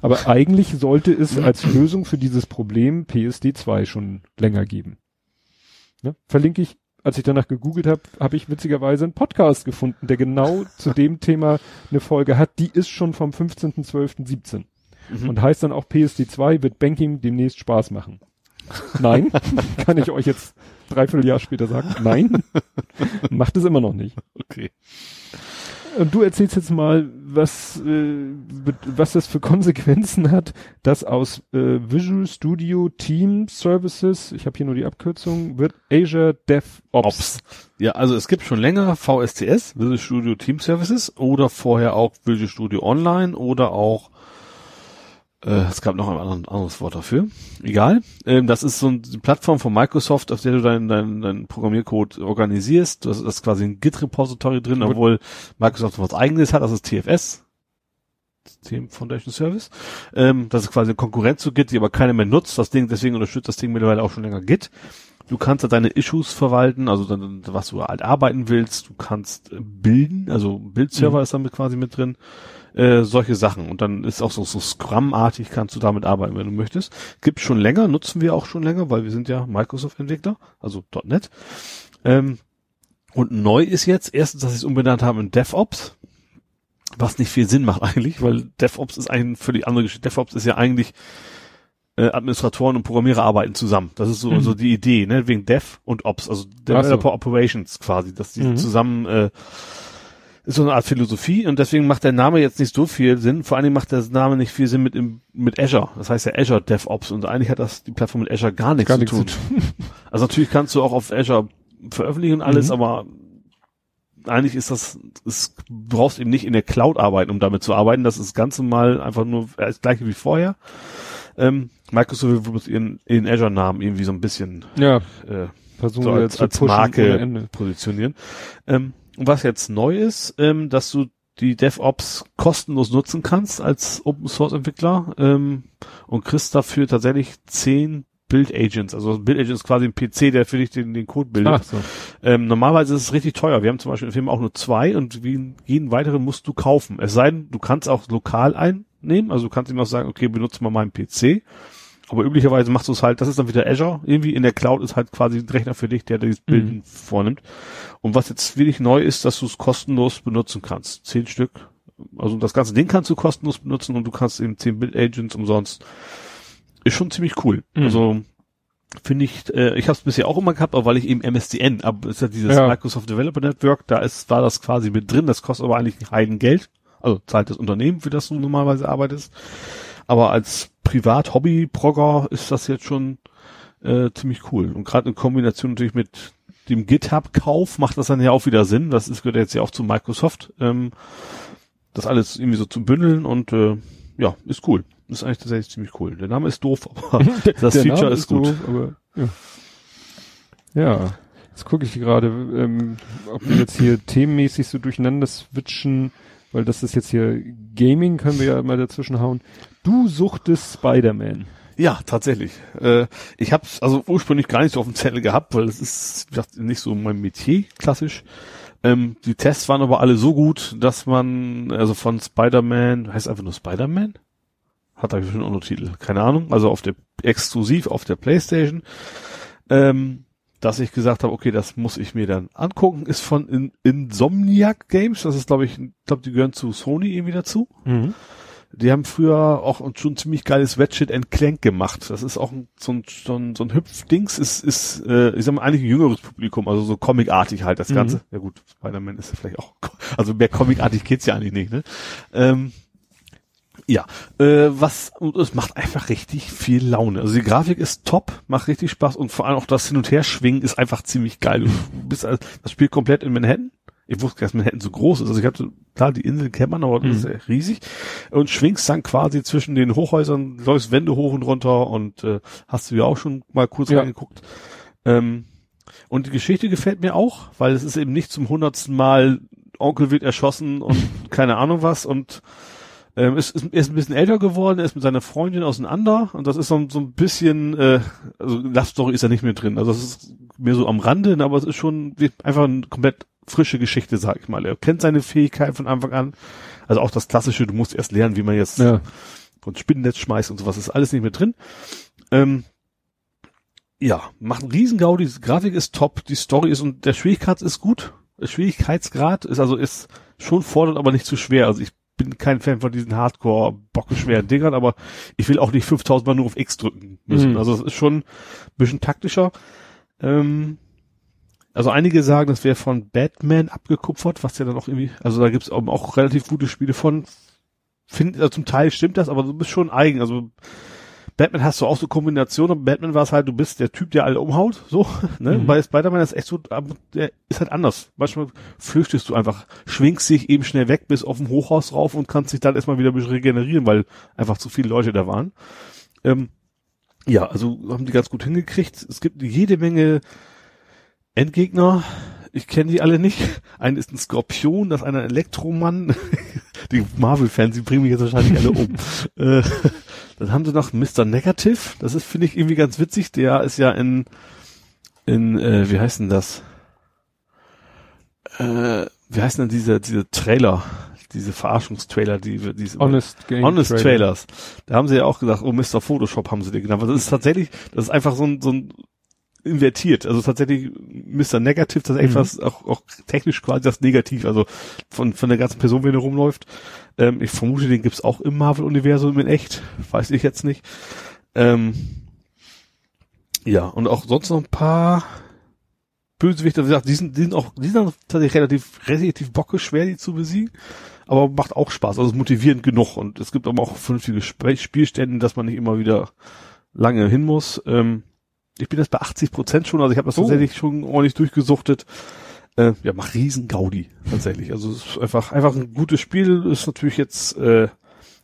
Aber eigentlich sollte es als Lösung für dieses Problem PSD2 schon länger geben. Ne? Verlinke ich, als ich danach gegoogelt habe, habe ich witzigerweise einen Podcast gefunden, der genau zu dem Thema eine Folge hat. Die ist schon vom 15.12.17 Mhm. und heißt dann auch PSD2 wird Banking demnächst Spaß machen. Nein, kann ich euch jetzt dreiviertel Jahr später sagen. Nein, macht es immer noch nicht. Okay. Und du erzählst jetzt mal, was, äh, was das für Konsequenzen hat, dass aus äh, Visual Studio Team Services, ich habe hier nur die Abkürzung, wird Azure DevOps. Ops. Ja, also es gibt schon länger VSTS, Visual Studio Team Services, oder vorher auch Visual Studio Online oder auch äh, es gab noch ein anderes Wort dafür. Egal. Ähm, das ist so eine Plattform von Microsoft, auf der du deinen dein, dein Programmiercode organisierst. Das ist quasi ein Git-Repository drin, obwohl Microsoft was eigenes hat, das ist TFS. System Foundation Service. Ähm, das ist quasi eine Konkurrenz zu Git, die aber keiner mehr nutzt. Das Ding, deswegen unterstützt das Ding mittlerweile auch schon länger Git. Du kannst da deine Issues verwalten, also dann, was du halt arbeiten willst. Du kannst äh, bilden, also Bildserver Mhm. ist damit quasi mit drin. Äh, solche Sachen. Und dann ist auch so, so Scrum-artig kannst du damit arbeiten, wenn du möchtest. Gibt schon länger, nutzen wir auch schon länger, weil wir sind ja Microsoft-Entwickler, also .NET. Ähm, und neu ist jetzt erstens, dass sie es umbenannt haben in DevOps, was nicht viel Sinn macht eigentlich, weil DevOps ist eigentlich für die andere Geschichte. DevOps ist ja eigentlich äh, Administratoren und Programmierer arbeiten zusammen. Das ist so, Mhm. so die Idee, ne? Wegen Dev und Ops, also Developer Operations quasi, dass die Mhm. zusammen äh, so eine Art Philosophie und deswegen macht der Name jetzt nicht so viel Sinn. Vor allen Dingen macht der Name nicht viel Sinn mit im, mit Azure. Das heißt ja Azure DevOps und eigentlich hat das die Plattform mit Azure gar nichts Gar zu tun. zu tun. Also natürlich kannst du auch auf Azure veröffentlichen und alles, Mhm. aber eigentlich ist das, es du brauchst eben nicht in der Cloud arbeiten, um damit zu arbeiten. Das ist das Ganze mal einfach nur das gleiche wie vorher. Ähm, Microsoft will bloß ihren, ihren Azure-Namen irgendwie so ein bisschen Ja, äh, versuchen so als, als Marke positionieren. Ähm, und was jetzt neu ist, ähm, dass du die DevOps kostenlos nutzen kannst als Open Source Entwickler ähm, und kriegst dafür tatsächlich zehn Build Agents. Also ein Build Agent ist quasi ein PC, der für dich den, den Code bildet. Ach so. Ähm, normalerweise ist es richtig teuer. Wir haben zum Beispiel im Film auch nur zwei und wie jeden weiteren musst du kaufen. Es sei denn, du kannst auch lokal einnehmen. Also du kannst ihm auch sagen, okay, benutze mal meinen PC. Aber üblicherweise machst du es halt, das ist dann wieder Azure. Irgendwie in der Cloud ist halt quasi ein Rechner für dich, der dieses Bilden Mhm. vornimmt. Und was jetzt wirklich neu ist, dass du es kostenlos benutzen kannst. Zehn Stück. Also das ganze Ding kannst du kostenlos benutzen und du kannst eben zehn Build Agents umsonst. Ist schon ziemlich cool. Mhm. Also finde ich, äh, ich habe es bisher auch immer gehabt, aber weil ich eben MSDN, aber ist ja dieses Ja. Microsoft Developer Network, da ist, war das quasi mit drin, das kostet aber eigentlich ein Heidengeld. Also zahlt das Unternehmen, für das du normalerweise arbeitest. Aber als Privat-Hobby-Progger ist das jetzt schon äh, ziemlich cool. Und gerade in Kombination natürlich mit dem GitHub-Kauf macht das dann ja auch wieder Sinn. Das ist, gehört jetzt ja auch zu Microsoft. Ähm, das alles irgendwie so zu bündeln und äh, ja, ist cool. Ist eigentlich tatsächlich ziemlich cool. Der Name ist doof, aber das Feature Name ist gut. So, aber, ja. ja, jetzt gucke ich gerade, ähm, ob wir jetzt hier themenmäßig so durcheinander switchen, weil das ist jetzt hier Gaming, können wir ja mal dazwischen hauen. Du suchtest Spider-Man. Ja, tatsächlich. Äh, ich habe also ursprünglich gar nicht so auf dem Zettel gehabt, weil es ist wie gesagt, nicht so mein Metier, klassisch. Ähm, die Tests waren aber alle so gut, dass man, also von Spider-Man, heißt einfach nur Spider-Man? Hat da bestimmt auch noch Titel, keine Ahnung. Also auf der, exklusiv auf der Playstation. Ähm, dass ich gesagt habe, okay, das muss ich mir dann angucken, ist von In Insomniac Games. Das ist, glaube ich, glaube, die gehören zu Sony irgendwie dazu. Mhm. Die haben früher auch schon ziemlich geiles Ratchet and Clank gemacht. Das ist auch so ein, so ein, so ein Hüpfdings, ist, ist, äh, ich sag mal, eigentlich ein jüngeres Publikum, also so comicartig halt das Mhm. Ganze. Ja gut, Spider-Man ist ja vielleicht auch, also mehr comicartig geht's ja eigentlich nicht, ne? Ähm, ja, äh, was, und es macht einfach richtig viel Laune. Also die Grafik ist top, macht richtig Spaß und vor allem auch das Hin- und Herschwingen ist einfach ziemlich geil. Du bist, also, das spielt komplett in Manhattan. Ich wusste gar nicht, dass Manhattan so groß ist. Also ich hatte, klar, die Insel kennt man, aber das ist Mhm. ja riesig. Und schwingst dann quasi zwischen den Hochhäusern, läufst Wände hoch und runter und äh, hast du ja auch schon mal kurz Ja. reingeguckt. Ähm, und die Geschichte gefällt mir auch, weil es ist eben nicht zum hundertsten Mal Onkel wird erschossen und keine Ahnung was und Ähm, ist, ist, er ist ein bisschen älter geworden, er ist mit seiner Freundin auseinander und das ist so, so ein bisschen, äh, also Love Story ist ja nicht mehr drin. Also das ist mehr so am Rande, aber es ist schon einfach eine komplett frische Geschichte, sag ich mal. Er kennt seine Fähigkeit von Anfang an. Also auch das Klassische, du musst erst lernen, wie man jetzt Ja. von Spinnennetz schmeißt und sowas, ist alles nicht mehr drin. Ähm, ja, macht einen Riesengaudi, die Grafik ist top, die Story ist und der Schwierigkeitsgrad ist gut. Der Schwierigkeitsgrad ist also ist schon fordernd, aber nicht zu schwer. Also ich bin kein Fan von diesen Hardcore bockenschweren Dingern, aber ich will auch nicht 5000 Mal nur auf X drücken müssen. Mhm. Also es ist schon ein bisschen taktischer. Ähm, also einige sagen, das wäre von Batman abgekupfert, was ja dann auch irgendwie, also da gibt's auch, auch relativ gute Spiele von. Find, also zum Teil stimmt das, aber du bist schon eigen. Also Batman hast du auch so Kombinationen, Batman war es halt, du bist der Typ, der alle umhaut, so, ne? Mhm. Bei Spider-Man ist echt so, aber der ist halt anders. Manchmal flüchtest du einfach, schwingst dich eben schnell weg bis auf dem Hochhaus rauf und kannst dich dann erstmal wieder ein bisschen regenerieren, weil einfach zu viele Leute da waren. Ähm, ja, also haben die ganz gut hingekriegt. Es gibt jede Menge Endgegner. Ich kenne die alle nicht. Ein ist ein Skorpion, das ist ein Elektromann. Die Marvel-Fans, die bringen mich jetzt wahrscheinlich alle um. äh, dann haben sie noch Mr. Negative. Das ist, finde ich, irgendwie ganz witzig. Der ist ja in, in, äh, wie heißt denn das? Äh, wie heißt denn diese, diese Trailer? Diese Verarschungstrailer, die, wir- die Honest Game Honest Trailer. Trailers. Da haben sie ja auch gesagt, oh Mr. Photoshop haben sie den genannt. Also das ist tatsächlich, das ist einfach so ein, so ein invertiert. Also tatsächlich Mr. Negative, das ist Mhm. etwas auch, auch technisch quasi das Negativ, also von, von der ganzen Person, wenn er rumläuft. Ähm, ich vermute, den gibt's auch im Marvel-Universum in echt. Weiß ich jetzt nicht. Ähm, ja, und auch sonst noch ein paar Bösewichte, wie gesagt, die sind, die sind auch, die sind tatsächlich relativ, relativ bockeschwer, die zu besiegen. Aber macht auch Spaß, also ist motivierend genug. Und es gibt aber auch vernünftige Sp Spielstände, dass man nicht immer wieder lange hin muss. Ähm, ich bin jetzt bei 80 Prozent schon, also ich habe das Oh. tatsächlich schon ordentlich durchgesuchtet. Äh, ja, macht riesen Gaudi, tatsächlich. Also es ist einfach, einfach ein gutes Spiel, ist natürlich jetzt äh,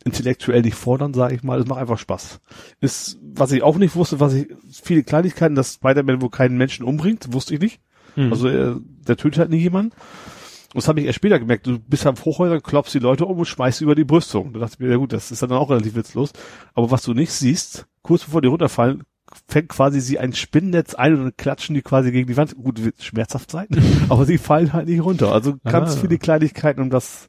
intellektuell nicht fordern, sage ich mal. Es macht einfach Spaß. Ist, was ich auch nicht wusste, was ich, viele Kleinigkeiten, dass Spider-Man wohl keinen Menschen umbringt, wusste ich nicht. Mhm. Also er, der tötet halt nie jemanden. Und das habe ich erst später gemerkt. Du bist am Hochhäuser, klopfst die Leute um und schmeißt sie über die Brüstung. Da dachte ich mir, ja gut, das ist dann auch relativ witzlos. Aber was du nicht siehst, kurz bevor die runterfallen, fängt quasi sie ein Spinnennetz ein und dann klatschen die quasi gegen die Wand. Gut, wird schmerzhaft sein, aber sie fallen halt nicht runter. Also ganz Ah. viele Kleinigkeiten, um das,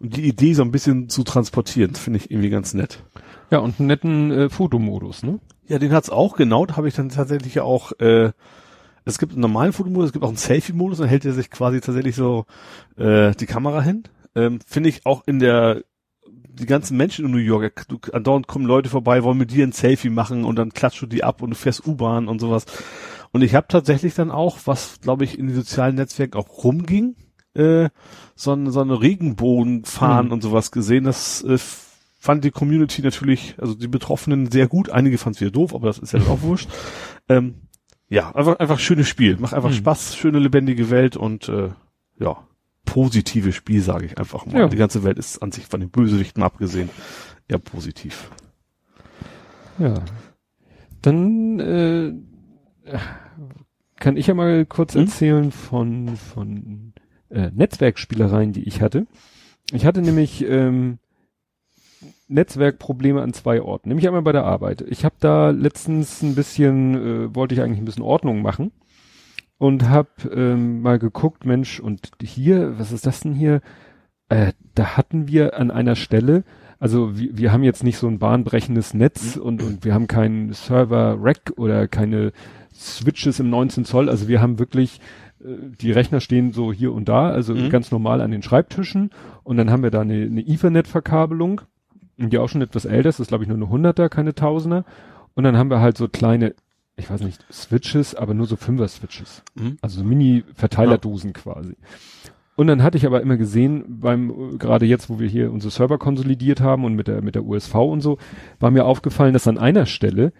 um die Idee so ein bisschen zu transportieren. Das finde ich irgendwie ganz nett. Ja, und einen netten äh, Fotomodus, ne? Ja, den hat's auch, genau. Da habe ich dann tatsächlich auch, äh, es gibt einen normalen Fotomodus, es gibt auch einen Selfie-Modus, dann hält er sich quasi tatsächlich so äh, die Kamera hin. Ähm, Finde ich auch in der, die ganzen Menschen in New York, du, andauernd kommen Leute vorbei, wollen mit dir ein Selfie machen und dann klatscht du die ab und du fährst U-Bahn und sowas. Und ich habe tatsächlich dann auch, was glaube ich in den sozialen Netzwerken auch rumging, äh, so, ein, so eine Regenbogenfahnen Mhm. und sowas gesehen. Das äh, fand die Community natürlich, also die Betroffenen sehr gut. Einige fanden es wieder doof, aber das ist ja auch wurscht. Ähm, ja, einfach, einfach schönes Spiel. Macht einfach Mhm. Spaß, schöne lebendige Welt und äh, ja, positives Spiel, sage ich einfach mal. Ja. Die ganze Welt ist an sich von den Bösewichten abgesehen eher positiv. Ja. Dann äh, kann ich ja mal kurz Hm? erzählen von, von äh, Netzwerkspielereien, die ich hatte. Ich hatte nämlich ähm, Netzwerkprobleme an zwei Orten. Nämlich einmal bei der Arbeit. Ich habe da letztens ein bisschen, äh, wollte ich eigentlich ein bisschen Ordnung machen und habe ähm, mal geguckt, Mensch, und hier, was ist das denn hier? Äh, da hatten wir an einer Stelle, also wir, wir haben jetzt nicht so ein bahnbrechendes Netz und, und wir haben keinen Server-Rack oder keine Switches im 19 Zoll. Also wir haben wirklich, äh, die Rechner stehen so hier und da, also Mhm. ganz normal an den Schreibtischen. Und dann haben wir da eine, eine Ethernet-Verkabelung, die auch schon etwas älter ist, das ist glaube ich nur eine 100er, keine Tausender. Und dann haben wir halt so kleine, ich weiß nicht, Switches, aber nur so Fünfer-Switches. Mhm. Also so Mini-Verteilerdosen quasi. Und dann hatte ich aber immer gesehen, beim, gerade jetzt, wo wir hier unsere Server konsolidiert haben und mit der, mit der USV und so, war mir aufgefallen, dass an einer Stelle,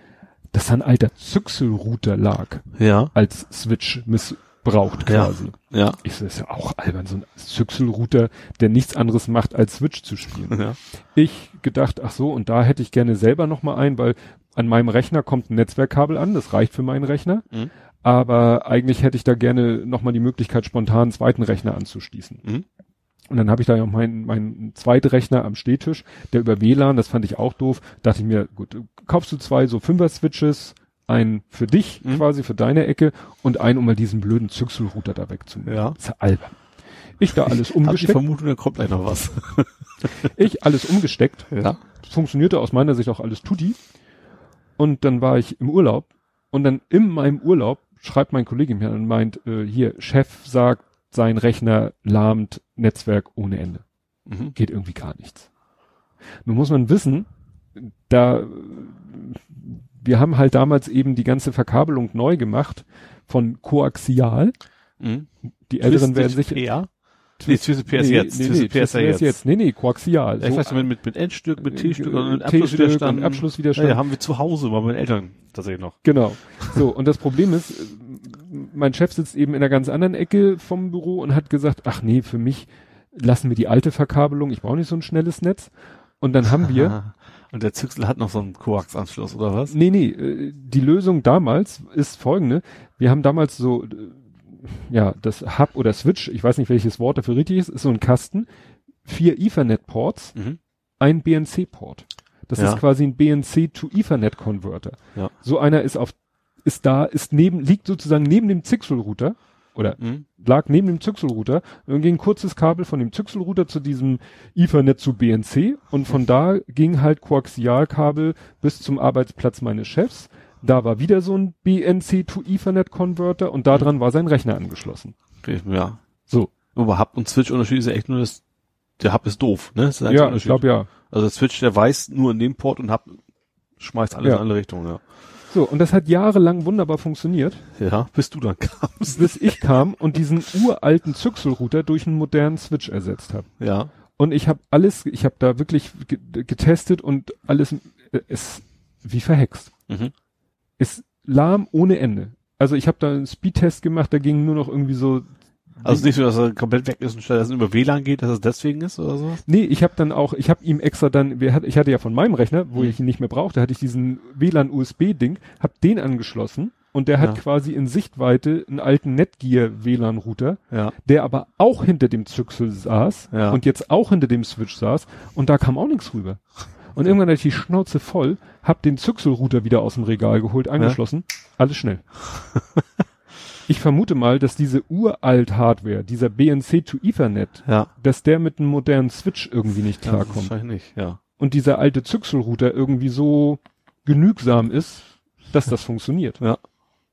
dass da ein alter Zyxel-Router lag, Ja, als Switch missbraucht Ja. quasi. ja, Ich so, das ist ja auch albern, so ein Zyxel-Router, der nichts anderes macht, als Switch zu spielen. ja. Ich gedacht, ach so, und da hätte ich gerne selber noch mal ein, weil an meinem Rechner kommt ein Netzwerkkabel an, das reicht für meinen Rechner. Mhm. Aber eigentlich hätte ich da gerne noch mal die Möglichkeit, spontan einen zweiten Rechner anzuschließen. Mhm. Und dann habe ich da ja meinen mein zweiten Rechner am Stehtisch, der über WLAN, das fand ich auch doof. Dachte ich mir, gut, kaufst du zwei so Fünfer-Switches, einen für dich Mhm. quasi, für deine Ecke und einen, um mal diesen blöden Züchselrouter da wegzunehmen. Ja. Das ist ja albern. Ich da alles umgesteckt, Vermutung, da kommt gleich noch was. ich alles umgesteckt, Ja. funktionierte aus meiner Sicht auch alles tutti. Und dann war ich im Urlaub und dann in meinem Urlaub schreibt mein Kollege mir und meint, äh, hier, Chef sagt, sein Rechner lahmt Netzwerk ohne Ende. Mhm. Geht irgendwie gar nichts. Nun muss man wissen, da, wir haben halt damals eben die ganze Verkabelung neu gemacht von Koaxial. Mhm. Die Älteren werden sich, PR? Nee, TWP ist jetzt. Nee, ja TWP jetzt. Nee, nee, Koaxial. Ja, ich So, weiß nicht, mit, mit Endstück, mit T-Stück äh, und mit Abschlusswiderstand. Abschlusswiderstand. Ja, haben wir zu Hause bei meinen Eltern tatsächlich noch. Genau. So, und das Problem ist, äh, mein Chef sitzt eben in einer ganz anderen Ecke vom Büro und hat gesagt, ach nee, für mich lassen wir die alte Verkabelung, ich brauche nicht so ein schnelles Netz. Und dann haben wir, Aha. Und der Züchsel hat noch so einen Koax-Anschluss, oder was? nee, nee, äh, die Lösung damals ist folgende. Wir haben damals so, äh, ja, das Hub oder Switch, ich weiß nicht, welches Wort dafür richtig ist, ist so ein Kasten, vier Ethernet-Ports, Mhm. ein BNC-Port. Das Ja. ist quasi ein BNC to Ethernet-Converter. Ja. So einer ist auf, ist da, ist neben, liegt sozusagen neben dem Zixel-Router oder Mhm. lag neben dem Zixel-Router. Dann ging ein kurzes Kabel von dem Zixel-Router zu diesem Ethernet zu BNC und von da ging halt Koaxialkabel bis zum Arbeitsplatz meines Chefs. Da war wieder so ein BNC to Ethernet Converter und da dran war sein Rechner angeschlossen. Okay, ja. So. Aber Hub und Switch Unterschied ist ja echt nur das, der Hub ist doof, ne? Ist Ja, ich glaube ja. Also der Switch, der weiß nur in dem Port und Hub schmeißt alles Ja. in alle Richtungen, ja. So, und das hat jahrelang wunderbar funktioniert, Ja, bis du dann kamst. bis ich kam und diesen uralten Züchselrouter durch einen modernen Switch ersetzt habe. Ja. Und ich habe alles, ich habe da wirklich ge getestet und alles äh, ist wie verhext. Mhm. Ist lahm ohne Ende. Also ich habe da einen Speedtest gemacht, da ging nur noch irgendwie so. Also nicht so, dass er komplett weg ist und statt dass es über WLAN geht, dass es deswegen ist oder so? Nee, ich habe dann auch, ich habe ihm extra dann, wir hat, ich hatte ja von meinem Rechner, wo Mhm. ich ihn nicht mehr brauchte, hatte ich diesen WLAN-USB-Ding, habe den angeschlossen und der hat Ja. quasi in Sichtweite einen alten Netgear WLAN-Router, Ja. der aber auch hinter dem Züchsel saß Ja. und jetzt auch hinter dem Switch saß und da kam auch nichts rüber. Und irgendwann hatte ich die Schnauze voll, hab den Züchselrouter wieder aus dem Regal geholt, angeschlossen, alles schnell. ich vermute mal, dass diese uralt Hardware, dieser BNC to Ethernet, Ja. dass der mit einem modernen Switch irgendwie nicht Ja, klarkommt. wahrscheinlich nicht, ja. Und dieser alte Züchselrouter irgendwie so genügsam ist, dass das funktioniert. Ja.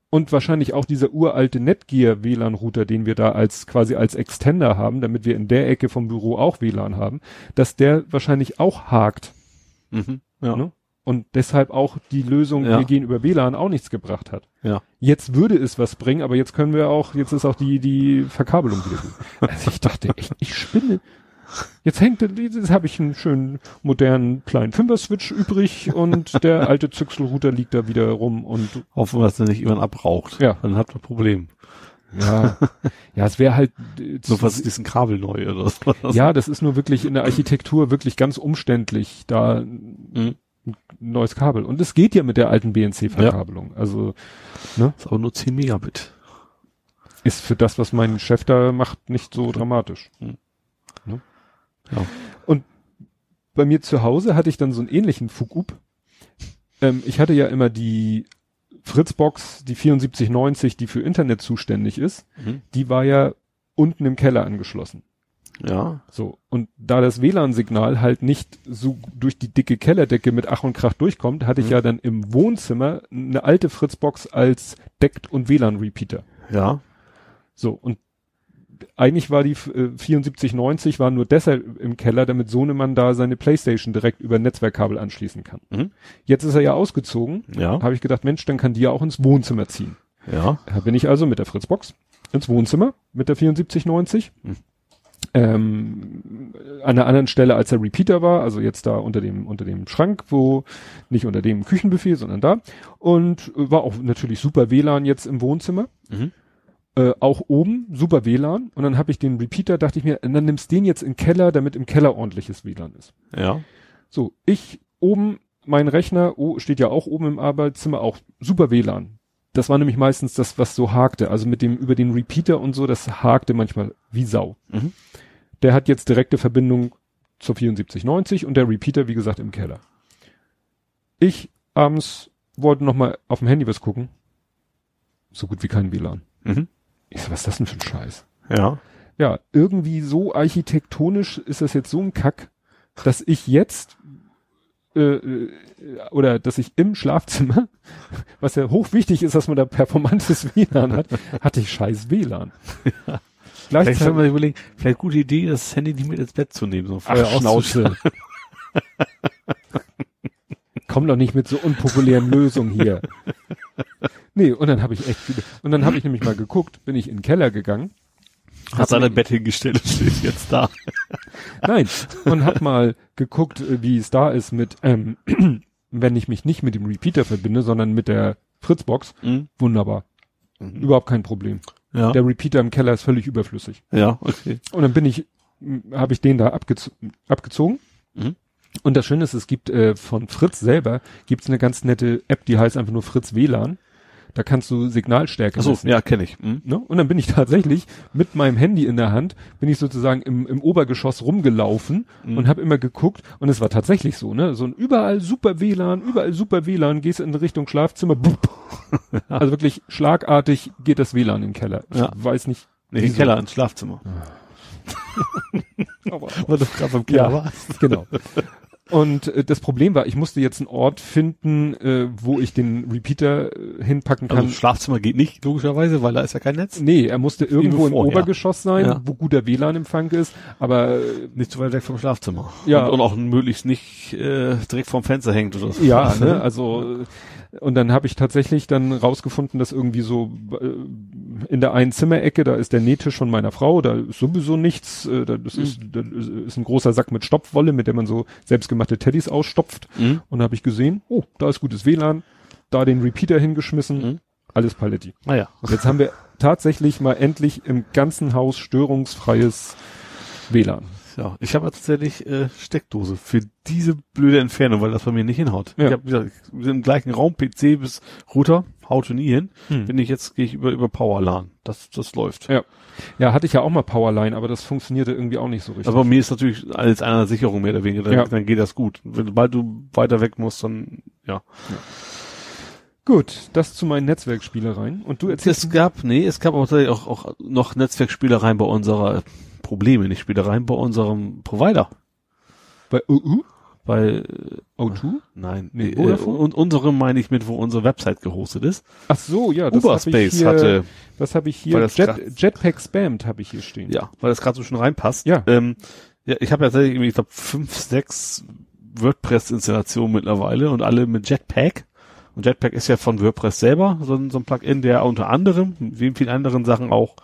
Und wahrscheinlich auch dieser uralte Netgear WLAN-Router, den wir da als quasi als Extender haben, damit wir in der Ecke vom Büro auch WLAN haben, dass der wahrscheinlich auch hakt. Mhm. Ja. Ne? Und deshalb auch die Lösung, Ja. wir gehen über WLAN auch nichts gebracht hat. Ja. Jetzt würde es was bringen, aber jetzt können wir auch, jetzt ist auch die, die Verkabelung wieder gut. Also ich dachte echt, ich spinne. Jetzt hängt, jetzt habe ich einen schönen modernen kleinen Fünfer-Switch übrig und der alte Züchselrouter liegt da wieder rum und Hoffen wir, dass der nicht jemand abraucht. Ja. Dann habt ihr ein Problem. Ja, ja, es wäre halt, äh, So was ist ein Kabel neu oder so. ja, das ist nur wirklich in der Architektur wirklich ganz umständlich, da ein Mhm. neues Kabel. Und es geht ja mit der alten BNC-Verkabelung. Also Ist aber nur 10 Megabit. ist für das, was mein Chef da macht, nicht so dramatisch. Mhm. Ne? Ja. Und bei mir zu Hause hatte ich dann so einen ähnlichen Fugup. Ähm, ich hatte ja immer die Fritzbox, die 7490, die für Internet zuständig ist, Mhm. die war ja unten im Keller angeschlossen. Ja. So. Und da das WLAN-Signal halt nicht so durch die dicke Kellerdecke mit Ach und Krach durchkommt, hatte ich Mhm. ja dann im Wohnzimmer eine alte Fritzbox als Deckt- und WLAN-Repeater. Ja. So, und eigentlich war die äh, 7490 war nur deshalb im Keller, damit Sohnemann da seine Playstation direkt über Netzwerkkabel anschließen kann. Mhm. Jetzt ist er ja ausgezogen. Ja. Habe ich gedacht, Mensch, dann kann die ja auch ins Wohnzimmer ziehen. Ja. Da bin ich also mit der Fritzbox ins Wohnzimmer mit der 7490. Mhm. Ähm, an einer anderen Stelle als der Repeater war, also jetzt da unter dem unter dem Schrank, wo nicht unter dem Küchenbuffet, sondern da und äh, war auch natürlich super WLAN jetzt im Wohnzimmer Mhm. Äh, auch oben, super WLAN. Und dann habe ich den Repeater, dachte ich mir, dann nimmst den jetzt im Keller, damit im Keller ordentliches WLAN ist. Ja. So, ich oben, mein Rechner oh, steht ja auch oben im Arbeitszimmer, auch super WLAN. Das war nämlich meistens das, was so hakte. Also mit dem, über den Repeater und so, das hakte manchmal wie Sau. Mhm. Der hat jetzt direkte Verbindung zur 7490 und der Repeater, wie gesagt, im Keller. Ich abends wollte noch mal auf dem Handy was gucken. So gut wie kein WLAN. Mhm. Ich so, was ist das denn für ein Scheiß? Ja. Ja, irgendwie so architektonisch ist das jetzt so ein Kack, dass ich jetzt äh, äh, oder dass ich im Schlafzimmer, was ja hochwichtig ist, dass man da performantes WLAN hat, hatte ich scheiß WLAN. Ja. Vielleicht soll man überlegen, vielleicht gute Idee, das Handy nicht mit ins Bett zu nehmen, so Ach, Schnauze. Komm doch nicht mit so unpopulären Lösungen hier. Nee, und dann habe ich echt viele. Und dann habe ich nämlich mal geguckt, bin ich in den Keller gegangen. Hat sein Bett hingestellt und steht jetzt da. Nein, und hab mal geguckt, äh, wie es da ist mit, ähm, wenn ich mich nicht mit dem Repeater verbinde, sondern mit der Fritzbox. Mhm. Wunderbar. Überhaupt kein Problem. Ja. Der Repeater im Keller ist völlig überflüssig. ja, okay. Und dann bin ich, habe ich den da abgez abgezogen. Mhm. Und das Schöne ist, es gibt äh, von Fritz selber gibt's eine ganz nette App, die heißt einfach nur Fritz WLAN. Da kannst du Signalstärke Achso, messen. ja, kenne ich. Mhm. Ne? Und dann bin ich tatsächlich mit meinem Handy in der Hand, bin ich sozusagen im, im Obergeschoss rumgelaufen Mhm. und habe immer geguckt und es war tatsächlich so, ne? So ein überall super WLAN, überall super WLAN, gehst in Richtung Schlafzimmer, bup. also wirklich schlagartig geht das WLAN in den Keller. Ich Ja. weiß nicht. Nee, im wieso. Keller, ins Schlafzimmer. Aber, Weil du gerade Ja. Keller warst. genau. Und äh, das Problem war, ich musste jetzt einen Ort finden, äh, wo ich den Repeater äh, hinpacken kann. Also Schlafzimmer geht nicht, logischerweise, weil da ist ja kein Netz. nee, er musste irgendwo im. Obergeschoss sein, Ja. wo guter WLAN-Empfang ist, aber äh, Nicht zu weit weg vom Schlafzimmer. Ja. Und, und auch möglichst nicht äh, direkt vorm Fenster hängt oder so. Ja, ne, also äh, und dann habe ich tatsächlich dann rausgefunden, dass irgendwie so äh, in der einen Zimmerecke, da ist der Nähtisch von meiner Frau, da ist sowieso nichts, äh, da, das ist, da ist ein großer Sack mit Stopfwolle, mit der man so selbstgemachte Teddys ausstopft. Mhm. Und da habe ich gesehen, oh, da ist gutes WLAN, da den Repeater hingeschmissen, Mhm. alles Paletti. Naja. Und jetzt haben wir tatsächlich mal endlich im ganzen Haus störungsfreies WLAN. Ja, ich habe tatsächlich äh, Steckdose für diese blöde Entfernung, weil das bei mir nicht hinhaut. Ja. Ich habe gesagt, im gleichen Raum, PC bis Router, haute nie hin. Hm. Bin ich jetzt, gehe ich über, über Powerlan. Das, das läuft. Ja. Ja, hatte ich ja auch mal Powerline, aber das funktionierte irgendwie auch nicht so richtig. Aber bei mir ist natürlich als einer Sicherung mehr oder weniger, dann, Ja. dann geht das gut. Wenn, sobald du weiter weg musst, dann, ja. Gut, das zu meinen Netzwerkspielereien. Und du erzählst Es gab, nee, es gab auch, auch, auch noch Netzwerkspielereien bei unserer, Probleme, nicht Spielereien bei unserem Provider. bei UU? Bei, äh, O2? nein, Nee, äh, und unserem meine ich mit, wo unsere Website gehostet ist. Ach so, ja, das habe ich Uberspace hier, hatte, das habe ich hier, Jet, Jetpack Spammed habe ich hier stehen. ja, weil das gerade so schon reinpasst. Ja. Ähm, ja, ich habe ja tatsächlich, ich glaube, fünf, sechs WordPress-Installationen mittlerweile und alle mit Jetpack. Und Jetpack ist ja von WordPress selber so, ein- so ein Plugin, der unter anderem, wie in vielen anderen Sachen auch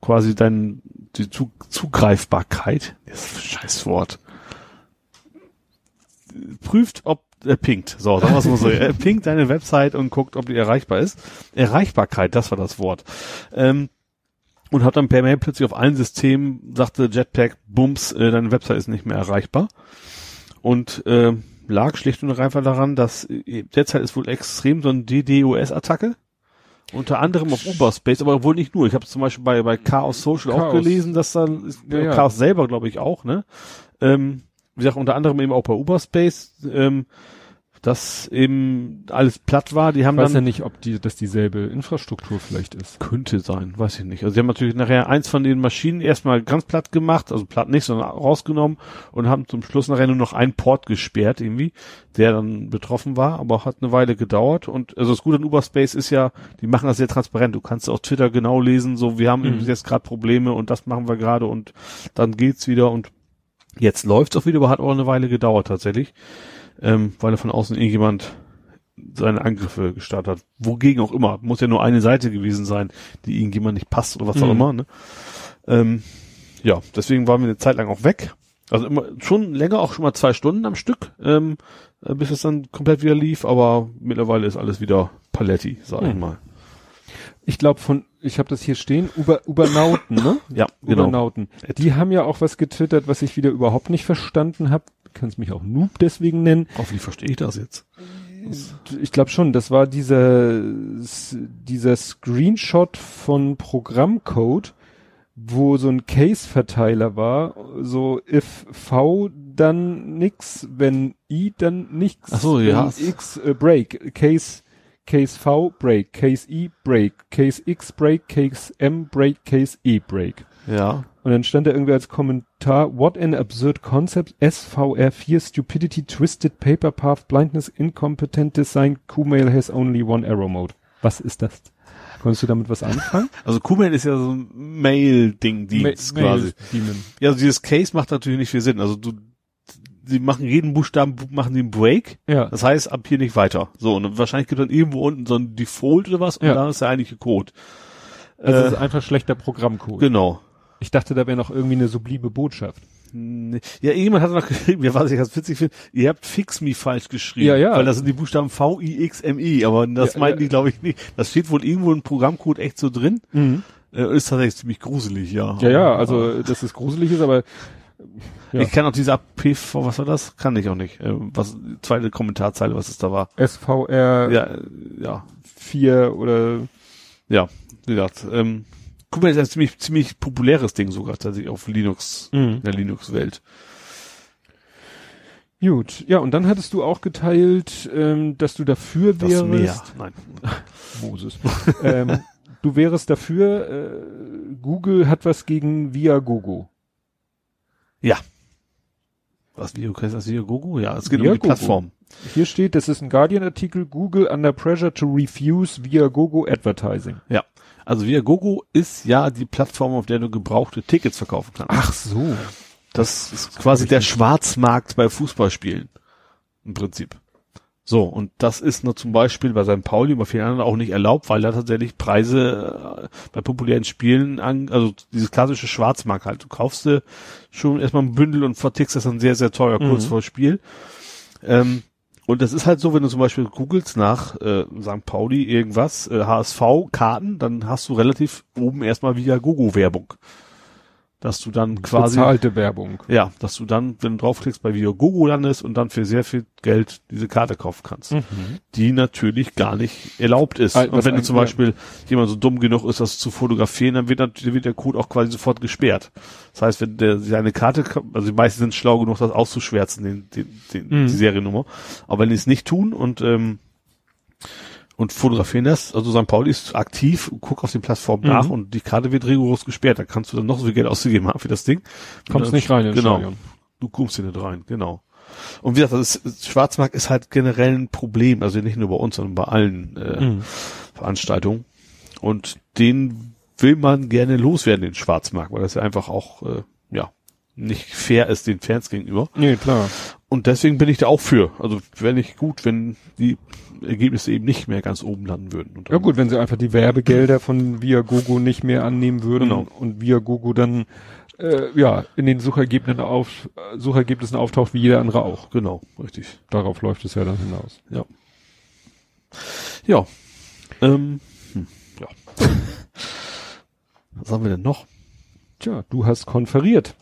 quasi dann die Zu Zugreifbarkeit, das Scheißwort, prüft, ob er pinkt. So, sagen wir mal so. Er pinkt deine Website und guckt, ob die erreichbar ist. Erreichbarkeit, das war das Wort. Ähm, und hat dann per Mail plötzlich auf allen Systemen sagte Jetpack, bums, äh, deine Website ist nicht mehr erreichbar. Und äh, lag schlicht und einfach daran, dass äh, derzeit ist wohl extrem so ein DDoS-Attacke. Unter anderem auf Uberspace, aber wohl nicht nur. Ich habe zum Beispiel bei, bei Chaos Social auch Chaos. gelesen, dass dann ist, Ja, ja. Chaos selber, glaube ich, auch, ne? Ähm, wie gesagt, unter anderem eben auch bei Uberspace, ähm, dass eben alles platt war. Die haben Ich weiß ja dann nicht, ob die, das dieselbe Infrastruktur vielleicht ist. könnte sein, weiß ich nicht. Also sie haben natürlich nachher eins von den Maschinen erstmal ganz platt gemacht, also platt nicht, sondern rausgenommen und haben zum Schluss nachher nur noch einen Port gesperrt irgendwie, der dann betroffen war, aber hat eine Weile gedauert und also das Gute an Uberspace ist ja, die machen das sehr transparent. Du kannst auf Twitter genau lesen, so wir haben Mhm. jetzt gerade Probleme und das machen wir gerade und dann geht's wieder und jetzt läuft's auch wieder, aber hat auch eine Weile gedauert tatsächlich, ähm, weil von außen irgendjemand seine Angriffe gestartet hat. Wogegen auch immer. Muss ja nur eine Seite gewesen sein, die irgendjemand nicht passt oder was auch Mhm. immer. Ne? Ähm, ja, deswegen waren wir eine Zeit lang auch weg. Also immer schon länger, auch schon mal zwei Stunden am Stück, ähm, äh, bis es dann komplett wieder lief. Aber mittlerweile ist alles wieder Paletti, sag ich Mhm. mal. Ich glaube von, ich habe das hier stehen, Uber, Ubernauten, ne? Ja, genau. Ubernauten. Die haben ja auch was getwittert, was ich wieder überhaupt nicht verstanden habe. Kannst mich auch Noob deswegen nennen. Hoffentlich verstehe ich das jetzt. Ich glaube schon, das war dieser, dieser Screenshot von Programmcode, wo so ein Case-Verteiler war, so if V dann nix, wenn I dann nix. Ach so, ja. X äh, break, Case Case V break, Case I break, Case X break, Case M break, Case E break. Ja. Und dann stand da irgendwie als Kommentar, what an absurd concept, SVR4, stupidity, twisted paper path, blindness, incompetent design, Kumail has only one arrow mode. Was ist das? Konntest du damit was anfangen? Also Kumail ist ja so ein Mail-Ding-Dienst Ma- quasi. Mail-. Ja, also dieses Case macht natürlich nicht viel Sinn. Also du, sie machen jeden Buchstaben, bu- machen den Break. Ja. Das heißt, ab hier nicht weiter. So, und wahrscheinlich gibt dann irgendwo unten so ein Default oder was und Ja. da ist der eigentliche Code. Also Äh, das ist einfach schlechter Programmcode. Genau. Ich dachte, da wäre noch irgendwie eine sublime Botschaft. Nee. Ja, jemand hat noch geschrieben, ja, was ich ganz witzig finde, ihr habt Fix Me falsch geschrieben. Ja, ja. Weil das sind die Buchstaben V, I, X, M, I, aber das Ja, meinten ja. die, glaube ich, nicht. Das steht wohl irgendwo im Programmcode echt so drin. Äh, ist tatsächlich ziemlich gruselig, ja. Ja, ja, also dass es gruselig ist, aber ja. Ich kann auch diese APV, was war das? Kann ich auch nicht. Äh, was, zweite Kommentarzeile, was es da war. SVR Ja, äh, ja, 4 oder ja, wie gesagt, ähm, Kubernetes ist ein ziemlich, ziemlich populäres Ding sogar tatsächlich auf Linux, Mhm. in der Linux-Welt. gut. Ja, und dann hattest du auch geteilt, ähm, dass du dafür Das wärst. Meer. Nein. Moses. ähm, du wärest dafür, äh, Google hat was gegen Viagogo. Was, wie, okay, ist das Viagogo? Ja, es geht um Viagogo. die Plattform. Hier steht, das ist ein Guardian-Artikel, Google under pressure to refuse Viagogo advertising. Ja. Also Viagogo ist ja die Plattform, auf der du gebrauchte Tickets verkaufen kannst. Ach so. Das ist quasi der. Schwarzmarkt bei Fußballspielen. Im Prinzip. So, und das ist nur zum Beispiel bei seinem Pauli und bei vielen anderen auch nicht erlaubt, weil da tatsächlich Preise äh, bei populären Spielen an, also dieses klassische Schwarzmarkt halt. Du kaufst dir schon erstmal ein Bündel und vertickst das dann sehr, sehr teuer kurz Mhm. vor Spiel. Ähm, und das ist halt so, wenn du zum Beispiel googelst nach äh, St. Pauli irgendwas, äh, HSV-Karten, dann hast du relativ oben erstmal Viagogo-Werbung. Dass du dann quasi Bezahlte Werbung. ja, dass du dann, wenn du draufklickst, bei Viagogo landest und dann für sehr viel Geld diese Karte kaufen kannst. Die natürlich gar nicht erlaubt ist. Was und wenn du zum Beispiel jemand so dumm genug ist, das zu fotografieren, dann wird, natürlich- wird der Code auch quasi sofort gesperrt. Das heißt, wenn der seine Karte, also die meisten sind schlau genug, das auszuschwärzen, den, den, den, Mhm. die Seriennummer. Aber wenn die es nicht tun und ähm, und fotografieren das, also St. Pauli ist aktiv, guck auf den Plattformen Mhm. nach und die Karte wird rigoros gesperrt. Da kannst du dann noch so viel Geld ausgegeben haben für das Ding. Kommst nicht rein ins Genau. Stadion. Du kommst hier nicht rein, genau. Und wie gesagt, das ist, Schwarzmarkt ist halt generell ein Problem, also nicht nur bei uns, sondern bei allen äh, Mhm. Veranstaltungen. Und den will man gerne loswerden, den Schwarzmarkt, weil das ja einfach auch, äh, ja, nicht fair ist den Fans gegenüber. Nee, klar. Und deswegen bin ich da auch für. Also wäre nicht gut, wenn die Ergebnisse eben nicht mehr ganz oben landen würden. Ja gut, wenn sie einfach die Werbegelder von Viagogo nicht mehr annehmen würden Genau. und Viagogo dann äh, ja in den Suchergebnissen, auf, Suchergebnissen auftaucht wie jeder andere auch. Genau, richtig. Darauf läuft es ja dann hinaus. Ja. Ja. Ähm, hm, ja. Was haben wir denn noch? Tja, du hast konferiert.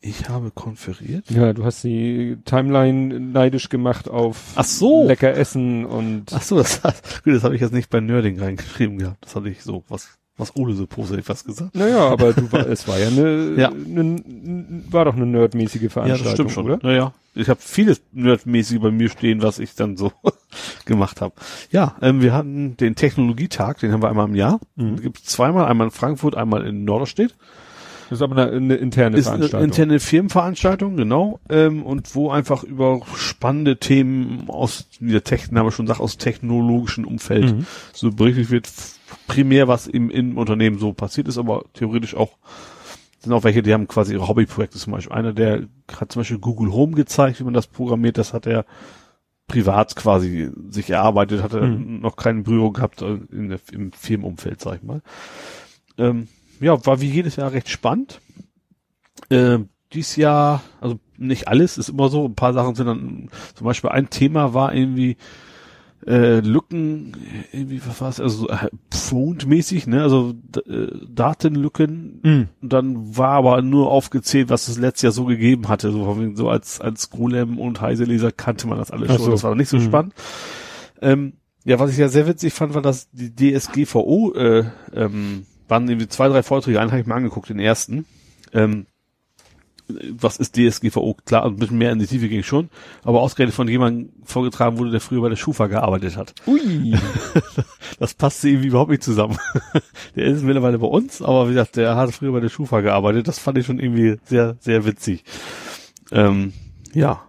Ich habe konferiert. Ja, du hast die Timeline neidisch gemacht auf Ach so. lecker Essen und Ach so, das, gut, das habe ich jetzt nicht bei Nerding reingeschrieben gehabt. Das hatte ich so, was, was Ole so ich fast gesagt. naja, aber du war, es war ja eine, Ja. eine war doch eine nerdmäßige Veranstaltung, oder? Naja, ich habe vieles Nerdmäßig bei mir stehen, was ich dann so gemacht habe. Ja, ähm, wir hatten den Technologietag, den haben wir einmal im Jahr. Mhm. Mhm. Gibt zweimal, einmal in Frankfurt, einmal in Norderstedt. Das ist aber eine, eine interne Ist eine Veranstaltung. interne Firmenveranstaltung, genau. Ähm, und wo einfach über spannende Themen aus, wie der Tech, Name schon sagt, aus technologischen Umfeld Mhm. so berichtet wird. Primär, was im, im Unternehmen so passiert ist, aber theoretisch auch sind auch welche, die haben quasi ihre Hobbyprojekte zum Beispiel. Einer, der hat zum Beispiel Google Home gezeigt, wie man das programmiert. Das hat er privat quasi sich erarbeitet, hat er Mhm. noch keine Berührung gehabt äh, in der, im Firmenumfeld, sag ich mal. Ähm, ja, war wie jedes Jahr recht spannend. Ähm, dies Jahr, also nicht alles, ist immer so. Ein paar Sachen sind dann, zum Beispiel ein Thema war irgendwie äh, Lücken, irgendwie, was war es, also äh, Front-mäßig, ne, also äh, Datenlücken. Mhm. Und dann war aber nur aufgezählt, was es letztes Jahr so gegeben hatte. So, so als, als Golem und Heiseleser kannte man das alles Ach schon. so. Das war nicht so Mhm. spannend. Ähm, ja, was ich ja sehr witzig fand, war, dass die DSGVO äh, ähm, waren irgendwie zwei, drei Vorträge, einen habe ich mir angeguckt, den ersten. Ähm, was ist DSGVO? Klar, ein bisschen mehr in die Tiefe ging schon, aber ausgerechnet von jemandem vorgetragen wurde, der früher bei der Schufa gearbeitet hat. Ui. Das passt irgendwie überhaupt nicht zusammen. der ist mittlerweile bei uns, aber wie gesagt, der hat früher bei der Schufa gearbeitet. Das fand ich schon irgendwie sehr, sehr witzig. Ähm, ja.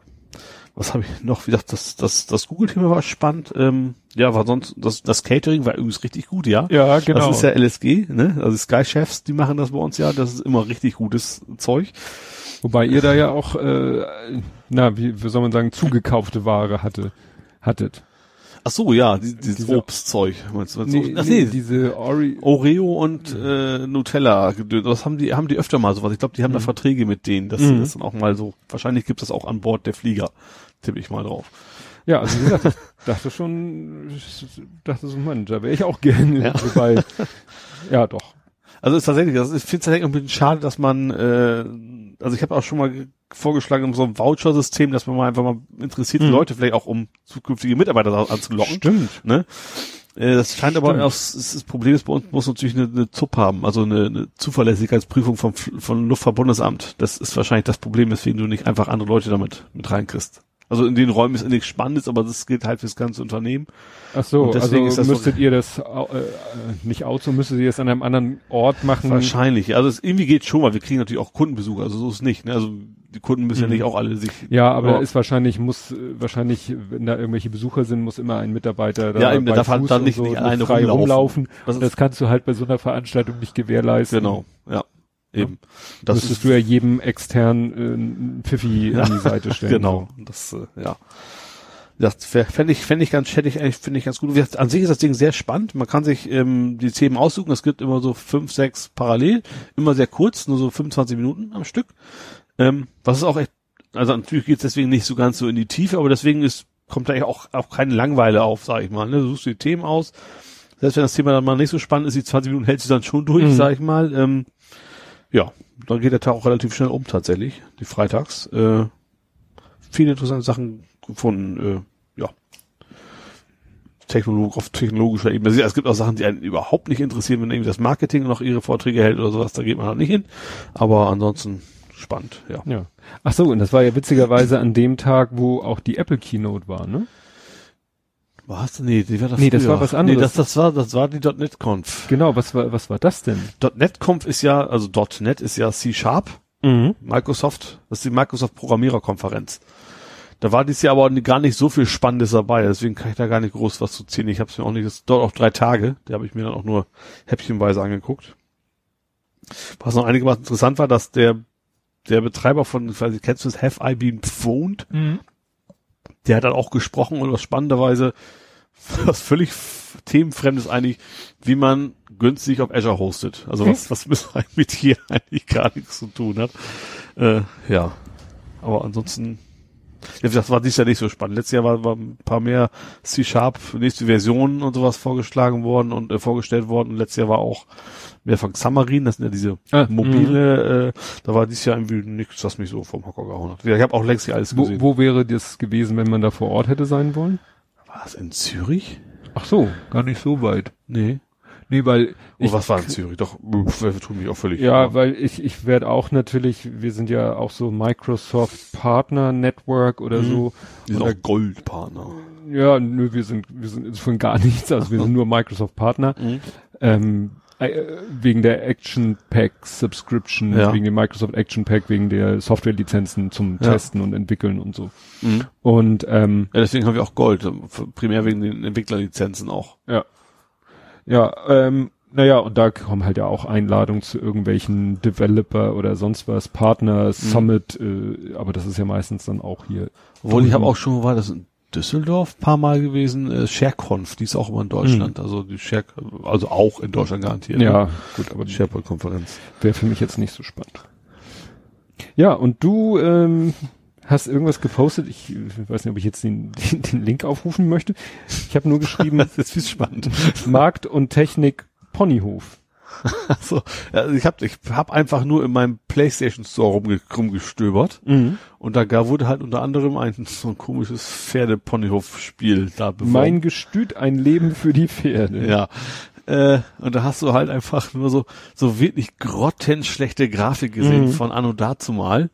Was habe ich noch? Wie gesagt, das, das, das Google-Thema war spannend. Ähm, ja, war sonst, das, das Catering war übrigens richtig gut, ja. Ja, genau. Das ist ja LSG, ne? Also Sky Chefs, die machen das bei uns ja. Das ist immer richtig gutes Zeug. Wobei ihr da ja auch, äh, na, wie, wie soll man sagen, zugekaufte Ware hatte, hattet. Ach so, ja, die, dieses Diese- Obstzeug. Meinst du, Nee, Ach, nee, nee, diese Ori Oreo und äh, Nutella, das haben die, haben die öfter mal sowas. Ich glaube, die haben da Verträge mit denen, dass sie Mhm. das dann auch mal so. Wahrscheinlich gibt es das auch an Bord der Flieger, tippe ich mal drauf. Ja, also wie gesagt, ich dachte schon, ich dachte so, Mann, da wäre ich auch gerne Ja. dabei. Ja, doch. Also ist tatsächlich, das ist, ich finde es tatsächlich ein bisschen schade, dass man, äh, also ich habe auch schon mal ge- vorgeschlagen, so ein Voucher-System, dass man mal einfach mal interessierte Mhm. Leute vielleicht auch um zukünftige Mitarbeiter anzulocken. Stimmt. Ne? Äh, Das scheint aber auch, das Problem ist, bei uns muss natürlich eine, eine ZUP haben, also eine, eine Zuverlässigkeitsprüfung vom, vom Luftfahrtbundesamt. Das ist wahrscheinlich das Problem, weswegen du nicht einfach andere Leute damit mit reinkriegst. Also in den Räumen ist nichts Spannendes, aber das gilt halt fürs ganze Unternehmen. Ach so, Und deswegen also ist das so- müsstet ihr das, äh, nicht Auto, müsstet ihr das an einem anderen Ort machen? Wahrscheinlich. Also es irgendwie geht schon, weil wir kriegen natürlich auch Kundenbesuche, also so ist es nicht. Ne? Also die Kunden müssen ja Mhm. nicht auch alle sich. Ja, aber Ja. ist wahrscheinlich, muss, äh, wahrscheinlich, wenn da irgendwelche Besucher sind, muss immer ein Mitarbeiter da Ja, eben, bei darf halt dann nicht- so nicht alleine frei rumlaufen. rumlaufen. Das das kannst du halt bei so einer Veranstaltung nicht gewährleisten. Genau, ja. Eben. Das Das müsstest ist du ja jedem extern äh, Pfiffi Ja, an die Seite stellen. Genau. Das, äh, ja. Das fände ich, fände ich ganz, hätte ich eigentlich, finde ich ganz gut. Gesagt, An sich ist das Ding sehr spannend. Man kann sich ähm, die Themen aussuchen. Es gibt immer so fünf, sechs parallel, immer sehr kurz, nur so 25 Minuten am Stück. Ähm, was ist auch echt, also natürlich geht es deswegen nicht so ganz so in die Tiefe, aber deswegen ist, kommt da ja auch, auch keine Langeweile auf, sag ich mal. Ne? Du suchst die Themen aus. Selbst wenn das Thema dann mal nicht so spannend ist, die 20 Minuten hältst du dann schon durch, Mhm. sag ich mal. Ähm, ja, dann geht der Tag auch relativ schnell um tatsächlich, die Freitags. Äh, viele interessante Sachen gefunden, äh, ja. Technolog auf technologischer Ebene. Es gibt auch Sachen, die einen überhaupt nicht interessieren, wenn irgendwie das Marketing noch ihre Vorträge hält oder sowas, da geht man halt nicht hin. Aber ansonsten spannend, ja. Ja. Ach so, und das war ja witzigerweise an dem Tag, wo auch die Apple Keynote war, ne? Was? Nee, die war da Nee, das war was anderes. Nee, das, das war, das war die .NET-Conf. Genau, was war, was war das denn? .NET-Conf ist ja, also .NET ist ja C-Sharp. Mhm. Microsoft, das ist die Microsoft Programmiererkonferenz. Da war dies Jahr aber gar nicht so viel Spannendes dabei, deswegen kann ich da gar nicht groß was zu ziehen. Ich habe es mir auch nicht, das dort auch drei Tage, die habe ich mir dann auch nur häppchenweise angeguckt. Was noch einigermaßen interessant war, dass der der Betreiber von, ich weiß nicht, kennst du das, Have I Been Phoned? Mhm. Der hat dann auch gesprochen und was spannenderweise, was völlig themenfremdes eigentlich, wie man günstig auf Azure hostet. Also was, was mit, hier eigentlich gar nichts zu tun hat. Äh, ja. Aber ansonsten, das war dieses Jahr nicht so spannend. Letztes Jahr war, war ein paar mehr C-Sharp, nächste Versionen und sowas vorgeschlagen worden und äh, vorgestellt worden. Und letztes Jahr war auch mehr von Xamarin, das sind ja diese Ah, mobile, äh, da war dieses Jahr irgendwie nichts, das mich so vom Hocker gehauen hat. Ich habe auch längst nicht alles Wo, gesehen. wo wäre das gewesen, wenn man da vor Ort hätte sein wollen? War das in Zürich? Ach so, gar nicht so weit. Nee. Nee, weil Oh, was war in Zürich? Doch, tut mich auch völlig. Ja, weil ich, ich werde auch natürlich, wir sind ja auch so Microsoft Partner Network oder Mhm. so. die sind auch Goldpartner. Ja, nö, wir sind, wir sind von gar nichts, also wir sind nur Microsoft Partner. Mhm. Ähm, äh, wegen der Action Pack Subscription, Ja. wegen dem Microsoft Action Pack, wegen der Softwarelizenzen zum Ja. Testen und Entwickeln und so. Mhm. Und ähm, Ja, deswegen haben wir auch Gold, primär wegen den Entwicklerlizenzen auch. ja, ja, ähm, naja, und da kommen halt ja auch Einladungen zu irgendwelchen Developer oder sonst was, Partner, Summit, äh, aber das ist ja meistens dann auch hier. Obwohl, ich habe Mhm. auch schon, war das in Düsseldorf paar Mal gewesen, äh, ShareConf, die ist auch immer in Deutschland, also die Share, also auch in Deutschland garantiert. Mhm. Ja, ne? gut, aber die SharePoint-Konferenz. wäre für mich jetzt nicht so spannend. Ja, und du ähm, hast irgendwas gepostet. Ich weiß nicht, ob ich jetzt den, den, den Link aufrufen möchte. Ich habe nur geschrieben, Das ist viel spannend. Markt und Technik Ponyhof. Also, ja, ich habe ich hab einfach nur in meinem PlayStation Store rumge rumgestöbert und da gar wurde halt unter anderem ein so ein komisches Pferde-Ponyhof-Spiel da beworben. Mein Gestüt, ein Leben für die Pferde. Ja. Äh, und da hast du halt einfach nur so, so wirklich grottenschlechte Grafik gesehen Mhm. von Anno dazumal.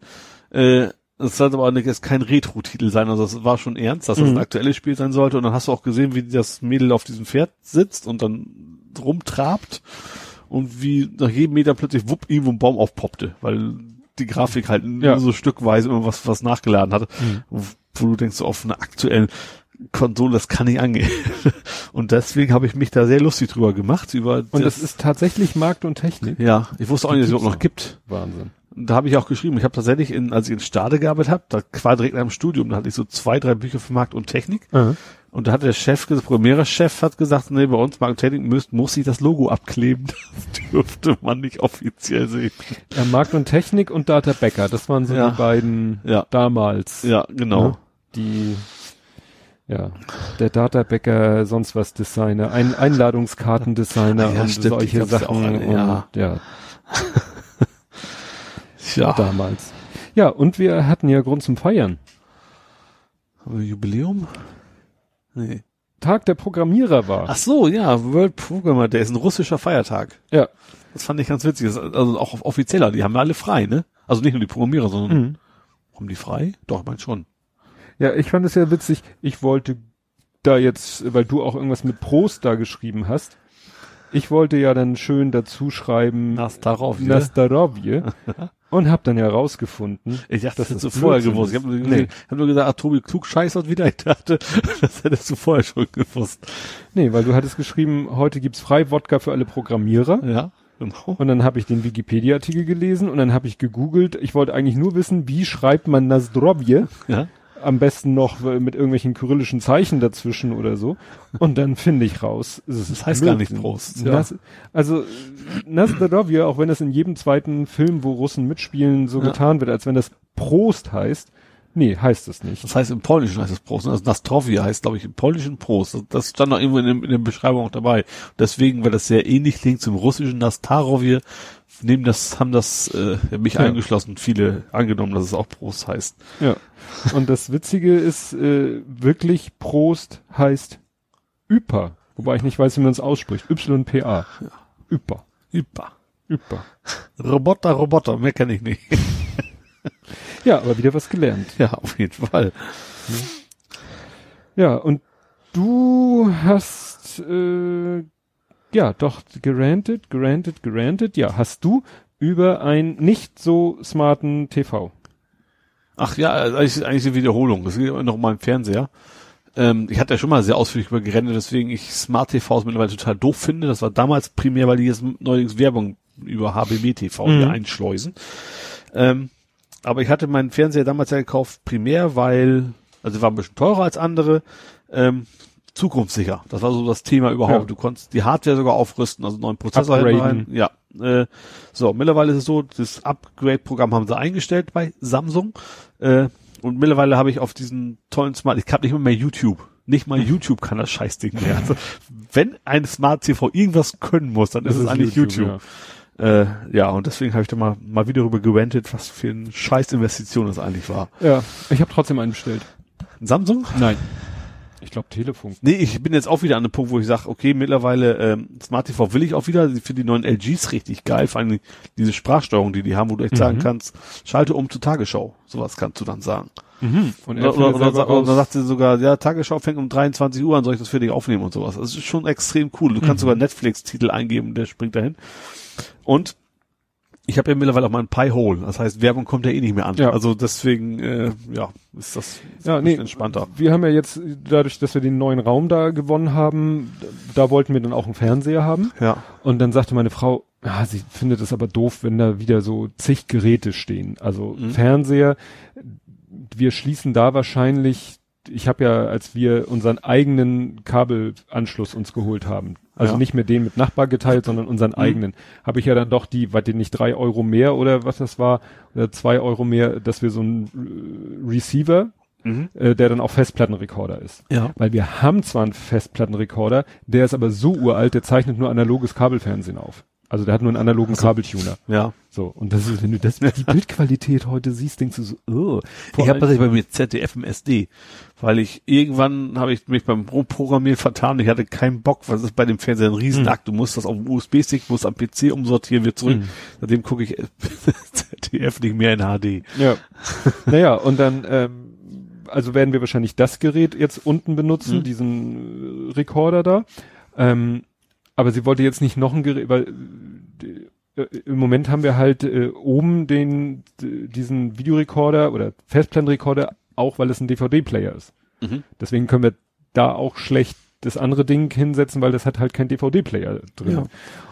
Äh, es sollte aber nicht- jetzt kein Retro-Titel sein, also es war schon ernst, dass das Mhm. ein aktuelles Spiel sein sollte. Und dann hast du auch gesehen, wie das Mädel auf diesem Pferd sitzt und dann rumtrabt und wie nach jedem Meter plötzlich wupp irgendwo ein Baum aufpoppte, weil die Grafik halt nur Ja. so stückweise immer was, was nachgeladen hatte, Mhm. wo, wo du denkst, so auf einer aktuellen Konsole, das kann nicht angehen. Und deswegen habe ich mich da sehr lustig drüber gemacht, über Und das, das ist tatsächlich Markt und Technik. ja, ich wusste auch nicht, dass es überhaupt noch gibt. Wahnsinn. Da habe ich auch geschrieben, ich habe tatsächlich, in, als ich in Stade gearbeitet habe, da war direkt nach dem Studium, da hatte ich so zwei, drei Bücher für Markt und Technik. Und da hat der Chef, der Programmierer-Chef hat gesagt, nee, bei uns Markt und Technik muss, muss sich das Logo abkleben. Das dürfte man nicht offiziell sehen. Ja, Markt und Technik und Data Becker, das waren so Ja. die beiden Ja. damals. Ja, genau. Ne? Die, ja, der Data Becker, sonst was Designer, ein Einladungskartendesigner Ja, und stimmt, solche Sachen. alle, ja. Und, ja, Ja. damals. Ja, und wir hatten ja Grund zum Feiern. Haben wir Jubiläum? Nee. Tag der Programmierer war. Ach so, ja, World Programmer Day ist ein russischer Feiertag. Ja. Das fand ich ganz witzig. Das Also auch offizieller, die haben ja alle frei, ne? Also nicht nur die Programmierer, sondern Mhm. haben die frei? Doch, ich meine schon. Ja, ich fand es ja witzig. Ich wollte da jetzt, weil du auch irgendwas mit Prost da geschrieben hast. Ich wollte ja dann schön dazu schreiben darauf. Nastarovje und hab dann ja rausgefunden. Ich dachte, das hättest du vorher gewusst. Ich habe nur, Nee. hab nur gesagt, ach, Tobi Klug scheißert wieder. Ich dachte, das hättest du vorher schon gewusst. Nee, weil du hattest geschrieben, heute gibt's frei Wodka für alle Programmierer. Ja, genau. Und dann habe ich den Wikipedia-Artikel gelesen und dann habe ich gegoogelt. Ich wollte eigentlich nur wissen, wie schreibt man Nazdrovje? Ja. Am besten noch mit irgendwelchen kyrillischen Zeichen dazwischen oder so. Und dann finde ich raus. Das heißt gar nicht. Prost, ja. Also Nazdrovje, auch wenn das in jedem zweiten Film, wo Russen mitspielen, so Ja. getan wird, als wenn das Prost heißt. Nee, heißt es nicht. Das heißt im Polnischen heißt es Prost. Also Nastrovia heißt, glaube ich, im Polnischen Prost. Das- stand noch irgendwo in, dem, in der Beschreibung auch dabei. Deswegen, weil das sehr ähnlich klingt zum russischen Nastarovje, nehmen das, haben das äh, mich Ja. eingeschlossen, viele angenommen, dass es auch Prost heißt. Ja. Und das Witzige ist, äh, wirklich Prost heißt Üper. Wobei ich nicht weiß, wie man es ausspricht. YPA. Üper. Üper. Üper. Roboter, Roboter, mehr kann ich nicht. Ja, aber wieder was gelernt. ja, auf jeden Fall. Ja, und du hast, äh, ja, doch, gerantet, gerantet, gerantet. Ja, hast du über einen nicht so smarten TV. Ach ja, also eigentlich, eigentlich eine Wiederholung. Das geht immer noch mal im Fernseher. Ähm, ich hatte ja schon mal sehr ausführlich über gerendet, deswegen ich Smart TVs mittlerweile total doof finde. Das war damals primär, weil die jetzt neuerdings Werbung über HBB TV Mhm. hier einschleusen. Ähm, aber ich hatte meinen Fernseher damals ja gekauft, primär, weil, also war ein bisschen teurer als andere, ähm, zukunftssicher. Das war so das Thema überhaupt. Ja. Du konntest die Hardware sogar aufrüsten, also neuen Prozessor rein. Ja. Äh, so, mittlerweile ist es so, das Upgrade-Programm haben sie eingestellt bei Samsung. Äh, und mittlerweile habe ich auf diesen tollen Smart, ich habe nicht mal mehr YouTube. Nicht mal YouTube kann das Scheißding mehr. Also, wenn ein Smart TV irgendwas können muss, dann ist es eigentlich YouTube. Äh, ja, und deswegen habe ich da mal, mal wieder darüber gewendet, was für eine Scheißinvestition das eigentlich war. Ja, ja ich habe trotzdem einen bestellt. Ein Samsung? Nein. Ich glaube Telefon. Nee, ich bin jetzt auch wieder an dem Punkt, wo ich sage, okay, mittlerweile ähm, Smart TV will ich auch wieder. Ich finde die neuen LGs richtig geil, vor allem diese Sprachsteuerung, die die haben, wo du echt sagen Mhm. kannst, schalte um zu Tagesschau. Sowas kannst du dann sagen. Mhm. Und Oder, oder, oder, oder raus- sagt sie sogar, ja, Tagesschau fängt um 23 Uhr an, soll ich das für dich aufnehmen und sowas. Das ist schon extrem cool. Du kannst Mhm. sogar Netflix-Titel eingeben, der springt dahin. Und ich habe ja mittlerweile auch mal ein Pi-Hole. Das heißt, Werbung kommt ja eh nicht mehr an. Ja. Also deswegen, äh, ja, ist das Ja, ein nee, bisschen entspannter. wir haben ja jetzt, dadurch, dass wir den neuen Raum da gewonnen haben, da wollten wir dann auch einen Fernseher haben. Ja. Und dann sagte meine Frau, ah, sie findet es aber doof, wenn da wieder so zig Geräte stehen. Also Mhm. Fernseher, wir schließen da wahrscheinlich, ich habe ja, als wir unseren eigenen Kabelanschluss uns geholt haben, also Ja. nicht mehr den mit Nachbar geteilt, sondern unseren eigenen, habe ich ja dann doch die, was denn nicht drei Euro mehr oder was das war, oder zwei Euro mehr, dass wir so einen äh, Receiver, Mhm. äh, der dann auch Festplattenrekorder ist. Ja. Weil wir haben zwar einen Festplattenrekorder, der ist aber so uralt, der zeichnet nur analoges Kabelfernsehen auf. Also der hat nur einen analogen Kabeltuner. Ja. So, und das ist, wenn du das, die Bildqualität heute siehst, denkst du so, oh. ich habe tatsächlich bei mir ZDF im SD, weil ich irgendwann habe ich mich beim Pro- Programmieren vertan. Ich hatte keinen Bock, was ist bei dem Fernseher ein Riesenakt. Du musst das auf dem USB-Stick, musst am PC umsortieren, wird zurück. Mhm. Seitdem gucke ich ZDF nicht mehr in HD. Ja. naja, und dann, ähm, also werden wir wahrscheinlich das Gerät jetzt unten benutzen, Mhm. diesen äh, Rekorder da. Ähm, aber sie wollte jetzt nicht noch ein Gerät, weil äh, im Moment haben wir halt äh, oben den diesen Videorekorder oder Festplattenrekorder, auch weil es ein DVD-Player ist. Mhm. Deswegen können wir da auch schlecht das andere Ding hinsetzen, weil das hat halt kein DVD-Player drin. Ja.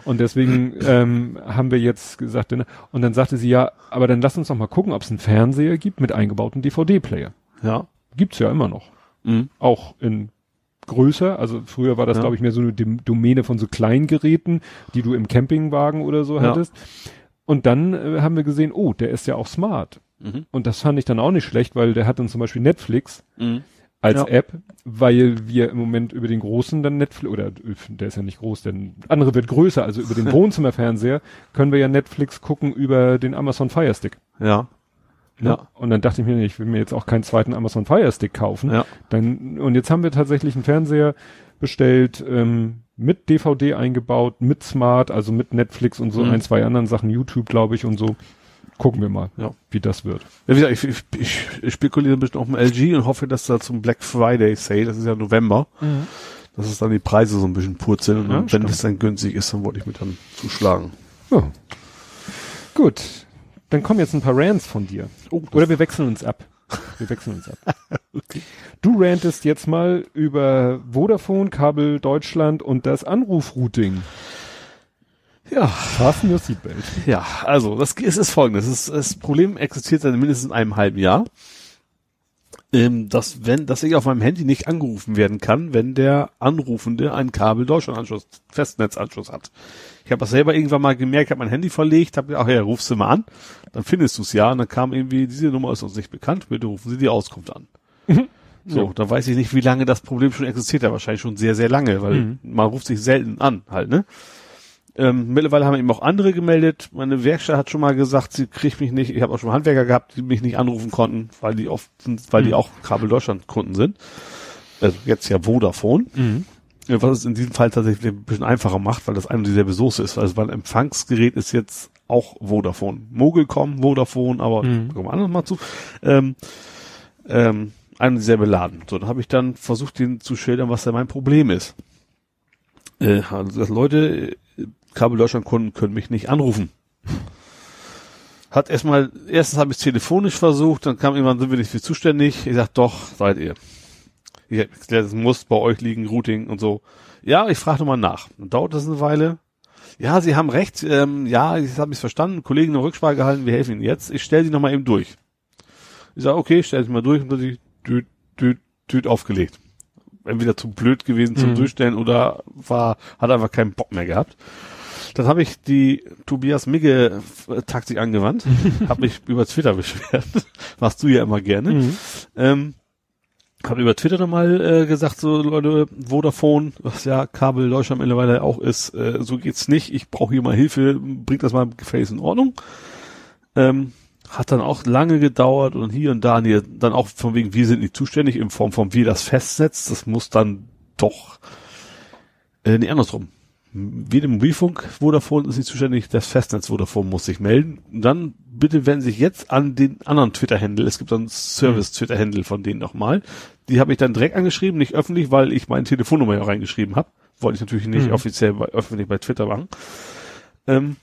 Und deswegen ähm, haben wir jetzt gesagt, ne, und dann sagte sie ja, aber dann lass uns doch mal gucken, ob es einen Fernseher gibt mit eingebautem DVD-Player. Ja. Gibt's ja immer noch. Mhm. Auch in größer, also früher war das, Ja. glaube ich, mehr so eine Dom- Domäne von so kleinen Geräten, die du im Campingwagen oder so Ja. hattest. Und dann äh, haben wir gesehen, oh, der ist ja auch smart. Mhm. Und das fand ich dann auch nicht schlecht, weil der hat dann zum Beispiel Netflix Mhm. als Ja. App, weil wir im Moment über den großen dann Netflix, oder der ist ja nicht groß, denn andere wird größer, also über den Wohnzimmerfernseher können wir ja Netflix gucken über den Amazon Fire Stick. Ja. Ne? Ja. Und dann dachte ich mir, ich will mir jetzt auch keinen zweiten Amazon Fire Stick kaufen. Ja. Dann, und jetzt haben wir tatsächlich einen Fernseher bestellt, ähm, mit DVD eingebaut, mit Smart, also mit Netflix und so Mhm. ein, zwei anderen Sachen, YouTube, glaube ich, und so. Gucken wir mal, Ja. wie das wird. Ja, wie gesagt, ich, ich, ich, spekuliere ein bisschen auf dem LG und hoffe, dass da zum Black Friday Sale, das ist ja November, dass es dann die Preise so ein bisschen purzeln und Ja, dann, wenn stimmt. es dann günstig ist, dann wollte ich mir dann zuschlagen. Ja. Gut. Dann kommen jetzt ein paar Rants von dir. Oh, Oder wir wechseln uns ab. Wir wechseln uns ab. Du rantest jetzt mal über Vodafone, Kabel Deutschland und das Anrufrouting. ja, Fasten your Seatbelt. ja, also das es ist folgendes. Es ist, das Problem existiert seit mindestens einem halben Jahr. Ähm, dass wenn, dass ich auf meinem Handy nicht angerufen werden kann, wenn der Anrufende einen Kabel Deutschland-Anschluss, Festnetzanschluss hat. Ich habe das selber irgendwann mal gemerkt, habe mein Handy verlegt, habe gedacht, ach ja, rufst du mal an, dann findest du es ja. Und dann kam irgendwie, diese Nummer ist uns nicht bekannt, bitte rufen Sie die Auskunft an. So, Ja. da weiß ich nicht, wie lange das Problem schon existiert, ja wahrscheinlich schon sehr, sehr lange, weil Mhm. man ruft sich selten an, halt, ne? Ähm, mittlerweile haben eben auch andere gemeldet. Meine Werkstatt hat schon mal gesagt, sie kriegt mich nicht. Ich habe auch schon Handwerker gehabt, die mich nicht anrufen konnten, weil die oft weil die Mhm. auch Kabel Deutschland Kunden sind. Also jetzt ja Vodafone. Mhm. Ja, Was es in diesem Fall tatsächlich ein bisschen einfacher macht, weil das eine und dieselbe Soße ist. Also mein Empfangsgerät ist jetzt auch Vodafone. Mogelcom, Vodafone, aber Mhm. kommen wir anders mal zu. Ähm, ähm, ein und dieselbe Laden. So, dann habe ich dann versucht, denen zu schildern, was da mein Problem ist. Äh, also dass Leute, äh, Kabel Deutschland Kunden können mich nicht anrufen. Hat erstmal, erstens habe ich es telefonisch versucht, dann kam irgendwann, sind wir nicht für zuständig. Ich sag, doch, seid ihr. Ich hab erklärt, es muss bei euch liegen, Routing und so. Ja, ich frage nochmal nach. Dann dauert das eine Weile. Ja, Sie haben recht. Ähm, ja, ich habe es verstanden. Kollegen eine Rücksprache gehalten. Wir helfen Ihnen jetzt. Ich stelle Sie nochmal eben durch. Ich sage, okay, stell Sie mal durch und dann die düt, düt, düt aufgelegt. Entweder zu blöd gewesen zum Mhm. Durchstellen oder war, hat einfach keinen Bock mehr gehabt. Dann habe ich die Tobias Migge äh, Taktik angewandt, habe mich über Twitter beschwert. Machst du ja immer gerne. Mhm. Ähm, habe über Twitter nochmal äh, gesagt, so Leute, Vodafone, was ja Kabel Deutschland mittlerweile auch ist, äh, so geht's nicht. Ich brauche hier mal Hilfe, bringt das mal gefälligst in Ordnung. Ähm, hat dann auch lange gedauert und hier und da, und hier, dann auch von wegen, wir sind nicht zuständig in Form von wie das festsetzt. Das muss dann doch, äh, nee, andersrum. Wie dem Mobilfunk Vodafone ist nicht zuständig, das Festnetz Vodafone muss sich melden. Und dann bitte wenden sich jetzt an den anderen Twitter-Händel. Es gibt einen Service-Twitter-Händel von denen nochmal. Die habe ich dann direkt angeschrieben, nicht öffentlich, weil ich meine Telefonnummer ja auch reingeschrieben habe. Wollte ich natürlich nicht Mhm. offiziell bei, öffentlich bei Twitter machen. Ähm,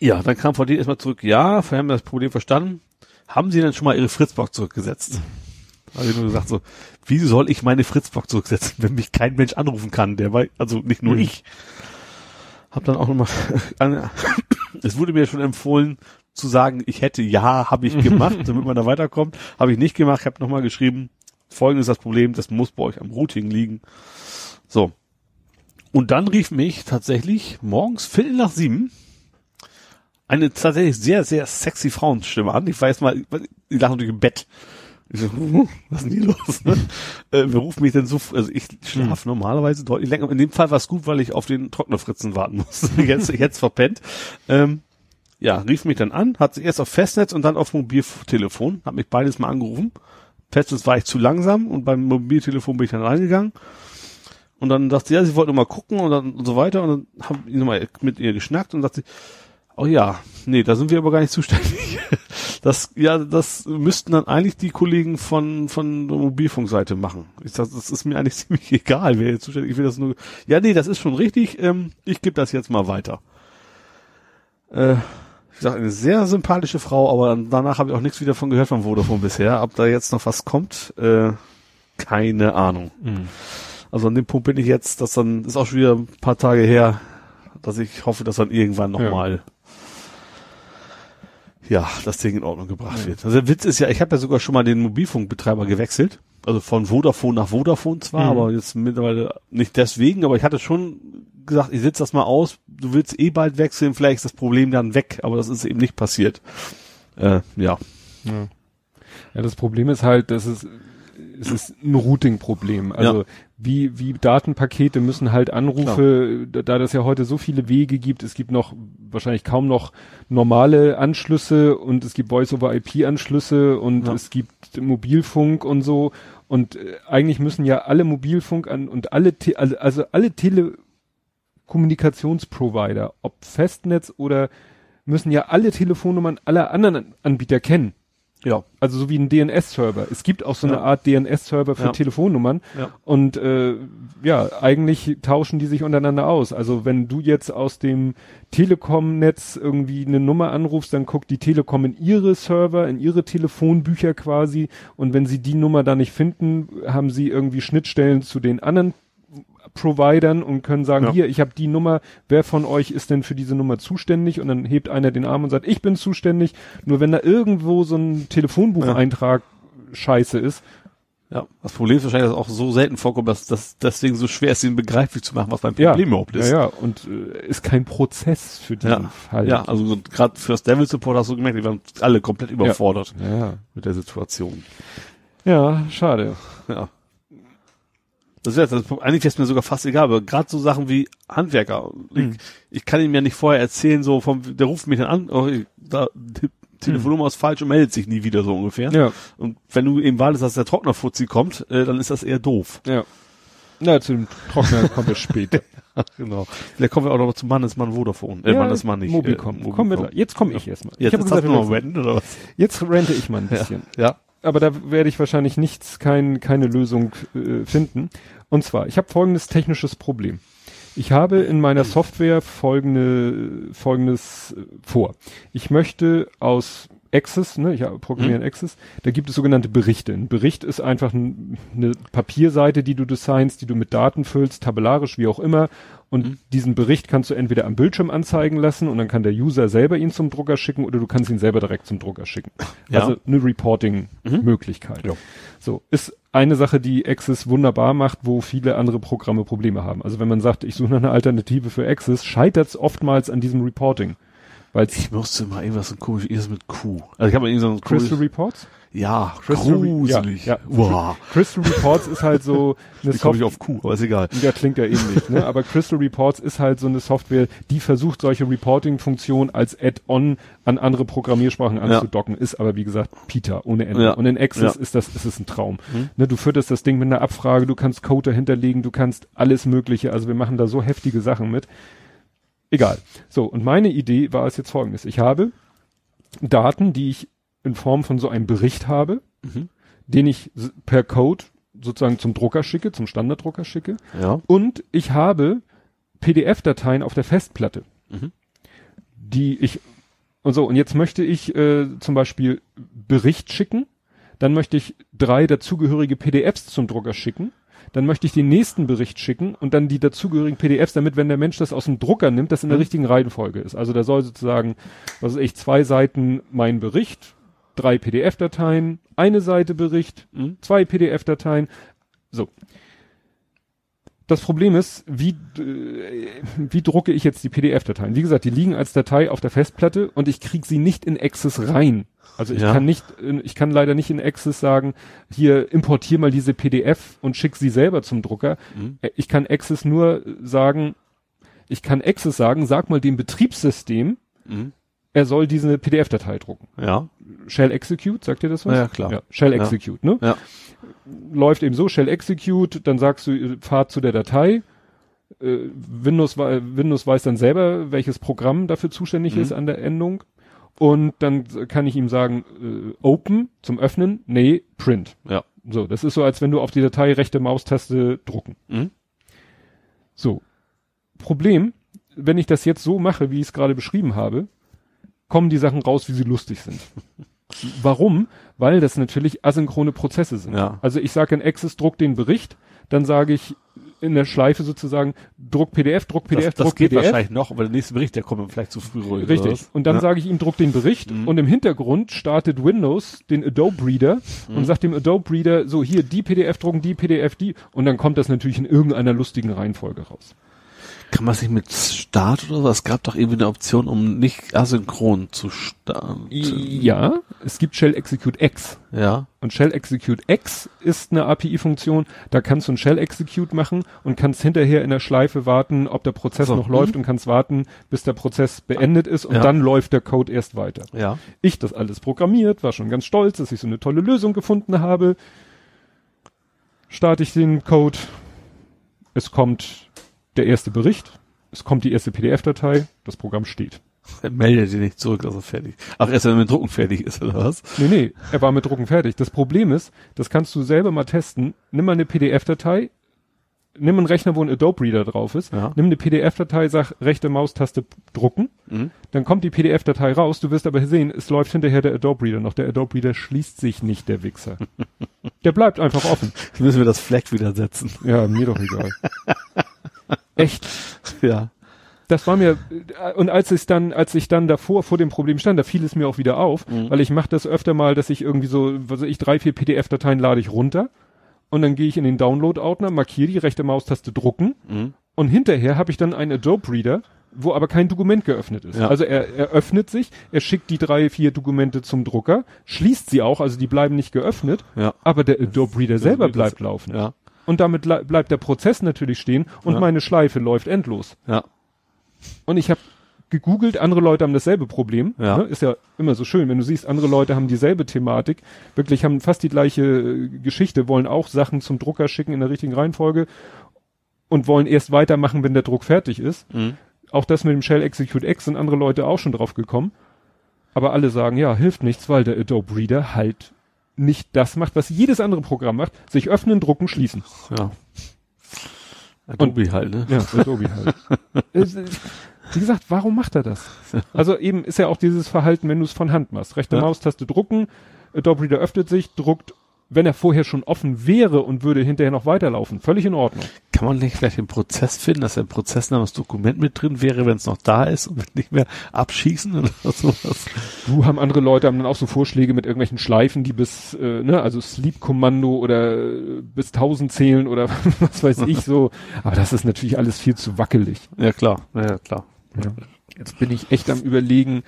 ja, dann kam von denen erstmal zurück, ja, wir haben das Problem verstanden. Haben Sie denn schon mal Ihre Fritzbox zurückgesetzt? Habe ich nur gesagt so, wie soll ich meine Fritzbox zurücksetzen, wenn mich kein Mensch anrufen kann, der bei, also nicht nur Mhm. ich. Hab dann auch nochmal, es wurde mir schon empfohlen zu sagen, ich hätte ja, habe ich gemacht, damit man da weiterkommt. Habe ich nicht gemacht, habe nochmal geschrieben, folgendes ist das Problem, das muss bei euch am Routing liegen. So. Und dann rief mich tatsächlich morgens Viertel nach sieben eine tatsächlich sehr, sehr sexy Frauenstimme an. Ich weiß mal, ich lag natürlich im Bett. Ich so, hm, was ist denn hier los? Ne? äh, wer ruft mich denn so, also ich schlafe normalerweise deutlich länger. In dem Fall war es gut, weil ich auf den Trocknerfritzen warten musste. jetzt, jetzt verpennt. Ähm, ja, rief mich dann an, hat sich erst auf Festnetz und dann auf Mobiltelefon, hat mich beides mal angerufen. Festnetz war ich zu langsam und beim Mobiltelefon bin ich dann reingegangen. Und dann dachte sie, ja, sie wollte mal gucken und dann und so weiter. Und dann haben wir nochmal mit ihr geschnackt und sagte, oh ja, nee, da sind wir aber gar nicht zuständig. Das, ja, das müssten dann eigentlich die Kollegen von, von der Mobilfunkseite machen. Ich sag, das ist mir eigentlich ziemlich egal, wer jetzt zuständig ist. Ich will das nur, ja, nee, das ist schon richtig, ähm, ich gebe das jetzt mal weiter. Äh, ich sag, eine sehr sympathische Frau, aber danach habe ich auch nichts wieder von gehört von Vodafone bisher. Ob da jetzt noch was kommt, äh, keine Ahnung. Also an dem Punkt bin ich jetzt, dass dann, ist auch schon wieder ein paar Tage her, dass ich hoffe, dass dann irgendwann Ja. nochmal ja, das Ding in Ordnung gebracht wird. Also der Witz ist ja, ich habe ja sogar schon mal den Mobilfunkbetreiber gewechselt. Also von Vodafone nach Vodafone zwar, Mhm. aber jetzt mittlerweile nicht deswegen, aber ich hatte schon gesagt, ich sitze das mal aus, du willst eh bald wechseln, vielleicht ist das Problem dann weg, aber das ist eben nicht passiert. Äh, ja. Ja. ja, das Problem ist halt, dass es, es ist ein Routing-Problem. Also Ja. Wie, wie Datenpakete müssen halt Anrufe, da, da das ja heute so viele Wege gibt, es gibt noch wahrscheinlich kaum noch normale Anschlüsse und es gibt Voice-over-IP-Anschlüsse und Ja. es gibt Mobilfunk und so. Und äh, eigentlich müssen ja alle Mobilfunk an und alle, Te also, also alle Telekommunikationsprovider, ob Festnetz oder müssen ja alle Telefonnummern aller anderen Anbieter kennen. Ja. Also so wie ein DNS-Server. Es gibt auch so eine Ja. Art DNS-Server für Ja. Telefonnummern. Ja. Und äh, ja, eigentlich tauschen die sich untereinander aus. Also wenn du jetzt aus dem Telekom-Netz irgendwie eine Nummer anrufst, dann guckt die Telekom in ihre Server, in ihre Telefonbücher quasi. Und wenn sie die Nummer da nicht finden, haben sie irgendwie Schnittstellen zu den anderen Providern und können sagen, Ja. hier, ich habe die Nummer, wer von euch ist denn für diese Nummer zuständig? Und dann hebt einer den Arm und sagt, ich bin zuständig. Nur wenn da irgendwo so ein Telefonbucheintrag scheiße ist, Ja. Das Problem ist wahrscheinlich, dass es auch so selten vorkommt, dass das deswegen so schwer ist, ihn begreiflich zu machen, was ja, Problem überhaupt ist. ja, ja, und äh, ist kein Prozess für diesen Ja, Fall. ja, also so gerade fürs Devil Support hast du gemerkt, die waren alle komplett überfordert ja, ja. mit der Situation. Ja, schade. Ja. Das ist das, eigentlich es mir sogar fast egal, aber gerade so Sachen wie Handwerker. Hm. Ich, ich kann ihm ja nicht vorher erzählen, so vom, der ruft mich dann an, oh, ich- da, die Telefonnummer ist falsch und meldet sich nie wieder so ungefähr. Ja, Und wenn du eben wartest, dass der Trocknerfuzzi kommt, äh, dann ist das eher doof. ja. Na, zu dem Trockner kommen wir später. genau. Vielleicht kommen wir auch noch zum Mannesmann Vodafone. Äh, Mannesmann nicht. Mobilcom. Äh, Kommen wir da. Jetzt komme ich erstmal. Jetzt, ich jetzt du noch Renten oder was? jetzt rente ich mal ein bisschen. Ja. Aber da werde ich wahrscheinlich nichts, kein, keine Lösung äh, finden. Und zwar, ich habe folgendes technisches Problem. Ich habe in meiner Software folgende, folgendes äh, vor. Ich möchte aus Access, ne, ich programmiere in Access, da gibt es sogenannte Berichte. Ein Bericht ist einfach ein, eine Papierseite, die du designst, die du mit Daten füllst, tabellarisch, wie auch immer. Und diesen Bericht kannst du entweder am Bildschirm anzeigen lassen und dann kann der User selber ihn zum Drucker schicken oder du kannst ihn selber direkt zum Drucker schicken. Ja. Also eine Reporting-Möglichkeit. Ja. So, ist eine Sache, die Access wunderbar macht, wo viele andere Programme Probleme haben. Also wenn man sagt, ich suche nach einer Alternative für Access, scheitert es oftmals an diesem Reporting. Weil Ich musste mal irgendwas so komisch, irgendwas mit Q. Also ich habe mal irgendwie so ein Crystal Reports? ja, Crystal Re- gruselig. Ja, ja. Wow. Crystal Reports ist halt so eine komme ich Software. auf Q? Aber ist egal. Ja, klingt ja ähnlich, ne? Aber Crystal Reports ist halt so eine Software, die versucht, solche Reporting-Funktionen als Add-on an andere Programmiersprachen anzudocken, ist aber wie gesagt Peter ohne Ende. Ja. Und in Access Ja. ist das, ist es ein Traum. Ne, du fütterst das Ding mit einer Abfrage, du kannst Code dahinterlegen, du kannst alles Mögliche. Also wir machen da so heftige Sachen mit. Egal. So, und meine Idee war es jetzt folgendes. Ich habe Daten, die ich in Form von so einem Bericht habe, den ich per Code sozusagen zum Drucker schicke, zum Standarddrucker schicke. Ja. Und ich habe PDF-Dateien auf der Festplatte, Mhm. die ich und so. Und jetzt möchte ich äh, zum Beispiel Bericht schicken, dann möchte ich drei dazugehörige PDFs zum Drucker schicken, dann möchte ich den nächsten Bericht schicken und dann die dazugehörigen PDFs, damit, wenn der Mensch das aus dem Drucker nimmt, das in der Mhm. richtigen Reihenfolge ist. Also da soll sozusagen, was weiß ich, zwei Seiten mein Bericht, drei PDF-Dateien, eine Seite Bericht, Mhm. zwei PDF-Dateien. So. Das Problem ist, wie, äh, wie drucke ich jetzt die PDF-Dateien? Wie gesagt, die liegen als Datei auf der Festplatte und ich kriege sie nicht in Access rein. Also ich Ja. kann nicht, in- ich kann leider nicht in Access sagen, hier importier mal diese PDF und schick sie selber zum Drucker. Mhm. Äh, Ich kann Access nur sagen, ich kann Access sagen, sag mal dem Betriebssystem, Mhm. er soll diese PDF-Datei drucken. Ja. Shell Execute, sagt ihr das was? Ja, klar. Ja, Shell Ja. Execute, ne? Ja. Läuft eben so, Shell Execute, dann sagst du, äh, fahr zu der Datei. Äh, Windows, Windows weiß dann selber, welches Programm dafür zuständig Mhm. ist an der Endung. Und dann kann ich ihm sagen, äh, Open zum Öffnen, nee, Print. Ja. So, das ist so, als wenn du auf die Datei rechte Maustaste drucken. Mhm. So. Problem, wenn ich das jetzt so mache, wie ich es gerade beschrieben habe, kommen die Sachen raus, wie sie lustig sind. Warum? Weil das natürlich asynchrone Prozesse sind. Ja. Also ich sage in Access, druck den Bericht, dann sage ich in der Schleife sozusagen, druck PDF, druck PDF, das, das druck geht PDF. wahrscheinlich noch, aber der nächste Bericht, der kommt vielleicht zu früh ruhig. oder Richtig. Und dann ja. sage ich ihm, druck den Bericht Mhm. und im Hintergrund startet Windows den Adobe Reader Mhm. und sagt dem Adobe Reader, so hier die PDF drucken, die PDF, die und dann kommt das natürlich in irgendeiner lustigen Reihenfolge raus. Kann man sich mit Start oder was? Es gab doch irgendwie eine Option, um nicht asynchron zu starten. Ja, es gibt Shell Execute X. Ja. Und Shell Execute X ist eine API-Funktion, da kannst du ein Shell Execute machen und kannst hinterher in der Schleife warten, ob der Prozess So, noch läuft mhm. und kannst warten, bis der Prozess beendet ist und Ja. dann läuft der Code erst weiter. Ja. Ich das alles programmiert, war schon ganz stolz, dass ich so eine tolle Lösung gefunden habe. Starte ich den Code, es kommt der erste Bericht, es kommt die erste PDF-Datei, das Programm steht. Er meldet dir nicht zurück, dass er fertig Ach, erst wenn er mit Drucken fertig ist, oder was? Nee, nee, er war mit Drucken fertig. Das Problem ist, das kannst du selber mal testen. Nimm mal eine PDF-Datei, nimm einen Rechner, wo ein Adobe Reader drauf ist, Ja. nimm eine PDF-Datei, sag rechte Maustaste drucken, Mhm. dann kommt die PDF-Datei raus, du wirst aber sehen, es läuft hinterher der Adobe Reader noch. Der Adobe Reader schließt sich nicht, der Wichser. der bleibt einfach offen. Jetzt müssen wir das Flag wieder setzen. Ja, mir doch egal. Echt. Ja. Das war mir und als ich dann, als ich dann davor vor dem Problem stand, da fiel es mir auch wieder auf, Mhm. weil ich mache das öfter mal, dass ich irgendwie so, was ich, drei, vier PDF-Dateien lade ich runter und dann gehe ich in den Download-Ordner, markiere die rechte Maustaste drucken Mhm. und hinterher habe ich dann einen Adobe Reader, wo aber kein Dokument geöffnet ist. Ja. Also er, er öffnet sich, er schickt die drei, vier Dokumente zum Drucker, schließt sie auch, also die bleiben nicht geöffnet, Ja. aber der Adobe Reader selber bleibt laufen. Ja. Und damit le- bleibt der Prozess natürlich stehen und Ja. meine Schleife läuft endlos. Ja. Und ich habe gegoogelt, andere Leute haben dasselbe Problem. Ja. Ne? Ist ja immer so schön, wenn du siehst, andere Leute haben dieselbe Thematik, wirklich haben fast die gleiche äh, Geschichte, wollen auch Sachen zum Drucker schicken in der richtigen Reihenfolge und wollen erst weitermachen, wenn der Druck fertig ist. Mhm. Auch das mit dem Shell Execute X sind andere Leute auch schon drauf gekommen. Aber alle sagen, ja, hilft nichts, weil der Adobe Reader halt nicht das macht, was jedes andere Programm macht. Sich öffnen, drucken, schließen. Ja. Adobe halt, ne? Ja, Adobe halt. Wie gesagt, warum macht er das? Also eben ist ja auch dieses Verhalten, wenn du es von Hand machst. Rechte Ja. Maustaste drucken, Adobe Reader öffnet sich, druckt, wenn er vorher schon offen wäre und würde hinterher noch weiterlaufen. Völlig in Ordnung. Kann man nicht vielleicht den Prozess finden, dass der Prozessname das Dokument mit drin wäre, wenn es noch da ist und nicht mehr abschießen oder sowas? Du haben andere Leute haben dann auch so Vorschläge mit irgendwelchen Schleifen, die bis, äh, ne, also Sleep-Kommando oder äh, bis 1000 zählen oder was weiß ich so. Aber das ist natürlich alles viel zu wackelig. Ja, klar. Ja, ja, klar. Ja. Jetzt bin ich echt am überlegen,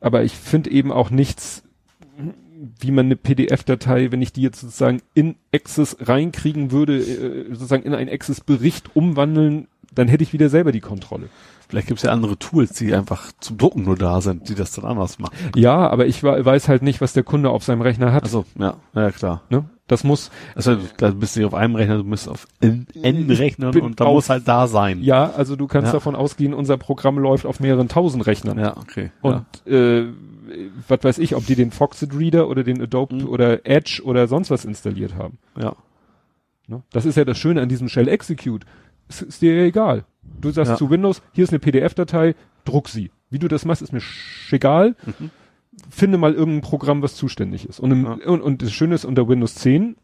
aber ich finde eben auch nichts, wie man eine PDF-Datei, wenn ich die jetzt sozusagen in Access reinkriegen würde, äh, sozusagen in einen Access-Bericht umwandeln, dann hätte ich wieder selber die Kontrolle. Vielleicht gibt's ja andere Tools, die einfach zum Drucken nur da sind, die das dann anders machen. Ja, aber ich weiß halt nicht, was der Kunde auf seinem Rechner hat. Also, ja, ja klar. ne? Das muss, Also, da bist du nicht auf einem Rechner, du bist auf N, N Rechnern bin und da auf- muss halt da sein. ja, also du kannst Ja. davon ausgehen, unser Programm läuft auf mehreren tausend Rechnern. Ja, okay. Und äh, was weiß ich, ob die den Foxit Reader oder den Adobe Mhm. oder Edge oder sonst was installiert haben. ja. Ne? Das ist ja das Schöne an diesem Shell Execute. Es ist dir ja egal. Du sagst Ja. zu Windows, hier ist eine PDF-Datei, druck sie. Wie du das machst, ist mir egal. Mhm. Finde mal irgendein Programm, was zuständig ist. Und, im, Ja. und, und das Schöne ist, unter Windows 10,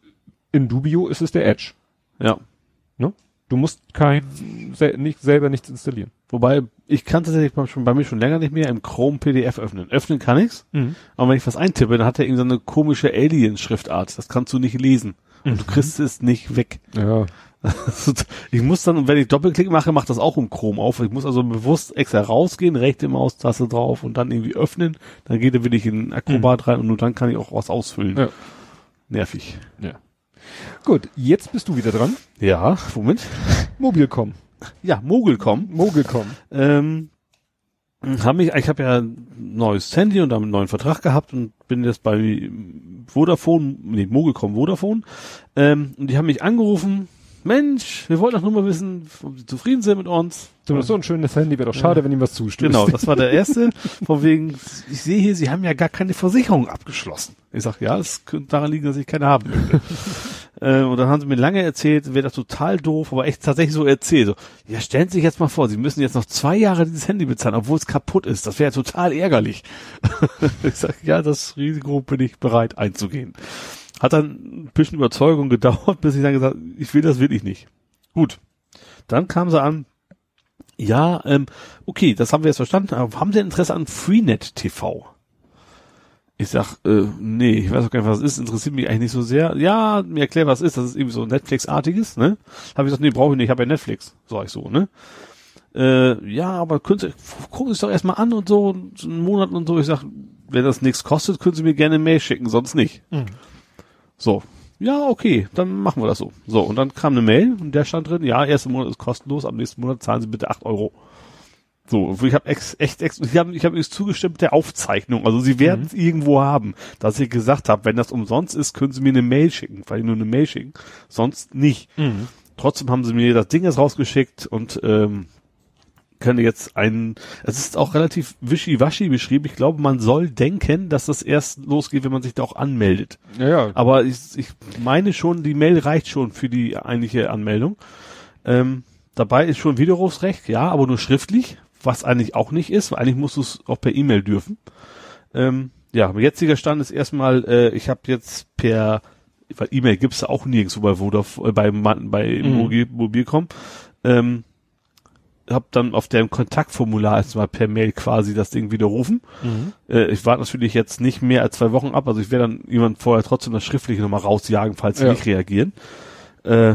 in Dubio ist es der Edge. Ja. Du musst kein, sel nicht, selber nichts installieren. Wobei, ich kann tatsächlich bei- schon, bei mir schon länger nicht mehr im Chrome PDF öffnen. Öffnen kann ich's, aber wenn ich was eintippe, dann hat er irgendwie so eine komische Alien-Schriftart. Das kannst du nicht lesen. Und du kriegst es nicht weg. Ja. ich muss dann, wenn ich Doppelklick mache, macht das auch im Chrome auf. Ich muss also bewusst extra rausgehen, rechte Maustaste drauf und dann irgendwie öffnen. Dann geht er wirklich in Acrobat rein und nur dann kann ich auch was ausfüllen. Ja. Nervig. Ja. Gut, jetzt bist du wieder dran. Ja, womit? Mobilcom. Ja, Mogelcom. Mogelcom. Ähm, hab mich, ich habe ja ein neues Handy und damit einen neuen Vertrag gehabt und bin jetzt bei Vodafone, nee, Mogelcom Vodafone. Ähm, und die haben mich angerufen, Mensch, wir wollten doch nur mal wissen, ob sie zufrieden sind mit uns. Du hast so ein schönes Handy, wäre doch schade, wenn ihm was zustößt. Genau, das war der erste. Von wegen, ich sehe hier, sie haben ja gar keine Versicherung abgeschlossen. Ich sag, ja, das könnte daran liegen, dass ich keine haben möchte. Äh, und dann haben sie mir lange erzählt, wäre das total doof, aber echt tatsächlich so erzählt. So, ja, stellen Sie sich jetzt mal vor, Sie müssen jetzt noch zwei Jahre dieses Handy bezahlen, obwohl es kaputt ist. Das wäre total ärgerlich. ich sag, ja, das Risiko bin ich bereit einzugehen. Hat dann ein bisschen Überzeugung gedauert, bis ich dann gesagt, ich will das wirklich nicht. Gut. Dann kam sie an, ja, ähm, okay, das haben wir jetzt verstanden, aber haben Sie Interesse an Freenet TV? Ich sag, äh, nee, ich weiß auch gar nicht, was das ist, interessiert mich eigentlich nicht so sehr. Ja, mir erklär, was ist, das ist irgendwie so Netflix-artiges, ne? Habe ich gesagt, nee, brauche ich nicht, ich habe ja Netflix, sag ich so, ne? Äh, ja, aber können Sie, gucken Sie es doch erstmal an und so, so einen Monat und so. Ich sag, wenn das nichts kostet, können Sie mir gerne eine Mail schicken, sonst nicht. Mhm. So. Ja, okay, dann machen wir das so. So, und dann kam eine Mail und der stand drin, ja, erster Monat ist kostenlos, am nächsten Monat zahlen Sie bitte acht Euro. So, ich habe ex, echt, ex, ich habe ich hab übrigens zugestimmt der Aufzeichnung. Also sie werden es irgendwo haben, dass ich gesagt habe, wenn das umsonst ist, können sie mir eine Mail schicken, weil ich nur eine Mail schicken, sonst nicht. Mhm. Trotzdem haben sie mir das Ding jetzt rausgeschickt und ähm, können jetzt einen, es ist auch relativ wischiwaschi beschrieben. Ich glaube, man soll denken, dass das erst losgeht, wenn man sich da auch anmeldet. Ja, ja. Aber ich, ich meine schon, die Mail reicht schon für die eigentliche Anmeldung. Ähm, dabei ist schon Widerrufsrecht, ja, aber nur schriftlich, was eigentlich auch nicht ist, weil eigentlich musst du es auch per E-Mail dürfen. Ähm, ja, mein jetziger Stand ist erstmal, äh, ich habe jetzt per, weil E-Mail gibt's ja auch nirgendwo bei Vodafone, äh, bei, bei Mhm. Mobil, Mobilcom. Ähm, hab dann auf dem Kontaktformular erstmal per Mail quasi das Ding widerrufen. Mhm. Äh, ich warte natürlich jetzt nicht mehr als zwei Wochen ab, also ich werde dann jemand vorher trotzdem das Schriftliche nochmal rausjagen, falls sie Ja. nicht reagieren. Äh,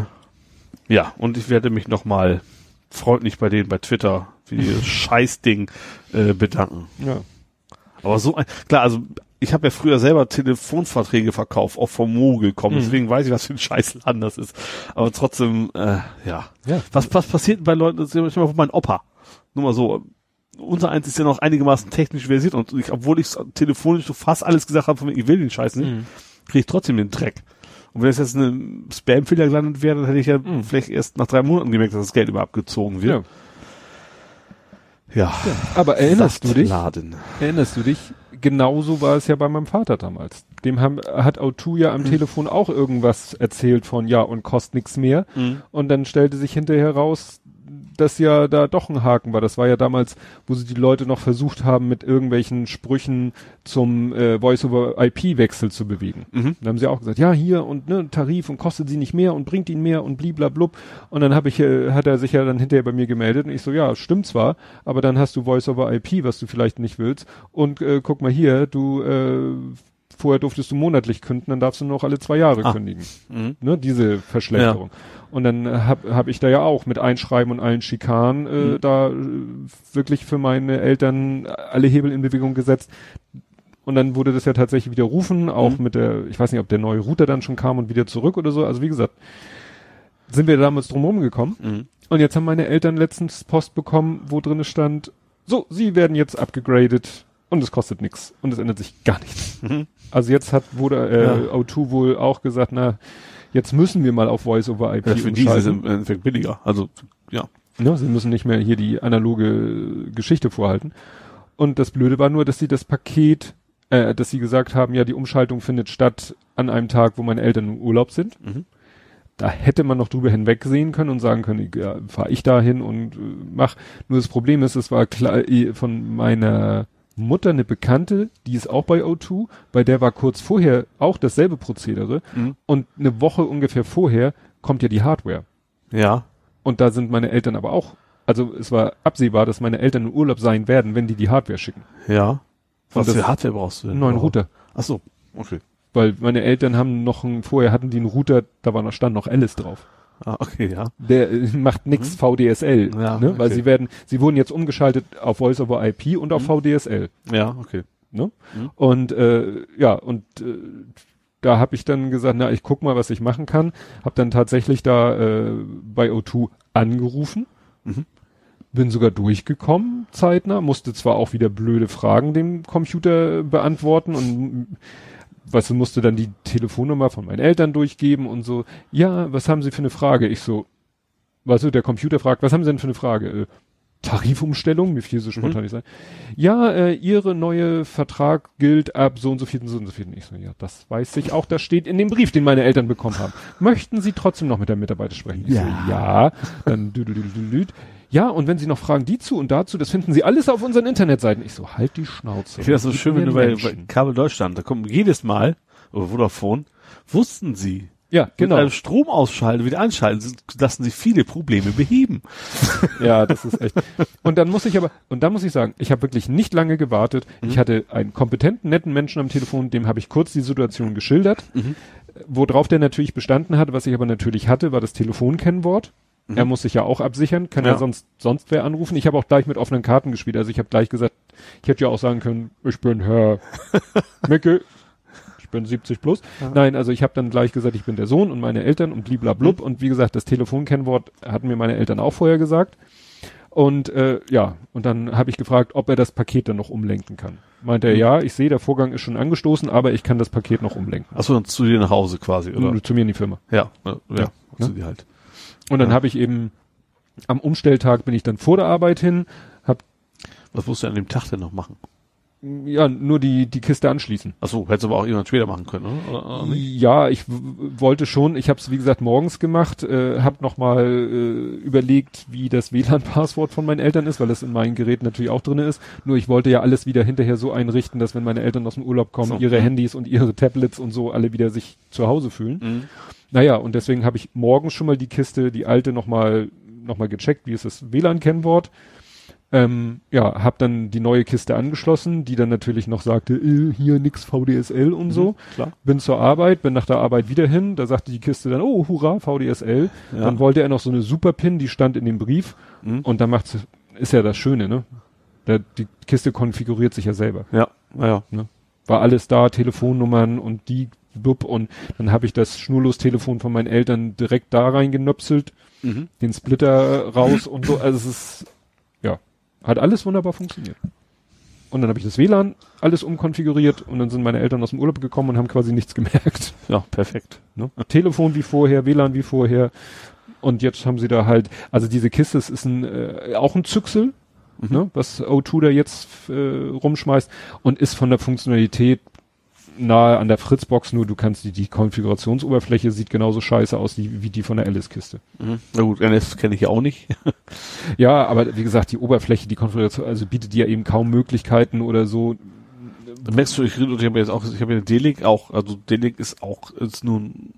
ja, und ich werde mich nochmal freundlich bei denen bei Twitter für dieses Scheißding äh, bedanken. ja. Aber so ein, klar, also ich habe ja früher selber Telefonverträge verkauft, auch vom Mogel kommen, Mhm. deswegen weiß ich, was für ein Scheißladen das ist. Aber trotzdem, äh, ja. Ja. Was, was passiert bei Leuten, das ist von meinem Opa. Nur mal so, unser eins ist ja noch einigermaßen technisch versiert und ich, obwohl ich telefonisch so fast alles gesagt habe, von wegen, ich will den Scheiß nicht, Mhm. kriege ich trotzdem den Dreck. Und wenn es jetzt eine Spam-Fehler gelandet wäre, dann hätte ich ja Mhm. vielleicht erst nach drei Monaten gemerkt, dass das Geld immer abgezogen wird. Ja. Aber erinnerst du dich? Laden. Erinnerst du dich? Genauso war es ja bei meinem Vater damals. Dem haben, hat Autu ja am Telefon auch irgendwas erzählt von, ja, und kostet nichts mehr. Mhm. Und dann stellte sich hinterher raus, dass ja da doch ein Haken war. Das war ja damals, wo sie die Leute noch versucht haben, mit irgendwelchen Sprüchen zum äh, Voice-over-IP-Wechsel zu bewegen. Mhm. Dann haben sie auch gesagt, ja, hier und ne, Tarif und kostet sie nicht mehr und bringt ihn mehr und bliblablub. Und dann habe ich, äh, hat er sich ja dann hinterher bei mir gemeldet und ich so, ja, stimmt zwar, aber dann hast du Voice-over-IP, was du vielleicht nicht willst. Und äh, guck mal hier, du äh, vorher durftest du monatlich künden, dann darfst du noch alle zwei Jahre Ah. kündigen. Mhm. Ne, diese Verschlechterung. Und dann äh, hab, hab ich da ja auch mit Einschreiben und allen Schikanen äh, Mhm. da äh, wirklich für meine Eltern alle Hebel in Bewegung gesetzt. Und dann wurde das ja tatsächlich widerrufen, auch Mhm. mit der, ich weiß nicht, ob der neue Router dann schon kam und wieder zurück oder so. Also wie gesagt, sind wir damals drum gekommen. Mhm. Und jetzt haben meine Eltern letztens Post bekommen, wo drin stand, so, sie werden jetzt abgegradet und es kostet nichts und es ändert sich gar nichts. Mhm. Also jetzt hat wurde äh, Ja. O2 wohl auch gesagt, na, jetzt müssen wir mal auf Voice over IP Ja, für die ist es im Endeffekt billiger. Also, ja. Ne, sie müssen nicht mehr hier die analoge Geschichte vorhalten. Und das Blöde war nur, dass sie das Paket, äh, dass sie gesagt haben, ja, die Umschaltung findet statt an einem Tag, wo meine Eltern im Urlaub sind. Mhm. Da hätte man noch drüber hinwegsehen können und sagen können, ja, fahre ich da hin und äh, mach. Nur das Problem ist, es war klar, eh, von meiner Mutter eine Bekannte, die ist auch bei O2, bei der war kurz vorher auch dasselbe Prozedere Mhm. und eine Woche ungefähr vorher kommt ja die Hardware. Ja. Und da sind meine Eltern aber auch, also es war absehbar, dass meine Eltern im Urlaub sein werden, wenn die die Hardware schicken. Ja. Was das- für Hardware brauchst du denn? Neuen Warum? Router. Ach so. Okay. Weil meine Eltern haben noch einen, vorher hatten die einen Router, da war noch, stand noch Alice drauf. Ah, okay, ja. Der äh, macht nix VDSL, Ja, ne? weil okay. sie werden, sie wurden jetzt umgeschaltet auf Voice over IP und auf VDSL. Ja, okay. Ne? Mhm. Und äh, ja, und äh, da habe ich dann gesagt, na, ich guck mal, was ich machen kann. Hab dann tatsächlich da äh, bei O2 angerufen. Mhm. Bin sogar durchgekommen, zeitnah, musste zwar auch wieder blöde Fragen dem Computer beantworten und was musste dann die Telefonnummer von meinen Eltern durchgeben und so, ja, was haben Sie für eine Frage? Ich so, weißt du, der Computer fragt, was haben Sie denn für eine Frage? Äh, Tarifumstellung, mir fiel so spontan nicht sein. Ja, äh, Ihre neue Vertrag gilt ab so und so viel und so und so viel. Ich so, ja, das weiß ich auch, das steht in dem Brief, den meine Eltern bekommen haben. Möchten Sie trotzdem noch mit der Mitarbeiter sprechen? Ich Ja. so, ja. Dann dü, dü, dü. Ja, und wenn Sie noch fragen die zu und dazu, das finden Sie alles auf unseren Internetseiten. Ich so, halt die Schnauze. Ich finde das so schön, wenn du bei, bei. Kabel Deutschland, da kommt jedes Mal, oder Vodafone, wussten sie, Ja, genau. mit einem Strom ausschalten, wieder einschalten, lassen sich viele Probleme beheben. Ja, das ist echt. Und dann muss ich aber, und dann muss ich sagen, ich habe wirklich nicht lange gewartet. Ich hatte einen kompetenten, netten Menschen am Telefon, dem habe ich kurz die Situation geschildert. Mhm. Worauf der natürlich bestanden hat, was ich aber natürlich hatte, war das Telefonkennwort. Er muss sich ja auch absichern, kann ja, Mhm. Ja. sonst sonst wer anrufen. Ich habe auch gleich mit offenen Karten gespielt. Also ich habe gleich gesagt, ich hätte ja auch sagen können, ich bin Herr Micke, ich bin 70 plus. Nein, also ich habe dann gleich gesagt, ich bin der Sohn und meine Eltern und bliblablub. Und wie gesagt, das Telefonkennwort hatten mir meine Eltern auch vorher gesagt. Und äh, ja, und dann habe ich gefragt, ob er das Paket dann noch umlenken kann. Meinte er, ja, ich sehe, der Vorgang ist schon angestoßen, aber ich kann das Paket noch umlenken. Achso, dann zu dir nach Hause quasi, oder? Zu mir in die Firma. Ja, ja, ja, Ja, zu dir halt. Und dann Ja. habe ich eben am Umstelltag bin ich dann vor der Arbeit hin, hab Was musst du an dem Tag denn noch machen? ja nur die die Kiste anschließen. Achso, hättest du aber auch irgendwann später machen können, oder? oder? Ja, ich wollte schon, ich habe es wie gesagt morgens gemacht, äh, habe nochmal äh, überlegt, wie das WLAN-Passwort von meinen Eltern ist, weil das in meinen Geräten natürlich auch drinne ist. Nur ich wollte ja alles wieder hinterher so einrichten, dass wenn meine Eltern aus dem Urlaub kommen, So, ihre. Handys und ihre Tablets und so alle wieder sich zu Hause fühlen. Mhm. Naja, und deswegen habe ich morgens schon mal die Kiste, die alte nochmal noch mal gecheckt, wie ist das WLAN-Kennwort. Ähm, ja, hab dann die neue Kiste angeschlossen, die dann natürlich noch sagte, äh, hier nix VDSL und so. Mhm, klar. Bin zur Arbeit, bin nach der Arbeit wieder hin, da sagte die Kiste dann, oh, hurra, VDSL. Ja. Dann wollte er noch so eine Superpin, die stand in dem Brief. Mhm. Und da macht's, ist ja das Schöne, ne? Da, die Kiste konfiguriert sich ja selber. Ja, naja. War alles da, Telefonnummern und die, blub, und dann habe ich das Schnurlos-Telefon von meinen Eltern direkt da reingenöpselt, Mhm. den Splitter raus und so. Also es ist, ja, hat alles wunderbar funktioniert. Und dann habe ich das WLAN alles umkonfiguriert und dann sind meine Eltern aus dem Urlaub gekommen und haben quasi nichts gemerkt. Ja, perfekt. Ne? Telefon wie vorher, WLAN wie vorher. Und jetzt haben sie da halt, also diese Kiste, es ist ein, äh, auch ein Züchsel, ne, was O2 da jetzt äh, rumschmeißt und ist von der Funktionalität nahe an der Fritzbox, nur du kannst die, die Konfigurationsoberfläche sieht genauso scheiße aus wie, wie die von der Alice-Kiste. Mhm. Na gut, NS kenne ich ja auch nicht. Ja, aber wie gesagt, die Oberfläche, die Konfiguration, also bietet dir eben kaum Möglichkeiten oder so. Da merkst du, ich, rede- ich habe jetzt auch, ich habe ja D-Link auch, also D-Link ist auch, ist nur ein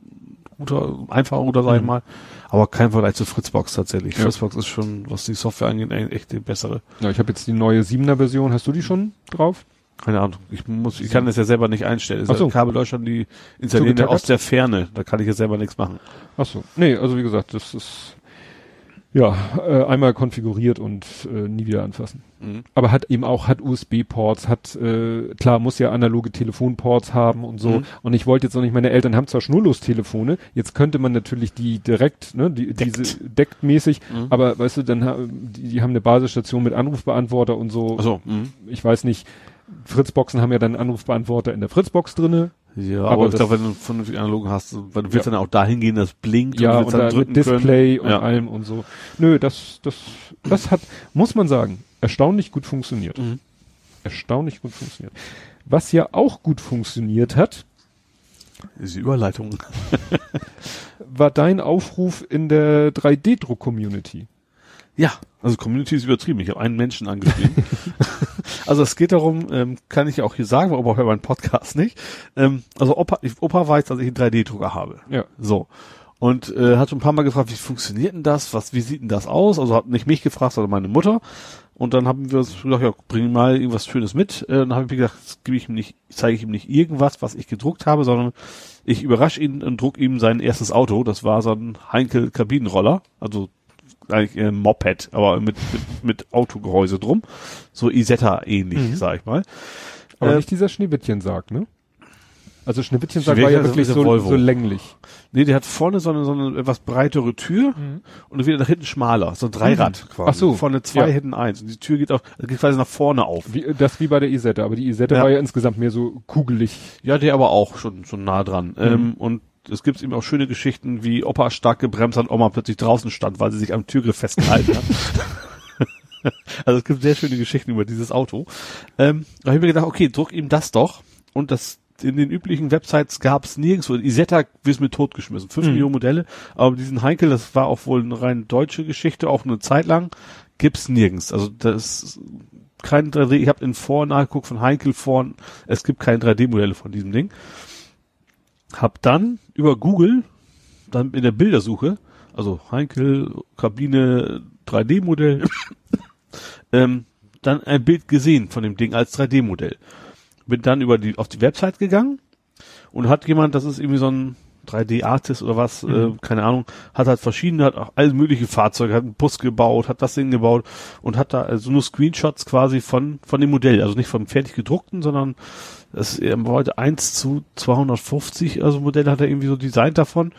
guter, einfacher Router, sag ich Mhm. mal, aber kein Vergleich zu Fritzbox tatsächlich. Ja. Fritzbox ist schon, was die Software angeht, echt die bessere. Ja, ich habe jetzt die neue 7er Version, hast du die schon drauf? Keine Ahnung. Ich muss, ich kann das ja selber nicht einstellen. Ach so. Kabel Deutschland, die installieren ja aus der Ferne. Da kann ich jetzt selber nichts machen. Ach so. Nee, also wie gesagt, das ist ja äh, einmal konfiguriert und äh, nie wieder anfassen. Mhm. Aber hat eben auch hat USB-Ports, hat äh, klar muss ja analoge Telefonports haben und so. Mhm. Und ich wollte jetzt noch nicht, meine Eltern haben zwar Schnurlos-Telefone, jetzt könnte man natürlich die direkt, ne, die, diese decktmäßig, Mhm. aber weißt du, dann die, die haben eine Basisstation mit Anrufbeantworter und so. Also, mhm. Ich weiß nicht. Fritzboxen haben ja dann Anrufbeantworter in der Fritzbox drinne. ja, Aber aber, ich glaube, wenn du einen vernünftigen Analogen hast, weil du willst dann auch dahin gehen, das blinkt Ja, willst und dann da mit drücken Display können. und ja. allem und so. Nö, das, das, das hat, muss man sagen, erstaunlich gut funktioniert. Mhm. Erstaunlich gut funktioniert. Was ja auch gut funktioniert hat, Diese Überleitung. war dein Aufruf in der 3D-Druck-Community. Ja, also Community ist übertrieben. Ich habe einen Menschen angeschrieben. also es geht darum, ähm, kann ich ja auch hier sagen, aber auch bei meinem Podcast nicht. Ähm, also Opa, ich, Opa weiß, dass ich einen 3D-Drucker habe. Ja. So. Und äh, hat schon ein paar Mal gefragt, wie funktioniert denn das? Was, wie sieht denn das aus? Also hat nicht mich gefragt, sondern meine Mutter. Und dann haben wir uns gedacht, ja, bring mal irgendwas Schönes mit. Äh, dann habe ich mir gedacht, das gebe ich ihm nicht, zeige ich ihm nicht irgendwas, was ich gedruckt habe, sondern ich überrasche ihn und druck ihm sein erstes Auto. Das war so ein Heinkel Kabinenroller, also eigentlich ein Moped, aber mit, mit, mit Autogehäuse drum. So Isetta ähnlich, Mhm. sag ich mal. Aber Äh, nicht dieser Schneewittchen-Sarg, ne? Also Schneewittchen-Sarg war Schneewittchen ja wirklich so, Volvo. so länglich. Nee, der hat vorne so eine, so eine etwas breitere Tür und wieder nach hinten schmaler, so ein Dreirad quasi. Mhm. Ach so. Vorne zwei, Ja. hinten eins. Und die Tür geht auch, geht quasi nach vorne auf. Wie, das wie bei der Isetta, aber die Isetta Ja. war ja insgesamt mehr so kugelig. Ja, der aber auch schon, schon nah dran. Mhm. Ähm, und es gibt eben auch schöne Geschichten, wie Opa stark gebremst hat, Oma plötzlich draußen stand, weil sie sich am Türgriff festgehalten hat. also es gibt sehr schöne Geschichten über dieses Auto. Ähm, da habe ich mir gedacht, okay, druck ihm das doch. Und das in den üblichen Websites gab es nirgendwo. Isetta wirst mir totgeschmissen. Fünf Mhm. Millionen Modelle. Aber diesen Heinkel, das war auch wohl eine rein deutsche Geschichte, auch eine Zeit lang, gibt's nirgends. Also das ist kein 3D. Ich habe in Vor- nachgeguckt von Heinkel vor. Es gibt keine 3D-Modelle von diesem Ding. Hab dann über Google, dann in der Bildersuche, also Heinkel, Kabine, 3D-Modell, ähm, dann ein Bild gesehen von dem Ding als 3D-Modell. Bin dann über die, auf die Website gegangen und hat jemand, das ist irgendwie so ein 3D-Artist oder was, äh, keine Ahnung, hat halt verschiedene, hat auch alle mögliche Fahrzeuge, hat einen Bus gebaut, hat das Ding gebaut und hat da also nur Screenshots quasi von, von dem Modell, also nicht vom fertig gedruckten, sondern das ist er wollte 1 zu 250, also Modell hat er irgendwie so designt davon.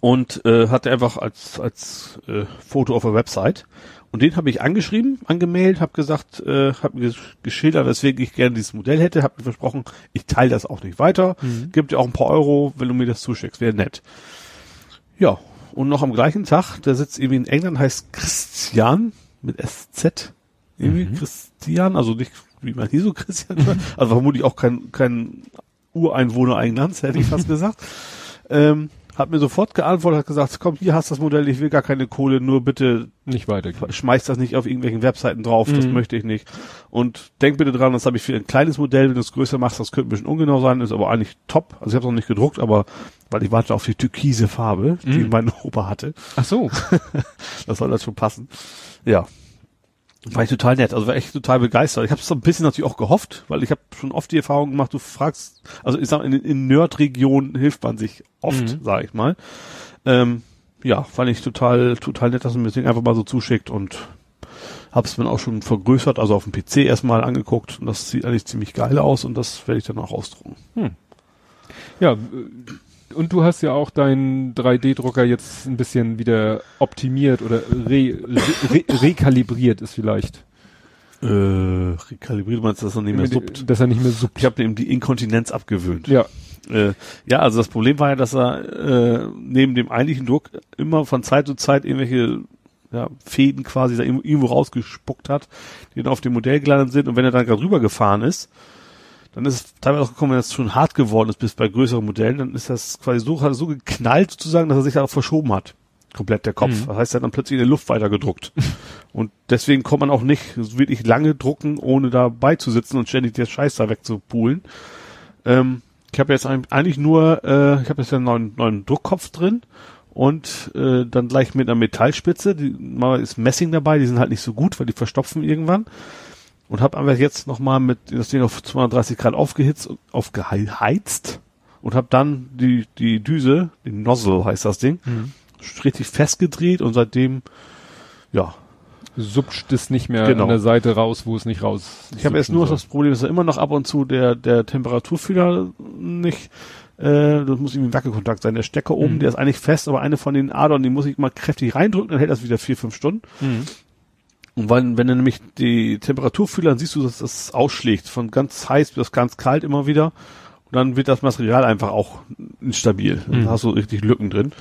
Und äh, hat er einfach als als äh, Foto auf der Website. Und den habe ich angeschrieben, angemeldet, habe gesagt, äh, habe mir geschildert, weswegen ich gerne dieses Modell hätte, habe mir versprochen, ich teile das auch nicht weiter, gibt dir auch ein paar Euro, wenn du mir das zuschickst, wäre nett. Ja, und noch am gleichen Tag, der sitzt irgendwie in England, heißt Christian mit SZ, irgendwie Christian, also nicht wie man hier so Christian, also vermutlich auch kein kein Ureinwohner Englands, hätte ich fast gesagt. Ähm, hat mir sofort geantwortet, hat gesagt, komm, hier hast du das Modell, ich will gar keine Kohle, nur bitte Nicht weitergehen. schmeiß das nicht auf irgendwelchen Webseiten drauf, das Mhm. möchte ich nicht. Und denk bitte dran, das habe ich für ein kleines Modell, wenn du es größer machst, das könnte ein bisschen ungenau sein, ist aber eigentlich top. Also ich habe es noch nicht gedruckt, aber weil ich warte auf die türkise Farbe, die Mhm. mein Opa hatte. Ach so. Das soll das schon passen. Ja. War ich total nett, also war echt total begeistert. Ich habe so ein bisschen natürlich auch gehofft, weil ich habe schon oft die Erfahrung gemacht, du fragst, also ich sag, in, in Nerd-Regionen hilft man sich oft, Mhm. sag ich mal. Ähm, ja, fand ich total, total nett, dass man mir das Ding einfach mal so zuschickt und hab's mir auch schon vergrößert, also auf dem PC erstmal angeguckt und das sieht eigentlich ziemlich geil aus und das werde ich dann auch ausdrucken. Ja, äh, und du hast ja auch deinen 3D-Drucker jetzt ein bisschen wieder optimiert oder re, re, re, rekalibriert ist vielleicht. Äh, rekalibriert meinst du, dass er nicht mehr suppt? Dass er nicht mehr suppt. Ich habe ihm die Inkontinenz abgewöhnt. Ja. Äh, ja, also das Problem war ja, dass er äh, neben dem eigentlichen Druck immer von Zeit zu Zeit irgendwelche ja, Fäden quasi da irgendwo rausgespuckt hat, die dann auf dem Modell gelandet sind und wenn er dann gerade rübergefahren ist, dann ist es teilweise auch gekommen, wenn das schon hart geworden ist, bis bei größeren Modellen, dann ist das quasi so, hat so geknallt sozusagen, dass er sich auch verschoben hat. Komplett der Kopf. Mhm. Das heißt, er hat dann plötzlich in der Luft weiter gedruckt. und deswegen kommt man auch nicht wirklich lange drucken, ohne dabei zu sitzen und ständig der Scheiß da wegzupulen. Ähm, ich habe jetzt eigentlich nur, äh, ich habe jetzt einen neuen, neuen Druckkopf drin und äh, dann gleich mit einer Metallspitze. Die mal ist Messing dabei, die sind halt nicht so gut, weil die verstopfen irgendwann. Und habe einfach jetzt nochmal mit das Ding auf 230 Grad aufgehitzt, aufgeheizt und habe dann die die Düse, die Nozzle heißt das Ding, richtig festgedreht und seitdem ja Suppt es nicht mehr Genau. an der Seite raus, wo es nicht raus. Ich habe jetzt nur das Problem, dass er immer noch ab und zu der, der Temperaturfühler nicht, äh, das muss irgendwie ein Wackelkontakt sein. Der Stecker oben, Mhm. der ist eigentlich fest, aber eine von den Adern, die muss ich mal kräftig reindrücken, dann hält das wieder vier, fünf Stunden. Mhm. Und wenn, wenn du nämlich die Temperaturfühler, dann siehst du, dass das ausschlägt, von ganz heiß bis ganz kalt immer wieder. Und dann wird das Material einfach auch instabil. Dann Mhm. hast du richtig Lücken drin.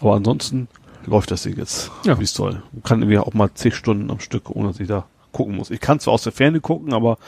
Aber ansonsten läuft das Ding jetzt, Ja. wie es soll. Man kann irgendwie auch mal zig Stunden am Stück, ohne dass ich da gucken muss. Ich kann zwar aus der Ferne gucken, aber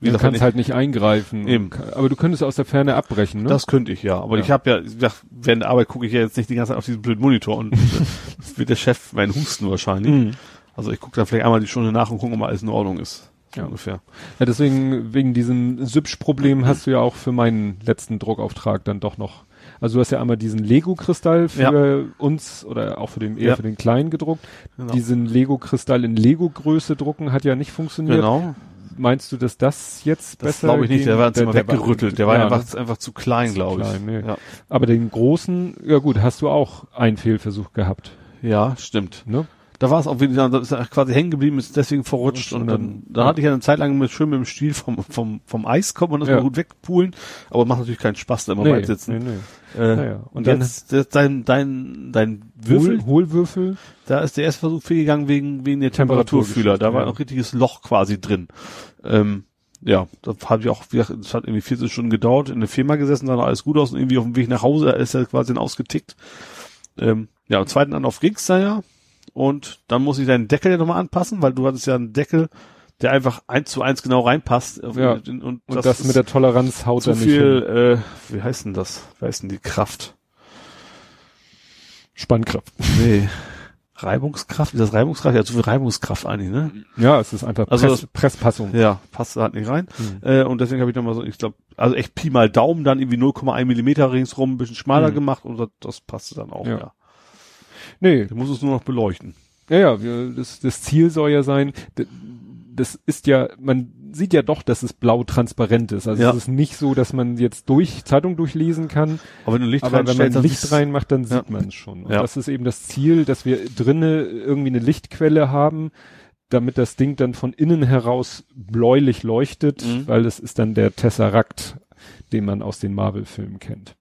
wie Du kannst halt nicht eingreifen. Eben. Aber du könntest aus der Ferne abbrechen, ne? das könnte ich ja. Aber Ja. ich habe ja, ich sag, während der Arbeit gucke ich ja jetzt nicht die ganze Zeit auf diesen blöden Monitor und wird der Chef meinen Husten wahrscheinlich. Mhm. Also ich gucke dann vielleicht einmal die Stunde nach und gucke, ob alles in Ordnung ist. Ja. Ungefähr. Ja, deswegen, wegen diesem Sübsch-Problem hast du ja auch für meinen letzten Druckauftrag dann doch noch Also du hast ja einmal diesen Lego-Kristall für uns oder auch für den eher Ja. für den Kleinen gedruckt. Genau. Diesen Lego-Kristall in Lego-Größe drucken hat ja nicht funktioniert. Genau. Meinst du, dass das jetzt Das besser glaube ich nicht, der war jetzt immer war- weggerüttelt. Der war ja, einfach, ne? einfach zu klein, glaube ich. nee. ja. Aber den großen, ja gut, hast du auch einen Fehlversuch gehabt, ja, stimmt. ne? Da war es auch wieder, da ist er quasi hängen geblieben, ist deswegen verrutscht und dann, dann hatte ich ja eine Zeit lang mit schön mit dem Stiel vom, vom, vom Eis kommen und das Ja. mal gut wegpulen, aber macht natürlich keinen Spaß, da immer weit sitzen. nee, nee. Äh, Naja, und und dann- jetzt, dein, dein, dein Würfel, Hohl, Hohlwürfel, da ist der erste Versuch fehlgegangen wegen, wegen der Temperaturfühler. Da war ja. ein richtiges Loch quasi drin. Ähm, ja, das habe ich auch, das hat irgendwie 14 Stunden gedauert, in der Firma gesessen, sah noch alles gut aus und irgendwie auf dem Weg nach Hause ist er quasi dann ausgetickt. Ähm, ja, und zweiten Anlauf ging's da ja. Und dann muss ich deinen Deckel ja nochmal anpassen, weil du hattest ja einen Deckel, der einfach eins zu eins genau reinpasst. Ja. Und, und, und das, ist mit der Toleranz haut zu er nicht hin. viel, äh, wie heißt denn das? Wie heißt denn die Kraft? Spannkraft. Nee. Reibungskraft? Ist das Reibungskraft? Ja, zu viel Reibungskraft eigentlich, ne? Ja, es ist einfach Also Press, das- Presspassung. Ja, passt halt nicht rein. Mhm. Äh, und deswegen habe ich nochmal so, ich glaube, also echt Pi mal Daumen dann irgendwie 0,1 Millimeter ringsrum ein bisschen schmaler Mhm. gemacht und das, das passte dann auch, Ja. ja. Nee, Du musst es nur noch beleuchten. ja, ja, wir, das, das Ziel soll ja sein, das ist ja, man sieht ja doch, dass es blau transparent ist. Also Ja. es ist nicht so, dass man jetzt durch Zeitung durchlesen kann, Aber wenn du Licht aber wenn man Licht reinmacht, dann Ja. sieht man es schon. Und Ja. das ist eben das Ziel, dass wir drinne irgendwie eine Lichtquelle haben, damit das Ding dann von innen heraus bläulich leuchtet, Mhm. weil das ist dann der Tesseract, den man aus den Marvel-Filmen kennt.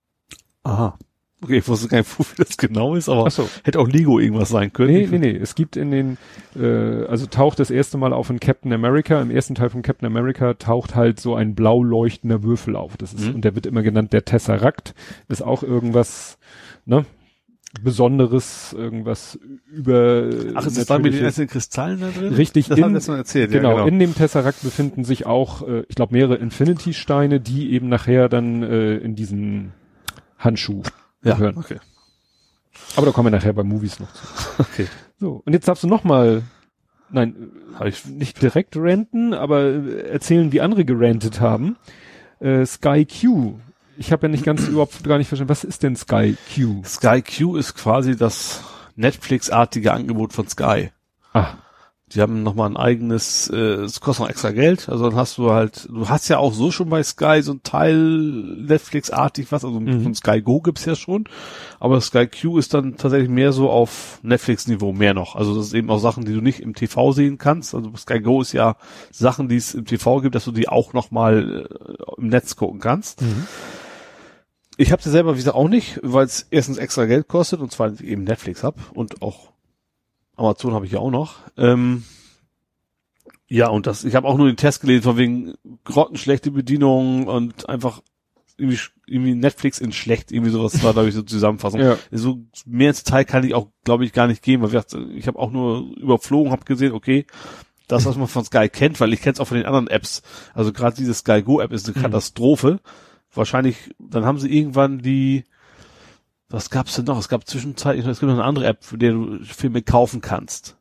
Aha. Okay, ich wusste gar nicht, wofür das genau ist, aber so. hätte auch Lego irgendwas sein können. Nee, nee, nee. Es gibt in den, äh, also taucht das erste Mal auf in Captain America. Im ersten Teil von Captain America taucht halt so ein blau leuchtender Würfel auf. Das ist, Mhm. und der wird immer genannt der Tesseract. Ist auch irgendwas, ne? Besonderes, irgendwas über. Ach, ist das da mit den einzelnen Kristallen da drin? Richtig, Das in- haben wir jetzt mal erzählt, Genau, ja, genau. in dem Tesseract befinden sich auch, äh, ich glaube, mehrere Infinity-Steine, die eben nachher dann äh, in diesen Handschuh ja, gehören. okay. Aber da kommen wir nachher bei Movies noch zu. Okay. So, und jetzt darfst du noch mal, nein, Hab ich, nicht direkt ranten, aber äh, erzählen, wie andere gerantet haben. Äh, Sky Q. Ich habe ja nicht ganz überhaupt gar nicht verstanden, was ist denn Sky Q? Sky Q ist quasi das Netflix-artige Angebot von Sky. Ah, Die haben nochmal ein eigenes, äh, es kostet noch extra Geld, also dann hast du halt, du hast ja auch so schon bei Sky so ein Teil Netflix-artig was, also Mhm. von Sky Go gibt's ja schon, aber Sky Q ist dann tatsächlich mehr so auf Netflix-Niveau, mehr noch. Also das ist eben auch Sachen, die du nicht im TV sehen kannst. Also Sky Go ist ja Sachen, die es im TV gibt, dass du die auch nochmal äh, im Netz gucken kannst. Ich habe sie selber wie gesagt auch nicht, weil es erstens extra Geld kostet und zwar eben Netflix hab und auch Amazon habe ich ja auch noch. Ähm, ja, und das, ich habe auch nur den Test gelesen, von wegen grottenschlechte Bedienung und einfach irgendwie, irgendwie Netflix in schlecht, irgendwie sowas war, glaube ich, so Zusammenfassung. ja. So mehr ins Detail kann ich auch, glaube ich, gar nicht gehen, weil ich habe auch nur überflogen, habe gesehen, okay, das, was man von Sky kennt, weil ich kenne es auch von den anderen Apps. Also gerade diese Sky Go App ist eine Mhm. Katastrophe. Wahrscheinlich, dann haben sie irgendwann die, was gab's denn noch? Es gab zwischenzeitlich, es gibt noch eine andere App, für der du Filme kaufen kannst.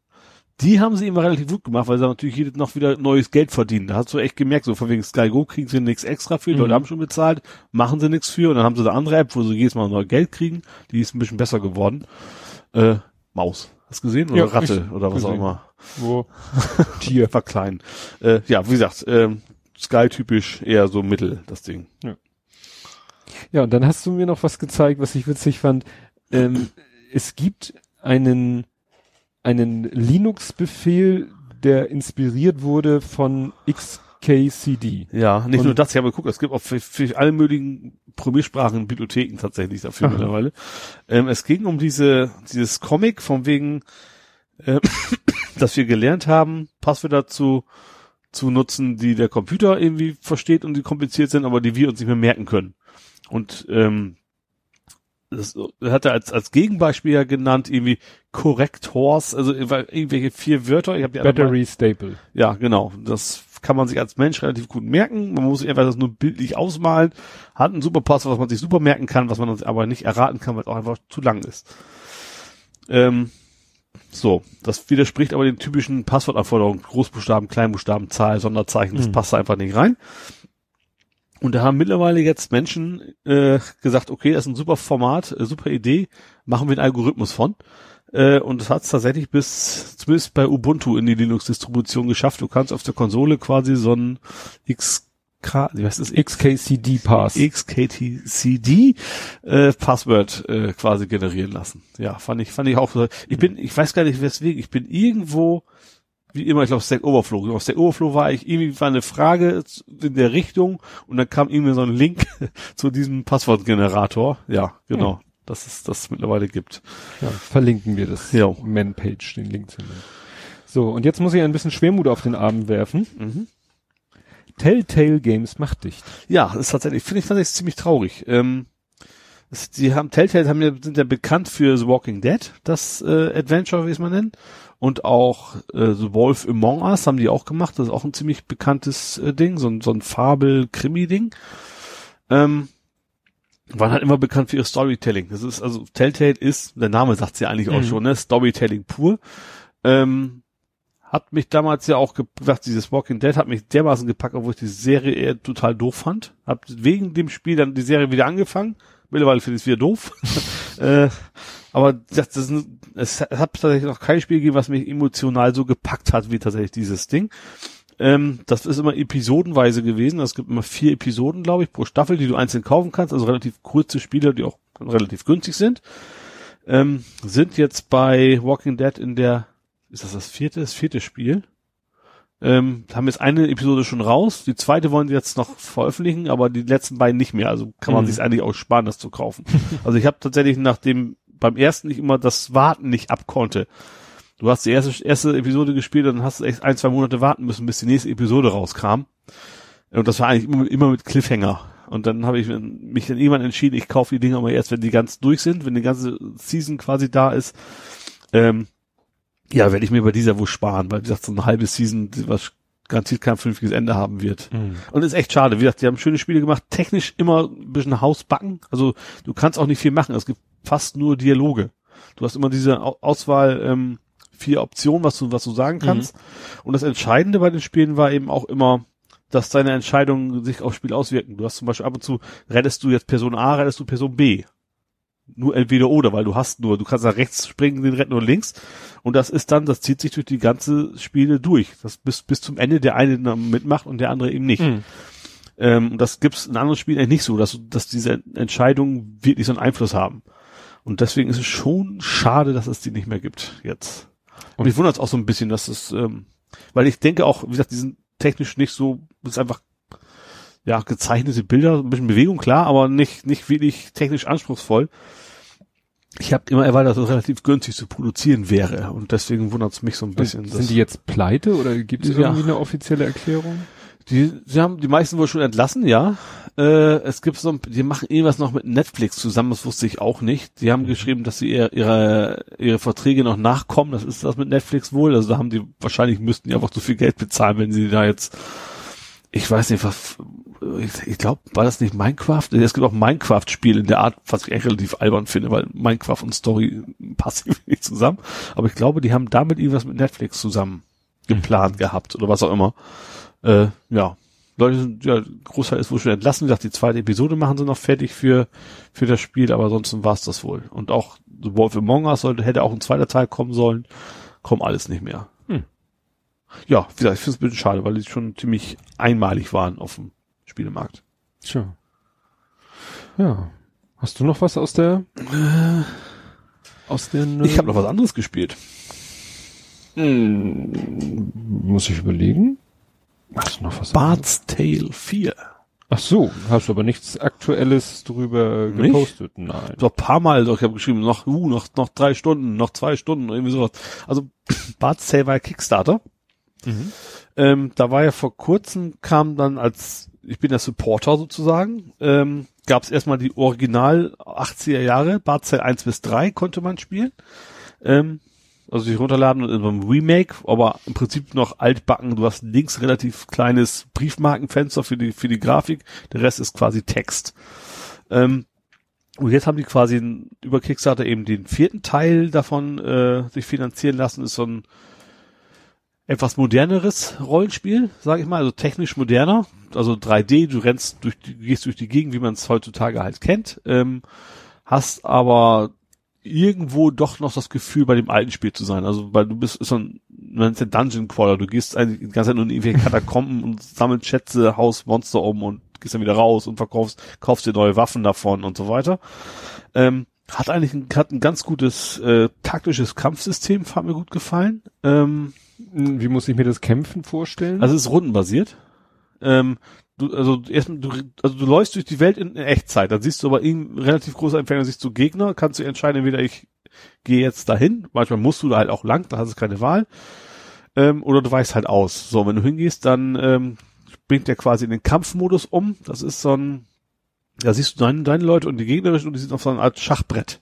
Die haben sie immer relativ gut gemacht, weil sie natürlich jedes noch wieder neues Geld verdienen. Da hast du echt gemerkt, so von wegen Sky Go kriegen sie nichts extra für, die Mhm. Leute haben schon bezahlt, machen sie nichts für und dann haben sie eine andere App, wo sie jedes Mal neu Geld kriegen, die ist ein bisschen besser geworden. Äh, Maus. Hast du gesehen? Oder Ja, Ratte oder was auch gesehen. immer. Wo? Tier. War klein. Äh, ja, wie gesagt, ähm, Sky-typisch eher so mittel, das Ding. Ja, und dann hast du mir noch was gezeigt, was ich witzig fand. Ähm, es gibt einen, einen Linux-Befehl, der inspiriert wurde von XKCD. Ja, nicht Und- nur das, ich habe geguckt, es gibt auch für, für alle möglichen Programmiersprachen Bibliotheken tatsächlich dafür Aha. mittlerweile. Ähm, es ging um diese, dieses Comic von wegen, äh, dass wir gelernt haben, Passwörter zu, zu nutzen, die der Computer irgendwie versteht und die kompliziert sind, aber die wir uns nicht mehr merken können. Und ähm, das hat er als, als Gegenbeispiel ja genannt, irgendwie Correctors, also irgendwelche vier Wörter. Ich hab die alle mal- Battery Staple. ja, genau. Das kann man sich als Mensch relativ gut merken. Man muss sich einfach das nur bildlich ausmalen. Hat ein super Passwort, was man sich super merken kann, was man uns aber nicht erraten kann, weil es auch einfach zu lang ist. Ähm, so, das widerspricht aber den typischen Passwortanforderungen. Großbuchstaben, Kleinbuchstaben, Zahl, Sonderzeichen, das Mhm. passt da einfach nicht rein. Und da haben mittlerweile jetzt Menschen äh, gesagt, okay, das ist ein super Format, äh, super Idee, machen wir einen Algorithmus von. Äh, und das hat es tatsächlich bis, zumindest bei Ubuntu in die Linux-Distribution geschafft. Du kannst auf der Konsole quasi so ein XK, wie heißt das? XKCD Pass. XKTCD äh, Password äh, quasi generieren lassen. Ja, fand ich, fand ich auch. so. Ich bin, ich weiß gar nicht weswegen. Ich bin irgendwo, wie immer, ich glaube Stack Overflow. Auf Stack Overflow war ich irgendwie war eine Frage in der Richtung und dann kam irgendwie so ein Link zu diesem Passwortgenerator. Ja, genau. Dass es das mittlerweile gibt. Ja, verlinken wir das. Ja. Man-Page, den Link zu nennen. So, und jetzt muss ich ein bisschen Schwermut auf den Abend werfen. Mhm. Telltale Games macht dicht. Ja, das ist tatsächlich, finde ich tatsächlich ziemlich traurig. Ähm, es, die haben, Telltale haben ja, sind ja bekannt für The Walking Dead, das äh, Adventure, wie es man nennt. Und auch äh, The Wolf Among Us haben die auch gemacht. Das ist auch ein ziemlich bekanntes äh, Ding, so ein, so ein Fabel-Krimi-Ding. Ähm, waren halt immer bekannt für ihr Storytelling. Das ist, also Telltale ist, der Name sagt ja eigentlich auch Mhm. schon, ne? Storytelling pur. Ähm, hat mich damals ja auch gesagt, dieses Walking Dead hat mich dermaßen gepackt, obwohl ich die Serie eher total doof fand. Hab wegen dem Spiel dann die Serie wieder angefangen. Mittlerweile finde ich es wieder doof. äh, aber das, das ist, es hat tatsächlich noch kein Spiel gegeben, was mich emotional so gepackt hat, wie tatsächlich dieses Ding. Ähm, das ist immer episodenweise gewesen. Es gibt immer vier Episoden, glaube ich, pro Staffel, die du einzeln kaufen kannst. Also relativ kurze Spiele, die auch relativ günstig sind. Ähm, sind jetzt bei Walking Dead in der, ist das das vierte, das vierte Spiel? Ähm, haben jetzt eine Episode schon raus. Die zweite wollen sie jetzt noch veröffentlichen, aber die letzten beiden nicht mehr. Also kann man Mhm. sich eigentlich auch sparen, das zu kaufen. also ich habe tatsächlich nachdem beim ersten nicht immer das Warten nicht abkonnte. Du hast die erste, erste Episode gespielt und dann hast du echt ein, zwei Monate warten müssen, bis die nächste Episode rauskam. Und das war eigentlich immer, immer mit Cliffhanger. Und dann habe ich mich dann irgendwann entschieden, ich kaufe die Dinger aber erst, wenn die ganz durch sind, wenn die ganze Season quasi da ist. Ähm, ja, werde ich mir bei dieser wohl sparen, weil wie gesagt, so eine halbe Season, was garantiert kein vernünftiges Ende haben wird. Und ist echt schade. Wie gesagt, die haben schöne Spiele gemacht, technisch immer ein bisschen Hausbacken. Also du kannst auch nicht viel machen. Es gibt fast nur Dialoge. Du hast immer diese Au- Auswahl, ähm, vier Optionen, was du, was du sagen kannst. Und das Entscheidende bei den Spielen war eben auch immer, dass deine Entscheidungen sich aufs Spiel auswirken. Du hast zum Beispiel ab und zu, rettest du jetzt Person A, rettest du Person B. Nur entweder oder, weil du hast nur, du kannst nach rechts springen, den retten nur links. Und das ist dann, das zieht sich durch die ganze Spiele durch. Das bis, bis zum Ende der eine mitmacht und der andere eben nicht. Mhm. Ähm, und das gibt's in anderen Spielen eigentlich nicht so, dass, dass diese Entscheidungen wirklich so einen Einfluss haben. Und deswegen ist es schon schade, dass es die nicht mehr gibt jetzt. Und mich wundert es auch so ein bisschen, dass es, ähm, weil ich denke auch, wie gesagt, die sind technisch nicht so, das ist einfach ja gezeichnete Bilder, ein bisschen Bewegung klar, aber nicht nicht wirklich technisch anspruchsvoll. Ich habe immer erwartet, dass es relativ günstig zu produzieren wäre und deswegen wundert es mich so ein bisschen. Sind die jetzt pleite oder gibt es Ja. irgendwie eine offizielle Erklärung? Die, sie haben die meisten wohl schon entlassen, ja. Äh, es gibt so, ein- die machen irgendwas noch mit Netflix zusammen, das wusste ich auch nicht. Die haben geschrieben, dass sie ihre, ihre, ihre Verträge noch nachkommen. Das ist das mit Netflix wohl. Also da haben die, wahrscheinlich müssten die einfach zu viel Geld bezahlen, wenn sie da jetzt, ich weiß nicht, was, ich, ich glaube, war das nicht Minecraft? Es gibt auch Minecraft-Spiele in der Art, was ich echt relativ albern finde, weil Minecraft und Story passen nicht zusammen. Aber ich glaube, die haben damit irgendwas mit Netflix zusammen geplant gehabt oder was auch immer. Äh, ja. Leute sind, ja, Großteil ist wohl schon entlassen. Wie gesagt, die zweite Episode machen sie noch fertig für, für das Spiel, aber ansonsten war's das wohl. Und auch The Wolf Among Us sollte, hätte auch ein zweiter Teil kommen sollen. Kommt alles nicht mehr. Hm. Ja, wie gesagt, ich finde es ein bisschen schade, weil die schon ziemlich einmalig waren auf dem Spielemarkt. Tja. Ja. Hast du noch was aus der aus der Ich habe noch was anderes gespielt. Hm, muss ich überlegen? Hast du noch was? Bart's Tale 4. Ach so, hast du aber nichts Aktuelles drüber Nicht? gepostet? Nein. So ein paar Mal, doch, ich habe geschrieben, noch, uh, noch, noch drei Stunden, noch zwei Stunden, irgendwie sowas. Also Bart's Tale war ja Kickstarter. Mhm. Ähm, da war ja vor kurzem, kam dann als, ich bin der Supporter sozusagen, ähm, gab es erstmal die Original 80er Jahre, Tale 1 bis 3 konnte man spielen. Ähm, also sich runterladen und in so einem Remake, aber im Prinzip noch altbacken. Du hast links relativ kleines Briefmarkenfenster für die, für die Grafik. Der Rest ist quasi Text. Ähm, und jetzt haben die quasi über Kickstarter eben den vierten Teil davon äh, sich finanzieren lassen. Ist so ein etwas moderneres Rollenspiel, sage ich mal, also technisch moderner, also 3D, du rennst durch die, gehst durch die Gegend, wie man es heutzutage halt kennt, ähm, hast aber irgendwo doch noch das Gefühl, bei dem alten Spiel zu sein. Also, weil du bist so ein, man ist ein Dungeon Crawler, du gehst eigentlich die ganze Zeit nur in irgendwelche Katakomben und sammelst Schätze, haust Monster um und gehst dann wieder raus und verkaufst, kaufst dir neue Waffen davon und so weiter. Ähm, hat eigentlich ein, hat ein ganz gutes äh, taktisches Kampfsystem, hat mir gut gefallen. Ähm, Wie muss ich mir das Kämpfen vorstellen? also es ist rundenbasiert. Ähm, du, also erstmal, du, also du läufst durch die Welt in, in Echtzeit. Dann siehst du aber in relativ großer Entfernung siehst du Gegner, kannst du entscheiden, entweder ich gehe jetzt dahin, manchmal musst du da halt auch lang, da hast du keine Wahl. Ähm, oder du weichst halt aus. So, wenn du hingehst, dann ähm, bringt der quasi in den Kampfmodus um. Das ist so ein, da siehst du deine, deine Leute und die gegnerischen und die sind auf so einer Art Schachbrett.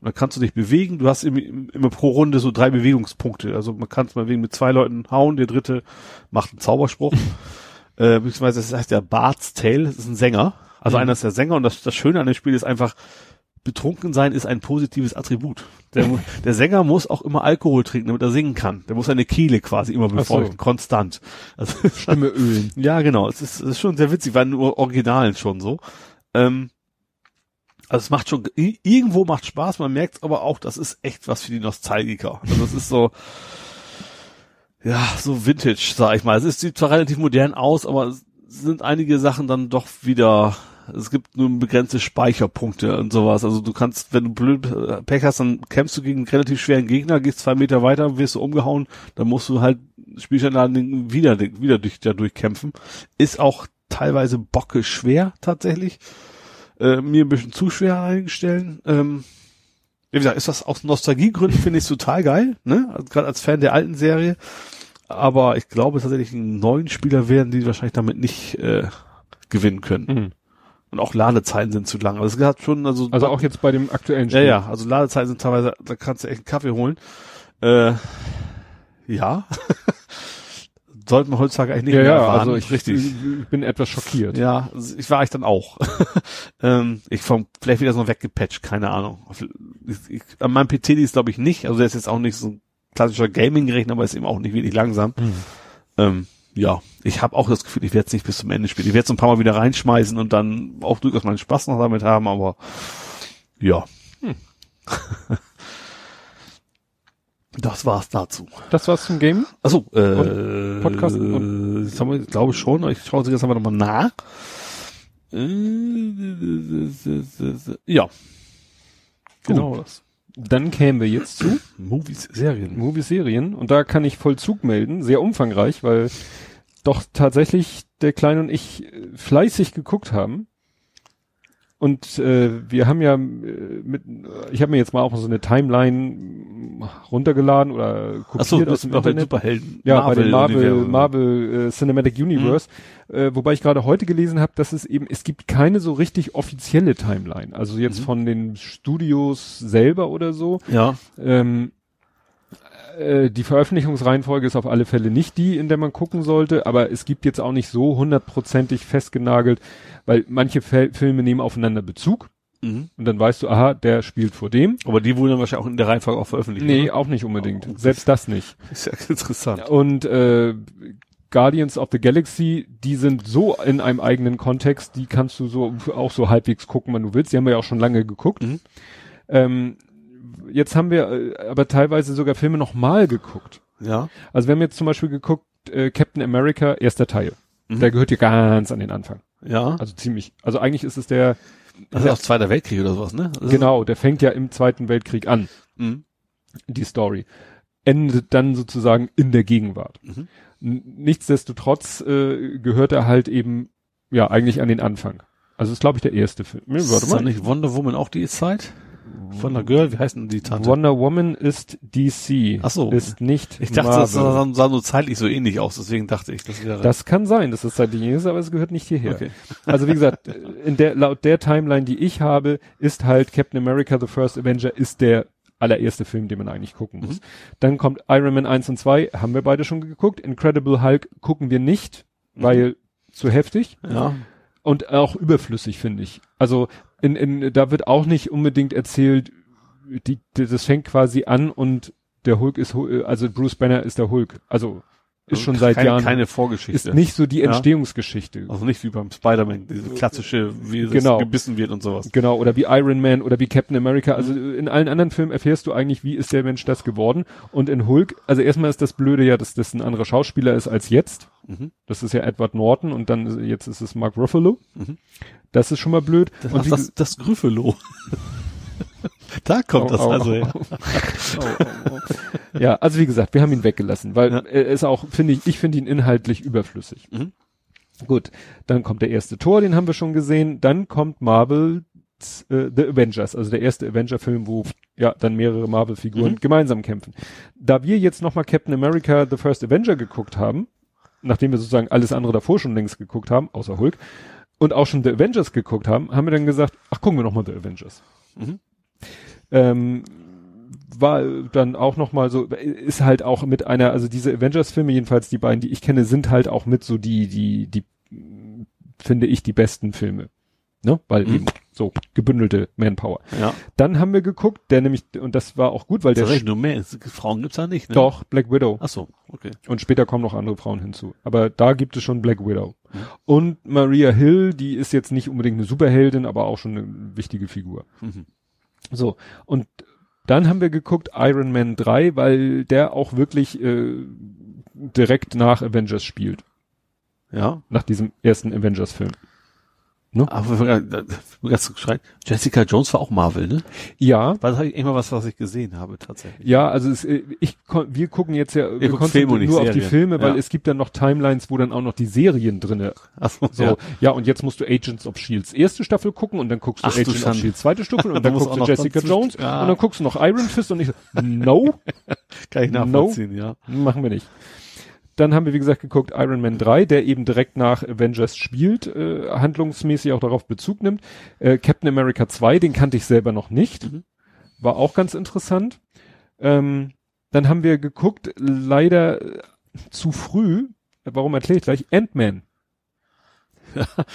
Und dann kannst du dich bewegen. Du hast immer, immer pro Runde so drei Bewegungspunkte. Also man kann es mal wegen mit zwei Leuten hauen. Der dritte macht einen Zauberspruch. äh, beziehungsweise das heißt ja Bart's Tale. Das ist ein Sänger. Also Mhm. einer ist der Sänger. Und das, das Schöne an dem Spiel ist einfach, betrunken sein ist ein positives Attribut. Der, der Sänger muss auch immer Alkohol trinken, damit er singen kann. Der muss seine Kehle quasi immer so. befeuchten, konstant. Also, Stimme ölen. ja, genau. Es ist, es ist schon sehr witzig, war nur Originalen schon so. Ähm, also es macht schon, irgendwo macht Spaß, man merkt aber auch, das ist echt was für die Nostalgiker. Also es ist so, ja, so Vintage, sag ich mal. Es ist, sieht zwar relativ modern aus, aber es sind einige Sachen dann doch wieder, es gibt nur begrenzte Speicherpunkte und sowas. Also du kannst, wenn du blöd äh, Pech hast, dann kämpfst du gegen einen relativ schweren Gegner, gehst zwei Meter weiter, wirst du umgehauen, dann musst du halt Spielstandladen wieder, wieder durch, da durchkämpfen. Ist auch teilweise bocke schwer tatsächlich. Äh, mir ein bisschen zu schwer einstellen. Ähm, wie gesagt, ist das aus Nostalgiegründen finde ich es total geil, ne? Also, Gerade als Fan der alten Serie. Aber ich glaube tatsächlich, einen neuen Spieler werden die wahrscheinlich damit nicht äh, gewinnen können. Mhm. Und auch Ladezeiten sind zu lang. Also es hat schon, also, Also auch jetzt bei dem aktuellen ja, Spiel. ja, also Ladezeiten sind teilweise, da kannst du echt einen Kaffee holen. Äh, ja. Sollten wir heutzutage eigentlich nicht Ja, mehr ja, also ich, richtig. ich bin etwas schockiert. Ja, ich war ich dann auch. ähm, ich vom, vielleicht wieder so weggepatcht, keine Ahnung. Ich, ich, an meinem PC ist glaube ich nicht, also der ist jetzt auch nicht so ein klassischer Gaming-Rechner, aber ist eben auch nicht wirklich langsam. Hm. Ähm, ja, ich habe auch das Gefühl, ich werde es nicht bis zum Ende spielen. Ich werde es ein paar Mal wieder reinschmeißen und dann auch durchaus meinen Spaß noch damit haben, aber ja. Hm. Das war's dazu. Das war's zum Game. Achso, äh, Podcast das haben wir, glaube ich schon. Ich schaue sie jetzt aber nochmal nach. Äh, Ja. Genau das. Dann kämen wir jetzt zu Movies, Serien. Movie-Serien und da kann ich Vollzug melden, sehr umfangreich, weil doch tatsächlich der Kleine und ich fleißig geguckt haben. Und äh, wir haben ja äh, mit, ich habe mir jetzt mal auch so eine Timeline runtergeladen oder kopiert Achso, aus das dem Internet. Superhelden. Ja, bei den Marvel. Marvel äh, Cinematic Universe, äh, wobei ich gerade heute gelesen habe, dass es eben, es gibt keine so richtig offizielle Timeline. Also jetzt Mhm. von den Studios selber oder so. Ja. Ähm, äh, die Veröffentlichungsreihenfolge ist auf alle Fälle nicht die, in der man gucken sollte, aber es gibt jetzt auch nicht so hundertprozentig festgenagelt, weil manche Fel Filme nehmen aufeinander Bezug Mhm. und dann weißt du, aha, der spielt vor dem. Aber die wurden dann wahrscheinlich auch in der Reihenfolge auch veröffentlicht. Nee, oder? auch nicht unbedingt. Oh, Selbst das nicht. Ist ja interessant. Und äh, Guardians of the Galaxy, die sind so in einem eigenen Kontext, die kannst du so auch so halbwegs gucken, wann du willst. Die haben wir ja auch schon lange geguckt. Mhm. Ähm, jetzt haben wir äh, aber teilweise sogar Filme nochmal geguckt. Ja. Also wir haben jetzt zum Beispiel geguckt, äh, Captain America, erster Teil. Mhm. Der gehört hier ganz an den Anfang. Ja. Also ziemlich. Also eigentlich ist es der, Das ist auch Zweiter Weltkrieg oder sowas, ne? Das genau, der fängt ja im Zweiten Weltkrieg an, Ist, mhm. die Story. Endet dann sozusagen in der Gegenwart. Mhm. Nichtsdestotrotz äh, gehört er halt eben, ja, eigentlich an den Anfang. Also ist, glaube ich, der erste Film. Nee, Ist warte da mal. nicht Wonder Woman auch die Zeit? Von der Girl, wie heißt denn die Tante? Wonder Woman ist DC. Ach so. Ist nicht ich dachte, Marvel. das sah, sah so zeitlich so ähnlich aus, deswegen dachte ich, das wäre. Das kann sein, dass es seitlich ist, aber es gehört nicht hierher. Okay. Also wie gesagt, in der, laut der Timeline, die ich habe, ist halt Captain America The First Avenger ist der allererste Film, den man eigentlich gucken muss. Mhm. Dann kommt Iron Man 1 und 2, haben wir beide schon geguckt. Incredible Hulk gucken wir nicht, Mhm. weil zu heftig Ja. und auch überflüssig, finde ich. Also in, in, da wird auch nicht unbedingt erzählt, die, das fängt quasi an und der Hulk ist, also Bruce Banner ist der Hulk. Also ist schon seit keine, Jahren, keine Vorgeschichte. ist nicht so die Ja. Entstehungsgeschichte. also nicht wie beim Spider-Man, diese klassische, wie es Genau. gebissen wird und sowas. Genau, oder wie Iron Man oder wie Captain America. Also Mhm. in allen anderen Filmen erfährst du eigentlich, wie ist der Mensch das geworden. Und in Hulk, also erstmal ist das Blöde ja, dass das ein anderer Schauspieler ist als jetzt. Mhm. Das ist ja Edward Norton und dann jetzt ist es Mark Ruffalo. Mhm. Das ist schon mal blöd. Das, und ach, das, das Gryffalo. da kommt das Au, au, also her. au. ja, also wie gesagt, wir haben ihn weggelassen, weil Ja. er ist auch, finde ich, ich finde ihn inhaltlich überflüssig. Mhm. Gut, dann kommt der erste Tor, den haben wir schon gesehen. Dann kommt Marvel äh, The Avengers, also der erste Avenger-Film, wo ja dann mehrere Marvel-Figuren Mhm. gemeinsam kämpfen. Da wir jetzt nochmal Captain America The First Avenger geguckt haben, nachdem wir sozusagen alles andere davor schon längst geguckt haben, außer Hulk, und auch schon The Avengers geguckt haben, haben wir dann gesagt, ach, gucken wir nochmal The Avengers. Mhm. Ähm, war dann auch noch mal so ist halt auch mit einer also diese Avengers Filme jedenfalls die beiden die ich kenne sind halt auch mit so die die die finde ich die besten Filme ne weil Mhm. eben so gebündelte Manpower Ja. dann haben wir geguckt der nämlich und das war auch gut weil der Tatsächlich, nur mehr. Frauen gibt's da nicht, ne? doch Black Widow Ach so, okay. und später kommen noch andere Frauen hinzu. Aber da gibt es schon Black Widow. Mhm. Und Maria Hill, die ist jetzt nicht unbedingt eine Superheldin, aber auch schon eine wichtige Figur. Mhm. So, und dann haben wir geguckt Iron Man 3, weil der auch wirklich äh, direkt nach Avengers spielt. Ja. Nach diesem ersten Avengers-Film. Aber wir- äh, wir- ganz geschreit. Jessica Jones war auch Marvel, ne? Ja, War das immer was, was ich gesehen habe, tatsächlich. ja, also es, äh, ich wir gucken jetzt ja wir guckt konzentrieren nur auf die Serien. Filme, weil Ja. es gibt dann noch Timelines, wo dann auch noch die Serien drinne Ach so, So, ja. ja. und jetzt musst du Agents of Shields erste Staffel gucken und dann guckst du Ach du Agents of Schande. Shields zweite Staffel und Du dann musst guckst du Jessica Jones Ja. und dann guckst du noch Iron Fist und ich so, no, Kann ich nachvollziehen, ja. machen wir nicht. Dann haben wir, wie gesagt, geguckt Iron Man 3, der eben direkt nach Avengers spielt, äh, handlungsmäßig auch darauf Bezug nimmt. Äh, Captain America 2, den kannte ich selber noch nicht. Mhm. War auch ganz interessant. Ähm, dann haben wir geguckt, leider äh, zu früh, warum erkläre ich gleich, Ant-Man.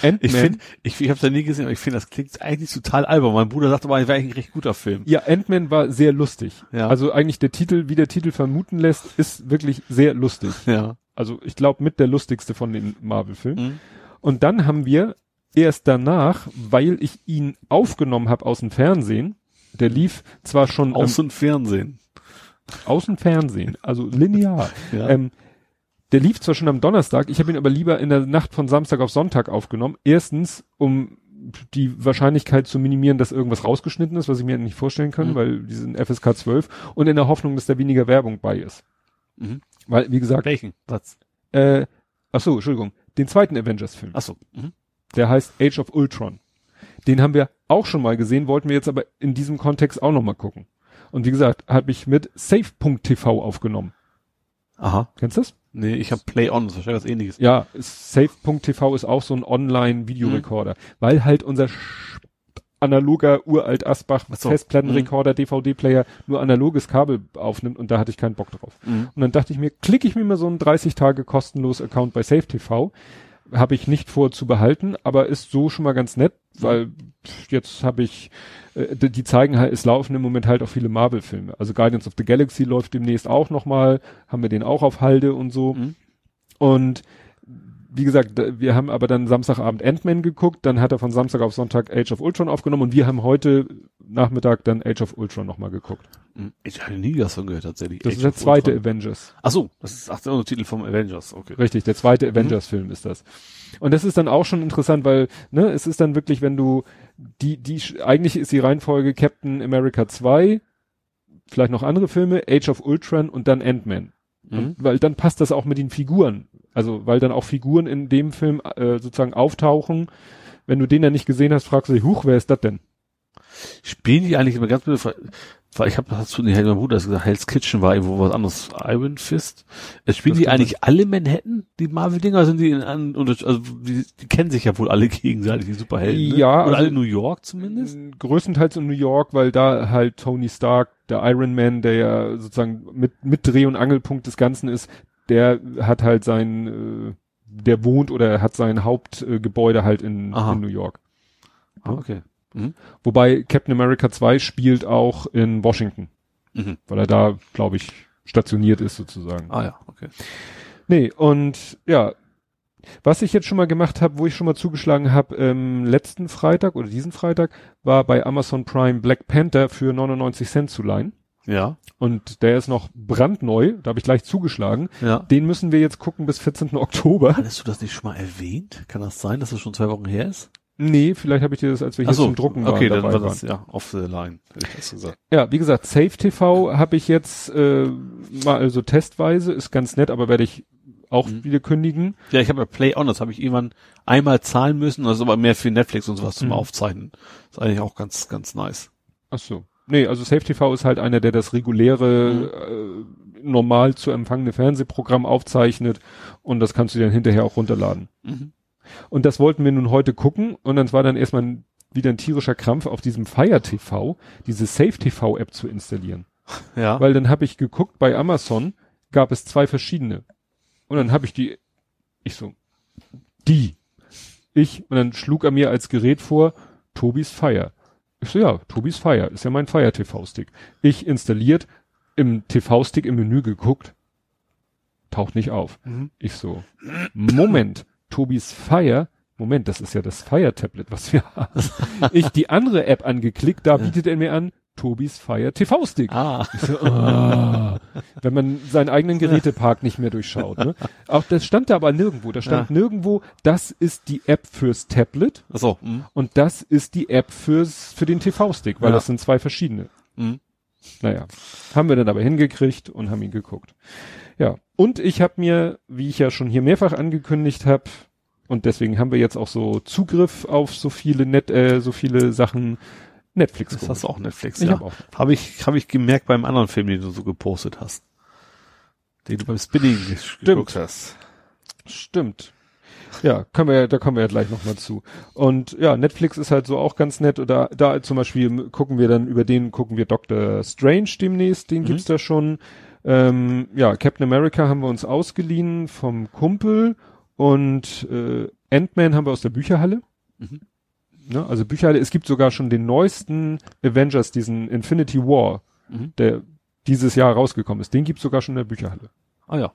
Ant-Man. Ich finde, ich, ich habe da nie gesehen, aber ich finde, das klingt eigentlich total albern. Mein Bruder sagte mal, es wäre eigentlich ein recht guter Film. Ja, Ant-Man war sehr lustig. Ja. Also eigentlich der Titel, wie der Titel vermuten lässt, ist wirklich sehr lustig. Ja. Also ich glaube mit der lustigste von den Marvel-Filmen. Mhm. Und dann haben wir erst danach, weil ich ihn aufgenommen habe aus dem Fernsehen, der lief zwar schon Aus ähm, und Fernsehen. aus dem Fernsehen, also linear. Ja. Ähm, der lief zwar schon am Donnerstag, ich habe ihn aber lieber in der Nacht von Samstag auf Sonntag aufgenommen. Erstens, um die Wahrscheinlichkeit zu minimieren, dass irgendwas rausgeschnitten ist, was ich mir nicht vorstellen kann, Mhm. weil die sind FSK 12 und in der Hoffnung, dass da weniger Werbung bei ist. Mhm. Weil, wie gesagt, Welchen? Satz. äh, ach so, Entschuldigung, den zweiten Avengers-Film. Ach so. Mhm. Der heißt Age of Ultron. Den haben wir auch schon mal gesehen, wollten wir jetzt aber in diesem Kontext auch noch mal gucken. Und wie gesagt, habe ich mit Safe.tv aufgenommen. Aha. Kennst du das? Nee, ich habe Play On, das ist wahrscheinlich was ähnliches. Ja, Safe.tv ist auch so ein Online-Videorekorder, weil halt unser analoger uralt Asbach Ach so. Festplattenrekorder, DVD-Player nur analoges Kabel aufnimmt und da hatte ich keinen Bock drauf. Mhm. Und dann dachte ich mir, klicke ich mir mal so einen 30 Tage kostenlos Account bei SafeTV. Habe ich nicht vor zu behalten, aber ist so schon mal ganz nett, weil jetzt habe ich, äh, die zeigen halt, es laufen im Moment halt auch viele Marvel-Filme. Also Guardians of the Galaxy läuft demnächst auch nochmal, haben wir den auch auf Halde und so. Mhm. Und wie gesagt, wir haben aber dann Samstagabend Ant-Man geguckt, dann hat er von Samstag auf Sonntag Age of Ultron aufgenommen und wir haben heute Nachmittag dann Age of Ultron nochmal geguckt. Mhm. Ich habe nie davon gehört, tatsächlich. Das Age ist der zweite Ultron. Avengers. Ach so, das ist ach, der Untertitel vom Avengers, okay. Richtig, der zweite Avengers-Film ist das. Und das ist dann auch schon interessant, weil, ne, es ist dann wirklich, wenn du, die, die, eigentlich ist die Reihenfolge Captain America 2, vielleicht noch andere Filme, Age of Ultron und dann Ant-Man. Mhm. Weil dann passt das auch mit den Figuren. Also, weil dann auch Figuren in dem Film äh, sozusagen auftauchen. Wenn du den dann nicht gesehen hast, fragst du dich, huch, wer ist das denn? Spielen die eigentlich immer ganz blöd, weil ich habe das zu nee, mein Bruder gesagt, Hell's Kitchen war irgendwo was anderes, Iron Fist. Es spielen die eigentlich alle Manhattan, die Marvel-Dinger, sind die in, an, also die, die kennen sich ja wohl alle gegenseitig, die Superhelden. Ne? Ja, Oder also- alle in New York zumindest. Größtenteils in New York, weil da halt Tony Stark, der Iron Man, der ja sozusagen mit, mit Dreh- und Angelpunkt des Ganzen ist, der hat halt sein, äh, der wohnt oder hat sein Hauptgebäude äh, Gebäude halt in, in New York. Ah, okay. Mhm. Wobei Captain America 2 spielt auch in Washington, Mhm. weil er da, glaube ich, stationiert ist sozusagen. Ah ja, okay. Nee, und ja, was ich jetzt schon mal gemacht habe, wo ich schon mal zugeschlagen habe, ähm, letzten Freitag oder diesen Freitag, war bei Amazon Prime Black Panther für 99 Cent zu leihen. Ja. Und der ist noch brandneu, da habe ich gleich zugeschlagen. Ja. Den müssen wir jetzt gucken bis 14. Oktober. Hattest du das nicht schon mal erwähnt? Kann das sein, dass das schon zwei Wochen her ist? Nee, vielleicht habe ich dir das, als wir hier so, zum Drucken waren, okay, dann dabei war waren. das ja off the line, hätte ich das gesagt. Ja, wie gesagt, Safe TV habe ich jetzt äh, mal also testweise, ist ganz nett, aber werde ich auch Mhm. wieder kündigen. Ja, ich habe ja Play On, das habe ich irgendwann einmal zahlen müssen, das ist aber mehr für Netflix und sowas zum Mhm. Aufzeichnen. ist eigentlich auch ganz, ganz nice. Ach so. Nee, also Safe TV ist halt einer, der das reguläre, Mhm. äh, normal zu empfangene Fernsehprogramm aufzeichnet und das kannst du dann hinterher auch runterladen. Mhm. Und das wollten wir nun heute gucken und dann war dann erstmal ein, wieder ein tierischer Krampf auf diesem Fire TV, diese Safe TV App zu installieren. Ja. Weil dann habe ich geguckt, bei Amazon gab es zwei verschiedene. Und dann habe ich die, ich so, die. Ich, und dann schlug er mir als Gerät vor, Tobis Fire. Ich so, ja, Tobis Fire, ist ja mein Fire TV-Stick. Ich installiert, im TV-Stick im Menü geguckt, taucht nicht auf. Mhm. Ich so, Moment, Tobis Fire, Moment, das ist ja das Fire-Tablet, was wir haben. ich die andere App angeklickt, da bietet er mir an, Tobis Fire TV-Stick. Ah. Ich so, ah, wenn man seinen eigenen Gerätepark nicht mehr durchschaut. Ne? Auch das stand da aber nirgendwo. Da stand nirgendwo, das ist die App fürs Tablet Achso. Mhm. und das ist die App fürs für den TV-Stick, weil Ja. das sind zwei verschiedene. Mhm. Naja, haben wir dann aber hingekriegt und haben ihn geguckt. Ja, und ich habe mir, wie ich ja schon hier mehrfach angekündigt habe, und deswegen haben wir jetzt auch so Zugriff auf so viele Net, äh, so viele Sachen Netflix. Das hast du auch Netflix, Ich ja. hab. Habe ich, habe ich gemerkt beim anderen Film, den du so gepostet hast. Den du beim Spinning geguckt hast. Stimmt. Ja, können wir, da kommen wir ja gleich nochmal zu. Und ja, Netflix ist halt so auch ganz nett. Oder da zum Beispiel gucken wir dann, über den gucken wir Doctor Strange demnächst, den gibt's da schon. Ähm, ja, Captain America haben wir uns ausgeliehen vom Kumpel und äh, Ant-Man haben wir aus der Bücherhalle. Mhm. Ne, also Bücherhalle, es gibt sogar schon den neuesten Avengers, diesen Infinity War, Mhm. der dieses Jahr rausgekommen ist. Den gibt's sogar schon in der Bücherhalle. Ah ja.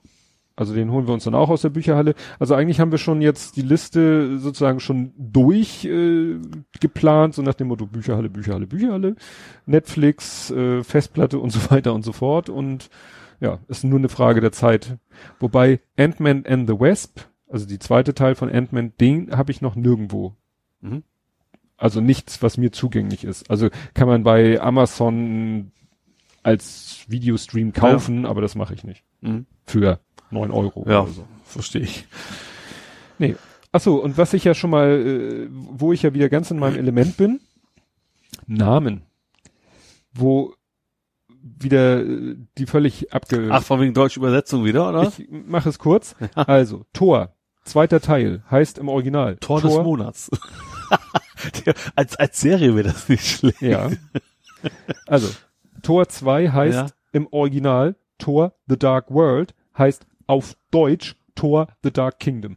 Also den holen wir uns dann auch aus der Bücherhalle. Also eigentlich haben wir schon jetzt die Liste sozusagen schon durch äh, geplant, so nach dem Motto Bücherhalle, Bücherhalle, Bücherhalle, Netflix, äh, Festplatte und so weiter und so fort. Und ja, ist nur eine Frage der Zeit. Wobei Ant-Man and the Wasp, also die zweite Teil von Ant-Man, den habe ich noch nirgendwo. Mhm. Also nichts, was mir zugänglich ist. Also kann man bei Amazon als Videostream kaufen, aber das mache ich nicht. Mhm. Für neun Euro Ja, so. verstehe ich. Nee. Ach so, und was ich ja schon mal, äh, wo ich ja wieder ganz in meinem Element bin, Namen. Wo wieder äh, die völlig abge... Ach, von wegen deutsche Übersetzung wieder, oder? ich mache es kurz. Also, Tor, zweiter Teil, heißt im Original. Tor des Monats. Als, als Serie wäre das nicht schlecht. Ja. Also, Tor 2 heißt Ja. im Original Tor The Dark World, heißt auf Deutsch Tor The Dark Kingdom.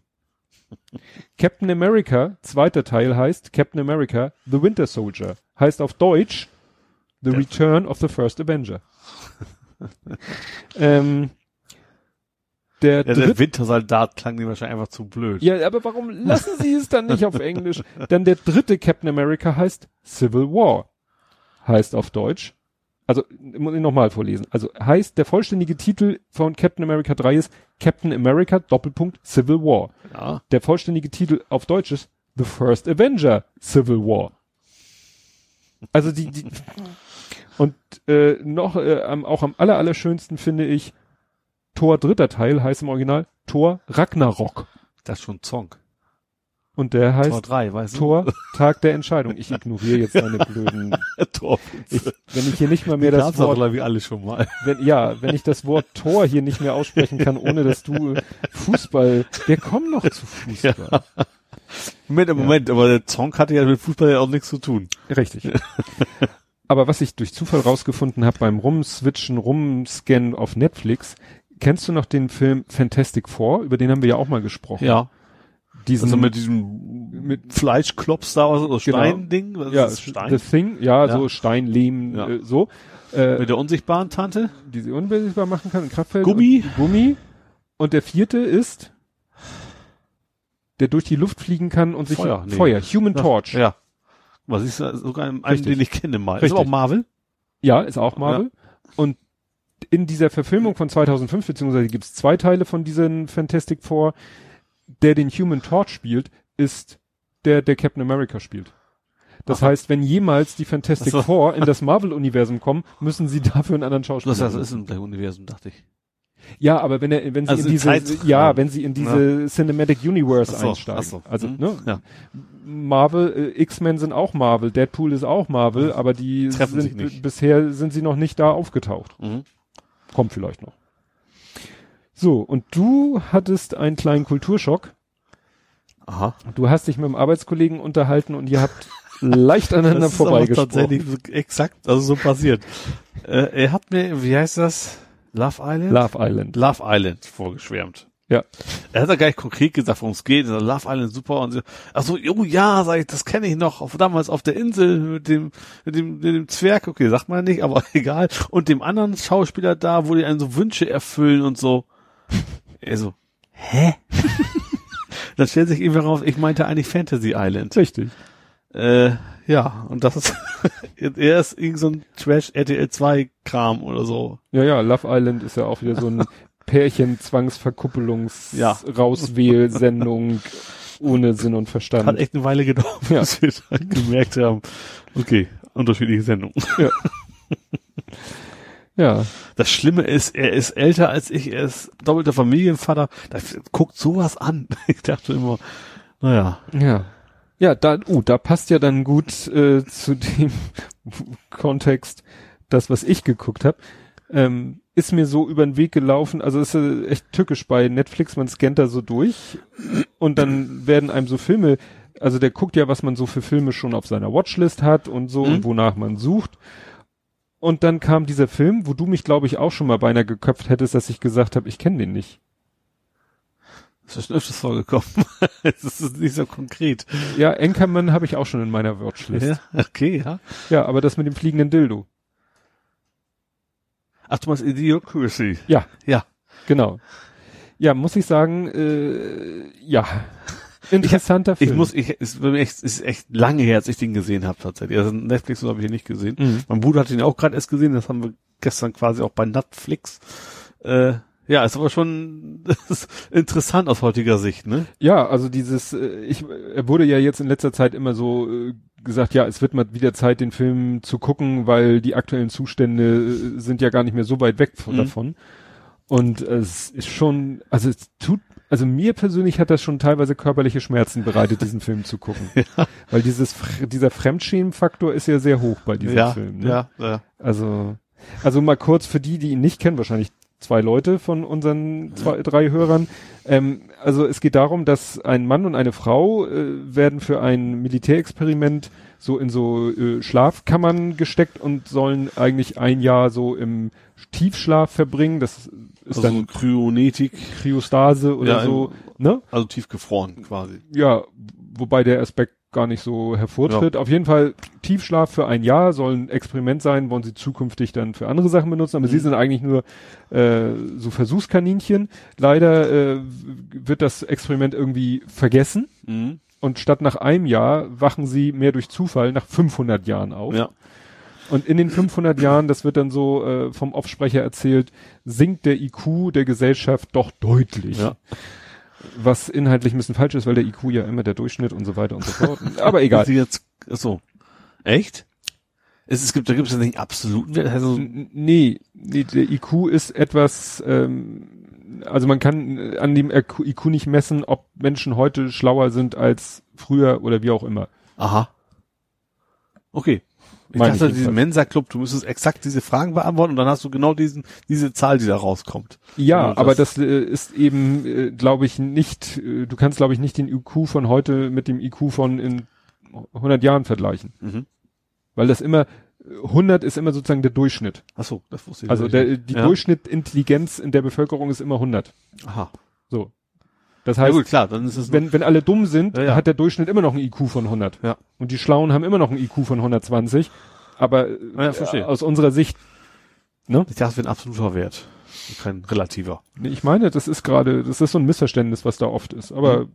Captain America, zweiter Teil heißt Captain America The Winter Soldier, heißt auf Deutsch The Return of the First Avenger. ähm, der Ja, der Wintersoldat klang dir wahrscheinlich einfach zu blöd. ja, aber warum lassen Sie es dann nicht auf Englisch? Dann der dritte Captain America heißt Civil War. Heißt auf Deutsch. Also, muss ich nochmal vorlesen. Also heißt, der vollständige Titel von Captain America 3 ist Captain America Doppelpunkt Civil War. Ja. Der vollständige Titel auf Deutsch ist The First Avenger Civil War. Also die, die und äh, noch äh, am, auch am aller, allerschönsten finde ich Thor dritter Teil heißt im Original Thor Ragnarok. Das ist schon ein Song. Und der heißt Tor 3, weißt du? Tor, Tag der Entscheidung. Ich ignoriere jetzt deine blöden. Tor. Ich, wenn ich hier nicht mal mehr das gab's doch, Wort, glaube ich, alle schon mal. wenn, ja, wenn ich das Wort Tor hier nicht mehr aussprechen kann, ohne dass du Fußball, wir kommen noch zu Fußball. Moment, im Moment, aber der Song hatte ja mit Fußball ja auch nichts zu tun. Richtig. Aber was ich durch Zufall rausgefunden habe beim Rumswitchen, Rumscannen auf Netflix, kennst du noch den Film Fantastic Four? Über den haben wir ja auch mal gesprochen. Ja. Diesen, Also mit diesem mit Fleischklops da, also Genau. Steinding, was ja, ist das? Stein? The Thing, ja, Ja. so Stein, Lehm, Ja. äh, so. Äh, mit der unsichtbaren Tante? die sie unbesiegbar machen kann, ein Kraftfeld. Gummi. und Gummi. Und der vierte ist, der durch die Luft fliegen kann und sich Feuer, nee. Feuer Human Torch. Ja. Was ist da sogar einem, Richtig. den ich kenne mal. Ist Richtig. aber auch Marvel? Ja, ist auch Marvel. Und in dieser Verfilmung von 2005, beziehungsweise gibt es zwei Teile von diesen Fantastic Four, der den Human Torch spielt, ist der, der Captain America spielt. Das Aha. heißt, wenn jemals die Fantastic so. Four in das Marvel-Universum kommen, müssen sie dafür einen anderen Schauspieler. Das, das nehmen. ist gleichen Universum, dachte ich. Ja, aber wenn er, wenn sie Also in diese, Zeit- ja, ja. wenn sie in diese Cinematic Universe Ach so, einsteigen. ach so. Also, Mhm. ne? Ja. Marvel, äh, X-Men sind auch Marvel, Deadpool ist auch Marvel, aber die Treffen sind, bisher sind sie noch nicht da aufgetaucht. Mhm. Kommt vielleicht noch. So, und du hattest einen kleinen Kulturschock. Aha. Du hast dich mit einem Arbeitskollegen unterhalten und ihr habt leicht aneinander Das ist vorbeigesprochen. tatsächlich so exakt, also so passiert. äh, er hat mir, wie heißt das? Love Island? Love Island. Love Island vorgeschwärmt. Ja. Er hat ja gar nicht konkret gesagt, worum es geht. Love Island super und so. Ach so, oh ja, sag ich, das kenne ich noch. Auf, damals auf der Insel mit dem, mit dem, mit dem Zwerg. Okay, sagt man nicht, aber egal. Und dem anderen Schauspieler da, wo die einen so Wünsche erfüllen und so. Er so, hä? Dann stellt sich irgendwie raus, ich meinte eigentlich Fantasy Island. Richtig. Äh, ja, und das ist, er ist irgend so ein Trash RTL 2 Kram oder so. Ja, ja, Love Island ist ja auch wieder so ein Pärchen-Zwangsverkuppelungs- Ja. Rauswählsendung ohne Sinn und Verstand. Hat echt eine Weile gedauert, Ja. bis wir dann gemerkt haben, okay, unterschiedliche Sendungen. ja, Das Schlimme ist, er ist älter als ich, er ist doppelter Familienvater, da guckt sowas an. Ich dachte immer, naja, ja. Ja, da, uh, da passt ja dann gut äh, zu dem Kontext, das, was ich geguckt habe. Ähm, ist mir so über den Weg gelaufen, also ist äh, echt tückisch bei Netflix, man scannt da so durch und dann werden einem so Filme, also der guckt ja, was man so für Filme schon auf seiner Watchlist hat und so Mhm. und wonach man sucht. Und dann kam dieser Film, wo du mich, glaube ich, auch schon mal beinahe geköpft hättest, dass ich gesagt habe, ich kenne den nicht. Das ist schon öfters vorgekommen. Es ist nicht so konkret. Ja, Anchorman habe ich auch schon in meiner Watchlist. Ja. Okay, ja. ja, aber das mit dem fliegenden Dildo. Ach, du meinst Idiocracy. Ja, Ja. genau. Ja, muss ich sagen, äh, ja. Interessanter Film. Ich muss, ich, es ist, echt, ist echt lange her, als ich den gesehen habe tatsächlich. Also Netflix habe ich ihn nicht gesehen. Mhm. Mein Bruder hat ihn auch gerade erst gesehen, das haben wir gestern quasi auch bei Netflix. Äh, ja, ist aber schon interessant aus heutiger Sicht, ne? Ja, also dieses, äh, ich, er wurde ja jetzt in letzter Zeit immer so äh, gesagt, ja, es wird mal wieder Zeit, den Film zu gucken, weil die aktuellen Zustände äh, sind ja gar nicht mehr so weit weg von, Mhm. davon. Und es ist schon, also es tut, also mir persönlich hat das schon teilweise körperliche Schmerzen bereitet, diesen Film zu gucken. Weil dieses, dieser Fremdschämen-Faktor ist ja sehr hoch bei diesem ja, Film. Ne? ja, ja. Also, also mal kurz für die, die ihn nicht kennen, wahrscheinlich zwei Leute von unseren zwei, drei Hörern. Ähm, also es geht darum, dass ein Mann und eine Frau äh, werden für ein Militärexperiment so in so äh, Schlafkammern gesteckt und sollen eigentlich ein Jahr so im Tiefschlaf verbringen. Das ist Also dann Kryonetik, Kryostase oder Ja, so, ne? also tiefgefroren quasi. Ja, wobei der Aspekt gar nicht so hervortritt. Auf jeden Fall Tiefschlaf für ein Jahr soll ein Experiment sein, wollen sie zukünftig dann für andere Sachen benutzen, aber sie sind eigentlich nur äh, so Versuchskaninchen. Leider äh, wird das Experiment irgendwie vergessen Mhm. und statt nach einem Jahr wachen sie mehr durch Zufall nach 500 Jahren auf. Ja. Und in den 500 Jahren, das wird dann so äh, vom Offsprecher erzählt, sinkt der IQ der Gesellschaft doch deutlich. Ja. Was inhaltlich ein bisschen falsch ist, weil der IQ ja immer der Durchschnitt und so weiter und so fort. Aber egal. Sie jetzt, so. Echt? Es, es gibt, da gibt es ja nicht absoluten Wert. Also, Nee, nee, der IQ ist etwas, ähm, also man kann äh, an dem IQ nicht messen, ob Menschen heute schlauer sind als früher oder wie auch immer. aha. Okay. Ich Meine ich dachte, diesen. Mensa-Club, du müsstest exakt diese Fragen beantworten und dann hast du genau diesen, diese Zahl, die da rauskommt. Ja, Ja, aber das- das äh, ist eben, äh, glaube ich, nicht, äh, du kannst, glaube ich, nicht den IQ von heute mit dem IQ von in 100 Jahren vergleichen. Mhm. Weil das immer, äh, 100 ist immer sozusagen der Durchschnitt. Ach so, das wusste ich Also der, die ja. Durchschnittintelligenz in der Bevölkerung ist immer 100. Aha. So. Das Ja heißt, gut, klar, dann ist es wenn, wenn alle dumm sind, Ja, ja. hat der Durchschnitt immer noch ein IQ von 100. Ja. Und die Schlauen haben immer noch ein IQ von 120. Aber äh, Ja, ja, verstehe. aus unserer Sicht, ne? Ich dachte, es wäre ein absoluter Wert. kein relativer. Ich meine, das ist gerade, das ist so ein Missverständnis, was da oft ist. Aber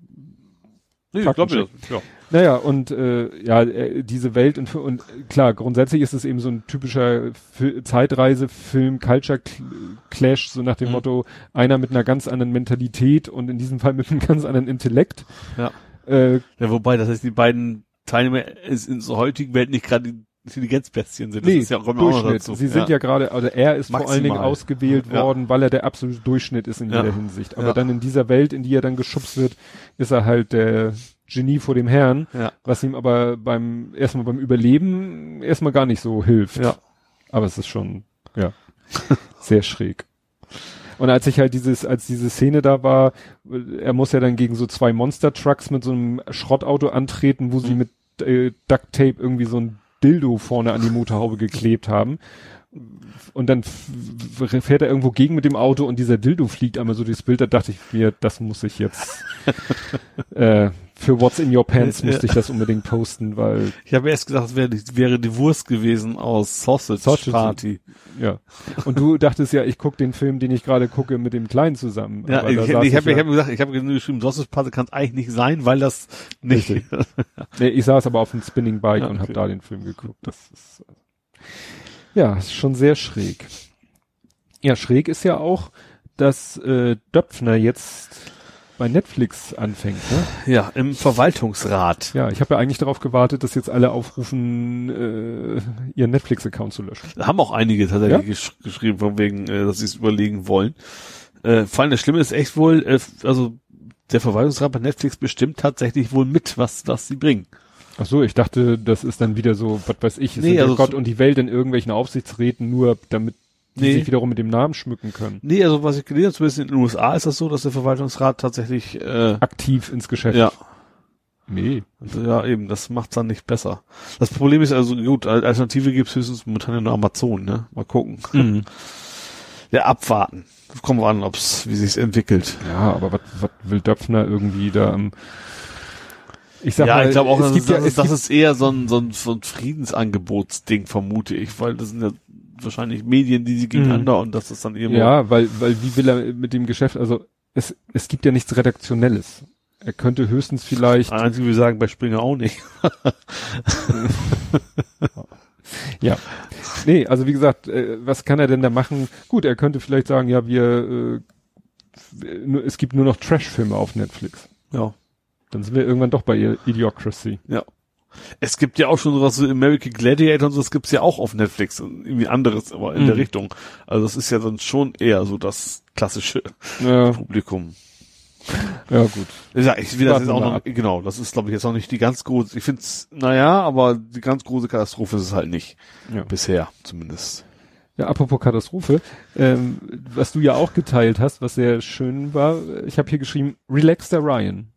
Nee, ich glaub mir mir Ja. Naja, und äh, ja, äh, diese Welt und, und klar, grundsätzlich ist es eben so ein typischer Fi- Zeitreisefilm, Culture Cl- Clash, so nach dem Mhm. Motto, einer mit einer ganz anderen Mentalität und in diesem Fall mit einem ganz anderen Intellekt. Ja. Äh, ja, wobei, das heißt, die beiden Teilnehmer ist in der heutigen Welt nicht gerade Intelligenzbestien sind. Das nee, ist ja auch immer auch Durchschnitt. dazu. Sie sind ja gerade, also er ist vor allen Dingen Maximal. ausgewählt Ja. worden, weil er der absolute Durchschnitt ist in Ja. jeder Hinsicht. Aber Ja. dann in dieser Welt, in die er dann geschubst wird, ist er halt der Genie vor dem Herrn. Ja. was ihm aber beim erstmal beim Überleben erstmal gar nicht so hilft. Ja. Aber es ist schon ja sehr schräg. Und als ich halt dieses, als diese Szene da war, er muss ja dann gegen so zwei Monster Trucks mit so einem Schrottauto antreten, wo sie Mhm. mit äh, Duct Tape irgendwie so ein Dildo vorne an die Motorhaube geklebt haben. Und dann fährt er irgendwo gegen mit dem Auto und dieser Dildo fliegt einmal so durchs Bild. Da dachte ich mir, das muss ich jetzt äh, für What's in Your Pants musste ich das unbedingt posten, weil Ich habe erst gedacht, es wäre, die- wäre die Wurst gewesen aus Sausage, Sausage. Party. ja. Und du dachtest ja, ich gucke den Film, den ich gerade gucke, mit dem Kleinen zusammen. Ja, ich, ich, ich habe ja- hab gesagt, ich habe geschrieben, Sausage Party kann es eigentlich nicht sein, weil das nicht. Nee, ich saß aber auf dem Spinning Bike Ja, und habe okay. da den Film geguckt. Das ist äh, ja ist schon sehr schräg. Ja, schräg ist ja auch, dass äh, Döpfner jetzt bei Netflix anfängt. Ne? ja, im Verwaltungsrat. Ja, ich habe ja eigentlich darauf gewartet, dass jetzt alle aufrufen, äh, ihren Netflix-Account zu löschen. Da haben auch einige tatsächlich gesch geschrieben, von wegen, äh, dass sie es überlegen wollen. Äh, vor allem das Schlimme ist echt wohl, äh, also der Verwaltungsrat bei Netflix bestimmt tatsächlich wohl mit, was, was sie bringen. Ach so, ich dachte, das ist dann wieder so, was weiß ich, es Nee, sind ja also Gott so- und die Welt in irgendwelchen Aufsichtsräten, nur damit die Nee. sich wiederum mit dem Namen schmücken können. Nee, also was ich gelesen habe, zumindest in den USA ist das so, dass der Verwaltungsrat tatsächlich, äh, Aktiv ins Geschäft. ja, Nee. also, ja eben, das macht's dann nicht besser. Das Problem ist also, gut, Al- Alternative gibt's höchstens momentan ja nur Amazon, ne? Mal gucken. Mhm. Ja, abwarten. Kommen wir an, ob's, wie sich's entwickelt. Ja, aber was will Döpfner irgendwie da am ich sag ja, mal, ich glaube auch, es das, gibt ist, ja, das, das ist eher so ein, so ein, so ein Friedensangebotsding, vermute ich, weil das sind ja wahrscheinlich Medien, die sie gegeneinander und das ist dann irgendwo. ja, weil, weil wie will er mit dem Geschäft, also es, es gibt ja nichts Redaktionelles. Er könnte höchstens vielleicht, Einzige, wir sagen bei Springer auch nicht. ja. Nee, also wie gesagt, äh, was kann er denn da machen? Gut, er könnte vielleicht sagen, ja, wir, äh, nur- es gibt nur noch Trash-Filme auf Netflix. Ja. Dann sind wir irgendwann doch bei Idiocracy. Ja. Es gibt ja auch schon sowas wie American Gladiator und so, das gibt's ja auch auf Netflix. und Irgendwie anderes, aber in Mhm. der Richtung. Also das ist ja dann schon eher so das klassische Ja, Publikum. ja gut. Ja, ich will das jetzt auch noch, ab. genau, das ist glaube ich jetzt noch nicht die ganz große, ich find's, naja, aber die ganz große Katastrophe ist es halt nicht. Ja. Bisher zumindest. Ja, apropos Katastrophe, ähm, was du ja auch geteilt hast, was sehr schön war, ich habe hier geschrieben, Relax der Ryan.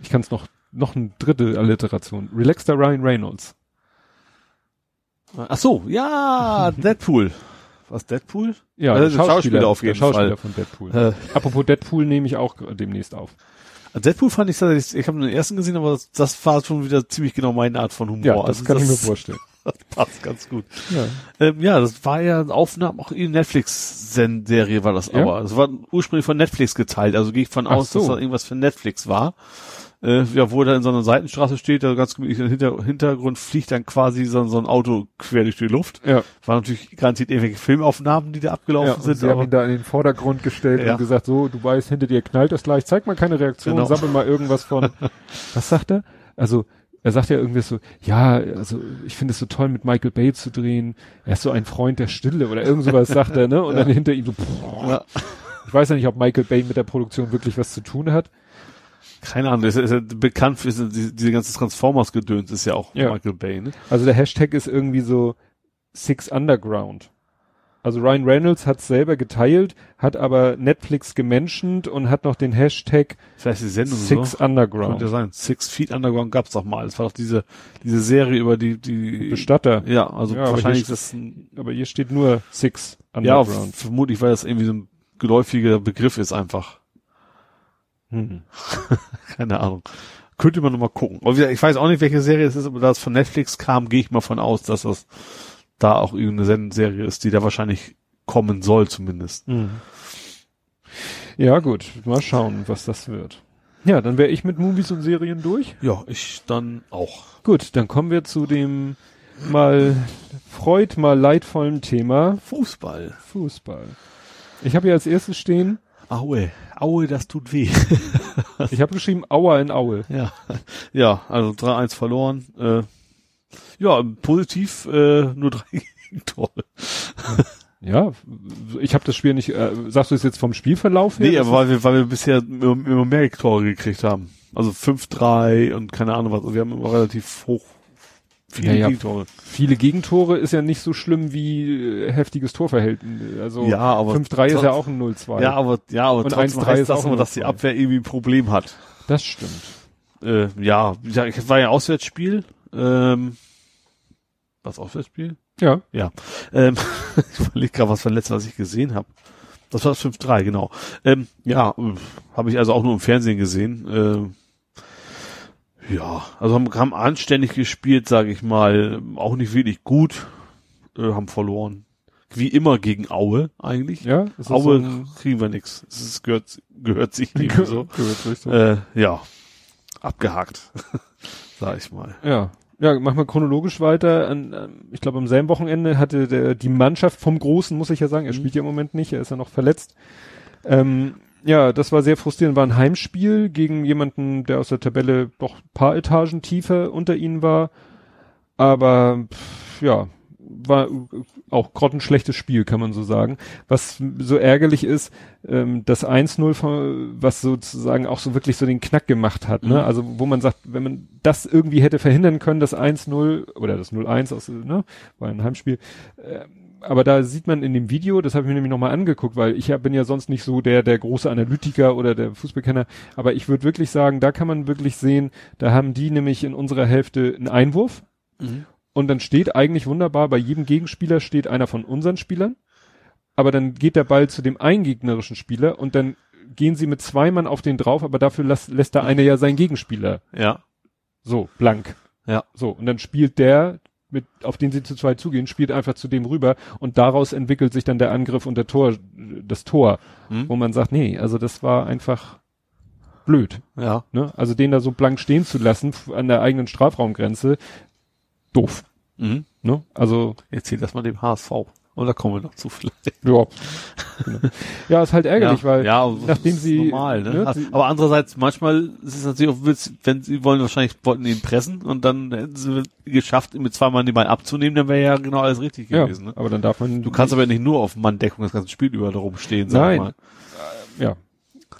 Ich kann es noch, noch eine dritte Alliteration. Relax der Ryan Reynolds. Ach so, ja, Deadpool. Was, Deadpool? Ja, Also der der Schauspieler auf der jeden Schauspieler Fall. von Deadpool. Äh, Apropos Deadpool nehme ich auch demnächst auf. Deadpool fand ich tatsächlich, ich habe den ersten gesehen, aber das, das war schon wieder ziemlich genau meine Art von Humor. Ja, das Also kann ich mir vorstellen. Das passt ganz gut. Ja. Ähm, ja, das war ja Aufnahmen auch in Netflix-Serie war das Ja? aber. Das war ursprünglich von Netflix geteilt, also gehe ich von Ach aus, so. dass da irgendwas für Netflix war. Äh, ja, wo er da in so einer Seitenstraße steht, da ganz gemütlich im Hinter Hintergrund fliegt dann quasi so, so ein Auto quer durch die Luft. Ja. War natürlich garantiert irgendwelche Filmaufnahmen, die da abgelaufen ja und sind. sie haben ihn da in den Vordergrund gestellt Ja. und gesagt, so, du weißt, hinter dir knallt das gleich, zeig mal keine Reaktion, Genau. sammel mal irgendwas von, was sagt er? Also, er sagt ja irgendwie so, ja, also ich finde es so toll, mit Michael Bay zu drehen. Er ist so ein Freund der Stille oder irgend sowas sagt er, ne? Und dann hinter ihm so, boah. Ja. ich weiß ja nicht, ob Michael Bay mit der Produktion wirklich was zu tun hat. Keine Ahnung, ist, ist ja bekannt für diese, diese ganze Transformers-Gedöns ist ja auch Ja. Michael Bay, ne? Also der Hashtag ist irgendwie so Six Underground. Also Ryan Reynolds hat selber geteilt, hat aber Netflix gemenschent und hat noch den Hashtag Vielleicht die Sendung Six so. Underground. Könnte sein. Six Feet Underground gab's doch mal. Das war doch diese, diese Serie über die, die, Bestatter. ja, also Ja, aber wahrscheinlich hier ist das ein, Aber hier steht nur Six ja, Underground. vermutlich, weil das irgendwie so ein geläufiger Begriff ist einfach. Hm. Keine Ahnung. Könnte man noch mal gucken. Ich weiß auch nicht, welche Serie es ist, aber da es von Netflix kam, gehe ich mal von aus, dass das da auch irgendeine Serie ist, die da wahrscheinlich kommen soll zumindest. Mhm. Ja, gut, mal schauen, was das wird. Ja, dann wäre ich mit Movies und Serien durch. Ja, ich dann auch. Gut, dann kommen wir zu dem mal freud, mal leidvollen Thema Fußball. Fußball. Ich habe hier als erstes stehen, Aue, Aue, das tut weh. ich habe geschrieben Aua in Aue. ja, ja, also 3-1 verloren. Äh, ja, positiv äh, nur drei Gegentore. Ja, ich habe das Spiel nicht, äh, sagst du es jetzt vom Spielverlauf her? Nee, aber weil wir, weil wir bisher immer, immer mehr Tore gekriegt haben. Also 5-3 und keine Ahnung was. Also wir haben immer relativ hoch viele Ja, ja. Gegentore. viele Gegentore ist ja nicht so schlimm wie äh, heftiges Torverhältnis. Also Ja, aber 5-3 ist ja auch ein 0-2. Ja, aber ja, aber Und trotzdem 1-3 heißt ist das auch immer, dass die 0-2. Abwehr irgendwie ein Problem hat. Das stimmt. Äh, ja, ich war ja Auswärtsspiel. Ähm, was Auswärtsspiel? Ja. Ja. Ähm, ich überlege gerade, was war das letzte, was ich gesehen habe. Das war das 5-3, genau. Ähm, ja, habe ich also auch nur im Fernsehen gesehen. Ähm, ja, also haben, haben anständig gespielt, sage ich mal. Auch nicht wirklich gut. Äh, haben verloren. Wie immer gegen Aue eigentlich. Ja, Aue so kriegen wir nix. Es gehört, gehört sich nicht so. Gehört sich so. Äh, ja, abgehakt, sag ich mal. Ja. Ja, machen wir chronologisch weiter. An, ähm, ich glaube, am selben Wochenende hatte der, die Mannschaft vom Großen, muss ich ja sagen, er Mhm. spielt ja im Moment nicht, er ist ja noch verletzt. Ähm, ja, das war sehr frustrierend, war ein Heimspiel gegen jemanden, der aus der Tabelle doch paar Etagen tiefer unter ihnen war. Aber pff, ja, war auch grottenschlechtes Spiel, kann man so sagen. Was so ärgerlich ist, ähm, das 1-0, von- was sozusagen auch so wirklich so den Knack gemacht hat. Ne? Mhm. Also wo man sagt, wenn man das irgendwie hätte verhindern können, das 1-0 oder das 0-1 aus, ne, war ein Heimspiel. Äh, aber da sieht man in dem Video, das habe ich mir nämlich nochmal angeguckt, weil ich bin ja sonst nicht so der, der große Analytiker oder der Fußballkenner, aber ich würde wirklich sagen, da kann man wirklich sehen, da haben die nämlich in unserer Hälfte einen Einwurf, und dann steht eigentlich wunderbar, bei jedem Gegenspieler steht einer von unseren Spielern. Aber dann geht der Ball zu dem eingegnerischen Spieler und dann gehen sie mit zwei Mann auf den drauf, aber dafür lässt, lässt der eine ja seinen Gegenspieler Ja, so blank. Ja. So, und dann spielt der, mit, auf den sie zu zweit zugehen, spielt einfach zu dem rüber und daraus entwickelt sich dann der Angriff und der Tor, das Tor, Mhm. wo man sagt, nee, also das war einfach blöd. ja, Ne? Also den da so blank stehen zu lassen an der eigenen Strafraumgrenze, doof. mhm. Ne? Also Erzähl das mal dem HSV. Und da kommen wir noch zu vielleicht. Ja. Ja, ist halt ärgerlich, ja, weil ja, das nachdem ist sie normal, ne? ne, Also, sie- aber andererseits manchmal ist es natürlich auch witzig, wenn sie wollen wahrscheinlich wollten ihn pressen und dann hätten sie geschafft, mit zwei Mann den Ball abzunehmen, dann wäre ja genau alles richtig ja, gewesen. Ne? aber dann darf man Du kannst aber nicht nur auf Manndeckung das ganze Spiel über darum stehen, sag Nein. mal. ja.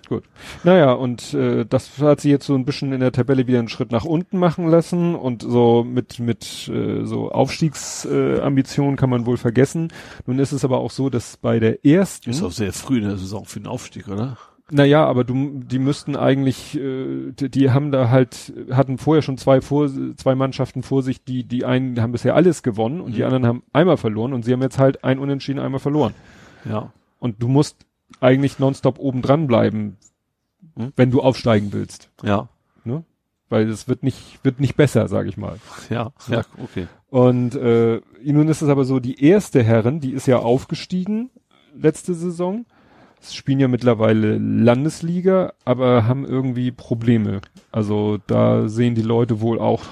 Gut. Naja, und äh, das hat sie jetzt so ein bisschen in der Tabelle wieder einen Schritt nach unten machen lassen und so mit mit äh, so Aufstiegsambitionen äh, kann man wohl vergessen. Nun ist es aber auch so, dass bei der ersten Ist auch sehr früh in der Saison für den Aufstieg, oder? Naja, aber du, die müssten eigentlich, äh, die, die haben da halt, hatten vorher schon zwei vor, zwei Mannschaften vor sich, die, die einen haben bisher alles gewonnen und die Mhm. anderen haben einmal verloren und sie haben jetzt halt ein Unentschieden einmal verloren. Ja. Und du musst eigentlich nonstop oben dran bleiben, Mhm. wenn du aufsteigen willst. Ja. Weil es wird nicht, wird nicht besser, sag ich mal. Ja. Ja, okay. Und äh, nun ist es aber so, die erste Herren, die ist ja aufgestiegen letzte Saison. Es spielen ja mittlerweile Landesliga, aber haben irgendwie Probleme. Also da sehen die Leute wohl auch,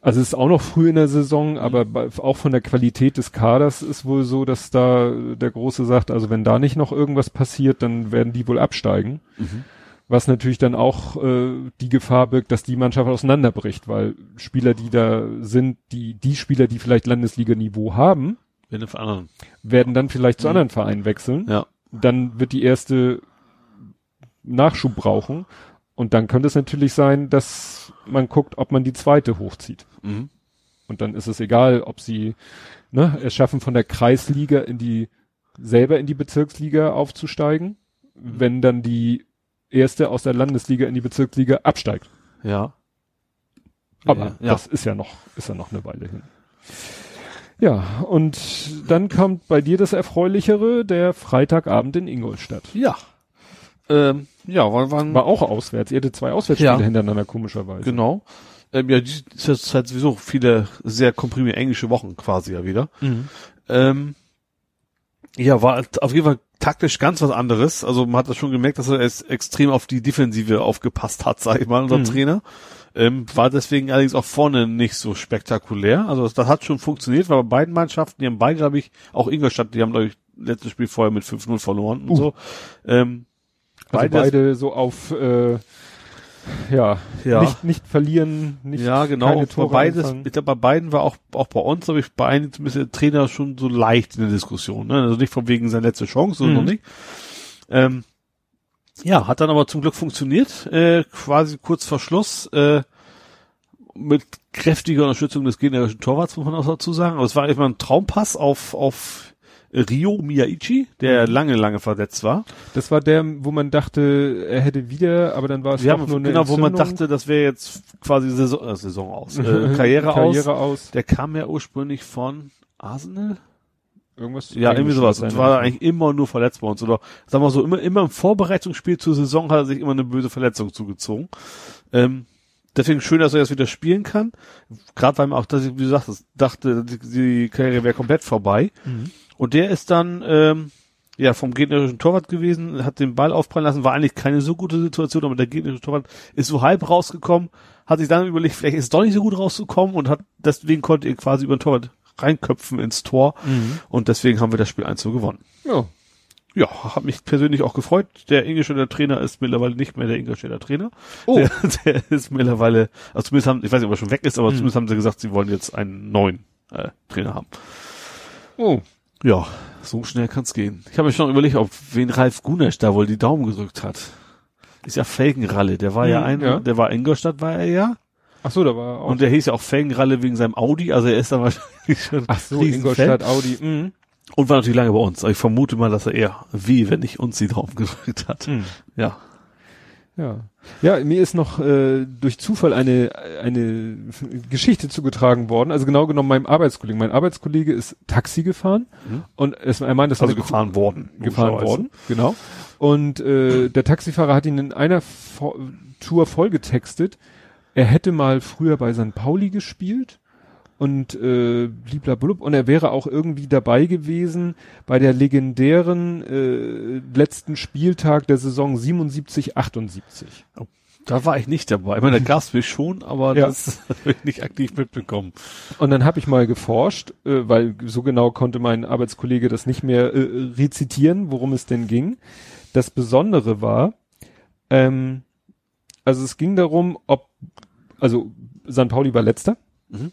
also es ist auch noch früh in der Saison, aber bei, auch von der Qualität des Kaders ist wohl so, dass da der Große sagt, also wenn da nicht noch irgendwas passiert, dann werden die wohl absteigen. Mhm. Was natürlich dann auch äh, die Gefahr birgt, dass die Mannschaft auseinanderbricht, weil Spieler, die da sind, die, die Spieler, die vielleicht Landesliga-Niveau haben, anderen. werden dann vielleicht zu Mhm. anderen Vereinen wechseln. Ja. Dann wird die erste Nachschub brauchen. Und dann könnte es natürlich sein, dass man guckt, ob man die zweite hochzieht. Mhm. Und dann ist es egal, ob sie ne, es schaffen, von der Kreisliga in die selber in die Bezirksliga aufzusteigen, wenn dann die erste aus der Landesliga in die Bezirksliga absteigt. Ja. Aber ja. das ist ja noch, ist ja noch eine Weile hin. Ja, und dann kommt bei dir das Erfreulichere, der Freitagabend in Ingolstadt. Ja. Ähm, ja, waren, waren War auch auswärts. Ihr hattet zwei Auswärtsspiele Ja. hintereinander, komischerweise. genau. Ähm, ja, die ist jetzt halt sowieso viele sehr komprimierte englische Wochen quasi ja wieder. Mhm. Ähm, Ja, war auf jeden Fall taktisch ganz was anderes. Also man hat das schon gemerkt, dass er es extrem auf die Defensive aufgepasst hat, sag ich mal, unser Mhm. Trainer. Ähm, war deswegen allerdings auch vorne nicht so spektakulär. Also das, das hat schon funktioniert, weil bei beiden Mannschaften, die haben beide, glaube ich, auch Ingolstadt, die haben, glaube ich, letztes Spiel vorher mit 5-0 verloren und Uh. so. Ähm, Also beide so auf, äh, ja, Ja. nicht, nicht verlieren, nicht ja, genau. keine beides, ich glaube, bei beiden war auch, auch bei uns, glaube ich, bei einigen zumindest der Trainer schon so leicht in der Diskussion. Ne? Also nicht von wegen seiner letzte Chance, so Mhm. noch nicht. Ähm, ja, hat dann aber zum Glück funktioniert. Äh, quasi kurz vor Schluss, äh, mit kräftiger Unterstützung des gegnerischen Torwarts, muss man auch dazu sagen. Aber es war immer ein Traumpass auf, auf Rio Miyaichi, der Mhm. lange, lange verletzt war. Das war der, wo man dachte, er hätte wieder, aber dann war es haben nur eine genau, wo man dachte, das wäre jetzt quasi Saison, äh, Saison aus, äh, Karriere, aus. Karriere aus. Der kam ja ursprünglich von Arsenal. Irgendwas. Ja, irgendwie sowas. Und war ja. eigentlich immer nur verletzt bei uns. Oder sagen wir so, immer, immer im Vorbereitungsspiel zur Saison hat er sich immer eine böse Verletzung zugezogen. Ähm, deswegen schön, dass er jetzt wieder spielen kann. Gerade weil man auch, dass ich, wie gesagt, dachte, die, die Karriere wäre komplett vorbei. Mhm. Und der ist dann ähm, ja vom gegnerischen Torwart gewesen, hat den Ball aufprallen lassen, war eigentlich keine so gute Situation, aber der gegnerische Torwart ist so halb rausgekommen, hat sich dann überlegt, vielleicht ist es doch nicht so gut rausgekommen und hat deswegen konnte er quasi über den Torwart reinköpfen ins Tor Mhm. und deswegen haben wir das Spiel 1 zu gewonnen. Ja. Ja, hat mich persönlich auch gefreut. Der Ingolstädter Trainer ist mittlerweile nicht mehr der Ingolstädter Trainer. Oh. Der, der ist mittlerweile, also zumindest haben, ich weiß nicht, ob er schon weg ist, aber Mhm. zumindest haben sie gesagt, sie wollen jetzt einen neuen äh, Trainer haben. Oh. Ja, so schnell kann's gehen. Ich habe mir schon überlegt, ob wen Ralf Gunesch da wohl die Daumen gedrückt hat. Ist ja Felgenralle, der war ja Hm, ein, ja. der war Ingolstadt war er ja. Ach so, da war auch. Und der hieß ja auch Felgenralle wegen seinem Audi, also er ist dann wahrscheinlich schon Ach so. Ingolstadt, Audi. Mhm. Und war natürlich lange bei uns. Aber ich vermute mal, dass er eher wie, wenn nicht uns die Daumen gedrückt hat. Mhm. Ja. Ja. Ja, mir ist noch äh, durch Zufall eine eine Geschichte zugetragen worden. Also genau genommen meinem Arbeitskollegen. Mein Arbeitskollege ist Taxi gefahren Mhm. und es, er meint, das war Also gefahren worden. gefahren worden, genau. Und äh, der Taxifahrer hat ihn in einer Vo Tour vollgetextet. Er hätte mal früher bei St. Pauli gespielt und äh, bliblablub und er wäre auch irgendwie dabei gewesen bei der legendären äh, letzten Spieltag der Saison 77 78. Da war ich nicht dabei. Ich meine, da gab's mich schon, aber Ja. das habe ich nicht aktiv mitbekommen. Und dann habe ich mal geforscht, äh, weil so genau konnte mein Arbeitskollege das nicht mehr äh, rezitieren, worum es denn ging. Das Besondere war, ähm, also es ging darum, ob, also St. Pauli war letzter. Mhm.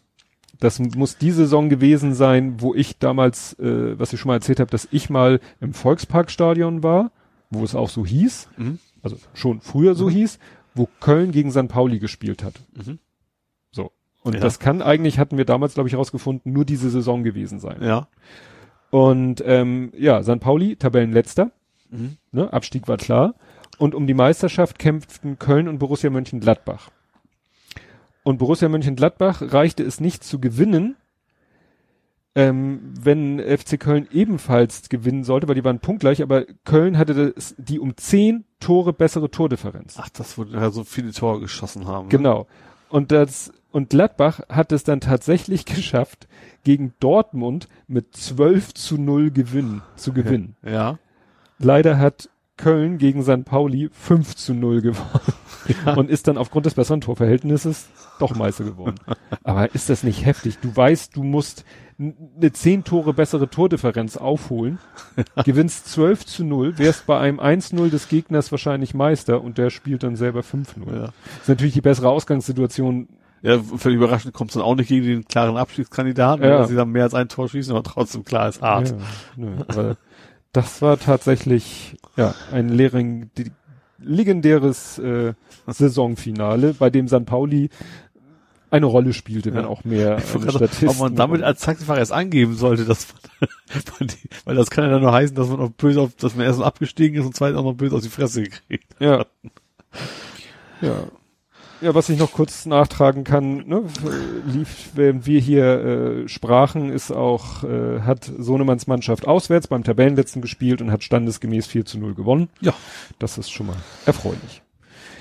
Das muss die Saison gewesen sein, wo ich damals, äh, was ich schon mal erzählt habe, dass ich mal im Volksparkstadion war, wo es auch so hieß, Mhm. also schon früher so hieß, wo Köln gegen St. Pauli gespielt hat. Mhm. So. Und Ja. das kann eigentlich, hatten wir damals, glaube ich, herausgefunden, nur diese Saison gewesen sein. Ja. Und ähm, ja, St. Pauli, Tabellenletzter, Mhm. ne, Abstieg war klar. Und um die Meisterschaft kämpften Köln und Borussia Mönchengladbach. Und Borussia Mönchengladbach reichte es nicht zu gewinnen, ähm, wenn FC Köln ebenfalls gewinnen sollte, weil die waren punktgleich, aber Köln hatte das, die um zehn Tore bessere Tordifferenz. Ach, das wurde ja so viele Tore geschossen haben. ne? Genau. Und das, und Gladbach hat es dann tatsächlich geschafft, gegen Dortmund mit 12 zu 0 Gewinn, zu gewinnen. Ja. Leider hat Köln gegen St. Pauli 5 zu 0 gewonnen und ist dann aufgrund des besseren Torverhältnisses doch Meister geworden. Aber ist das nicht heftig? Du weißt, du musst eine 10 Tore bessere Tordifferenz aufholen, gewinnst 12 zu 0, wärst bei einem 1-0 des Gegners wahrscheinlich Meister und der spielt dann selber 5-0. Ja. Ist natürlich die bessere Ausgangssituation. Ja, völlig überraschend kommt es dann auch nicht gegen den klaren Abstiegskandidaten, Ja. weil sie dann mehr als ein Tor schießen, aber trotzdem klar ist hart. Ja, aber das war tatsächlich ja ein die- legendäres äh, Saisonfinale, bei dem San Pauli eine Rolle spielte, wenn Ja. auch mehr Statisten. Ob man damit als Taxifahrer erst angeben sollte, dass man, weil das kann ja dann nur heißen, dass man auch böse auf, dass man erst abgestiegen ist und zweitens auch noch böse auf die Fresse gekriegt. ja. ja. Ja, was ich noch kurz nachtragen kann, ne, lief, während wir hier äh, sprachen, ist auch, äh, hat Sohnemanns Mannschaft auswärts beim Tabellenletzten gespielt und hat standesgemäß 4 zu 0 gewonnen. Ja. Das ist schon mal erfreulich.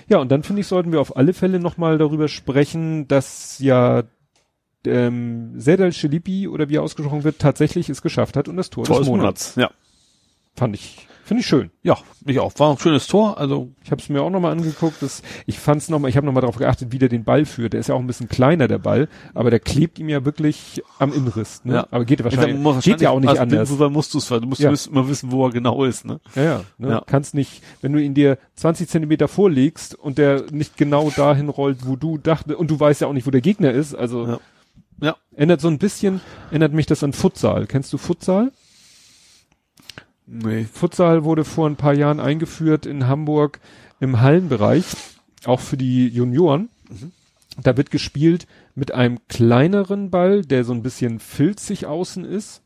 Ja, und dann finde ich, sollten wir auf alle Fälle nochmal darüber sprechen, dass ja ähm, Sedal Schelipi oder wie er ausgesprochen wird, tatsächlich es geschafft hat und das Tor, Tor des des Monats. Monats. Ja. fand ich, finde ich schön. Ja, ich auch. War ein schönes Tor, also Ich habe es mir auch nochmal angeguckt. Das, ich fand es nochmal, ich habe nochmal darauf geachtet, wie der den Ball führt. Der ist ja auch ein bisschen kleiner, der Ball, aber der klebt ihm ja wirklich am Innenriss. Ne? Ja. Aber geht wahrscheinlich, muss geht ja auch nicht als anders. Blindfußball musst du es, du musst Ja. immer wissen, wo er genau ist, ne? Ja, ja, ne? Ja. Kannst nicht, wenn du ihn dir 20 Zentimeter vorlegst und der nicht genau dahin rollt, wo du dachte, und du weißt ja auch nicht, wo der Gegner ist, also Ja. Ja. ändert so ein bisschen, erinnert mich das an Futsal. Kennst du Futsal? Nee. Futsal wurde vor ein paar Jahren eingeführt in Hamburg im Hallenbereich, auch für die Junioren. Da wird gespielt mit einem kleineren Ball, der so ein bisschen filzig außen ist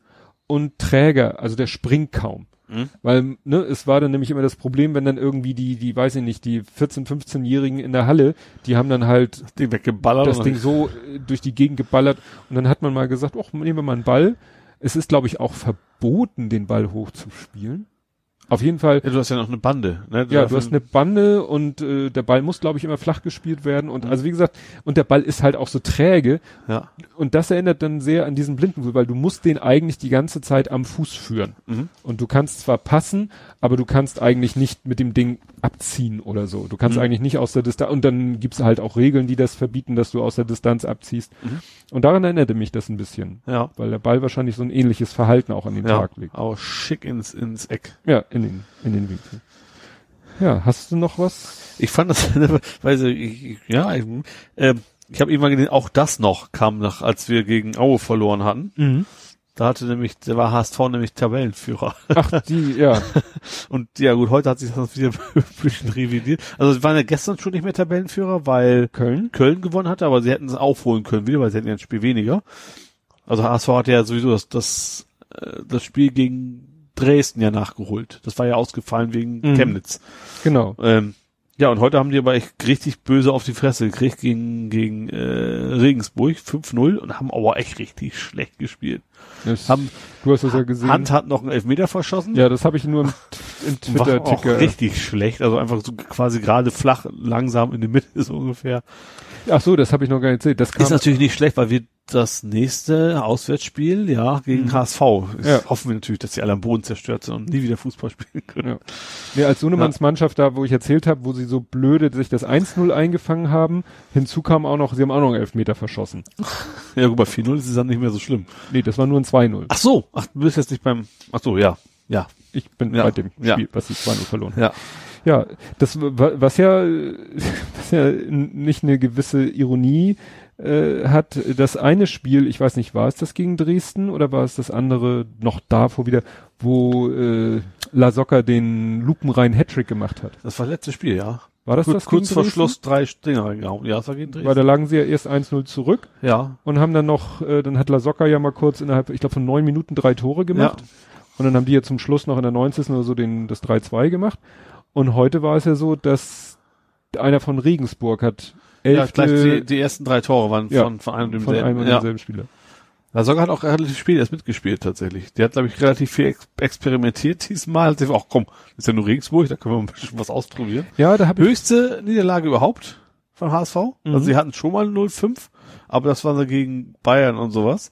und träger, also der springt kaum. Mhm. Weil, ne, es war dann nämlich immer das Problem, wenn dann irgendwie die, die, weiß ich nicht, die 14-, 15-Jährigen in der Halle, die haben dann halt Ding weggeballert. das Ding so äh, durch die Gegend geballert und dann hat man mal gesagt, ach, nehmen wir mal einen Ball. Es ist, glaube ich, auch verboten, den Ball hochzuspielen. Auf jeden Fall, Ja, du hast ja noch eine Bande, ne? ja, du hast eine Bande und äh, der Ball muss, glaube ich, immer flach gespielt werden und also wie gesagt, und der Ball ist halt auch so träge Ja. und das erinnert dann sehr an diesen Blindenfuß, weil du musst den eigentlich die ganze Zeit am Fuß führen. Mhm. Und du kannst zwar passen, aber du kannst eigentlich nicht mit dem Ding abziehen oder so. Du kannst Mhm. eigentlich nicht aus der Distanz, und dann gibt's halt auch Regeln, die das verbieten, dass du aus der Distanz abziehst. Mhm. Und daran erinnerte mich das ein bisschen, Ja. weil der Ball wahrscheinlich so ein ähnliches Verhalten auch an den Ja. Tag legt. Aber schick ins, ins Eck. Ja, in den, in den Winkel. Ja, hast du noch was? Ich fand das, weil ich, ja, ich, ähm, ich habe irgendwann gesehen, auch das noch kam nach, als wir gegen Aue verloren hatten. Da hatte nämlich, der war HSV nämlich Tabellenführer. Ach, die, ja. Und ja gut, heute hat sich das wieder ein bisschen revidiert. Also sie waren ja gestern schon nicht mehr Tabellenführer, weil Köln? Köln gewonnen hatte, aber sie hätten es aufholen können wieder, weil sie hätten ja ein Spiel weniger. Also HSV hat ja sowieso das, das, äh, das Spiel gegen Dresden ja nachgeholt. Das war ja ausgefallen wegen Mhm. Chemnitz. Genau. Ähm, ja, und heute haben die aber echt richtig böse auf die Fresse gekriegt gegen, gegen äh, Regensburg 5-0 und haben aber echt richtig schlecht gespielt. Das, Haben, du hast das ja gesehen. Hand hat noch einen Elfmeter verschossen. ja, das habe ich nur im, im Twitter-Ticker. richtig schlecht. Also einfach so quasi gerade flach, langsam in der Mitte so ungefähr. Ach so, das habe ich noch gar nicht erzählt. Das kam, Ist natürlich nicht schlecht, weil wir das nächste Auswärtsspiel, ja, gegen HSV. Mhm. Ja. Hoffen wir natürlich, dass sie alle am Boden zerstört sind und nie wieder Fußball spielen können. Ja. Nee, als Sohnemanns Mannschaft da, wo ich erzählt habe, wo sie so blöde sich das 1-0 eingefangen haben, hinzu kam auch noch, sie haben auch noch einen Elfmeter verschossen. Ja, gut, bei 4-0 ist es dann nicht mehr so schlimm. Nee, das war nur ein 2-0. Ach so, ach, du bist jetzt nicht beim, ach so, ja, ja, Ich bin Ja, bei dem ja. Spiel, was sie 2-0 verloren haben. ja. Ja, das, wa- was ja, was ja nicht eine gewisse Ironie äh, hat, das eine Spiel, ich weiß nicht, war es das gegen Dresden oder war es das andere noch davor wieder, wo äh, La Socca den lupenreinen Hattrick gemacht hat? Das war das letzte Spiel, ja. War das Kurz, das kurz vor? Schluss drei Dinger reingehauen. Ja, das war gegen Dresden. Weil da lagen sie ja erst 1-0 zurück ja, und haben dann noch, äh, dann hat La Socca ja mal kurz innerhalb, ich glaube von neun Minuten drei Tore gemacht. Und dann haben die ja zum Schluss noch in der 90. oder so den, das 3-2 gemacht. Und heute war es ja so, dass einer von Regensburg hat ja, elf gleich die, die ersten drei Tore waren Ja, von, von einem und von einem demselben. und Ja. demselben Spieler. La Soga hat auch relativ spät erst mitgespielt tatsächlich. Der hat, glaube ich, relativ viel ex experimentiert diesmal. Hat sich auch, komm, ist ja nur Regensburg, da können wir ein bisschen was ausprobieren. Ja, da habe ich, Höchste Niederlage überhaupt von HSV. Mhm. Also sie hatten schon mal 0-5, aber das war so gegen Bayern und sowas.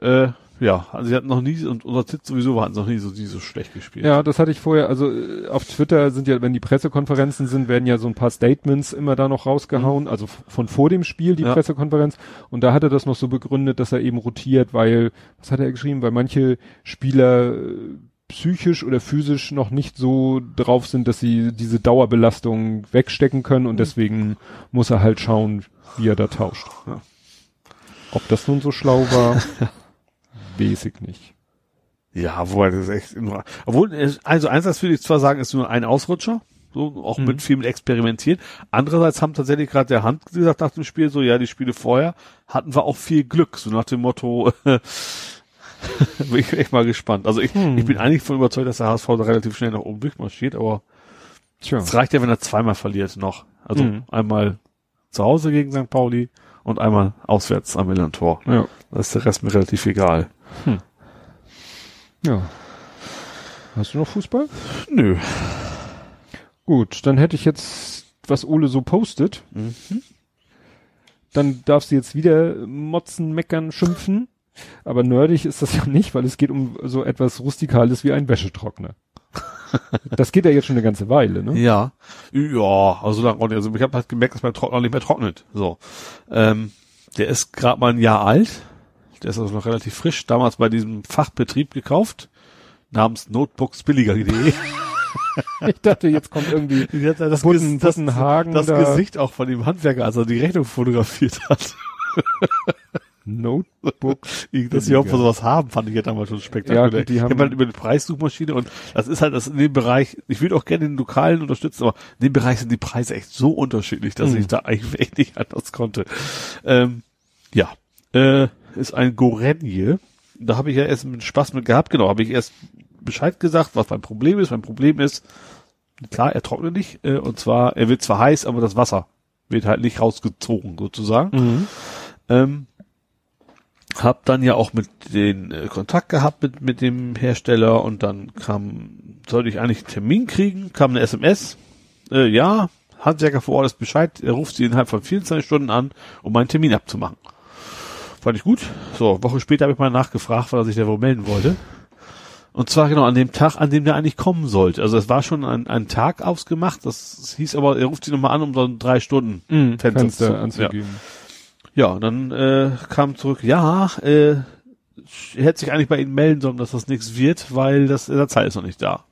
Äh, ja, also sie hatten noch nie, und unser Tipp sowieso sie noch nie so, nie so schlecht gespielt. ja, das hatte ich vorher, also äh, auf Twitter sind ja, wenn die Pressekonferenzen sind, werden ja so ein paar Statements immer da noch rausgehauen, also f- von vor dem Spiel, die Mhm. Ja. Pressekonferenz. Und da hat er das noch so begründet, dass er eben rotiert, weil, was hat er geschrieben, weil manche Spieler äh, psychisch oder physisch noch nicht so drauf sind, dass sie diese Dauerbelastung wegstecken können Mhm. und deswegen muss er halt schauen, wie er da tauscht. Ja. Ob das nun so schlau war, ich nicht. Ja, wobei das ist echt nur, obwohl, also einerseits würde ich zwar sagen, ist nur ein Ausrutscher, so auch Mhm. mit viel mit experimentieren. Andererseits haben tatsächlich gerade der Hand gesagt nach dem Spiel so, ja, die Spiele vorher hatten wir auch viel Glück, so nach dem Motto, bin ich echt mal gespannt. Also ich, Hm. ich bin eigentlich von überzeugt, dass der HSV da relativ schnell nach oben durchmarschiert, aber Tja. es reicht ja, wenn er zweimal verliert noch. Also Mhm. einmal zu Hause gegen St. Pauli und einmal auswärts am Millantor. Ja. Da ist der Rest mir relativ egal. Ja. Hast du noch Fußball? Nö. Gut, dann hätte ich jetzt, was Ole so postet. Mhm. Dann darfst du jetzt wieder motzen, meckern, schimpfen. Aber nerdig ist das ja nicht, weil es geht um so etwas Rustikales wie ein Wäschetrockner. das geht ja jetzt schon eine ganze Weile, ne? Ja. Ja, also lang auch nicht. Also ich habe halt gemerkt, dass mein Trockner nicht mehr trocknet. So. Ähm, der ist gerade mal ein Jahr alt. Der ist also noch relativ frisch. Damals bei diesem Fachbetrieb gekauft. Namens notebooksbilliger.de. Ich dachte, jetzt kommt irgendwie das, das, Butten, das, Buttenhagen das da. Gesicht auch von dem Handwerker, als er die Rechnung fotografiert hat. Notebook. Dass sie auch für sowas haben, fand ich ja damals schon spektakulär. Ja, die ich haben- habe halt über die Preissuchmaschine und das ist halt das in dem Bereich, ich würde auch gerne den Lokalen unterstützen, aber in dem Bereich sind die Preise echt so unterschiedlich, dass Mhm. ich da eigentlich echt nicht anders konnte. Ähm, ja, äh, ist ein Gorenje. Da habe ich ja erst einen Spaß mit gehabt, genau, habe ich erst Bescheid gesagt, was mein Problem ist. Mein Problem ist, klar, er trocknet nicht, äh, und zwar, er wird zwar heiß, aber das Wasser wird halt nicht rausgezogen, sozusagen. Mhm. Ähm, hab dann ja auch mit den äh, Kontakt gehabt mit, mit dem Hersteller und dann kam, sollte ich eigentlich einen Termin kriegen, kam eine SMS, äh, ja, Handwerker vor Ort ist Bescheid, er ruft sie innerhalb von 24 Stunden an, um einen Termin abzumachen. Fand ich gut. So, eine Woche später habe ich mal nachgefragt, weil er sich da wohl melden wollte. Und zwar genau an dem Tag, an dem der eigentlich kommen sollte. Also es war schon ein, ein Tag ausgemacht, das hieß aber, er ruft sie nochmal an, um so ein drei Stunden Mhm. Fenster Fenster, zu- anzugeben. ja, dann äh, kam zurück, ja, äh, er hätte sich eigentlich bei Ihnen melden sollen, dass das nichts wird, weil das Ersatzteil ist noch nicht da.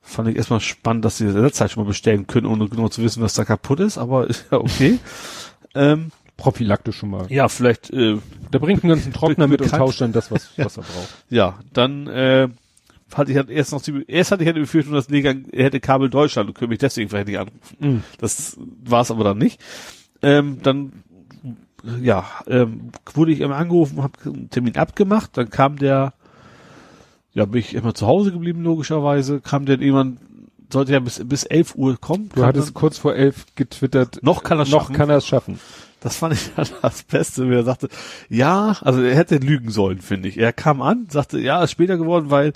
Fand ich erstmal spannend, dass sie das Ersatzteil schon mal bestellen können, ohne genau zu wissen, was da kaputt ist, aber ist ja okay. ähm, Prophylaktisch schon mal. ja, vielleicht, äh, Der bringt einen ganzen Trockner mit und tauscht dann das, was, was er braucht. ja, dann äh, hatte ich halt erst noch die, erst hatte ich halt die Befürchtung, dass er hätte Kabel Deutschland und könnte mich deswegen vielleicht nicht anrufen. Mhm. Das war es aber dann nicht. Ähm, dann ja, ähm, wurde ich immer angerufen, habe einen Termin abgemacht, dann kam der, ja, bin ich immer zu Hause geblieben, logischerweise, kam der jemand, sollte ja bis, bis 11 Uhr kommen. Du hattest dann, kurz vor elf getwittert, noch kann er noch schaffen. kann er es schaffen. Das fand ich dann das Beste, wie er sagte, ja, also er hätte lügen sollen, finde ich. Er kam an, sagte, ja, ist später geworden, weil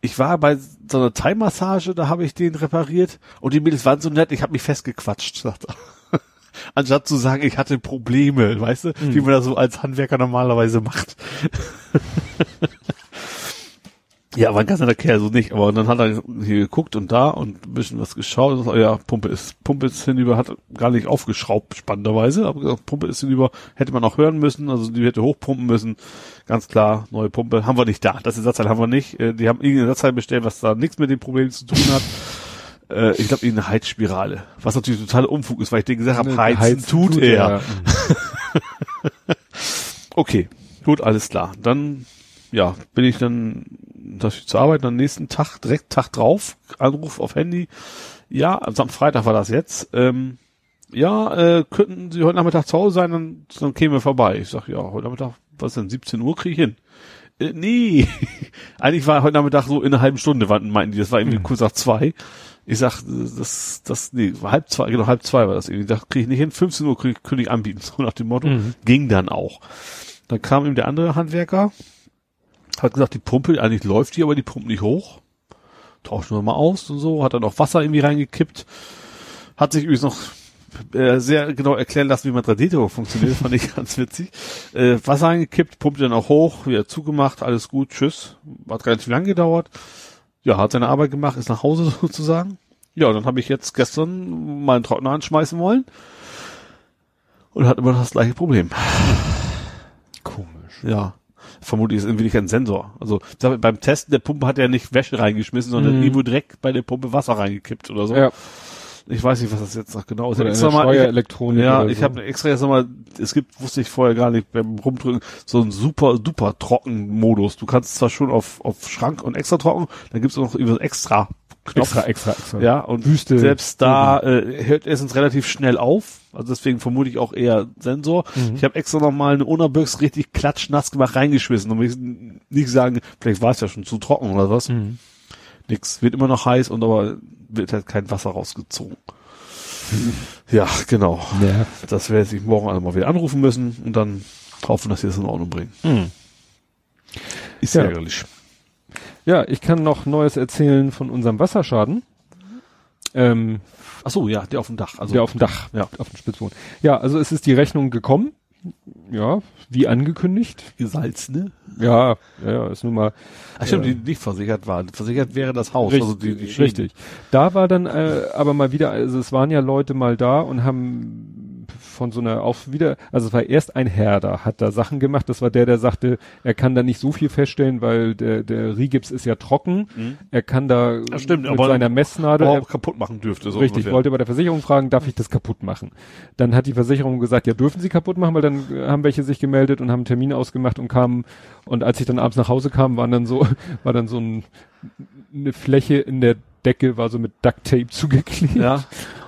ich war bei so einer Thai-Massage, da habe ich den repariert und die Mädels waren so nett, ich habe mich festgequatscht, sagt er. Anstatt zu sagen, ich hatte Probleme, weißt du, wie man das so als Handwerker normalerweise macht. ja, war ein ganz netter Kerl, so nicht, aber dann hat er hier geguckt und da und ein bisschen was geschaut und sagt, ja, Pumpe ist, Pumpe ist hinüber, hat gar nicht aufgeschraubt, spannenderweise, aber gesagt, Pumpe ist hinüber, hätte man auch hören müssen, also die hätte hochpumpen müssen, ganz klar, neue Pumpe, haben wir nicht da, das Ersatzteil haben wir nicht, Äh, die haben irgendein Ersatzteil bestellt, was da nichts mit dem Problem zu tun hat, äh, ich glaube, irgendeine Heizspirale, was natürlich total Unfug ist, weil ich denen gesagt habe, heizen, Heizen tut, er. Mhm. Okay, gut, alles klar. Dann, ja, bin ich dann dass zur Arbeit am nächsten Tag, direkt Tag drauf, Anruf auf Handy. Ja, also am Freitag war das jetzt. Ähm, ja, äh, könnten Sie heute Nachmittag zu Hause sein, dann, dann kämen wir vorbei. Ich sag, ja, heute Nachmittag, was denn, 17 Uhr kriege ich hin. Äh, nee, eigentlich war heute Nachmittag so in einer halben Stunde, meinten die, das war irgendwie kurz nach zwei. Ich sag, das, das, nee, halb zwei, genau halb zwei war das irgendwie. Da kriege ich nicht hin, 15 Uhr krieg, könnte ich anbieten, so nach dem Motto. Mhm. Ging dann auch. Dann kam ihm der andere Handwerker, hat gesagt, die Pumpe, eigentlich läuft die, aber die pumpt nicht hoch. Tauschen wir mal aus und so, hat dann auch Wasser irgendwie reingekippt. Hat sich übrigens noch äh, sehr genau erklären lassen, wie man 3D-Druck funktioniert, fand ich ganz witzig. Äh, Wasser reingekippt, pumpt dann auch hoch, wieder zugemacht, alles gut, tschüss. Hat relativ lang gedauert. Ja, hat seine Arbeit gemacht, ist nach Hause sozusagen. Ja, dann habe ich jetzt gestern meinen Trockner anschmeißen wollen und hat immer noch das gleiche Problem. Komisch. Ja. Vermutlich ist irgendwie nicht ein Sensor. Also beim Testen der Pumpe hat er nicht Wäsche reingeschmissen, sondern Mhm. irgendwo direkt bei der Pumpe Wasser reingekippt oder so. Ja, Ich weiß nicht, was das jetzt noch genau ist. oder sag mal, Steuerelektronik. ja, oder ich so. habe extra jetzt nochmal, es gibt, wusste ich vorher gar nicht, beim Rumdrücken, so einen super, super trocken Modus. Du kannst zwar schon auf, auf Schrank und extra trocken, dann gibt's auch noch über extra Knopf. extra, extra, extra. Ja, und Wüste. selbst da äh, hört erstens relativ schnell auf. Also deswegen vermute ich auch eher Sensor. Mhm. Ich habe extra noch mal eine Unabüchs richtig klatschnass gemacht reingeschmissen, um nicht sagen, vielleicht war es ja schon zu trocken oder was. Mhm. Nix, wird immer noch heiß und aber wird halt kein Wasser rausgezogen. Ja, genau. Ja. Das werde ich morgen also mal wieder anrufen müssen und dann hoffen, dass sie das in Ordnung bringen. Mhm. Ist Ja. ärgerlich. Ja, ich kann noch Neues erzählen von unserem Wasserschaden. Ähm, Ach so, ja, der auf dem Dach. Also der auf dem Dach, ja. auf dem Spitzboden. Ja, also es ist die Rechnung gekommen. ja, wie angekündigt. Gesalzene? Ja, ja, ja, ist nun mal Ach stimmt, Äh, die nicht versichert waren. Versichert wäre das Haus. Richtig, also die, die richtig. Da war dann äh, aber mal wieder, also es waren ja Leute mal da und haben von so einer auf wieder, also es war erst ein Herr da, hat da Sachen gemacht. Das war der, der sagte, er kann da nicht so viel feststellen, weil der der Rigips ist ja trocken. Mhm. Er kann da Ja, stimmt, mit seiner Messnadel, er, auch kaputt machen dürfte. So richtig, ungefähr. wollte bei der Versicherung fragen, darf ich das kaputt machen? Dann hat die Versicherung gesagt, ja dürfen Sie kaputt machen, weil dann äh, haben welche sich gemeldet und haben einen Termin ausgemacht und kamen und als ich dann abends nach Hause kam, waren dann so war dann so ein, eine Fläche in der Decke war so mit Duct Tape zugeklebt. Ja.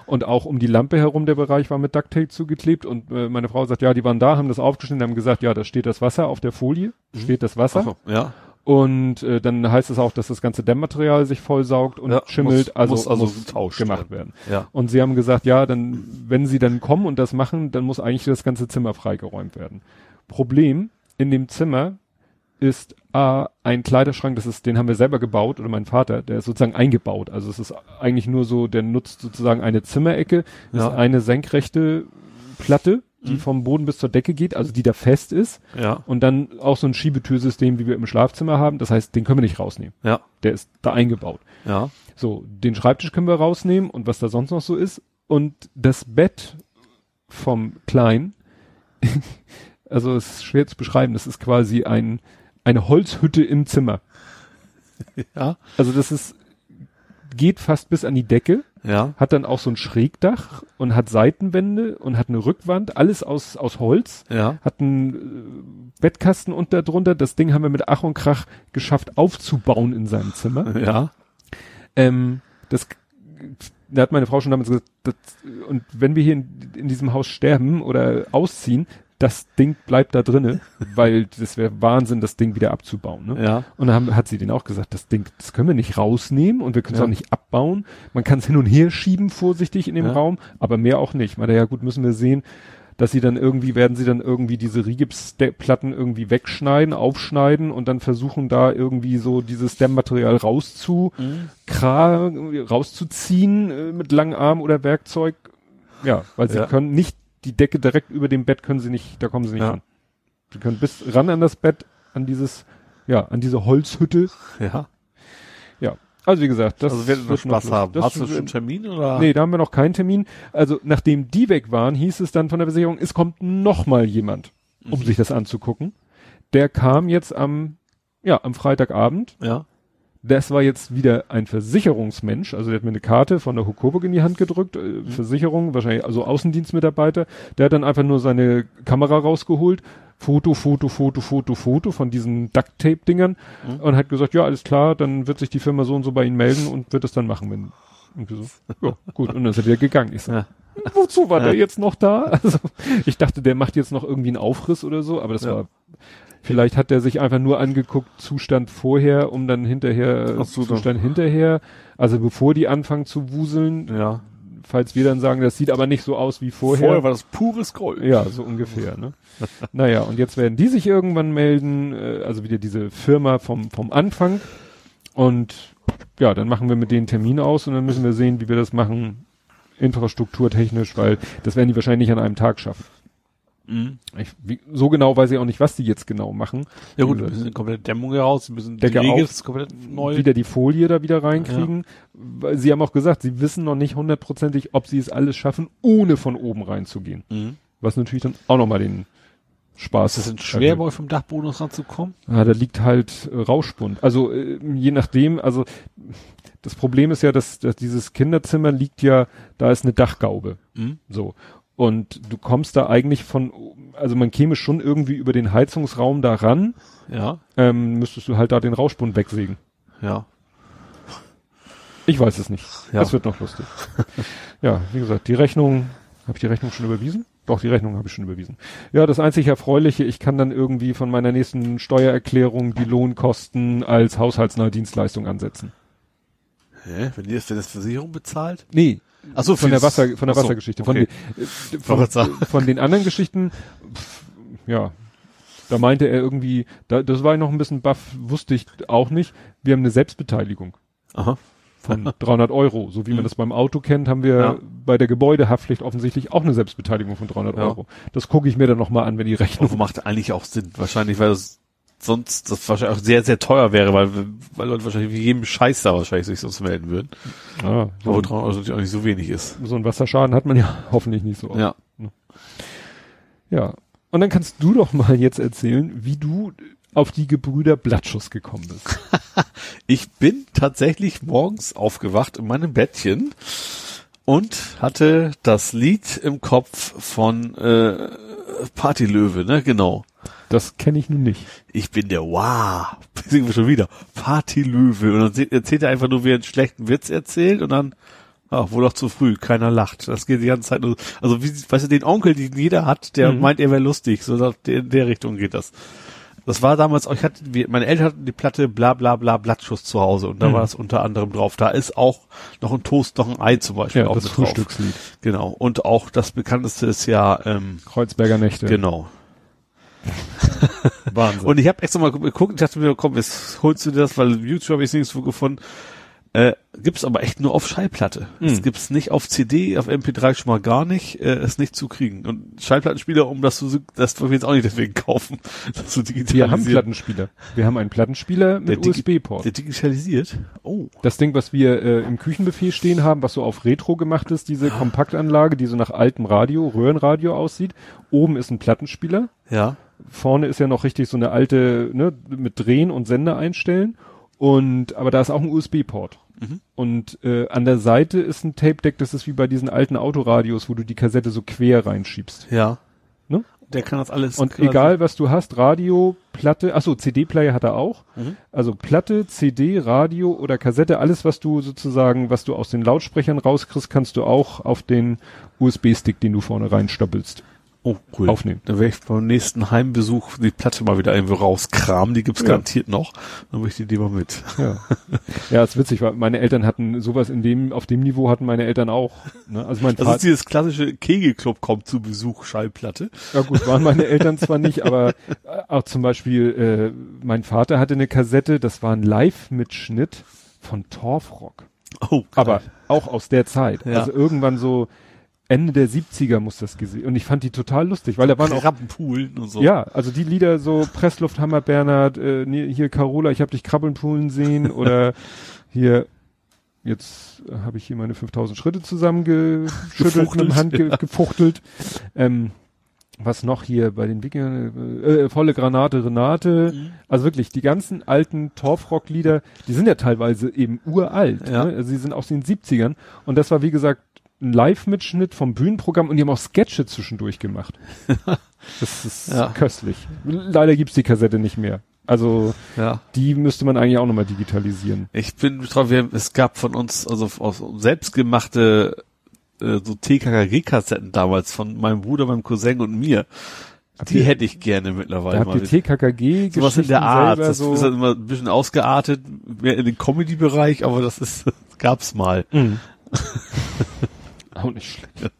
Und auch um die Lampe herum der Bereich war mit Duct Tape zugeklebt. Und äh, meine Frau sagt, ja, die waren da, haben das aufgeschnitten, haben gesagt, ja, da steht das Wasser auf der Folie, steht das Wasser. So, ja. Und äh, dann heißt es auch, dass das ganze Dämmmaterial sich vollsaugt und Ja, schimmelt, muss- also muss also muss gemacht werden. Ja. Und sie haben gesagt, ja, dann, wenn sie dann kommen und das machen, dann muss eigentlich das ganze Zimmer freigeräumt werden. Problem in dem Zimmer ist A, ein Kleiderschrank, das ist, den haben wir selber gebaut, oder mein Vater, der ist sozusagen eingebaut. Also es ist eigentlich nur so, der nutzt sozusagen eine Zimmerecke, Ja. ist eine senkrechte Platte, die Mhm. vom Boden bis zur Decke geht, also die da fest ist. Ja. Und dann auch so ein Schiebetürsystem, wie wir im Schlafzimmer haben. Das heißt, den können wir nicht rausnehmen. Ja. Der ist da eingebaut. Ja. So, den Schreibtisch können wir rausnehmen und was da sonst noch so ist. Und das Bett vom Kleinen, also es ist schwer zu beschreiben, das ist quasi ein, eine Holzhütte im Zimmer. Ja. Also das ist, geht fast bis an die Decke, Ja. hat dann auch so ein Schrägdach und hat Seitenwände und hat eine Rückwand, alles aus, aus Holz Ja. hat einen äh, Bettkasten unter drunter. Das Ding haben wir mit Ach und Krach geschafft aufzubauen in seinem Zimmer. Ja. Ähm, das, da hat meine Frau schon damals gesagt, das, und wenn wir hier in, in diesem Haus sterben oder ausziehen, das Ding bleibt da drinne, weil das wäre Wahnsinn, das Ding wieder abzubauen. Ne? Ja. Und dann haben, hat sie denen auch gesagt, das Ding, das können wir nicht rausnehmen und wir können es Ja. auch nicht abbauen. Man kann es hin und her schieben, vorsichtig in dem Ja. Raum, aber mehr auch nicht. Meinte, ja gut, müssen wir sehen, dass sie dann irgendwie, werden sie dann irgendwie diese Rigipsplatten irgendwie wegschneiden, aufschneiden und dann versuchen da irgendwie so dieses Dämmmaterial rauszu, Mhm. rauszuziehen äh, mit langen Arm oder Werkzeug. Ja, weil sie können nicht die Decke direkt über dem Bett können sie nicht, da kommen sie nicht Ja. ran. Sie können bis ran an das Bett, an dieses, ja, an diese Holzhütte. Ja. Ja. Also wie gesagt, das also wird Spaß noch- haben. Das Hast du schon einen Termin oder? Nee, da haben wir noch keinen Termin. Also nachdem die weg waren, hieß es dann von der Versicherung, es kommt noch mal jemand, um Mhm. sich das anzugucken. Der kam jetzt am, ja, am Freitagabend. Ja. Das war jetzt wieder ein Versicherungsmensch, also der hat mir eine Karte von der Hukoburg in die Hand gedrückt, äh, Mhm. Versicherung, wahrscheinlich also Außendienstmitarbeiter, der hat dann einfach nur seine Kamera rausgeholt, Foto, Foto, Foto, Foto, Foto von diesen Duct-Tape-Dingern Mhm. und hat gesagt, ja, alles klar, dann wird sich die Firma so und so bei Ihnen melden und wird es dann machen, wenn, und so, ja, gut, und dann ist er wieder gegangen. Ich so, Ja. wozu war der jetzt noch da? Also, ich dachte, der macht jetzt noch irgendwie einen Aufriss oder so, aber das Ja. war, vielleicht hat der sich einfach nur angeguckt, Zustand vorher, um dann hinterher, so, dann- Zustand hinterher, also bevor die anfangen zu wuseln, Ja. falls wir dann sagen, das sieht aber nicht so aus wie vorher. Vorher war das pures Gold. Ja, so ungefähr, ne? naja, und jetzt werden die sich irgendwann melden, äh, also wieder diese Firma vom, vom Anfang. Und ja, dann machen wir mit denen Termin aus und dann müssen wir sehen, wie wir das machen, infrastrukturtechnisch, weil das werden die wahrscheinlich nicht an einem Tag schaffen. Mhm. Ich, wie, so genau weiß ich auch nicht, was die jetzt genau machen. Ja gut, Wie wir gesagt, müssen komplett Dämmung heraus, wir müssen Decke die auf, komplett neu. wieder die Folie da wieder reinkriegen. Weil sie haben auch gesagt, sie wissen noch nicht hundertprozentig, ob sie es alles schaffen, ohne von oben reinzugehen. Mhm. Was natürlich dann auch nochmal den Spaß. Ist es denn schwer, bei euch vom Dachboden aus ranzukommen? Ja, da liegt halt äh, Rauschbund. Also äh, je nachdem, also das Problem ist ja, dass, dass dieses Kinderzimmer liegt ja, da ist eine Dachgaube. Mhm. So. Und du kommst da eigentlich von, also man käme schon irgendwie über den Heizungsraum da ran, Ja. ähm, müsstest du halt da den Rauschbund wegsägen. Ja. Ich weiß es nicht. Ja. Das wird noch lustig. ja, wie gesagt, die Rechnung, habe ich die Rechnung schon überwiesen? Doch, die Rechnung habe ich schon überwiesen. Ja, das einzig Erfreuliche, ich kann dann irgendwie von meiner nächsten Steuererklärung die Lohnkosten als haushaltsnahe Dienstleistung ansetzen. Hä? Wenn die das, wenn das Versicherung bezahlt? Nee. Ach so, von der Wasser, von der so, Wassergeschichte. Von, okay. den, äh, von, Wollte sagen. von den anderen Geschichten, pff, ja, da meinte er irgendwie, da, das war ich noch ein bisschen baff, wusste ich auch nicht. Wir haben eine Selbstbeteiligung. Aha. von 300 Euro. So wie man Mhm. das beim Auto kennt, haben wir Ja. bei der Gebäudehaftpflicht offensichtlich auch eine Selbstbeteiligung von 300 Ja. Euro. Das gucke ich mir dann nochmal an, wenn die Rechnung Und macht eigentlich auch Sinn. Wahrscheinlich, weil das sonst das wahrscheinlich auch sehr, sehr teuer wäre, weil, weil Leute wahrscheinlich wie jedem Scheiß da wahrscheinlich sich sonst melden würden. Ah, so, Wo ein, 300 Euro natürlich auch nicht so wenig ist. so ein Wasserschaden hat man ja hoffentlich nicht so oft. Ja. Ja. Und dann kannst du doch mal jetzt erzählen, wie du auf die Gebrüder Blattschuss gekommen bist. Ich bin tatsächlich morgens aufgewacht in meinem Bettchen und hatte das Lied im Kopf von äh, Partylöwe, ne? Genau. Das kenne ich nun nicht. Ich bin der Wow. Singen wir schon wieder. Partylöwe. Und dann erzählt er einfach nur, wie er einen schlechten Witz erzählt und dann, ach, wohl doch zu früh, keiner lacht. Das geht die ganze Zeit nur, also wie, weißt du, den Onkel, den jeder hat, der Mhm. meint, er wäre lustig. So in der Richtung geht das. Das war damals, ich hatte, wir- meine Eltern hatten die Platte bla bla bla Blattschuss zu Hause und da Mhm. war es unter anderem drauf. Da ist auch noch ein Toast, noch ein Ei zum Beispiel Ja, auch das mit drauf. Frühstückslied. Genau. Und auch das bekannteste ist ja, ähm, Kreuzberger Nächte. genau. Wahnsinn. Und ich habe extra mal geguckt, ich dachte mir, komm, jetzt holst du dir das, weil YouTube habe ich nirgendwo gefunden. Äh, gibt's aber echt nur auf Schallplatte. Hm. Es gibt's nicht auf CD, auf MP3 schon mal gar nicht, äh, ist nicht zu kriegen. Und Schallplattenspieler, um das zu, das wollen wir jetzt auch nicht deswegen kaufen. Das zu wir haben digitalisieren. Plattenspieler. Wir haben einen Plattenspieler mit USB-Port. Der digitalisiert? Oh. Das Ding, was wir äh, im Küchenbuffet stehen haben, was so auf Retro gemacht ist, diese Kompaktanlage, die so nach altem Radio, Röhrenradio aussieht. Oben ist ein Plattenspieler. Ja. Vorne ist ja noch richtig so eine alte, ne, mit Drehen und Sender einstellen. Und, aber da ist auch ein USB-Port. Mhm. Und äh, an der Seite ist ein Tape-Deck, das ist wie bei diesen alten Autoradios, wo du die Kassette so quer reinschiebst. Ja. Ne? Der kann das alles. Und egal, was du hast, Radio, Platte, achso, CD-Player hat er auch. Mhm. Also Platte, CD, Radio oder Kassette, alles, was du sozusagen, was du aus den Lautsprechern rauskriegst, kannst du auch auf den USB-Stick, den du vorne reinstoppelst, Oh, cool. aufnehmen. Dann werde ich beim nächsten Heimbesuch die Platte mal wieder irgendwo rauskramen. Die gibt's Ja. garantiert noch. Dann möchte ich die mal mit. Ja. ja, ist witzig, weil meine Eltern hatten sowas in dem, auf dem Niveau hatten meine Eltern auch. Ne? Also mein Das ist Vater, dieses klassische Kegelclub kommt zu Besuch Schallplatte. ja gut, waren meine Eltern zwar nicht, aber äh, auch zum Beispiel, äh, mein Vater hatte eine Kassette, das war ein Live-Mitschnitt von Torfrock. Oh, Aber auch aus der Zeit. Ja. Also irgendwann so Ende der 70er muss das gesehen. Und ich fand die total lustig, weil da waren auch Krabbenpoolen und so. Ja, also die Lieder so Presslufthammer Bernhard, äh, hier Carola, ich hab dich krabbeln sehen oder hier jetzt habe ich hier meine 5000 Schritte zusammengeschüttelt mit dem Hand ge gefuchtelt. Ähm, was noch hier bei den Wikingern, äh, äh, volle Granate Renate, Mhm. also wirklich die ganzen alten Torfrock-Lieder, die sind ja teilweise eben uralt, Ja. ne? also sie sind aus den 70ern und das war wie gesagt ein Live-Mitschnitt vom Bühnenprogramm und die haben auch Sketche zwischendurch gemacht. Das ist Ja. köstlich. Leider gibt's die Kassette nicht mehr. Also ja. die müsste man eigentlich auch nochmal digitalisieren. Ich bin drauf, wir, es gab von uns, also aus selbstgemachte äh, so TKKG-Kassetten damals von meinem Bruder, meinem Cousin und mir. Habt Die ihr- hätte ich gerne Da mittlerweile habt mal. ihr wieder. TKKG Sowas in der Art. Das so. ist dann immer ein bisschen ausgeartet, mehr in den Comedy-Bereich, aber das ist, gab's mal. Mhm. auch nicht schlecht.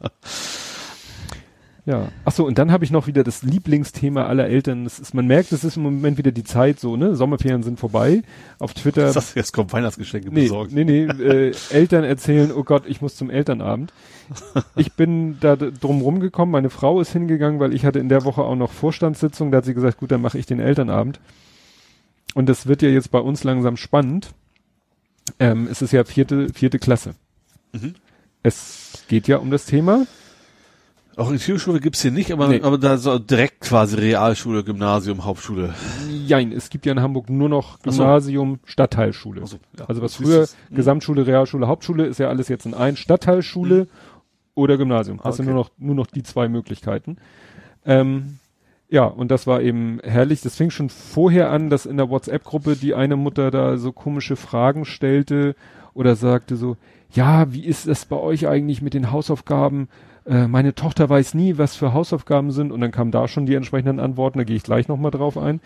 Ja. Ach so, und dann habe ich noch wieder das Lieblingsthema aller Eltern. Das ist, man merkt, es ist im Moment wieder die Zeit so, ne? Sommerferien sind vorbei. Auf Twitter. Das, jetzt kommt Weihnachtsgeschenke Nee, besorgt. nee, nee, äh, Eltern erzählen, oh Gott, ich muss zum Elternabend. Ich bin da drum rumgekommen, meine Frau ist hingegangen, weil ich hatte in der Woche auch noch Vorstandssitzung, da hat sie gesagt, gut, dann mache ich den Elternabend. Und das wird ja jetzt bei uns langsam spannend. Ähm, es ist ja vierte, vierte Klasse. Mhm. Es geht ja um das Thema. Auch in Schule gibt's hier nicht, aber, Nee. aber da so direkt quasi Realschule, Gymnasium, Hauptschule. Jein, es gibt ja in Hamburg nur noch Ach so. Gymnasium, Stadtteilschule. So, ja. Also was früher ist- mhm. Gesamtschule, Realschule, Hauptschule ist ja alles jetzt in ein Stadtteilschule oder Gymnasium. Hast du Mhm. Okay. nur noch nur noch die zwei Möglichkeiten. Ähm, ja, und das war eben herrlich. Das fing schon vorher an, dass in der WhatsApp-Gruppe die eine Mutter da so komische Fragen stellte oder sagte so, ja, wie ist es bei euch eigentlich mit den Hausaufgaben? Äh, meine Tochter weiß nie, was für Hausaufgaben sind. Und dann kamen da schon die entsprechenden Antworten, da gehe ich gleich nochmal drauf ein.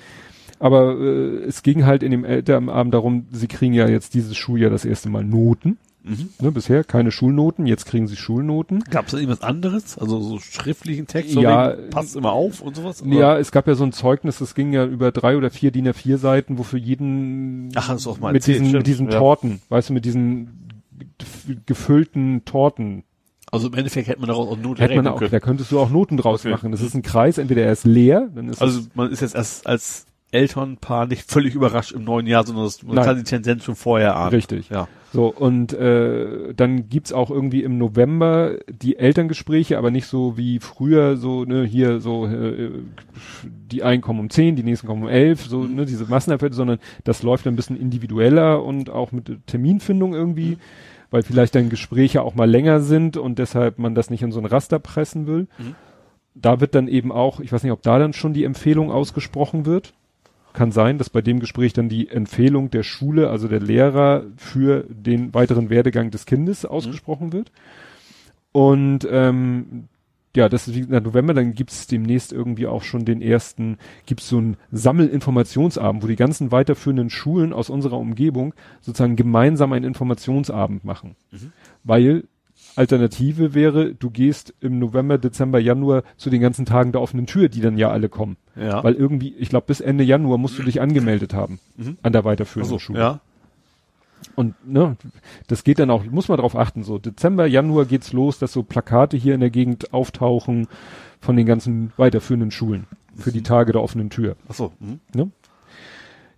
Aber äh, es ging halt in dem Elternabend darum, sie kriegen ja jetzt dieses Schuljahr das erste Mal Noten. Mhm. Ne, bisher keine Schulnoten, jetzt kriegen sie Schulnoten. Gab es da irgendwas anderes? Also so schriftlichen Text? Ja, wegen, passt immer auf und sowas? oder? Ja, es gab ja so ein Zeugnis, das ging ja über drei oder vier DIN A4 Seiten, wo für jeden Ach, hast du auch mal mit erzählt, diesen, stimmt, mit diesen ja. Torten, weißt du, mit diesen gefüllten Torten. Also im Endeffekt hätte man daraus auch Noten Hätte man auch, können. da könntest du auch Noten draus Okay. machen. Das ist ein Kreis, entweder er ist leer, dann ist Also man ist jetzt erst als Elternpaar nicht völlig überrascht im neuen Jahr, sondern das, man Nein. kann die Tendenz schon vorher ahnen. richtig. Ja. So, und äh, dann gibt's auch irgendwie im November die Elterngespräche, aber nicht so wie früher, so, ne, hier so, äh, die einen kommen um 10, die nächsten kommen um 11, so, ne, diese Massenabfälle, sondern das läuft ein bisschen individueller und auch mit Terminfindung irgendwie, weil vielleicht dann Gespräche auch mal länger sind und deshalb man das nicht in so ein Raster pressen will. Mhm. Da wird dann eben auch, ich weiß nicht, ob da dann schon die Empfehlung ausgesprochen wird. Kann sein, dass bei dem Gespräch dann die Empfehlung der Schule, also der Lehrer für den weiteren Werdegang des Kindes ausgesprochen wird. Und ähm, ja, das ist wie gesagt November, dann gibt's demnächst irgendwie auch schon den ersten, gibt's so einen Sammelinformationsabend, wo die ganzen weiterführenden Schulen aus unserer Umgebung sozusagen gemeinsam einen Informationsabend machen. Weil Alternative wäre, du gehst im November, Dezember, Januar zu den ganzen Tagen der offenen Tür, die dann ja alle kommen. Ja. Weil irgendwie, ich glaube, bis Ende Januar musst du dich angemeldet haben Mhm. an der weiterführenden Achso, Schule. ja. Und ne, das geht dann auch, muss man drauf achten, so Dezember, Januar geht's los, dass so Plakate hier in der Gegend auftauchen von den ganzen weiterführenden Schulen für die Tage der offenen Tür. Achso. Mhm.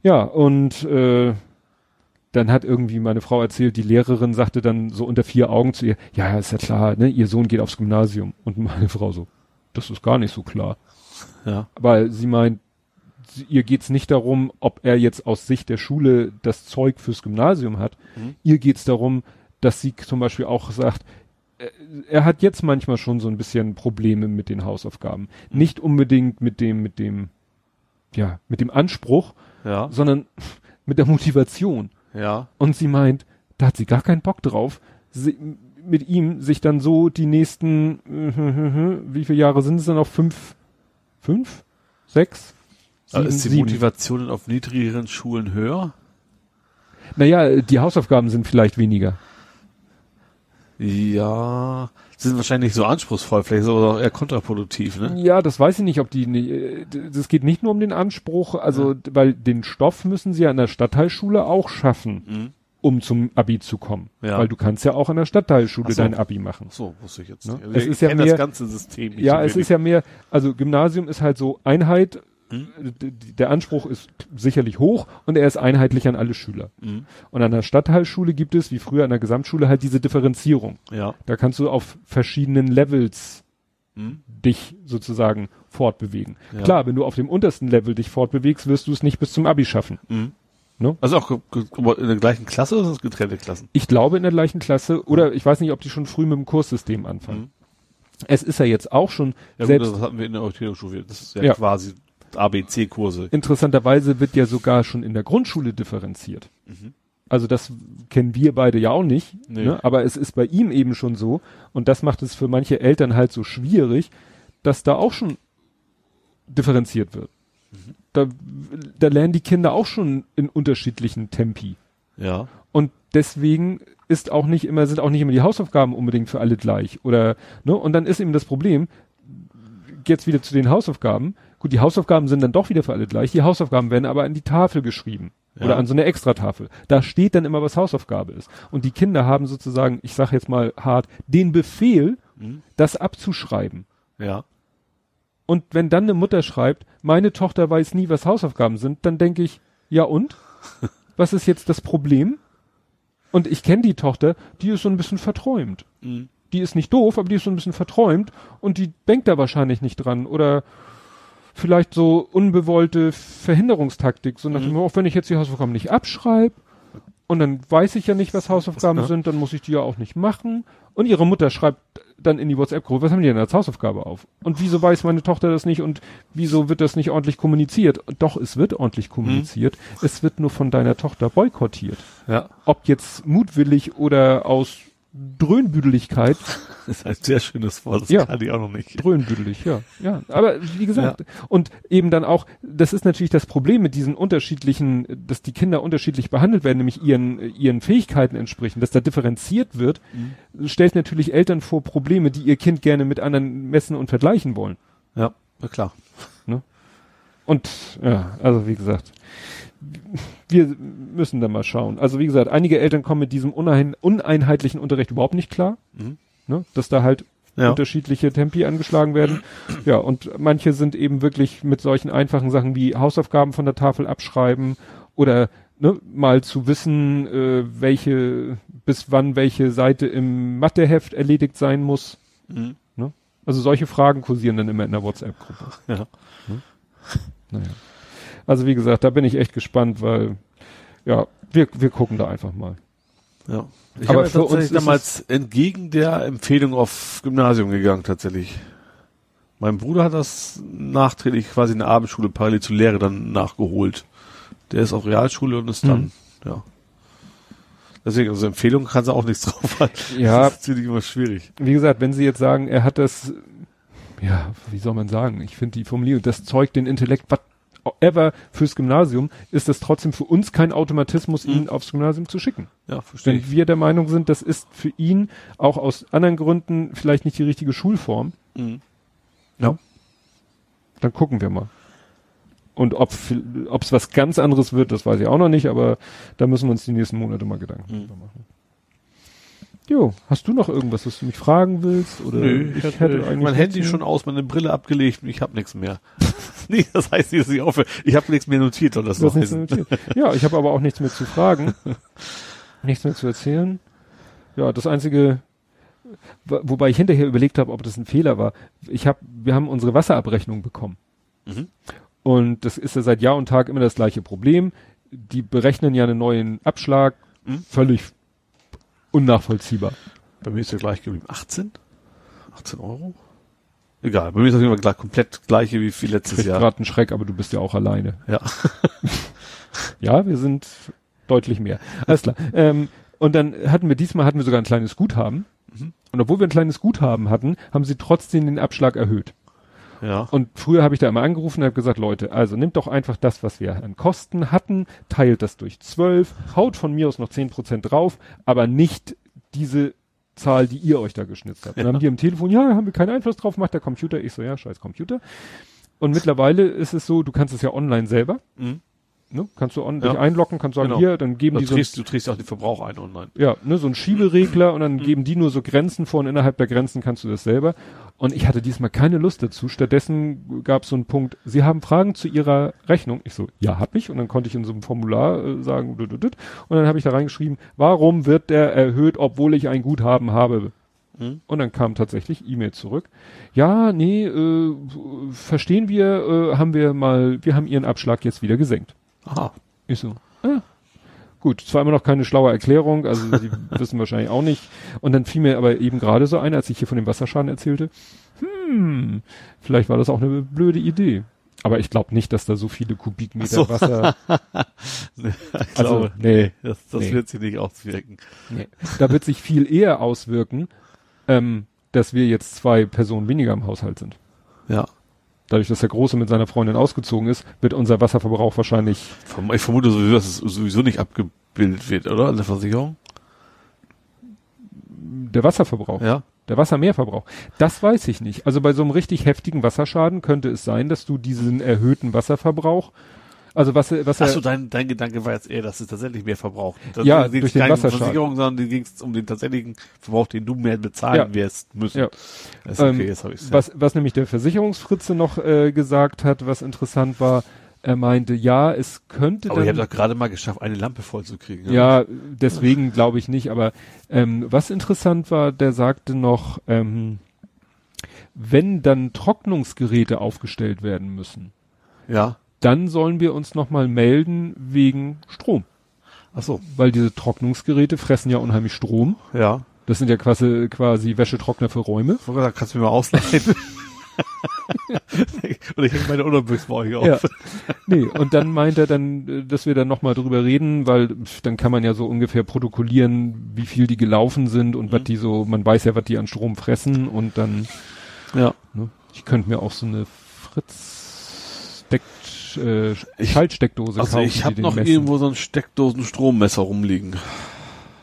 Ja, und äh, dann hat irgendwie meine Frau erzählt, die Lehrerin sagte dann so unter vier Augen zu ihr, ja, ist ja klar, ne, ihr Sohn geht aufs Gymnasium. Und meine Frau so, das ist gar nicht so klar. Ja. Weil sie meint, ihr geht's nicht darum, ob er jetzt aus Sicht der Schule das Zeug fürs Gymnasium hat. Mhm. Ihr geht's darum, dass sie zum Beispiel auch sagt, äh, er hat jetzt manchmal schon so ein bisschen Probleme mit den Hausaufgaben. Mhm. Nicht unbedingt mit dem, mit dem, ja, mit dem Anspruch, Ja. sondern mit der Motivation. Ja. Und sie meint, da hat sie gar keinen Bock drauf, sie, mit ihm sich dann so die nächsten, wie viele Jahre sind es dann noch? Fünf, fünf, sechs, Aber sieben, ist die sieben. Motivation auf niedrigeren Schulen höher? Naja, die Hausaufgaben sind vielleicht weniger. Ja. Sind wahrscheinlich nicht so anspruchsvoll, vielleicht ist es aber auch eher kontraproduktiv, ne? Ja, das weiß ich nicht, ob die, das geht nicht nur um den Anspruch, also, weil den Stoff müssen sie ja in der Stadtteilschule auch schaffen, Mhm. um zum Abi zu kommen. Ja. Weil du kannst ja auch in der Stadtteilschule Ach so. dein Abi machen. So, wusste ich jetzt Ne? nicht. Es ich ist ja mehr- das ganze System nicht. Ja, so es wenig. ist ja mehr, also Gymnasium ist halt so Einheit, Mhm. d- d- der Anspruch ist sicherlich hoch und er ist einheitlich an alle Schüler. Mhm. Und an der Stadtteilschule gibt es, wie früher an der Gesamtschule, halt diese Differenzierung. Ja. Da kannst du auf verschiedenen Levels Mhm. dich sozusagen fortbewegen. Ja. Klar, wenn du auf dem untersten Level dich fortbewegst, wirst du es nicht bis zum Abi schaffen. Mhm. Ne? Also auch in der gleichen Klasse oder sind es getrennte Klassen? Ich glaube in der gleichen Klasse oder ich weiß nicht, ob die schon früh mit dem Kurssystem anfangen. Es ist ja jetzt auch schon Ja, selbst gut, das hatten wir in der Orientierungsschule. Das ist ja, Ja. quasi ABC-Kurse. interessanterweise wird ja sogar schon in der Grundschule differenziert. Mhm. Also das kennen wir beide ja auch nicht, Nee. ne? aber es ist bei ihm eben schon so und das macht es für manche Eltern halt so schwierig, dass da auch schon differenziert wird. Mhm. Da, da lernen die Kinder auch schon in unterschiedlichen Tempi Ja. und deswegen ist auch nicht immer sind auch nicht immer die Hausaufgaben unbedingt für alle gleich oder ne und dann ist eben das Problem jetzt wieder zu den Hausaufgaben. Gut, die Hausaufgaben sind dann doch wieder für alle gleich. Die Hausaufgaben werden aber an die Tafel geschrieben. Ja. Oder an so eine Extratafel. Da steht dann immer, was Hausaufgabe ist. Und die Kinder haben sozusagen, ich sage jetzt mal hart, den Befehl, Mhm. das abzuschreiben. Ja. Und wenn dann eine Mutter schreibt, meine Tochter weiß nie, was Hausaufgaben sind, dann denke ich, ja und? Was ist jetzt das Problem? Und ich kenne die Tochter, die ist so ein bisschen verträumt. Mhm. Die ist nicht doof, aber die ist so ein bisschen verträumt und die denkt da wahrscheinlich nicht dran. Oder vielleicht so unbewollte Verhinderungstaktik, so nach dem, auch wenn ich jetzt die Hausaufgaben nicht abschreibe und dann weiß ich ja nicht, was Hausaufgaben Ja. sind, dann muss ich die ja auch nicht machen. Und ihre Mutter schreibt dann in die WhatsApp-Gruppe, was haben die denn als Hausaufgabe auf? Und wieso weiß meine Tochter das nicht und wieso wird das nicht ordentlich kommuniziert? Doch, es wird ordentlich kommuniziert. Es wird nur von deiner Tochter boykottiert. Ja. Ob jetzt mutwillig oder aus Dröhnbüdeligkeit. Das ist ein sehr schönes Wort, das Ja. kann ich auch noch nicht. Dröhnbüdelig, ja. Ja, aber wie gesagt, und eben dann auch, das ist natürlich das Problem mit diesen unterschiedlichen, dass die Kinder unterschiedlich behandelt werden, nämlich ihren, ihren Fähigkeiten entsprechend, dass da differenziert wird, stellt natürlich Eltern vor Probleme, die ihr Kind gerne mit anderen messen und vergleichen wollen. Ja, na klar. Und ja, also wie gesagt, wir müssen da mal schauen. Also wie gesagt, einige Eltern kommen mit diesem unein, uneinheitlichen Unterricht überhaupt nicht klar, Mhm. ne? dass da halt Ja. unterschiedliche Tempi angeschlagen werden. Ja, und manche sind eben wirklich mit solchen einfachen Sachen wie Hausaufgaben von der Tafel abschreiben oder ne, mal zu wissen, äh, welche bis wann welche Seite im Matheheft erledigt sein muss. Mhm. Ne? Also solche Fragen kursieren dann immer in der WhatsApp-Gruppe. Ja. Naja. Also wie gesagt, da bin ich echt gespannt, weil ja, wir, wir gucken da einfach mal. Ja. Ich Aber habe für uns damals entgegen der Empfehlung auf Gymnasium gegangen, tatsächlich. Mein Bruder hat das nachträglich quasi in der Abendschule parallel zur Lehre dann nachgeholt. Der ist auf Realschule und ist dann, ja. Deswegen, also Empfehlung kann sie auch nichts drauf haben. Ja. Das ist natürlich immer schwierig. Wie gesagt, wenn Sie jetzt sagen, er hat das, ja, wie soll man sagen? Ich finde die Formulierung, das Zeug den Intellekt, whatever fürs Gymnasium, ist das trotzdem für uns kein Automatismus, ihn aufs Gymnasium zu schicken. Ja, verstehe Wenn ich. wir der Meinung sind, das ist für ihn auch aus anderen Gründen vielleicht nicht die richtige Schulform, Mhm. dann gucken wir mal. Und ob es was ganz anderes wird, das weiß ich auch noch nicht, aber da müssen wir uns die nächsten Monate mal Gedanken Mhm. drüber machen. Jo, hast du noch irgendwas, was du mich fragen willst? Oder Nö, ich hätte mein nichts Handy mehr. schon aus, meine Brille abgelegt und ich habe nichts mehr. nee, das heißt nicht, dass ich aufhöre. Ich habe nichts mehr notiert, soll das noch heißen. Ja, ich habe aber auch nichts mehr zu fragen. nichts mehr zu erzählen. Ja, das einzige, wo- wobei ich hinterher überlegt habe, ob das ein Fehler war. Ich habe, wir haben unsere Wasserabrechnung bekommen. Mhm. Und das ist ja seit Jahr und Tag immer das gleiche Problem. Die berechnen ja einen neuen Abschlag, Mhm. völlig unnachvollziehbar. Bei mir ist ja gleich geblieben. 18? 18 Euro? Egal, bei mir ist das immer gleich, komplett gleiche wie viel letztes Kriegt Jahr. gerade einen Schreck, aber du bist ja auch alleine. Ja. Ja, wir sind deutlich mehr. Alles klar. Ähm, und dann hatten wir diesmal hatten wir sogar ein kleines Guthaben. Mhm. Und obwohl wir ein kleines Guthaben hatten, haben sie trotzdem den Abschlag erhöht. Ja. Und früher habe ich da immer angerufen und habe gesagt, Leute, also nehmt doch einfach das, was wir an Kosten hatten, teilt das durch zwölf, haut von mir aus noch zehn Prozent drauf, aber nicht diese Zahl, die ihr euch da geschnitzt habt. Und dann haben die am Telefon, ja, haben wir keinen Einfluss drauf, macht der Computer. Ich so, ja, scheiß Computer. Und mittlerweile ist es so, du kannst es ja online selber. Mhm. Ne? Kannst du on Ja. dich einloggen, kannst sagen, Genau. hier, dann geben Du die so ein, trägst, du trägst auch den Verbrauch ein online. ja, ne, so ein Schieberegler und Mhm. dann geben die nur so Grenzen vor und innerhalb der Grenzen kannst du das selber. Und ich hatte diesmal keine Lust dazu. Stattdessen gab es so einen Punkt, Sie haben Fragen zu Ihrer Rechnung. Ich so, ja, hab ich. Und dann konnte ich in so einem Formular äh, sagen, dut, dut, dut. und dann habe ich da reingeschrieben, warum wird der erhöht, obwohl ich ein Guthaben habe? Mhm. Und dann kam tatsächlich E-Mail zurück. Ja, nee, äh, verstehen wir, äh, haben wir mal, wir haben Ihren Abschlag jetzt wieder gesenkt. Aha. Ich so, ah. Gut, zwar immer noch keine schlaue Erklärung, also sie wissen wahrscheinlich auch nicht. Und dann fiel mir aber eben gerade so ein, als ich hier von dem Wasserschaden erzählte, hm, vielleicht war das auch eine blöde Idee. Aber ich glaube nicht, dass da so viele Kubikmeter so. Wasser. ich Also, nee, das, das nee. wird sich nicht auswirken. nee. Da wird sich viel eher auswirken, ähm, dass wir jetzt zwei Personen weniger im Haushalt sind. Ja. Dadurch, dass der Große mit seiner Freundin ausgezogen ist, wird unser Wasserverbrauch wahrscheinlich Ich vermute sowieso, dass es sowieso nicht abgebildet wird, oder? An der Versicherung? der Wasserverbrauch. Ja. Der Wassermehrverbrauch. Das weiß ich nicht. Also bei so einem richtig heftigen Wasserschaden könnte es sein, dass du diesen erhöhten Wasserverbrauch, also Wasser, Wasser, Achso, dein, dein Gedanke war jetzt eher, dass es tatsächlich mehr verbraucht. Das Ja, ging's durch den Wasserschaden. Versicherung, sondern die ging es um den tatsächlichen Verbrauch, den du mehr bezahlen Ja. wirst müssen. Ja. Das ist okay, Ähm, jetzt habe ich was, was nämlich der Versicherungsfritze noch äh, gesagt hat, was interessant war, er meinte, ja, es könnte Aber ihr dann, habt doch gerade mal geschafft, eine Lampe voll zu kriegen. ja, deswegen glaube ich nicht, aber ähm, was interessant war, der sagte noch, ähm, wenn dann Trocknungsgeräte aufgestellt werden müssen, Ja. Dann sollen wir uns nochmal melden wegen Strom. Achso, weil diese Trocknungsgeräte fressen ja unheimlich Strom. ja. Das sind ja quasi, quasi Wäschetrockner für Räume. Vorher kannst du mir mal ausleihen. Und ich hänge meine Unterbüchse bei euch auf. Ja. Nee, und dann meint er dann, äh, dass wir dann nochmal drüber reden, weil dann kann man ja so ungefähr protokollieren, wie viel die gelaufen sind und was die so, man weiß ja, was die an Strom fressen und dann, Ja. ne, ich könnte mir auch so eine Fritz Steck, äh, Schaltsteckdose Also kaufen. ich die habe noch messen. irgendwo so ein Steckdosen-Strommesser rumliegen.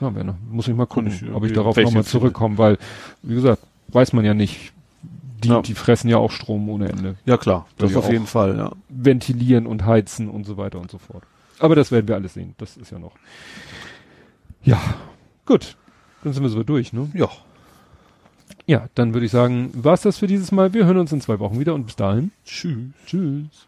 Ja, noch, muss ich mal gucken, ich, ob ich darauf nochmal zurückkomme, weil, wie gesagt, weiß man ja nicht. Die, Ja. die fressen ja auch Strom ohne Ende. Ja klar, das auf jeden Fall, ja. Ventilieren und heizen und so weiter und so fort. Aber das werden wir alles sehen. Das ist ja noch. Ja, gut. Dann sind wir so durch, ne? Ja. Ja, dann würde ich sagen, war's das für dieses Mal. Wir hören uns in zwei Wochen wieder und bis dahin. Tschüss. Tschüss.